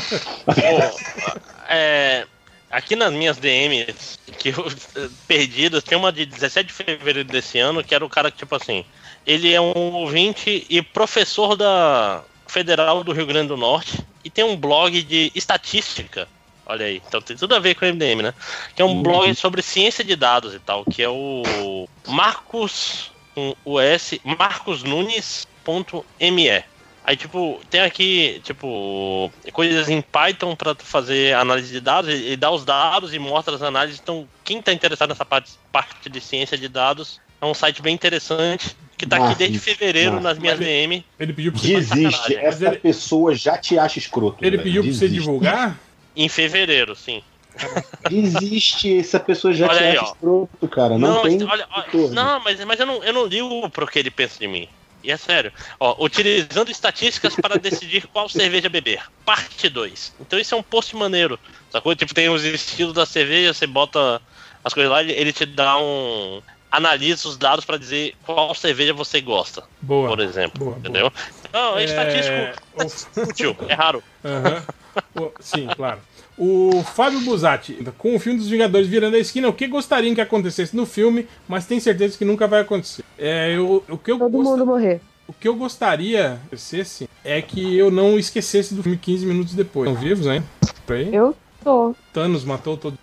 É, aqui nas minhas DMs, que eu, eh, perdidas, tem uma de 17 de fevereiro desse ano, que era o cara que, tipo assim, ele é um ouvinte e professor da Federal do Rio Grande do Norte e tem um blog de estatística. Olha aí, então tem tudo a ver com o MDM, né? Que é um blog sobre ciência de dados e tal, que é o Marcos, com o S, marcosnunes.me. Aí, tipo, tem aqui, tipo, coisas em Python pra tu fazer análise de dados, ele ele dá os dados e mostra as análises. Então, quem tá interessado nessa parte, parte de ciência de dados, é um site bem interessante, que tá aqui Massa, desde fevereiro massa. nas minhas DM. Ele pediu pra você. Desiste. Essa pessoa já te acha escroto. Ele velho. pediu pra você Desiste. divulgar? Em fevereiro, sim. Desiste. Essa pessoa já Olha te aí, acha ó. escroto, cara. Não, mas tem. olha, olha, não, mas, mas eu, não, eu não ligo pro que ele pensa de mim. E é sério. Ó, utilizando estatísticas para decidir qual cerveja beber. Parte 2. Então isso é um post maneiro. Sacou? Tipo, tem os estilos da cerveja, você bota as coisas lá, ele te dá um. Analisa os dados para dizer qual cerveja você gosta, Boa. por exemplo. Boa, entendeu? Não, é, É, estatístico. Útil, [LAUGHS] é raro. O- Sim, claro. O Fábio Buzatti, com o filme dos Vingadores virando a esquina, o que gostariam que acontecesse no filme, mas tem certeza que nunca vai acontecer. É, eu, o, que eu Todo gost- mundo morrer. o que eu gostaria que acontecesse é que eu não esquecesse do filme 15 minutos depois. Estão vivos, hein? Eu tô. Thanos matou todo.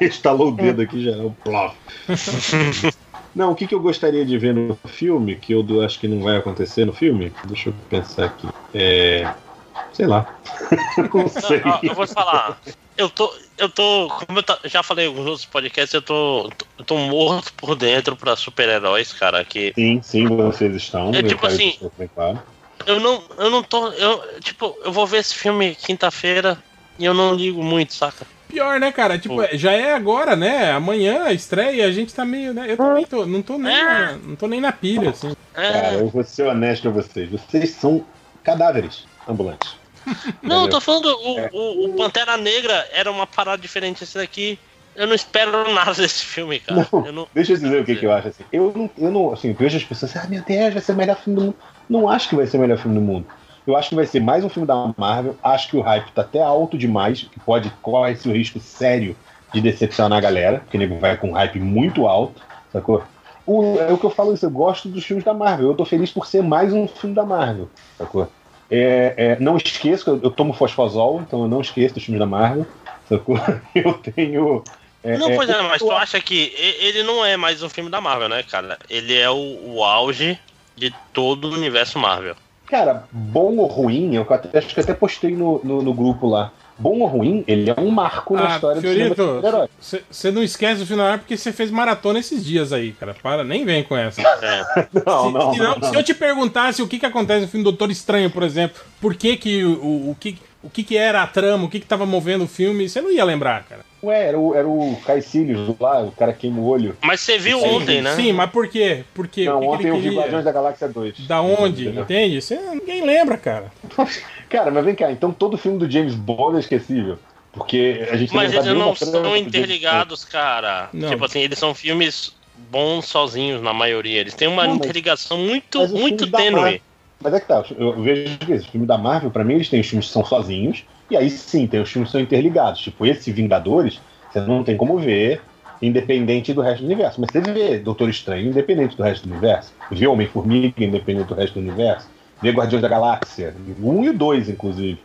[LAUGHS] Estalou o dedo aqui já. o plof. [LAUGHS] Não, o que, que eu gostaria de ver no filme, que eu do- acho que não vai acontecer no filme? Deixa eu pensar aqui. É. Sei lá. [LAUGHS] não sei. Não, eu vou te falar. Eu tô, eu tô, como eu já falei em alguns outros podcasts, eu tô, eu tô morto por dentro pra super-heróis, cara. Que Sim, sim, vocês estão. É tipo assim- claro. eu não, eu não tô, eu, tipo, eu vou ver esse filme quinta-feira e eu não ligo muito, saca? Pior, né, cara? Tipo, Pô. é- já é agora, né? Amanhã a estreia e a gente tá meio, né? Eu também tô, não tô nem, É. na, não tô nem na pilha, assim. Cara, eu vou ser honesto a vocês. Vocês são cadáveres ambulantes. [LAUGHS] Não, eu tô falando, o, o, o Pantera Negra era uma parada diferente. Esse daqui, eu não espero [LAUGHS] nada desse filme, cara. Não, Eu não, Deixa eu dizer o que, que eu acho assim. Eu não, eu não assim, vejo as pessoas assim, ah, meu Deus, vai ser o melhor filme do mundo. Não acho que vai ser o melhor filme do mundo. Eu acho que vai ser mais um filme da Marvel. Acho que o hype tá até alto demais, que pode corre esse risco sério de decepcionar a galera, porque nego vai com um hype muito alto, sacou? O, é o que eu falo isso, eu gosto dos filmes da Marvel. Eu tô feliz por ser mais um filme da Marvel, sacou? É, é, não esqueço, eu, eu tomo fosfosol, então eu não esqueço dos filmes da Marvel, sacou? [LAUGHS] Eu tenho. é, não, é, pois é, mas tu acha que ele não é mais um filme da Marvel, né, cara? Ele é o, o auge de todo o universo Marvel. Cara, bom ou ruim, eu até, acho que até postei no, no, no grupo lá. Bom ou ruim, ele é um marco na Ah, história do cinema Fiorito, você não esquece o final porque você fez maratona esses dias aí, cara. Para, nem vem com essa. [LAUGHS] É. [LAUGHS] Não, se, não, se não, não. se eu te perguntasse o que, que acontece no filme Doutor Estranho, por exemplo, por que que o, o, o que o que, que era a trama, o que, que tava movendo o filme, você não ia lembrar, cara. Ué, era o, era o Caecilius lá, o cara queima o olho. Mas você viu Sim, ontem, né? Sim, mas por quê? Por quê? Não, o que que ontem eu ele vi? Guardiões da Galáxia 2. Da onde? Entendeu? Entende? Você, ninguém lembra, cara. [LAUGHS] Cara, mas vem cá, então todo filme do James Bond é esquecível. Porque a gente Mas sabe eles não são interligados, cara. Não. Tipo assim, eles são filmes bons sozinhos na maioria. Eles têm uma Não, mas- interligação muito, muito tênue. Mas é que tá, eu vejo que esse filme da Marvel, pra mim, eles têm os filmes que são sozinhos, e aí sim, tem os filmes que são interligados. Tipo, esse Vingadores, você não tem como ver independente do resto do universo. Mas você vê Doutor Estranho independente do resto do universo. Vê Homem-Formiga independente do resto do universo. Vê Guardiões da Galáxia, o um e o dois, inclusive.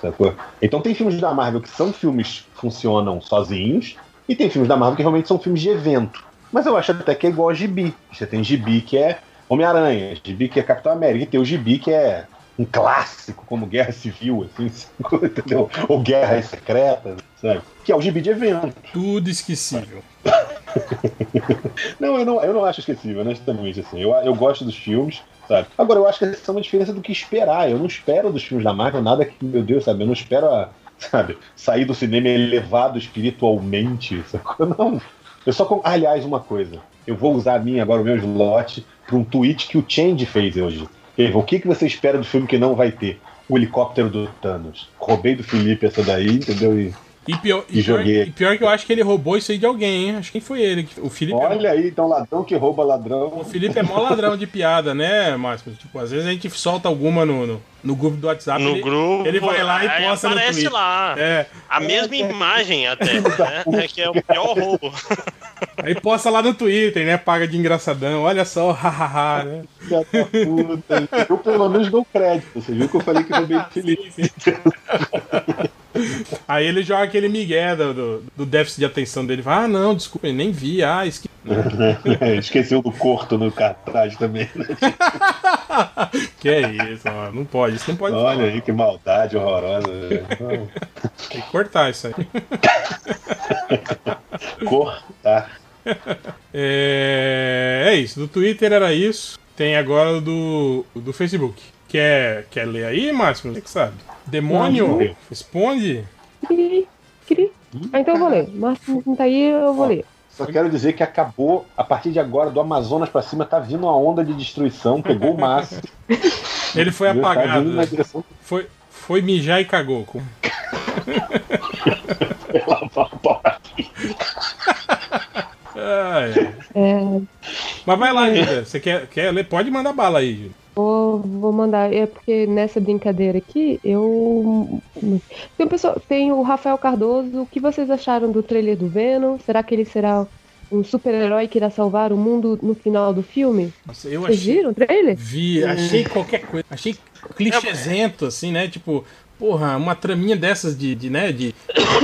Sacou? Então tem filmes da Marvel que são filmes que funcionam sozinhos, e tem filmes da Marvel que realmente são filmes de evento. Mas eu acho até que é igual a Gibi. Você tem Gibi que é Homem-Aranha, Gibi que é Capitão América, e tem o Gibi que é um clássico, como Guerra Civil, assim, [LAUGHS] entendeu? Ou Guerra Secreta, sabe? Que é o Gibi de evento. Tudo esquecível. [LAUGHS] Não, eu não, eu não acho esquecível, honestamente, assim. Eu, eu gosto dos filmes, sabe? Agora, eu acho que essa é uma diferença do que esperar. Eu não espero dos filmes da Marvel nada que, meu Deus, sabe? Eu não espero, a, sabe, sair do cinema elevado espiritualmente, sacou? [LAUGHS] Não. Eu só. com- Aliás, uma coisa. Eu vou usar a minha agora, o meu slot, para um tweet que o Change fez hoje. Falou, o que, que você espera do filme que não vai ter? O helicóptero do Thanos. Roubei do Felipe essa daí, entendeu? E E pior, e, pior, joguei. e pior que eu acho que ele roubou isso aí de alguém, hein? Acho que foi ele. O Felipe, é, olha aí, então ladrão que rouba ladrão. o Felipe é mó ladrão de piada, né, Márcio? Tipo, às vezes a gente solta alguma no, no, no grupo do WhatsApp. No ele, grupo. ele vai lá e posta no aparece Twitter. lá. É, A mesma imagem até, [LAUGHS] né? É que é o pior roubo. aí posta lá no Twitter, né? Paga de engraçadão. Olha só, [LAUGHS] hahaha, né? Eu pelo menos dou crédito. Você viu que eu falei que roubei do Felipe. [LAUGHS] [LAUGHS] Aí ele joga aquele migué do, do, do déficit de atenção dele. Fala, ah, não, desculpa, nem vi. Ah, esque... [LAUGHS] Esqueceu do corto no cartaz também. né? [LAUGHS] que é isso, mano. Não pode, isso não pode Olha falar. aí que maldade horrorosa. velho. Tem que cortar isso aí. Cortar. É, é isso. Do Twitter era isso. Tem agora o do, do Facebook. Quer, quer ler aí, Máximo? Você que sabe. Demônio? Não. Responde. Cri, cri. Ah, então eu vou ler. Márcio não tá aí, eu vou ler. Só quero dizer que acabou, a partir de agora, do Amazonas pra cima, tá vindo uma onda de destruição, pegou o máximo. [LAUGHS] Ele foi Tá apagado. né? direção Foi, foi mijar e cagou. com- [LAUGHS] Ai, ai. É, Mas vai lá, Júlia. Você quer, quer ler? Pode mandar bala aí, Júlia. Vou, vou mandar. É porque nessa brincadeira aqui, eu. Tem, um pessoal, tem o Rafael Cardoso. O que vocês acharam do trailer do Venom? Será que ele será um super-herói que irá salvar o mundo no final do filme? Nossa, eu Vocês achei. viram o trailer? Vi, achei qualquer coisa. Achei clichêzento, assim, né? Tipo, porra, uma traminha dessas de, de né? De,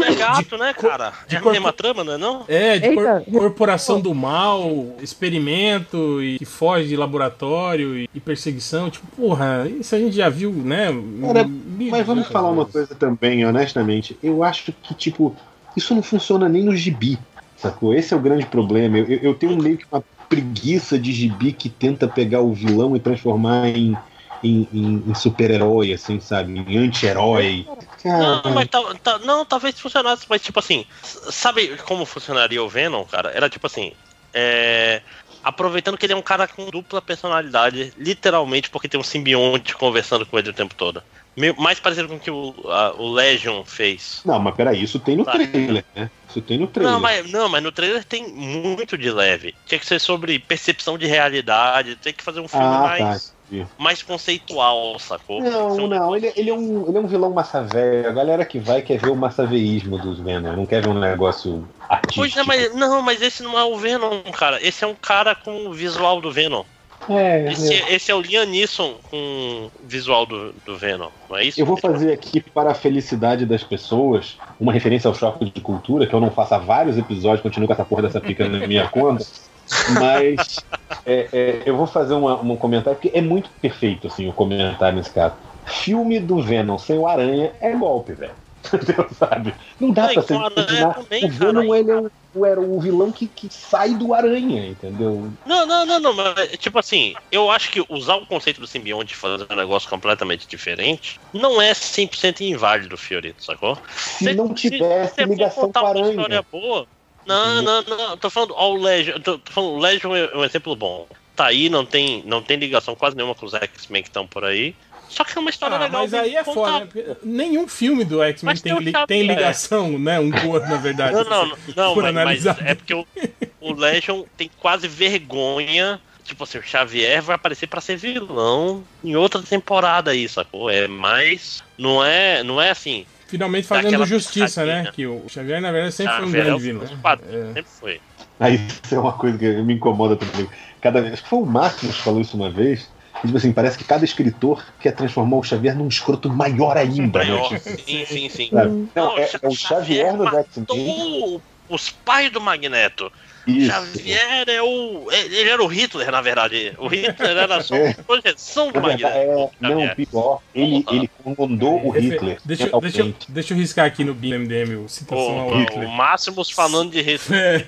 É gato, né, cara? de é a corpo- mesma trama, não é não? é, de cor- corporação do mal, experimento e que foge de laboratório e, e perseguição. Tipo, porra, isso a gente já viu, né? Cara, mil Mas vamos vezes. falar uma coisa também, honestamente. Eu acho que, tipo, isso não funciona nem no gibi, sacou? Esse é o grande problema. Eu, eu- eu tenho meio que uma preguiça de gibi que tenta pegar o vilão e transformar em, em, em- em super-herói, assim, sabe? Em anti-herói. Não, mas tá- tá- não, talvez funcionasse, mas tipo assim, sabe como funcionaria o Venom, cara? Era tipo assim, é, aproveitando que ele é um cara com dupla personalidade, literalmente porque tem um simbionte conversando com ele o tempo todo. Meio- mais parecido com o que o, a- o Legion fez. Não, mas peraí, isso tem no Tá. trailer, né? Isso tem no trailer. Não mas, não, mas no trailer tem muito de leve. Tinha que ser sobre percepção de realidade, tem que fazer um filme ah, mais, tá. Mais conceitual, sacou? Não, São- não, ele, ele, é um, ele é um vilão massa velho. A galera que vai quer ver o massaveísmo dos Venom, não quer ver um negócio artístico. Pois é, mas, não, mas esse não é o Venom, cara. Esse é um cara com o visual do Venom. É, Esse, é. esse é o Liam Neeson com o visual do, do Venom, não é isso? Eu vou fazer aqui para a felicidade das pessoas uma referência ao choque de cultura, que eu não faço há vários episódios, continuo com essa porra dessa pica na minha conta. [LAUGHS] Mas [LAUGHS] é, é, eu vou fazer uma- um comentário, porque é muito perfeito assim, o comentário nesse caso. Filme do Venom sem o Aranha é golpe, velho. [LAUGHS] Sabe? Não dá Não, pra e você com o Venom ele é o, o, era o vilão que, que sai do Aranha, entendeu? Não, não, não, não, mas tipo assim, eu acho que usar o conceito do simbionte e fazer um negócio completamente diferente não é 100% inválido, Fiorito, sacou? Se não tivesse você for ligação com a uma Aranha. história boa. Não, não, não, tô falando ao Legion, tô, tô falando o Legion é um exemplo bom. Tá aí, não tem, não tem ligação quase nenhuma com os X-Men que estão por aí. Só que é uma história Ah, legal. mas aí é contar. foda, né? Nenhum filme do X-Men tem, tem o li- tem ligação, né? Um com o outro, na verdade. Não, não, não, não For mas, mas analisar. é porque o, o Legion tem quase vergonha. Tipo assim, o Xavier vai aparecer pra ser vilão em outra temporada aí, sacou? É mais. Não é, não é assim. Finalmente fazendo justiça, né? Que o Xavier, na verdade, sempre foi um Xavier é grande vilão. quadrinhos, sempre foi. Aí isso é uma coisa que me incomoda também. Cada vez. Acho que foi o Máximo que falou isso uma vez. que, Tipo assim, parece que cada escritor quer transformar o Xavier num escroto maior ainda. Maior. Né? Sim, sim, sim. sabe? Não, é, é o Xavier no X-Men. matou os pais do Magneto. Isso. Xavier é o. Ele era o Hitler, na verdade. O Hitler era só [LAUGHS] É. uma projeção do Magneto. é, não, pior. Ele, ele comandou o Deixa, Hitler. deixa, mentalmente. deixa, eu- deixa eu riscar aqui no BMDM o citação ao O, Hitler. o Máximos falando de Hitler.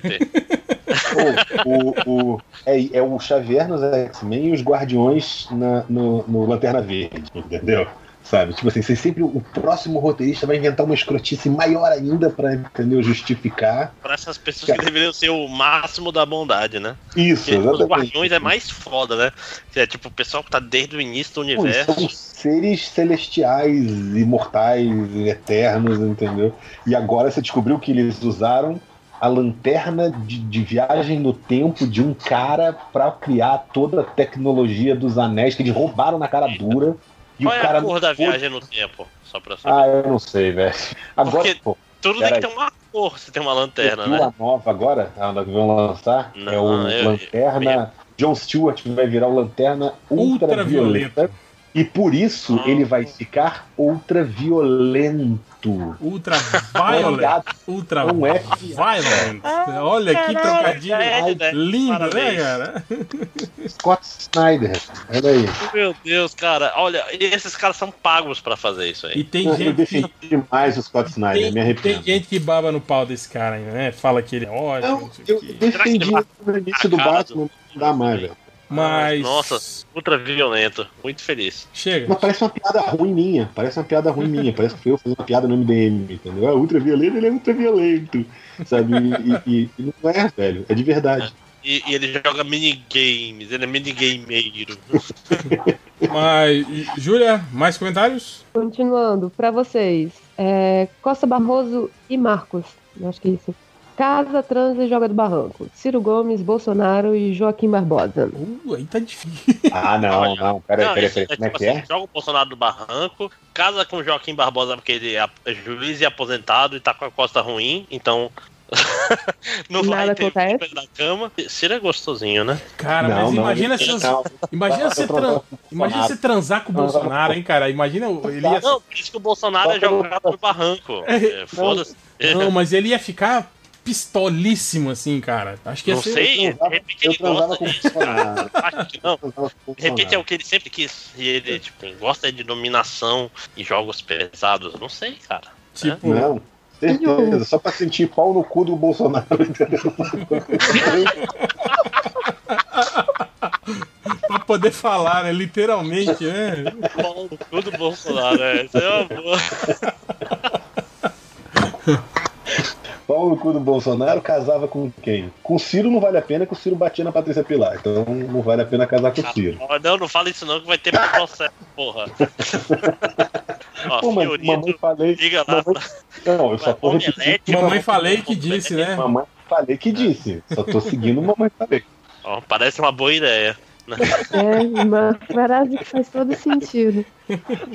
o, o, é, é o Xavier nos X-Men e os Guardiões na- no, no Lanterna Verde, entendeu? Sabe? Tipo assim, você sempre o próximo roteirista vai inventar uma escrotice maior ainda pra, entendeu, justificar. Para essas pessoas que deveriam ser o máximo da bondade, né? Isso, Porque os exatamente. Guardiões é mais foda, né? É tipo o pessoal que tá desde o início do Pô, são universo. seres celestiais, imortais, eternos, entendeu? E agora você descobriu que eles usaram a lanterna de, de viagem no tempo de um cara pra criar toda a tecnologia dos anéis que eles roubaram na cara dura. E Qual o é cara a cor da não viagem no tempo? Só pra saber. Ah, eu não sei, velho. Agora, Porque pô, Tudo tem que ter uma cor se tem uma lanterna, né? a nova agora? A que vão lançar? é o Não, eu- Lanterna. John Stewart vai virar o Lanterna Ultravioleta. ultravioleta. E por isso ele vai ficar ultraviolento. Ultra violent. Ultra Não é violent. Olha que trocadilho lindo, né, cara? Scott Snyder. Olha aí. Meu Deus, cara. Olha, esses caras são pagos pra fazer isso aí. E tem eu gente defendi demais o Scott Snyder, Tem, me arrependo. tem gente que baba no pau desse cara ainda, né? Fala que ele é ótimo, não, eu defendi no início do Batman, não dá mais, velho. Mas. Nossa, ultra violento. Muito feliz. Chega. Mas parece uma piada ruim minha. Parece uma piada ruim minha. Parece que foi eu fazendo uma piada no MDM, entendeu? É ultraviolento, ele é ultraviolento. Sabe? E, e- e não é, velho. É de verdade. E, e ele joga minigames, ele é minigameiro. [LAUGHS] Mas. Júlia, mais comentários? Continuando, pra vocês. é, Costa Barroso e Marcos. eu Acho que é isso. Casa, transa e joga do barranco. Ciro Gomes, Bolsonaro e Joaquim Barbosa. Uh, aí tá difícil. Ah, não, não. Peraí, Não, peraí, isso peraí. é Como é tipo que é? assim, joga o Bolsonaro do barranco, casa com o Joaquim Barbosa porque ele é é juiz e aposentado e tá com a costa ruim, então. [LAUGHS] não vai Nada ter acontece. da cama. Ciro é gostosinho, né? Cara, Não, mas não, imagina não, se. não. Imagina você, tô tran- imagina Bolsonaro. você transar com o Bolsonaro, hein, cara? Imagina, o- ele ia. Não, por isso que o Bolsonaro é jogado no barranco. É, Foda-se. Não, mas ele ia ficar pistolíssimo, assim, cara. Acho que ia Não ser. sei, de repente ele gosta com o disso, cara. Bolsonaro. Acho que não. De repente é o que ele sempre quis. E ele, tipo, gosta de dominação e jogos pesados. Não sei, cara. Tipo, Não, certeza. Só pra sentir pau no cu do Bolsonaro, [LAUGHS] [LAUGHS] pra poder falar, né? Literalmente, né? Pau no cu do Bolsonaro, é. Isso é uma boa. [LAUGHS] Pau no cu do Bolsonaro casava com quem? Com o Ciro não vale a pena, que o Ciro batia na Patrícia Pilar. Então não vale a pena casar com o Ciro. Ah, Não, não fala isso não, que vai ter processo, porra. [LAUGHS] Ó, Pô, mas mamãe falei. liga lá. Mamãe... Não, eu só tô repetindo. Mamãe falei que disse, né? Mamãe falei que disse. Só tô seguindo mamãe falei. Ó, parece uma boa ideia. É uma frase que faz todo sentido.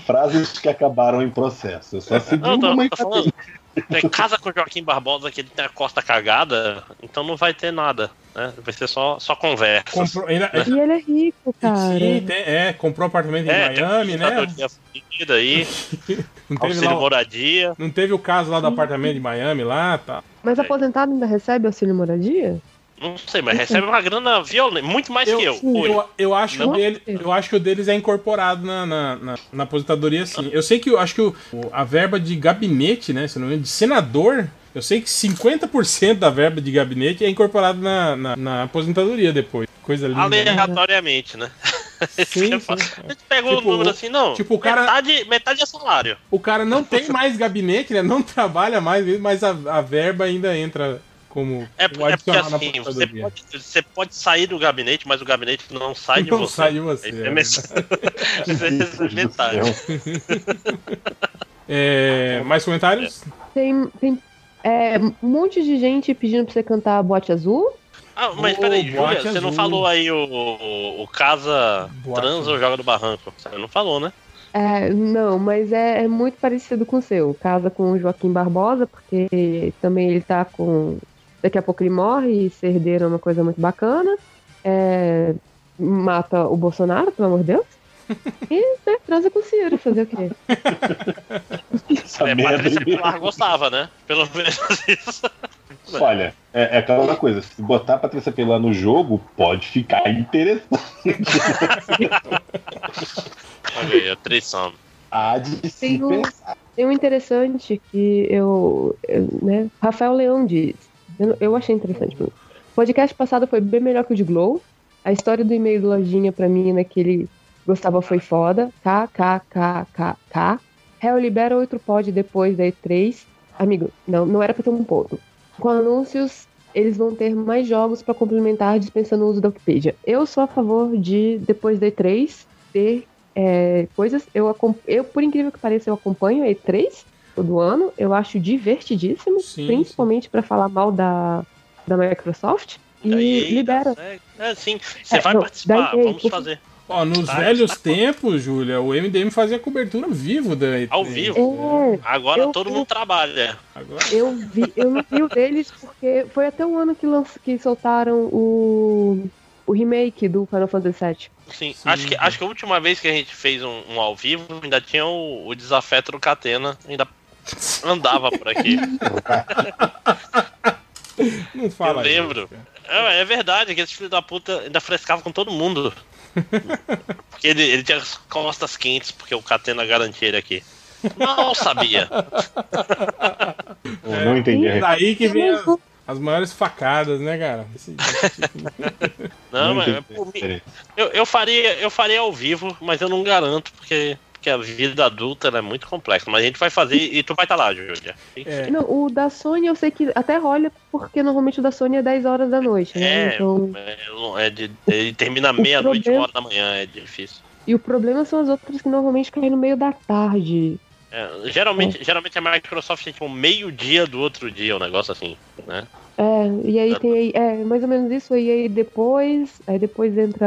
Frases que acabaram em processo. Eu só segui Não, tô, mamãe tô falei. falando. É, casa com o Joaquim Barbosa que ele tem a costa cagada, então não vai ter nada. Né? Vai ser só, só conversa. Comprou, ainda, E ele é rico, cara. Sim, tem- é, comprou apartamento em É, Miami, né? aí, [LAUGHS] Não teve, auxílio lá, o- moradia. não teve o caso lá do apartamento de Miami lá, tá? Mas aposentado ainda recebe auxílio moradia? Não sei, mas recebe uma grana violenta, muito mais que eu. Eu, eu, acho que o dele, eu acho que o deles é incorporado na, na, na, na aposentadoria, sim. Eu sei que eu acho que o, a verba de gabinete, né? Se não me engano, de senador, eu sei que 50% da verba de gabinete é incorporado na, na, na aposentadoria depois. Coisa linda. né? Aleatoriamente, né? [LAUGHS] Sim, sim. A gente pegou Tipo, o número assim, não. tipo, o cara- metade, metade é salário. O cara não tem mais gabinete, né? Não [LAUGHS] trabalha mais, mas a, a verba ainda entra como É, como é porque na assim, você pode, você pode sair do gabinete, mas o gabinete não sai de Não você. sai de você, é. Você é metade. [LAUGHS] É, mais comentários? Tem, tem é, um monte de gente pedindo pra você cantar Boate Azul. Ah, mas peraí, Júlia, você não azul. falou aí o, o, o Casa Boate Transa ou Joga do Barranco? Você não falou, né? É, não, mas é, é muito parecido com o seu. Casa com o Joaquim Barbosa, porque também ele tá com. Daqui a pouco ele morre e ser herdeiro é uma coisa muito bacana. É, mata o Bolsonaro, pelo amor de Deus. E né, transa com o Ciro, fazer o quê? Essa [LAUGHS] É, merda Patrícia. Pilar gostava, né? Pelo menos isso. Olha, é, é aquela coisa, se botar a Patrícia Pilar no jogo, pode ficar interessante. Olha aí, a traição. Há de se Tem um, tem um interessante que eu, eu, né, Rafael Leão diz. Eu, eu achei interessante. O podcast passado foi bem melhor que o de Glow. A história do e-mail do Lojinha pra mim, né, que ele gostava foi foda. KKKKK. Hell libera outro pod depois da E3. Amigo, não, não era pra ter um ponto. Com anúncios, eles vão ter mais jogos pra complementar dispensando o uso da Wikipedia. Eu sou a favor de, depois da E3, ter é, coisas. Eu, eu, por incrível que pareça, eu acompanho a E3 todo ano. Eu acho divertidíssimo, Sim, principalmente pra falar mal da, da Microsoft. E Daí, libera. É, é, sim, você É, vai não, participar, daí, vamos por- fazer. Ó, nos Tá, velhos tá. tempos, Júlia, o MDM fazia cobertura vivo da E3. Ao vivo. É, Agora eu- todo eu- mundo trabalha. Agora, eu vi, eu não vi o deles porque foi até o ano que, lanç, que soltaram o o remake do Final Fantasy VII. Sim, Acho, que, acho que a última vez que a gente fez um, um ao vivo ainda tinha o, o desafeto do Catena, ainda andava por aqui. Não fala Eu lembro. É, é verdade, que esse filho da puta ainda frescava com todo mundo. porque ele, ele tinha as costas quentes, porque o Catena garantia ele aqui. Não sabia. Eu não entendi a Daí que vem as, as maiores facadas, né, cara? Esse- Não, mas diferença. eu, eu, faria, eu faria ao vivo, mas eu não garanto, porque, porque a vida adulta ela é muito complexa. Mas a gente vai fazer e tu vai estar lá, Júlia. É. Não, o da Sony eu sei que até rola, porque normalmente o da Sony é 10 horas da noite, né? É, Então, é, é de, ele termina meia-noite, problema- uma hora da manhã, é difícil. e o problema são as outras que normalmente caem no meio da tarde. É, geralmente, geralmente a Microsoft é tipo meio-dia do outro dia, um negócio assim, né? É, e aí tem aí, é mais ou menos isso, e aí depois, aí depois entra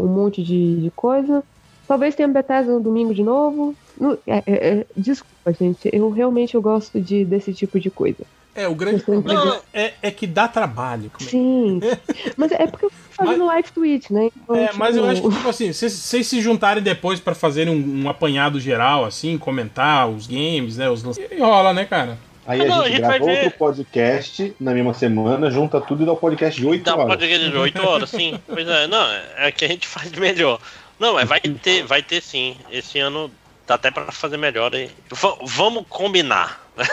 um monte de, de coisa. Talvez tenha Bethesda no domingo de novo. No- é, é, é, desculpa, gente, eu realmente eu gosto de, desse tipo de coisa. É, o grande Não, problema é, é que dá trabalho. Como é- Sim, [LAUGHS] mas é porque eu fico fazendo live tweet, né? Então, É, mas eu tipo, acho que, tipo assim, se vocês se juntarem depois pra fazerem um, um apanhado geral, assim, comentar os games, né? Os lançamentos, e rola, né, cara? Aí Ah, a não, gente a gente grava ver. outro podcast na mesma semana, junta tudo e dá o podcast de 8 Dá horas. pode de 8 horas, sim. Pois é, não, é que a gente faz melhor. Não, mas vai ter, vai ter sim. Esse ano dá até pra fazer melhor aí. V- vamos combinar. [LAUGHS]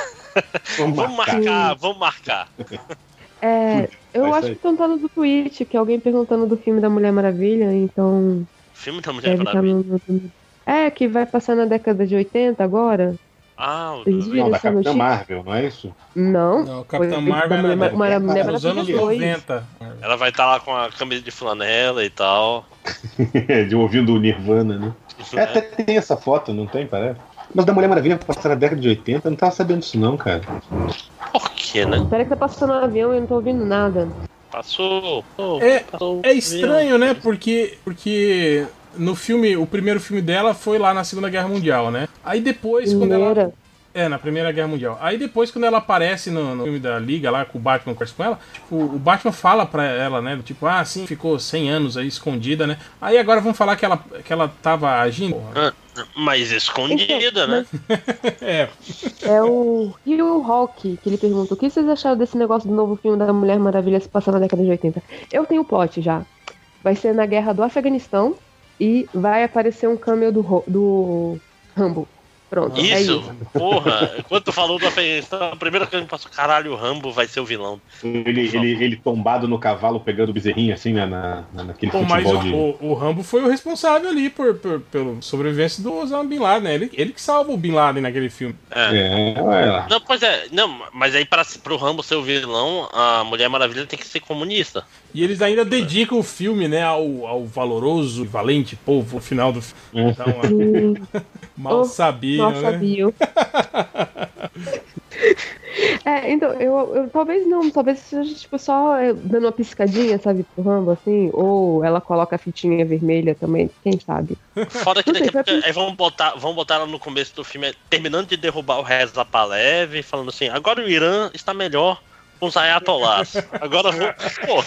Vamos Vamos marcar. vamos marcar. É, eu Vai acho sair. que perguntando do tweet, que alguém perguntando do filme da Mulher Maravilha, então Filme da Mulher estar Maravilha. no- É, que vai passar na década de 80 agora. Ah, o- Não, da Capitã? Marvel, não é isso? Não. Não, o Capitão Foi- Marvel da era Mulher da- Mar- Mulher Nos anos Maravilha dois. 90. ela vai estar lá com a camisa de flanela e tal. [LAUGHS] de ouvindo o Nirvana, né? É, até tem essa foto, não tem, parece? Mas da Mulher Maravilha passar na década de 80, eu não tava sabendo disso não, cara. Por quê, né? Peraí que tá passando um avião e eu não tô ouvindo nada. Passou. pô, É, passou É estranho, né? Porque, porque no filme, o primeiro filme dela foi lá na Segunda Guerra Mundial, né? Aí depois, quando ela. Primeira. É, na Primeira Guerra Mundial. Aí depois, quando ela aparece no, no filme da Liga lá, com o Batman conversa com ela, tipo, o Batman fala pra ela, né? Tipo, ah, sim, ficou 100 anos aí escondida, né? Aí agora vão falar que ela, que ela tava agindo. Porra. Ah, Mas escondida, né? [LAUGHS] É, É o Hugh Hawk que ele pergunta: o que vocês acharam desse negócio do novo filme da Mulher Maravilha se passar na década de 80? Eu tenho o plot já. Vai ser na guerra do Afeganistão e vai aparecer um cameo do, do Rambo. Pronto. é Isso, isso. porra. Quando tu falou do Afeganistão, a primeira coisa que passou, caralho, o Rambo vai ser o vilão. Ele, ele, ele tombado no cavalo, pegando o bezerrinho assim, né, na, na, naquele Pô, mas futebol o, de... o, o Rambo foi o responsável ali por, por, pela sobrevivência do Osama Bin Laden, né? Ele, ele que salva o Bin Laden naquele filme. É. É, lá. Não, pois é, não, mas aí para pro Rambo ser o vilão, a Mulher Maravilha tem que ser comunista. E eles ainda dedicam o filme, né, ao, ao valoroso e valente povo final do filme. Então, Hum, [LAUGHS] mal Oh, Mal né? sabiam. [LAUGHS] É, então, eu, eu talvez não, talvez seja tipo só é, dando uma piscadinha, sabe, pro Rambo, assim, ou ela coloca a fitinha vermelha também, quem sabe. Foda que Não sei, daqui a vai pouco aí vão botar, vão botar ela no começo do filme, terminando de derrubar o Reza Palev, falando assim, agora o Irã está melhor com os ayatollahs. Agora vou. [LAUGHS] Pô.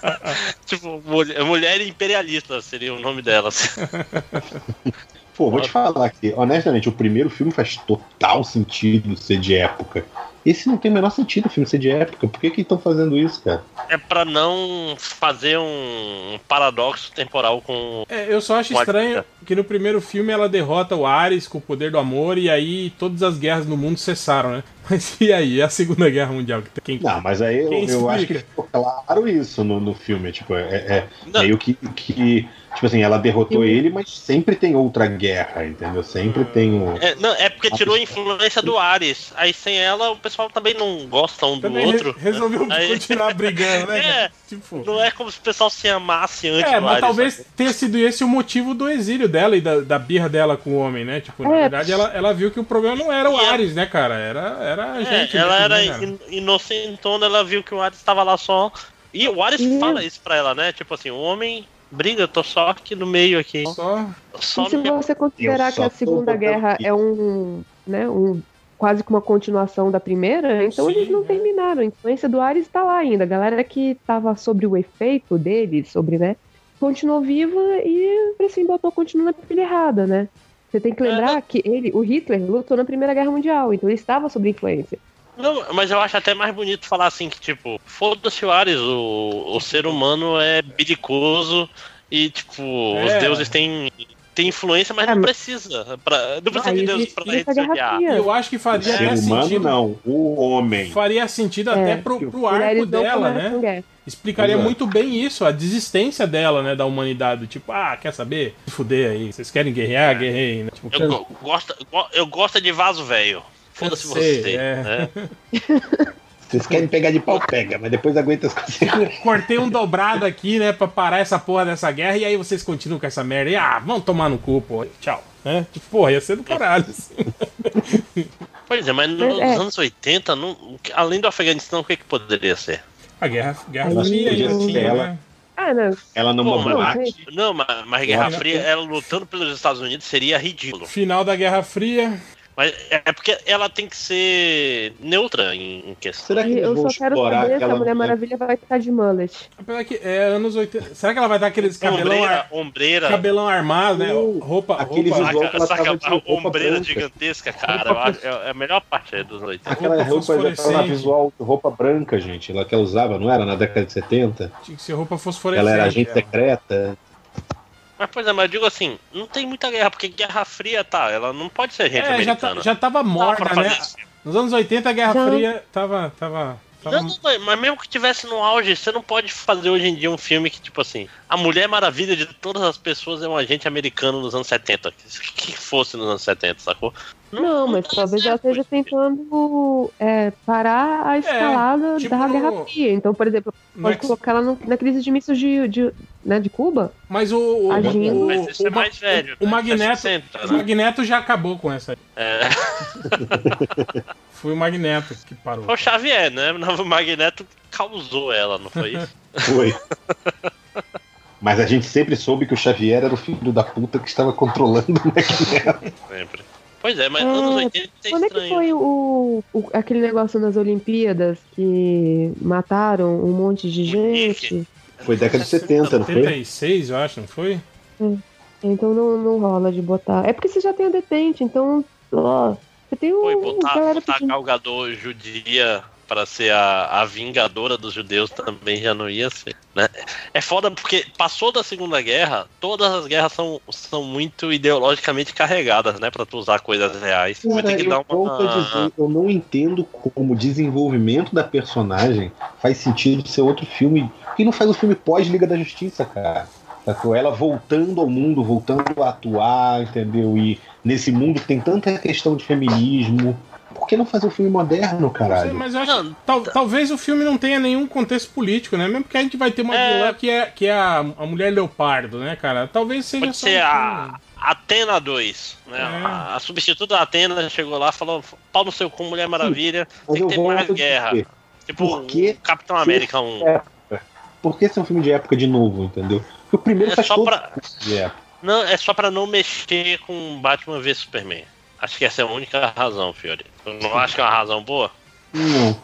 [LAUGHS] tipo, mulher, mulher imperialista seria o nome delas. Pô, vou te falar que, honestamente, o primeiro filme faz total sentido ser de época. Esse não tem o menor sentido o filme ser de época. Por que que estão fazendo isso, cara? É pra não fazer um paradoxo temporal com. É, eu só acho com a- estranho que no primeiro filme ela derrota o Ares com o poder do amor e aí todas as guerras no mundo cessaram, né? [LAUGHS] Mas e aí? A Segunda Guerra Mundial? que Quem... Não, mas aí eu, eu acho que ficou claro isso no, no filme. Tipo, é, é meio que, que. Tipo assim, ela derrotou ele, mas sempre tem outra guerra, entendeu? Sempre tem um. É, não, é porque tirou a influência do Ares. Aí sem ela o pessoal também não gosta um do Também outro. re- resolveu Aí- continuar brigando, né? [LAUGHS] É. Tipo... Não é como se o pessoal se amasse antes É, do mas talvez tenha sido esse o motivo do exílio dela e da, da birra dela com o homem, né? Tipo, na É. verdade, ela, ela viu que o problema não era o E Ares, né, cara? Era, era a É, gente. ela era né, inocentona, ela viu que o Ares estava lá só. E o Ares Sim. fala isso pra ela, né? Tipo assim, o homem briga, eu tô só aqui no meio aqui. Só Só e se me- você considerar Eu que a Segunda Guerra aqui. é um, né, um quase que uma continuação da primeira, então Sim, eles não é. terminaram. A influência do Ares tá lá ainda. A galera que tava sobre o efeito dele, sobre, né? Continuou viva e assim botou continua na pilha errada, né? Você tem que lembrar que ele, o Hitler, lutou na Primeira Guerra Mundial, então ele estava sob influência. Não, mas eu acho até mais bonito falar assim que, tipo, foda-se o Ares, o, o ser humano é belicoso e, tipo, É. os deuses têm, têm influência, mas É, não precisa. Pra, não precisa de Deus existe pra. Fria. Eu acho que faria até humano, sentido. não. O homem. Faria sentido É. até pro, pro arco dela, começam né? Explicaria Exato. muito bem isso, a desistência dela, né, da humanidade. Tipo, ah, quer saber? Se fuder aí. Vocês querem guerrear? Guerrei, né? Tipo, Eu, go- gosto, go- eu gosto de vaso velho. Foda-se você. é. né? [LAUGHS] Vocês querem pegar de pau, pega, mas depois aguenta as [LAUGHS] coisas. cortei um dobrado aqui, né, pra parar essa porra dessa guerra, e aí vocês continuam com essa merda. E, ah, vão tomar no cu, pô. Tchau. Né? Tipo, porra, ia ser do caralho. assim. [LAUGHS] Pois é, mas nos Mas, é. anos 80, não- além do Afeganistão, o que, que poderia ser? A guerra, guerra Aí, fria podia tinha, ela. né? Ah, não. Ela numa Pô, mas- boate. Não, mas, mas Guerra Fria, ela lutando pelos Estados Unidos seria ridículo. Final da Guerra Fria. Mas é porque ela tem que ser neutra em, questão. Será que Eu só quero saber se a aquela Mulher Maravilha vai estar de mullet. Apesar que é anos 80. Será que ela vai dar aqueles cabelão, Ombreira, ar... ombreira. cabelão armado, né? Roupa. aquele roupa... visual que ela Saca, de roupa ombreira branca. gigantesca, cara. Eu acho- é é a melhor parte aí dos 80. Aquela Roupa roupa fosforescente. visual, roupa branca, gente. Ela que ela usava, não era? Na década de 70? Tinha que ser roupa fosforescente. Ela era agente é. secreta. Mas, pois é, mas eu digo assim, não tem muita guerra, porque Guerra Fria, tá, ela não pode ser gente É, já, tá- americana. já tava Dá morta, né? isso. Nos anos 80 a Guerra Já. Fria tava. tava, tava... Não, não, não, mas mesmo que tivesse no auge, você não pode fazer hoje em dia um filme que, tipo assim, a Mulher Maravilha de todas as pessoas é um agente americano nos anos 70. Que, que fosse nos anos 70, sacou? Não, mas talvez ela esteja tentando é, parar a escalada tipo da no- Guerra Fria. Então, por exemplo, no pode colocar ela no- na crise de mísseis de, de, né, de Cuba. Mas o. o, Agindo. o, Mas esse é o Ma- mais velho. o né? Magneto- 60, O né? Magneto já acabou com essa. aí. É. Foi o Magneto que parou. Foi o Xavier, né? O Magneto causou ela, não foi isso? Foi. Mas a gente sempre soube que o Xavier era o filho da puta que estava controlando o Magneto. Sempre. Pois é, mas É, anos 80 é Quando é que foi o, o- aquele negócio nas Olimpíadas que mataram um monte de gente? Foi década de 70, não foi? 76, eu acho, não foi? Então não, não rola de botar. É porque você já tem a detente, então. Ó, você tem o. Foi botar, botar a pedindo- Gal Gadot judia pra ser a, a vingadora dos judeus também já não ia ser, né? É foda porque passou da Segunda Guerra, todas as guerras são, são muito ideologicamente carregadas, né? Pra tu usar coisas reais. Vai ter Cara, que dar eu a uma... dizer, eu não entendo como o desenvolvimento da personagem faz sentido ser outro filme. Que não faz um filme pós-Liga da Justiça, cara? Sacou? Ela voltando ao mundo, voltando a atuar, entendeu? E nesse mundo que tem tanta questão de feminismo. Por que não fazer um filme moderno, caralho? Mas eu acho que tal- talvez o filme não tenha nenhum contexto político, né? Mesmo porque a gente vai ter uma É. vilã que é, que é a, a mulher leopardo, né, cara? Talvez seja Pode só ser um a. Atena 2, né? É. A, a substituta da Atena chegou lá e falou: pau no seu cu, Mulher Maravilha, Mas tem eu que ter mais guerra. dizer, Tipo, Por quê? o Capitão América 1. É. Por que ser um filme de época de novo, entendeu? Porque o primeiro É faz só todo pra- de época. Não, é só pra não mexer com Batman vs Superman. Acho que essa é a única razão, Fiore. Eu não acho que é uma razão boa. Não.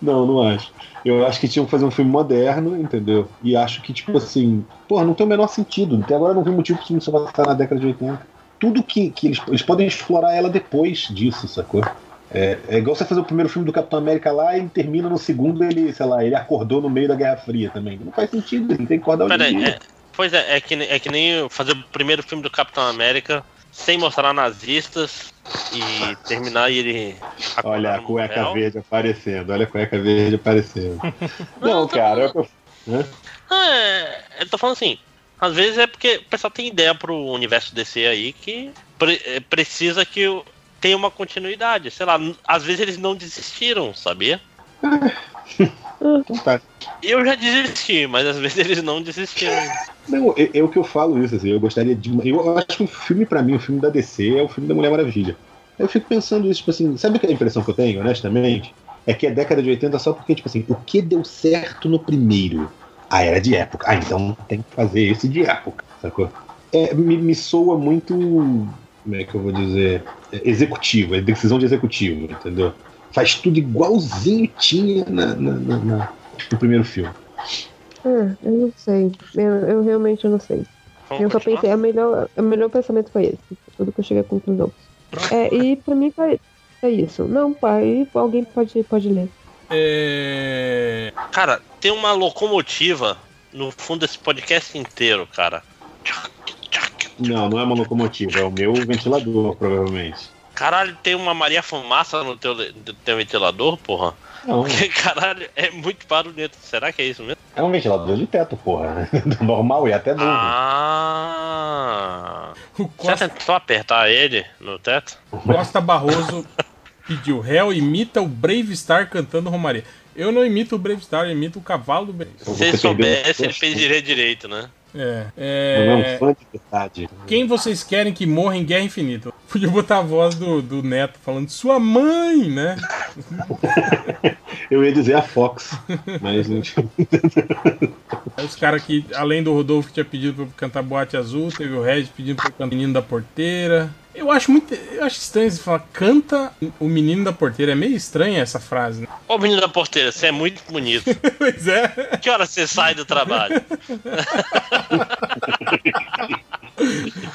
Não, não acho. Eu acho que tinham que fazer um filme moderno, entendeu? E acho que, tipo assim, porra, não tem o menor sentido. Até agora eu não vi motivo que o filme só vai estar na década de 80. Tudo que, que eles, eles podem explorar ela depois disso, sacou? É, é igual você fazer o primeiro filme do Capitão América lá e termina no segundo, ele, sei lá, ele acordou no meio da Guerra Fria também. Não faz sentido, ele tem que acordar dia. é, pois é, é que, é que nem fazer o primeiro filme do Capitão América sem mostrar nazistas e terminar ele. Olha a cueca motel. verde aparecendo, olha a cueca verde aparecendo. [LAUGHS] Não, tá cara, eu, né? Não, é, eu tô falando assim. Às vezes é porque o pessoal tem ideia pro universo DC aí que pre- é, precisa que tenha uma continuidade. Sei lá, às vezes eles não desistiram, sabia? [LAUGHS] Então tá. Eu já desisti, mas às vezes eles não desistiram. Não, é, é o que eu falo isso, assim, eu gostaria de. Eu acho que o filme, pra mim, o filme da DC é o filme da Mulher Maravilha. Eu fico pensando isso, tipo assim, sabe que a impressão que eu tenho, honestamente? É que é década de 80 só porque, tipo assim, o que deu certo no primeiro? Ah, era de época. Ah, então tem que fazer esse de época, sacou? É, me, me soa muito como é que eu vou dizer, é, executivo, é decisão de executivo, entendeu? Faz tudo igualzinho tinha na, na, na- na- no primeiro filme. Ah, eu não sei. Eu, eu realmente não sei. Vamos eu só pensei, a melhor, o melhor pensamento foi esse. Tudo que eu cheguei à conclusão. É, e pra mim foi, é isso. Não, pai, alguém pode, pode ler. É... Cara, tem uma locomotiva no fundo desse podcast inteiro, cara. Não, não é uma locomotiva, é o meu ventilador, provavelmente. Caralho, tem uma Maria Fumaça no teu, no teu ventilador, porra? Não, Porque, caralho, é muito barulhento. Será que é isso mesmo? é um ventilador de teto, porra. [LAUGHS] Normal e até novo. Ah. O Já Costa, tentou apertar ele no teto? [LAUGHS] Costa Barroso pediu: Hell imita o Brave Star cantando Romaria. Eu não imito o Brave Star, eu imito o cavalo do Brave. Se ele Você perdeu soubesse, ele fez direito direito, né? É. É um fã de verdade. Quem vocês querem que morra em Guerra Infinita? [LAUGHS] Podia botar a voz do, do Neto falando sua mãe, né? [LAUGHS] Eu ia dizer a Fox, mas não tinha. Os caras que, além do Rodolfo que tinha pedido pra eu cantar Boate Azul, teve o Regis pedindo pra eu cantar Menino da Porteira. Eu acho muito. Eu acho estranho você falar canta o Menino da Porteira. É meio estranha essa frase, né? Ô menino da porteira, você é muito bonito. [LAUGHS] pois é. Que hora você sai do trabalho? [LAUGHS]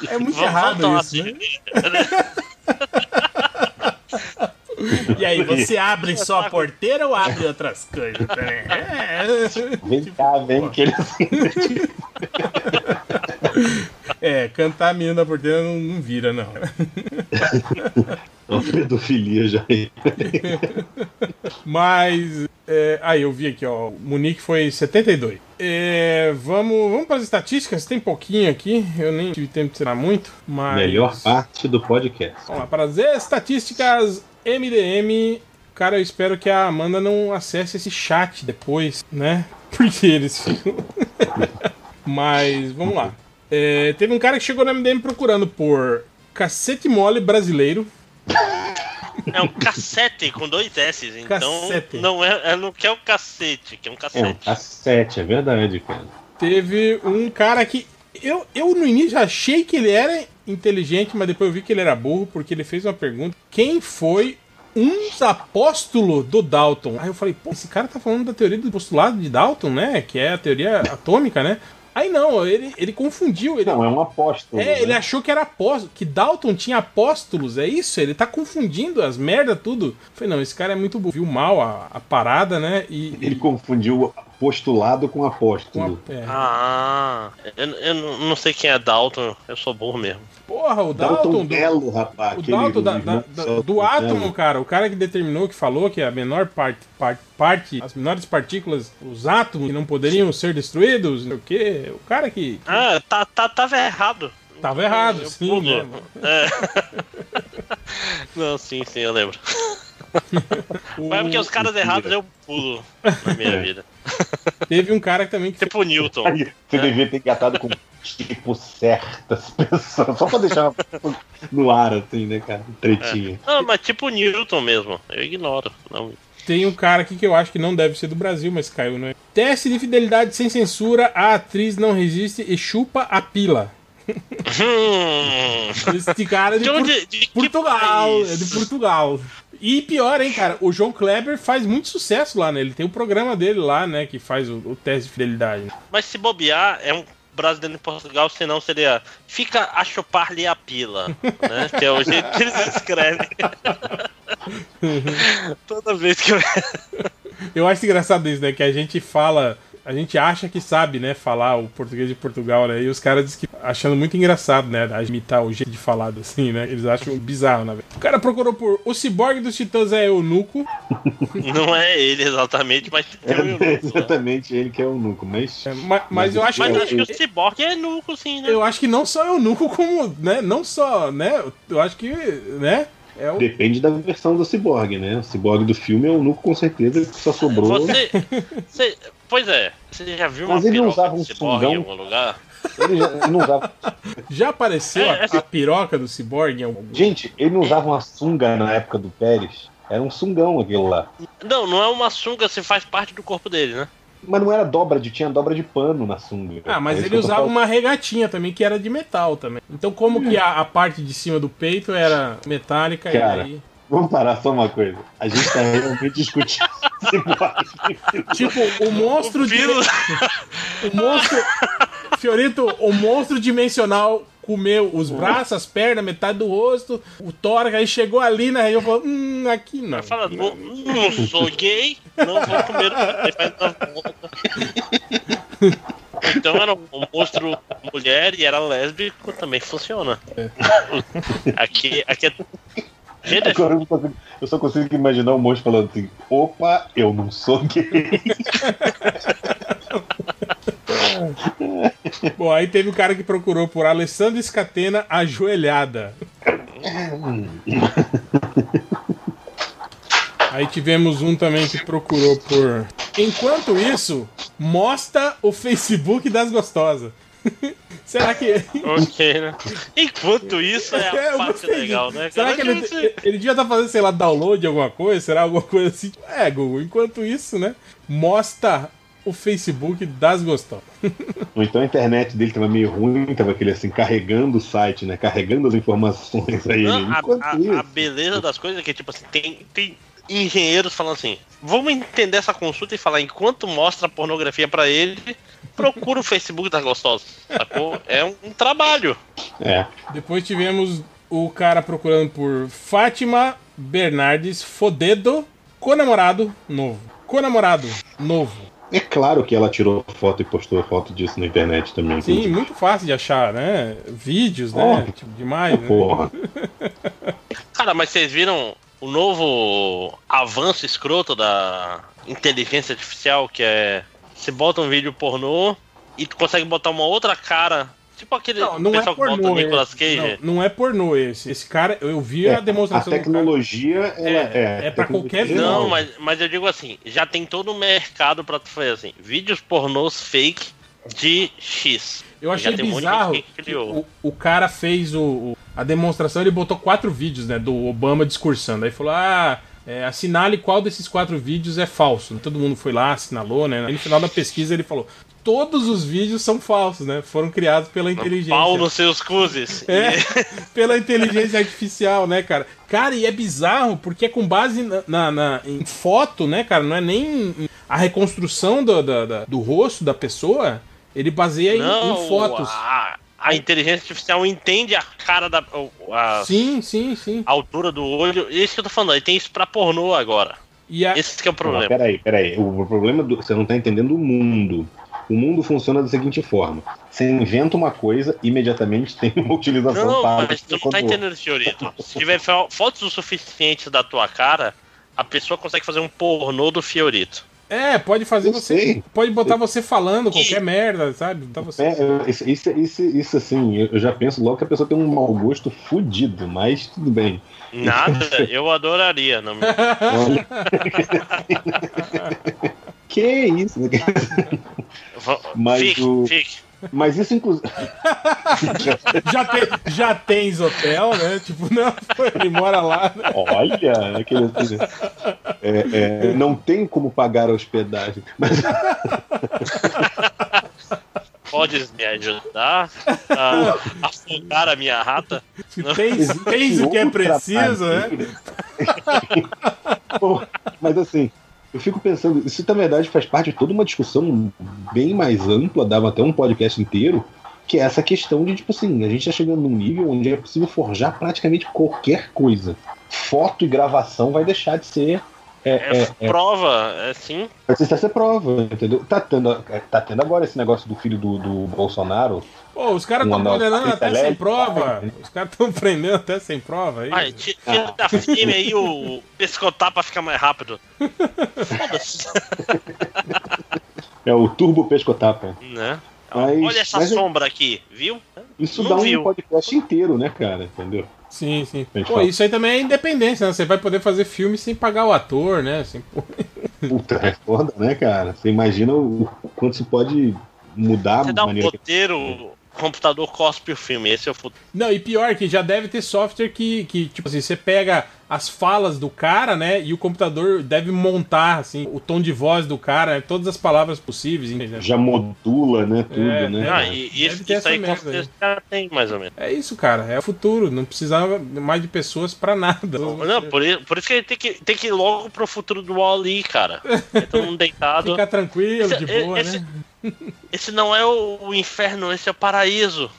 É muito Vamos errado isso, né? assim. [LAUGHS] [LAUGHS] E aí, você abre só a porteira ou abre outras coisas também? [LAUGHS] É. Vem cá, vem que ele [LAUGHS] É, cantar Menino da Porteira não, não vira, não. É uma pedofilia já aí. Mas. É, aí, eu vi aqui, ó. O Munique foi 72. É, vamos, vamos para as estatísticas. Tem pouquinho aqui. Eu nem tive tempo de tirar muito. Mas. Melhor parte do podcast. Vamos lá, para as estatísticas MDM. Cara, eu espero que a Amanda não acesse esse chat depois, né? [LAUGHS] Porque eles ficam. [LAUGHS] Mas, vamos lá. É, teve um cara que chegou no MDM procurando por cacete mole brasileiro. É um cassete com dois S, então Cassete. não é, é não que é o cacete, que é um É um cassete. cassete, é verdade, cara. Teve um cara que. Eu, eu no início achei que ele era inteligente, mas depois eu vi que ele era burro, porque ele fez uma pergunta: quem foi um apóstolo do Dalton? Aí eu falei, pô, esse cara tá falando da teoria do postulado de Dalton, né? Que é a teoria atômica, né? Aí não, ele, ele confundiu. Ele, Não, é um apóstolo. é, ele né? achou que era apóstolo, que Dalton tinha apóstolos, é isso? Ele tá confundindo as merda tudo. Eu falei, não, esse cara é muito burro. Viu mal a, a parada, né? E, Ele confundiu postulado com apóstolo. a- é. Ah, eu, eu não sei quem é Dalton, eu sou burro mesmo. Porra, o Dalton. Dalton do- Belo, rapaz. O Dalton da- da- da- do átomo, cara, o cara que determinou, que falou que a menor parte, parte, parte, as menores partículas, os átomos que não poderiam ser destruídos, não sei o quê. O cara que, que Ah, tá, tá, tava errado. tava errado, Eu sim, né? É. [LAUGHS] Não, sim, sim, eu lembro. [LAUGHS] Mas é porque os caras errados eu pulo na minha É. vida. [LAUGHS] Teve um cara também que Tipo o Newton. Aí, Você devia ter engatado com tipo certas pessoas, só pra deixar no ar, assim, né, cara? Tretinha. Não, mas tipo o Newton mesmo. Eu ignoro. Não. tem um cara aqui que eu acho que não deve ser do Brasil, mas caiu, né? Teste de fidelidade sem censura, a atriz não resiste e chupa a pila. Hum. Esse cara é de, De Por-? De Portugal, é de Portugal. E pior, hein, cara, o João Kleber faz muito sucesso lá, né? Ele tem o programa dele lá, né, que faz o, o teste de fidelidade. Mas se bobear, é um brasileiro em Portugal, senão seria fica a chupar-lhe a pila, né? [LAUGHS] Que é o jeito que eles escrevem. [LAUGHS] Toda vez que eu... Eu acho engraçado isso, né? Que a gente fala, a gente acha que sabe, né, falar o português de Portugal, né? E os caras dizem que achando muito engraçado, né? a Imitar o jeito de falar assim, né? Eles acham bizarro, né? O cara procurou por o ciborgue dos titãs é eunuco. [LAUGHS] Não é ele exatamente, mas tem um É [LAUGHS] eunuco, né? exatamente ele que é o nuco, mas. É, ma- mas, eu acho Mas que. acho que o Cyborg é eunuco, sim, né? Eu acho que não só eunuco, como, né? Não só, né? Eu acho que, né? É o. Depende da versão do ciborgue, né? O ciborgue do filme é o nuco com certeza que só sobrou. Você, você- Pois é, você já viu uma Mas ele não piroca usava um Cyborg em algum lugar? Ele, já, ele não usava. Já apareceu É, a, essa- a piroca do ciborgue em algum. Gente, ele não usava uma sunga na época do Pérez. Era um sungão aquilo lá. Não, não é uma sunga, se faz parte do corpo dele, né? Mas não era dobra de. Tinha dobra de pano na sunga. Ah, mas É ele usava falando. uma regatinha também, que era de metal também. Então como que a, a parte de cima do peito era metálica Cara, e aí... Vamos parar só uma coisa. A gente tá realmente [LAUGHS] discutindo. Tipo, o monstro de... [LAUGHS] o monstro... Fiorito, o monstro dimensional comeu os braços, as pernas, metade do rosto, o tórax, aí chegou ali na região e falou, hum, aqui não. Fala, não, não sou gay, não vou comer o que faz na volta. Então era um monstro mulher e era lésbico, também funciona. Aqui, aqui é. Gente, Agora eu, não consigo- eu só consigo imaginar o monstro falando assim: opa, eu não sou gay. [LAUGHS] [LAUGHS] Bom, aí teve o cara que procurou por Alessandro Scatena ajoelhada. Aí tivemos um também que procurou por. Enquanto isso, mostra o Facebook das gostosas. [LAUGHS] Será que. [LAUGHS] ok, né? Enquanto isso é É, a eu parte legal, né? Será que ele, ele devia estar fazendo, sei lá, download de alguma coisa? Será alguma coisa assim? É, Google, enquanto isso, né? Mostra o Facebook das gostosas. Ou então a internet dele tava meio ruim, tava aquele assim, carregando o site, né? Carregando as informações aí. Não, a, a- a beleza das coisas é que, tipo assim, tem, tem engenheiros falando assim: vamos entender essa consulta e falar, enquanto mostra a pornografia pra ele, procura o Facebook das gostosas. Sacou? É um, um trabalho. É. Depois tivemos o cara procurando por Fátima Bernardes Fodedo, co-namorado novo. Co-namorado novo. É claro que ela tirou foto e postou foto disso na internet também. Sim, muito fácil de achar, né? Vídeos, né? Porra. Tipo, demais, né? Porra. [LAUGHS] Cara, mas vocês viram o novo avanço escroto da inteligência artificial, que é. Você bota um vídeo pornô e tu consegue botar uma outra cara. Tipo aquele Não, não é pessoal que bota pornô. Nicolas esse. Cage. Não, não é pornô esse. Esse cara, eu vi É, a demonstração a do cara. tecnologia, ela é. é pra qualquer tecnologia Não, mas, mas eu digo assim, já tem todo o mercado pra tu fazer assim, vídeos pornôs fake de X. Eu achei já tem um monte de bizarro gente que que criou. o, o cara fez o, o- a demonstração, ele botou quatro vídeos, né, do Obama discursando. Aí falou, ah, é, assinale qual desses quatro vídeos é falso. Todo mundo foi lá, assinalou, né. Aí no final da pesquisa ele falou, todos os vídeos são falsos, né, foram criados pela inteligência. Pau nos seus cuzes. [LAUGHS] É, pela inteligência artificial, né, cara? Cara, e é bizarro, porque é com base na, na- na- em foto, né, cara? Não é nem em- a reconstrução do, da- da- do rosto da pessoa. Ele baseia em, Não, em fotos. A, a inteligência artificial entende a cara da. A, Sim, sim, sim. a altura do olho. Isso que eu tô falando, ele tem isso pra pornô agora. E a- Esse que é o Não, problema. peraí, peraí. O problema do. Você não tá entendendo o mundo. O mundo funciona da seguinte forma: você inventa uma coisa, imediatamente tem uma utilização Não, para. mas tu não tá entendendo, senhorito. Se tiver fo- fotos o suficiente da tua cara, a pessoa consegue fazer um pornô do Fiorito. É, pode fazer Eu você. sei. Pode botar você falando qualquer merda, sabe? Botar você. É, eu- isso, isso, isso, isso, assim, eu eu já penso logo que a pessoa tem um mau gosto fudido, mas tudo bem. Nada, eu adoraria. Não me... [LAUGHS] [LAUGHS] Que isso? [LAUGHS] né? [LAUGHS] Mas fique, o- fique. Mas isso, inclusive. [LAUGHS] Já, tem, já tens hotel, né? Tipo, não, ele mora lá. Né? Olha, aquele? É, é, não tem como pagar a hospedagem. Mas Podes me ajudar a afogar a minha rata? Tens, tens o que é preciso, né? Pô, mas assim, eu fico pensando, isso na verdade faz parte de toda uma discussão bem mais ampla, dava até um podcast inteiro, que é essa questão de, tipo assim, a gente tá chegando num nível onde é possível forjar praticamente qualquer coisa. Foto e gravação vai deixar de ser. É, É, é, é, prova, é sim. vai deixar de ser prova, entendeu? Tá tendo, tá tendo agora esse negócio do filho do, do Bolsonaro. Pô, os caras estão condenando até sem prova. Os caras estão prendendo até sem prova. Aí. Ai, ti- tira da firme aí o pescotar pra ficar mais rápido. Foda-se. É o Turbo Pescotapa. Né? Mas- Olha essa mas- sombra aqui, viu? Isso Não dá um viu. podcast inteiro, né, cara? Entendeu? Sim, sim. Pô, isso aí também é independência, né? Você vai poder fazer filme sem pagar o ator, né? Sem... Puta, é foda, né, cara? Você imagina o quanto isso pode mudar Você a dá um maneira que. roteiro, o computador cospe o filme. Esse é o futuro. Não, e pior que já deve ter software que, que tipo assim, você pega as falas do cara, né? E o computador deve montar, assim, o tom de voz do cara, né, todas as palavras possíveis, entendeu? Já modula, né? Tudo, É, né? Ah, e, e isso, isso aí com certeza já tem, mais ou menos. É isso, cara. É o futuro. Não precisava mais de pessoas pra nada. Não, por isso, por isso que ele tem que, tem que ir logo pro futuro do Wall-E, cara. É todo mundo deitado. [LAUGHS] Fica tranquilo, Esse- de boa, esse- né? Esse não é o inferno, esse é o paraíso.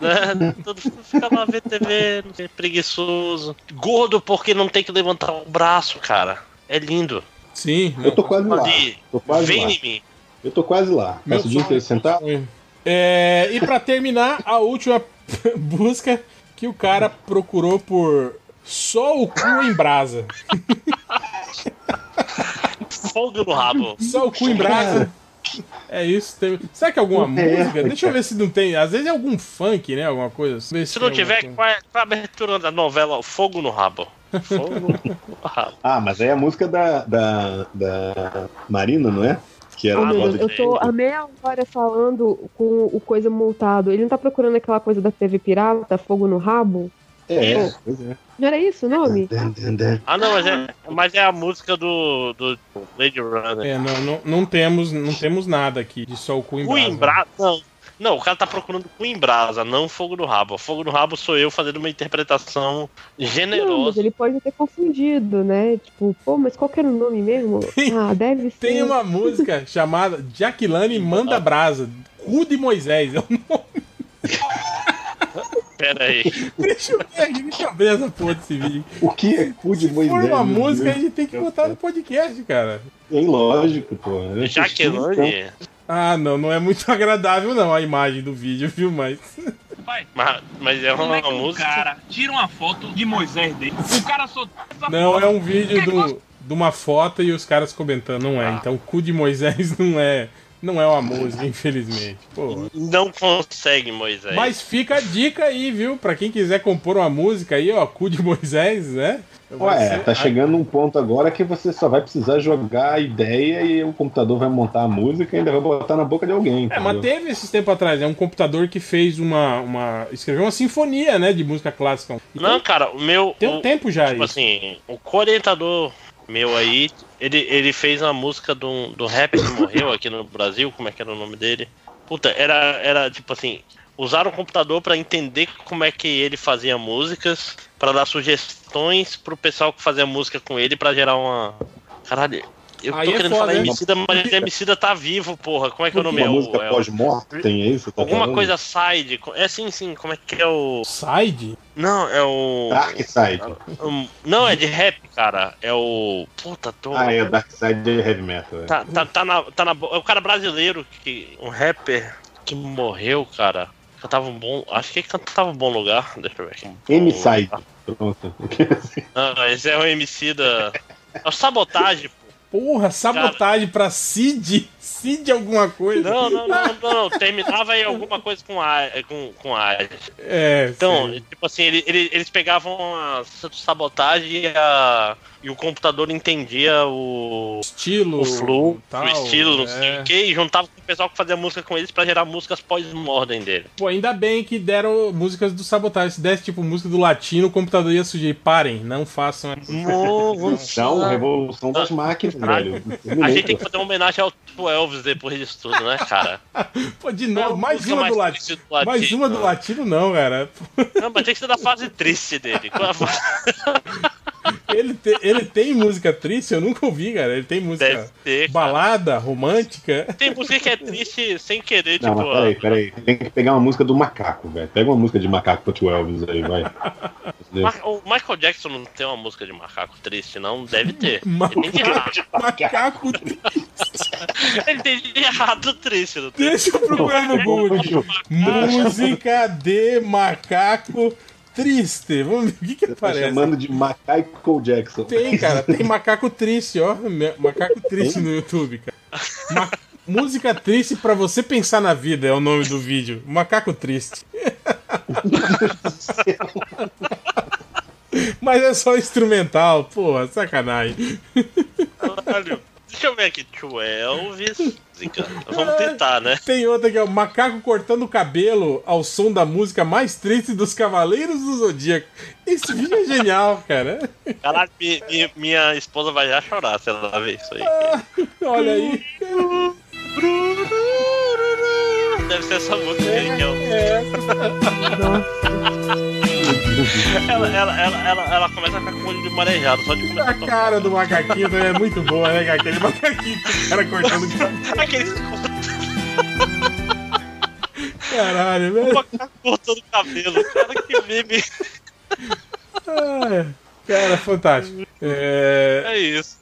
Né? [LAUGHS] Todo mundo fica lá ver TV, não sei, preguiçoso. Gordo porque não tem que levantar o braço, cara. É lindo. Sim. Eu tô quase lá. Tô quase vem lá. em mim. Eu tô quase lá. Meu Passa o dia sonho, inteiro sentado. meu sonho. É, e pra terminar, a última [LAUGHS] busca que o cara procurou por só o cu em brasa. [LAUGHS] Fogo no rabo. Só o cu em brasa. É isso. Tem... Será que é alguma É, música? Deixa eu ver se não tem. Às vezes é algum funk, né? Alguma coisa assim. Se não tiver, qual é, qual é a abertura da novela Fogo no Rabo? Fogo no rabo. Ah, mas aí é a música da, da, da Marina, não é? Que era a Deus, eu tô há meia hora falando com o coisa multado. Ele não tá procurando aquela coisa da TV pirata, fogo no rabo? É, é. Não era isso o nome? Ah, não, mas é, mas é a música do, do Lady Runner. É, não, não, não temos, não temos nada aqui de só o cu em Cu brasa. em brasa? Não. Não, o cara tá procurando cu em brasa, não fogo no rabo. Fogo no rabo sou eu fazendo uma interpretação Não, mas generosa. ele pode ter confundido, né? Tipo, pô, mas qual que era o nome mesmo? [LAUGHS] Ah, deve ser. Tem uma música chamada Jaquilane Manda Brasa. Cu de Moisés. É o nome. [LAUGHS] [LAUGHS] Pera aí. Deixa eu ver aqui, deixa eu ver essa porra desse vídeo. O que é cu de Se Moisés? for uma música, a Deus? gente tem que botar no podcast, cara. Tem lógico, pô. Eu assisti, Jaqueline? Ah, não, não é muito [LAUGHS] agradável não a imagem do vídeo, viu? Mas. Pai, Mas, mas é uma é que um música. cara tira uma foto de Moisés dele? O cara só. Não, é um vídeo do, de uma foto e os caras comentando, não é. Ah. Então, cu de Moisés [LAUGHS] não é. Não é uma [LAUGHS] música, infelizmente. Pô. Não consegue, Moisés. Mas fica a dica aí, viu? Pra quem quiser compor uma música aí, ó, cu de Moisés, né? Ué, ser- tá chegando um ponto agora que você só vai precisar jogar a ideia e o computador vai montar a música e ainda vai botar na boca de alguém. É, mas teve esses tempos atrás, é um computador que fez uma, uma. escreveu uma sinfonia, né, de música clássica. Não, cara, o meu. Tem um o- tempo já Tipo isso. assim, o co-orientador meu aí, ele, ele fez uma música do, do rap que morreu aqui no Brasil, como é que era o nome dele? Puta, era, era tipo assim, usaram o computador pra entender como é que ele fazia músicas, pra dar sugestões pro pessoal que fazia música com ele pra gerar uma. Caralho, eu Aí tô é querendo foda, falar hein? Emicida, mas Emicida tá vivo, porra. Como é que é o nome? Uma É o- música é o- pós-mortem, é isso? Tá Alguma falando? coisa side. É sim, sim, como é que é o. Side? Não, é o. Dark Side. Não, é de rap, cara. É o. Puta, tô. Ah, é, Dark Side é heavy metal. é. Tá, tá, tá, na, tá na. É o cara brasileiro, que, um rapper que morreu, cara. Cantava um bom. Acho que ele cantava um bom lugar. Deixa eu ver aqui. M-Side. Pronto. Não, esse é o MC da. É o sabotagem, pô. Porra, sabotagem pra Cid? Cid alguma coisa? Não, não, não, não, não. Terminava em alguma coisa com A. Com, com A. É, Então, sei. tipo assim, ele- ele- eles pegavam a sabotagem e, a, e o computador entendia o, estilo, o flow, tal, o estilo, não sei é. o que, e juntava com o pessoal que fazia música com eles pra gerar músicas pós-mordem dele. Pô, ainda bem que deram músicas do sabotagem. Se desse tipo música do latino, o computador ia sugerir. Parem, não façam essa. Não, revolução das máquinas, velho. A gente tem que fazer uma homenagem ao tipo Elvis depois disso tudo, né, cara? [LAUGHS] Pô, de novo, mais uma do mais latino. triste do latino. Mais uma do latino, não, cara. Não, mas tem que ser da fase triste dele. Ele, te- ele tem música triste? Eu nunca ouvi, cara. Ele tem música Deve ter, balada, romântica. Tem música que é triste sem querer, Não, tipo. peraí, peraí. Tem que pegar uma música do macaco, velho. Pega uma música de macaco pro Elvis aí, vai. [LAUGHS] O Michael Jackson não tem uma música de macaco triste, não? Deve ter. [LAUGHS] Ma- Ele tem de errado. Macaco [LAUGHS] Ele tem de errado triste, não tem? Deixa eu procurar no Google. Música de macaco triste. Vamos ver o que que Tá parece. chamando de Michael Jackson. Tem, [LAUGHS] cara. Tem macaco triste, ó. Macaco triste no YouTube, cara. Ma- Música triste pra você pensar na vida é o nome do vídeo. Macaco triste. [LAUGHS] Mas é só instrumental, porra, sacanagem. Caralho. Deixa eu ver aqui. 12. [LAUGHS] Vamos tentar, né? Tem outra aqui, ó. Macaco cortando o cabelo ao som da música mais triste dos Cavaleiros do Zodíaco. Esse vídeo é genial, cara. Caralho, mi- mi- minha esposa vai já chorar se ela ver isso aí. Olha aí. Deve ser essa música aí que é o. Ela, ela, ela, ela, ela começa a ficar com o olho de marejado, só de começar a tocar. cara do macaquinho é muito boa, né, cara? Aquele macaquinho o cara cortando [LAUGHS] o cabelo. Aquele Caralho, velho. macaco cortando o cabelo. Cara, que meme. Ah, Cara, fantástico. É, É isso.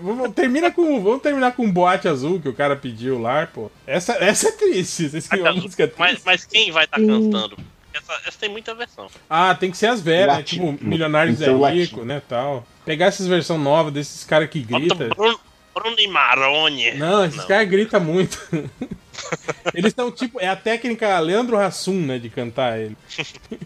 Vamos, termina com, vamos terminar com um boate azul que o cara pediu lá, pô. Essa, essa é triste. Vocês uma música triste? Mas, mas quem vai estar cantando? Essa, essa tem muita versão. Ah, tem que ser as velhas, né? Tipo, Milionários é Rico, né, tal. Pegar essas versões novas desses caras que gritam. Bruno, Bruno e Maroni. Não, esses caras gritam muito. [LAUGHS] Eles são tipo, é a técnica Leandro Hassum, né, de cantar ele.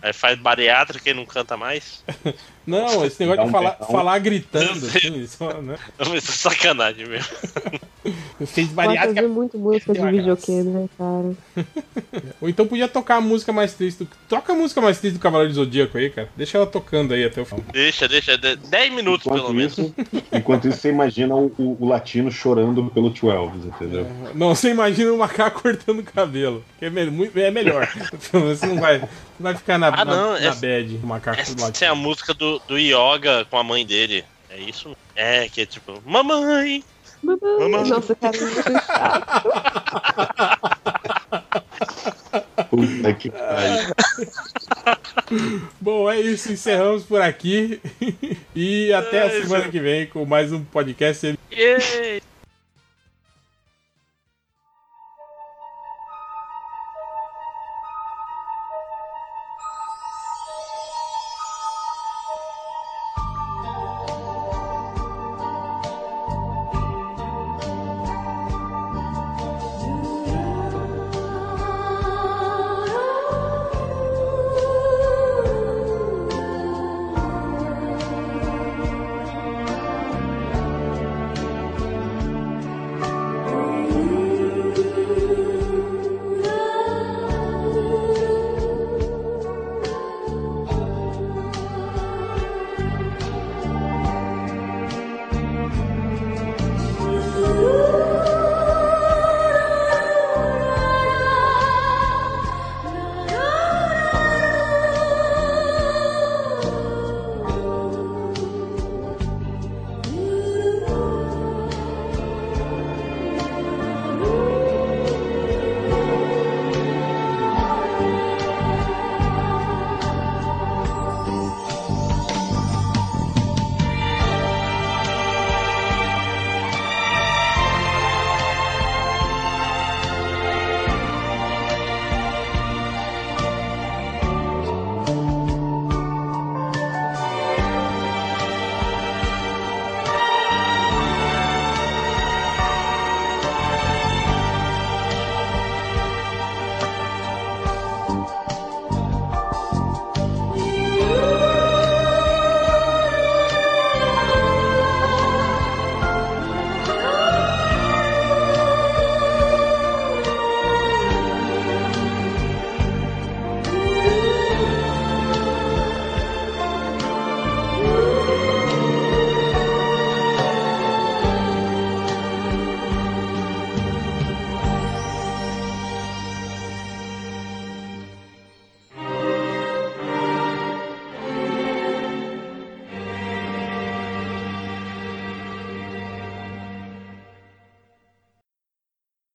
Aí faz bariátrica e não canta mais. [LAUGHS] Não, esse negócio Dá de um falar, falar gritando, assim, só, né? [LAUGHS] Isso é sacanagem mesmo. Fez Pode bariátrica. fazer muito música de videokê, né, cara? [LAUGHS] Ou então podia tocar a música mais triste. Do... Toca a música mais triste do Cavaleiro do Zodíaco aí, cara. Deixa ela tocando aí até o final. Deixa, deixa. de- 10 minutos pelo Enquanto menos. isso, enquanto isso, você imagina o, o- o latino chorando pelo 12, entendeu? Não, você imagina o macaco cortando o cabelo. Que é, me- muito- é melhor. [LAUGHS] Você não vai, não vai ficar na, Ah, na, não, na essa- bad, o macaco Essa latino. é a música do, do Yoga com a mãe dele. É isso? É, que é tipo, mamãe! Mamãe! Nossa, cara, é muito chato. [LAUGHS] Puta que pariu. Bom, é isso. Encerramos por aqui. [LAUGHS] E até a semana que vem com mais um podcast. Yay!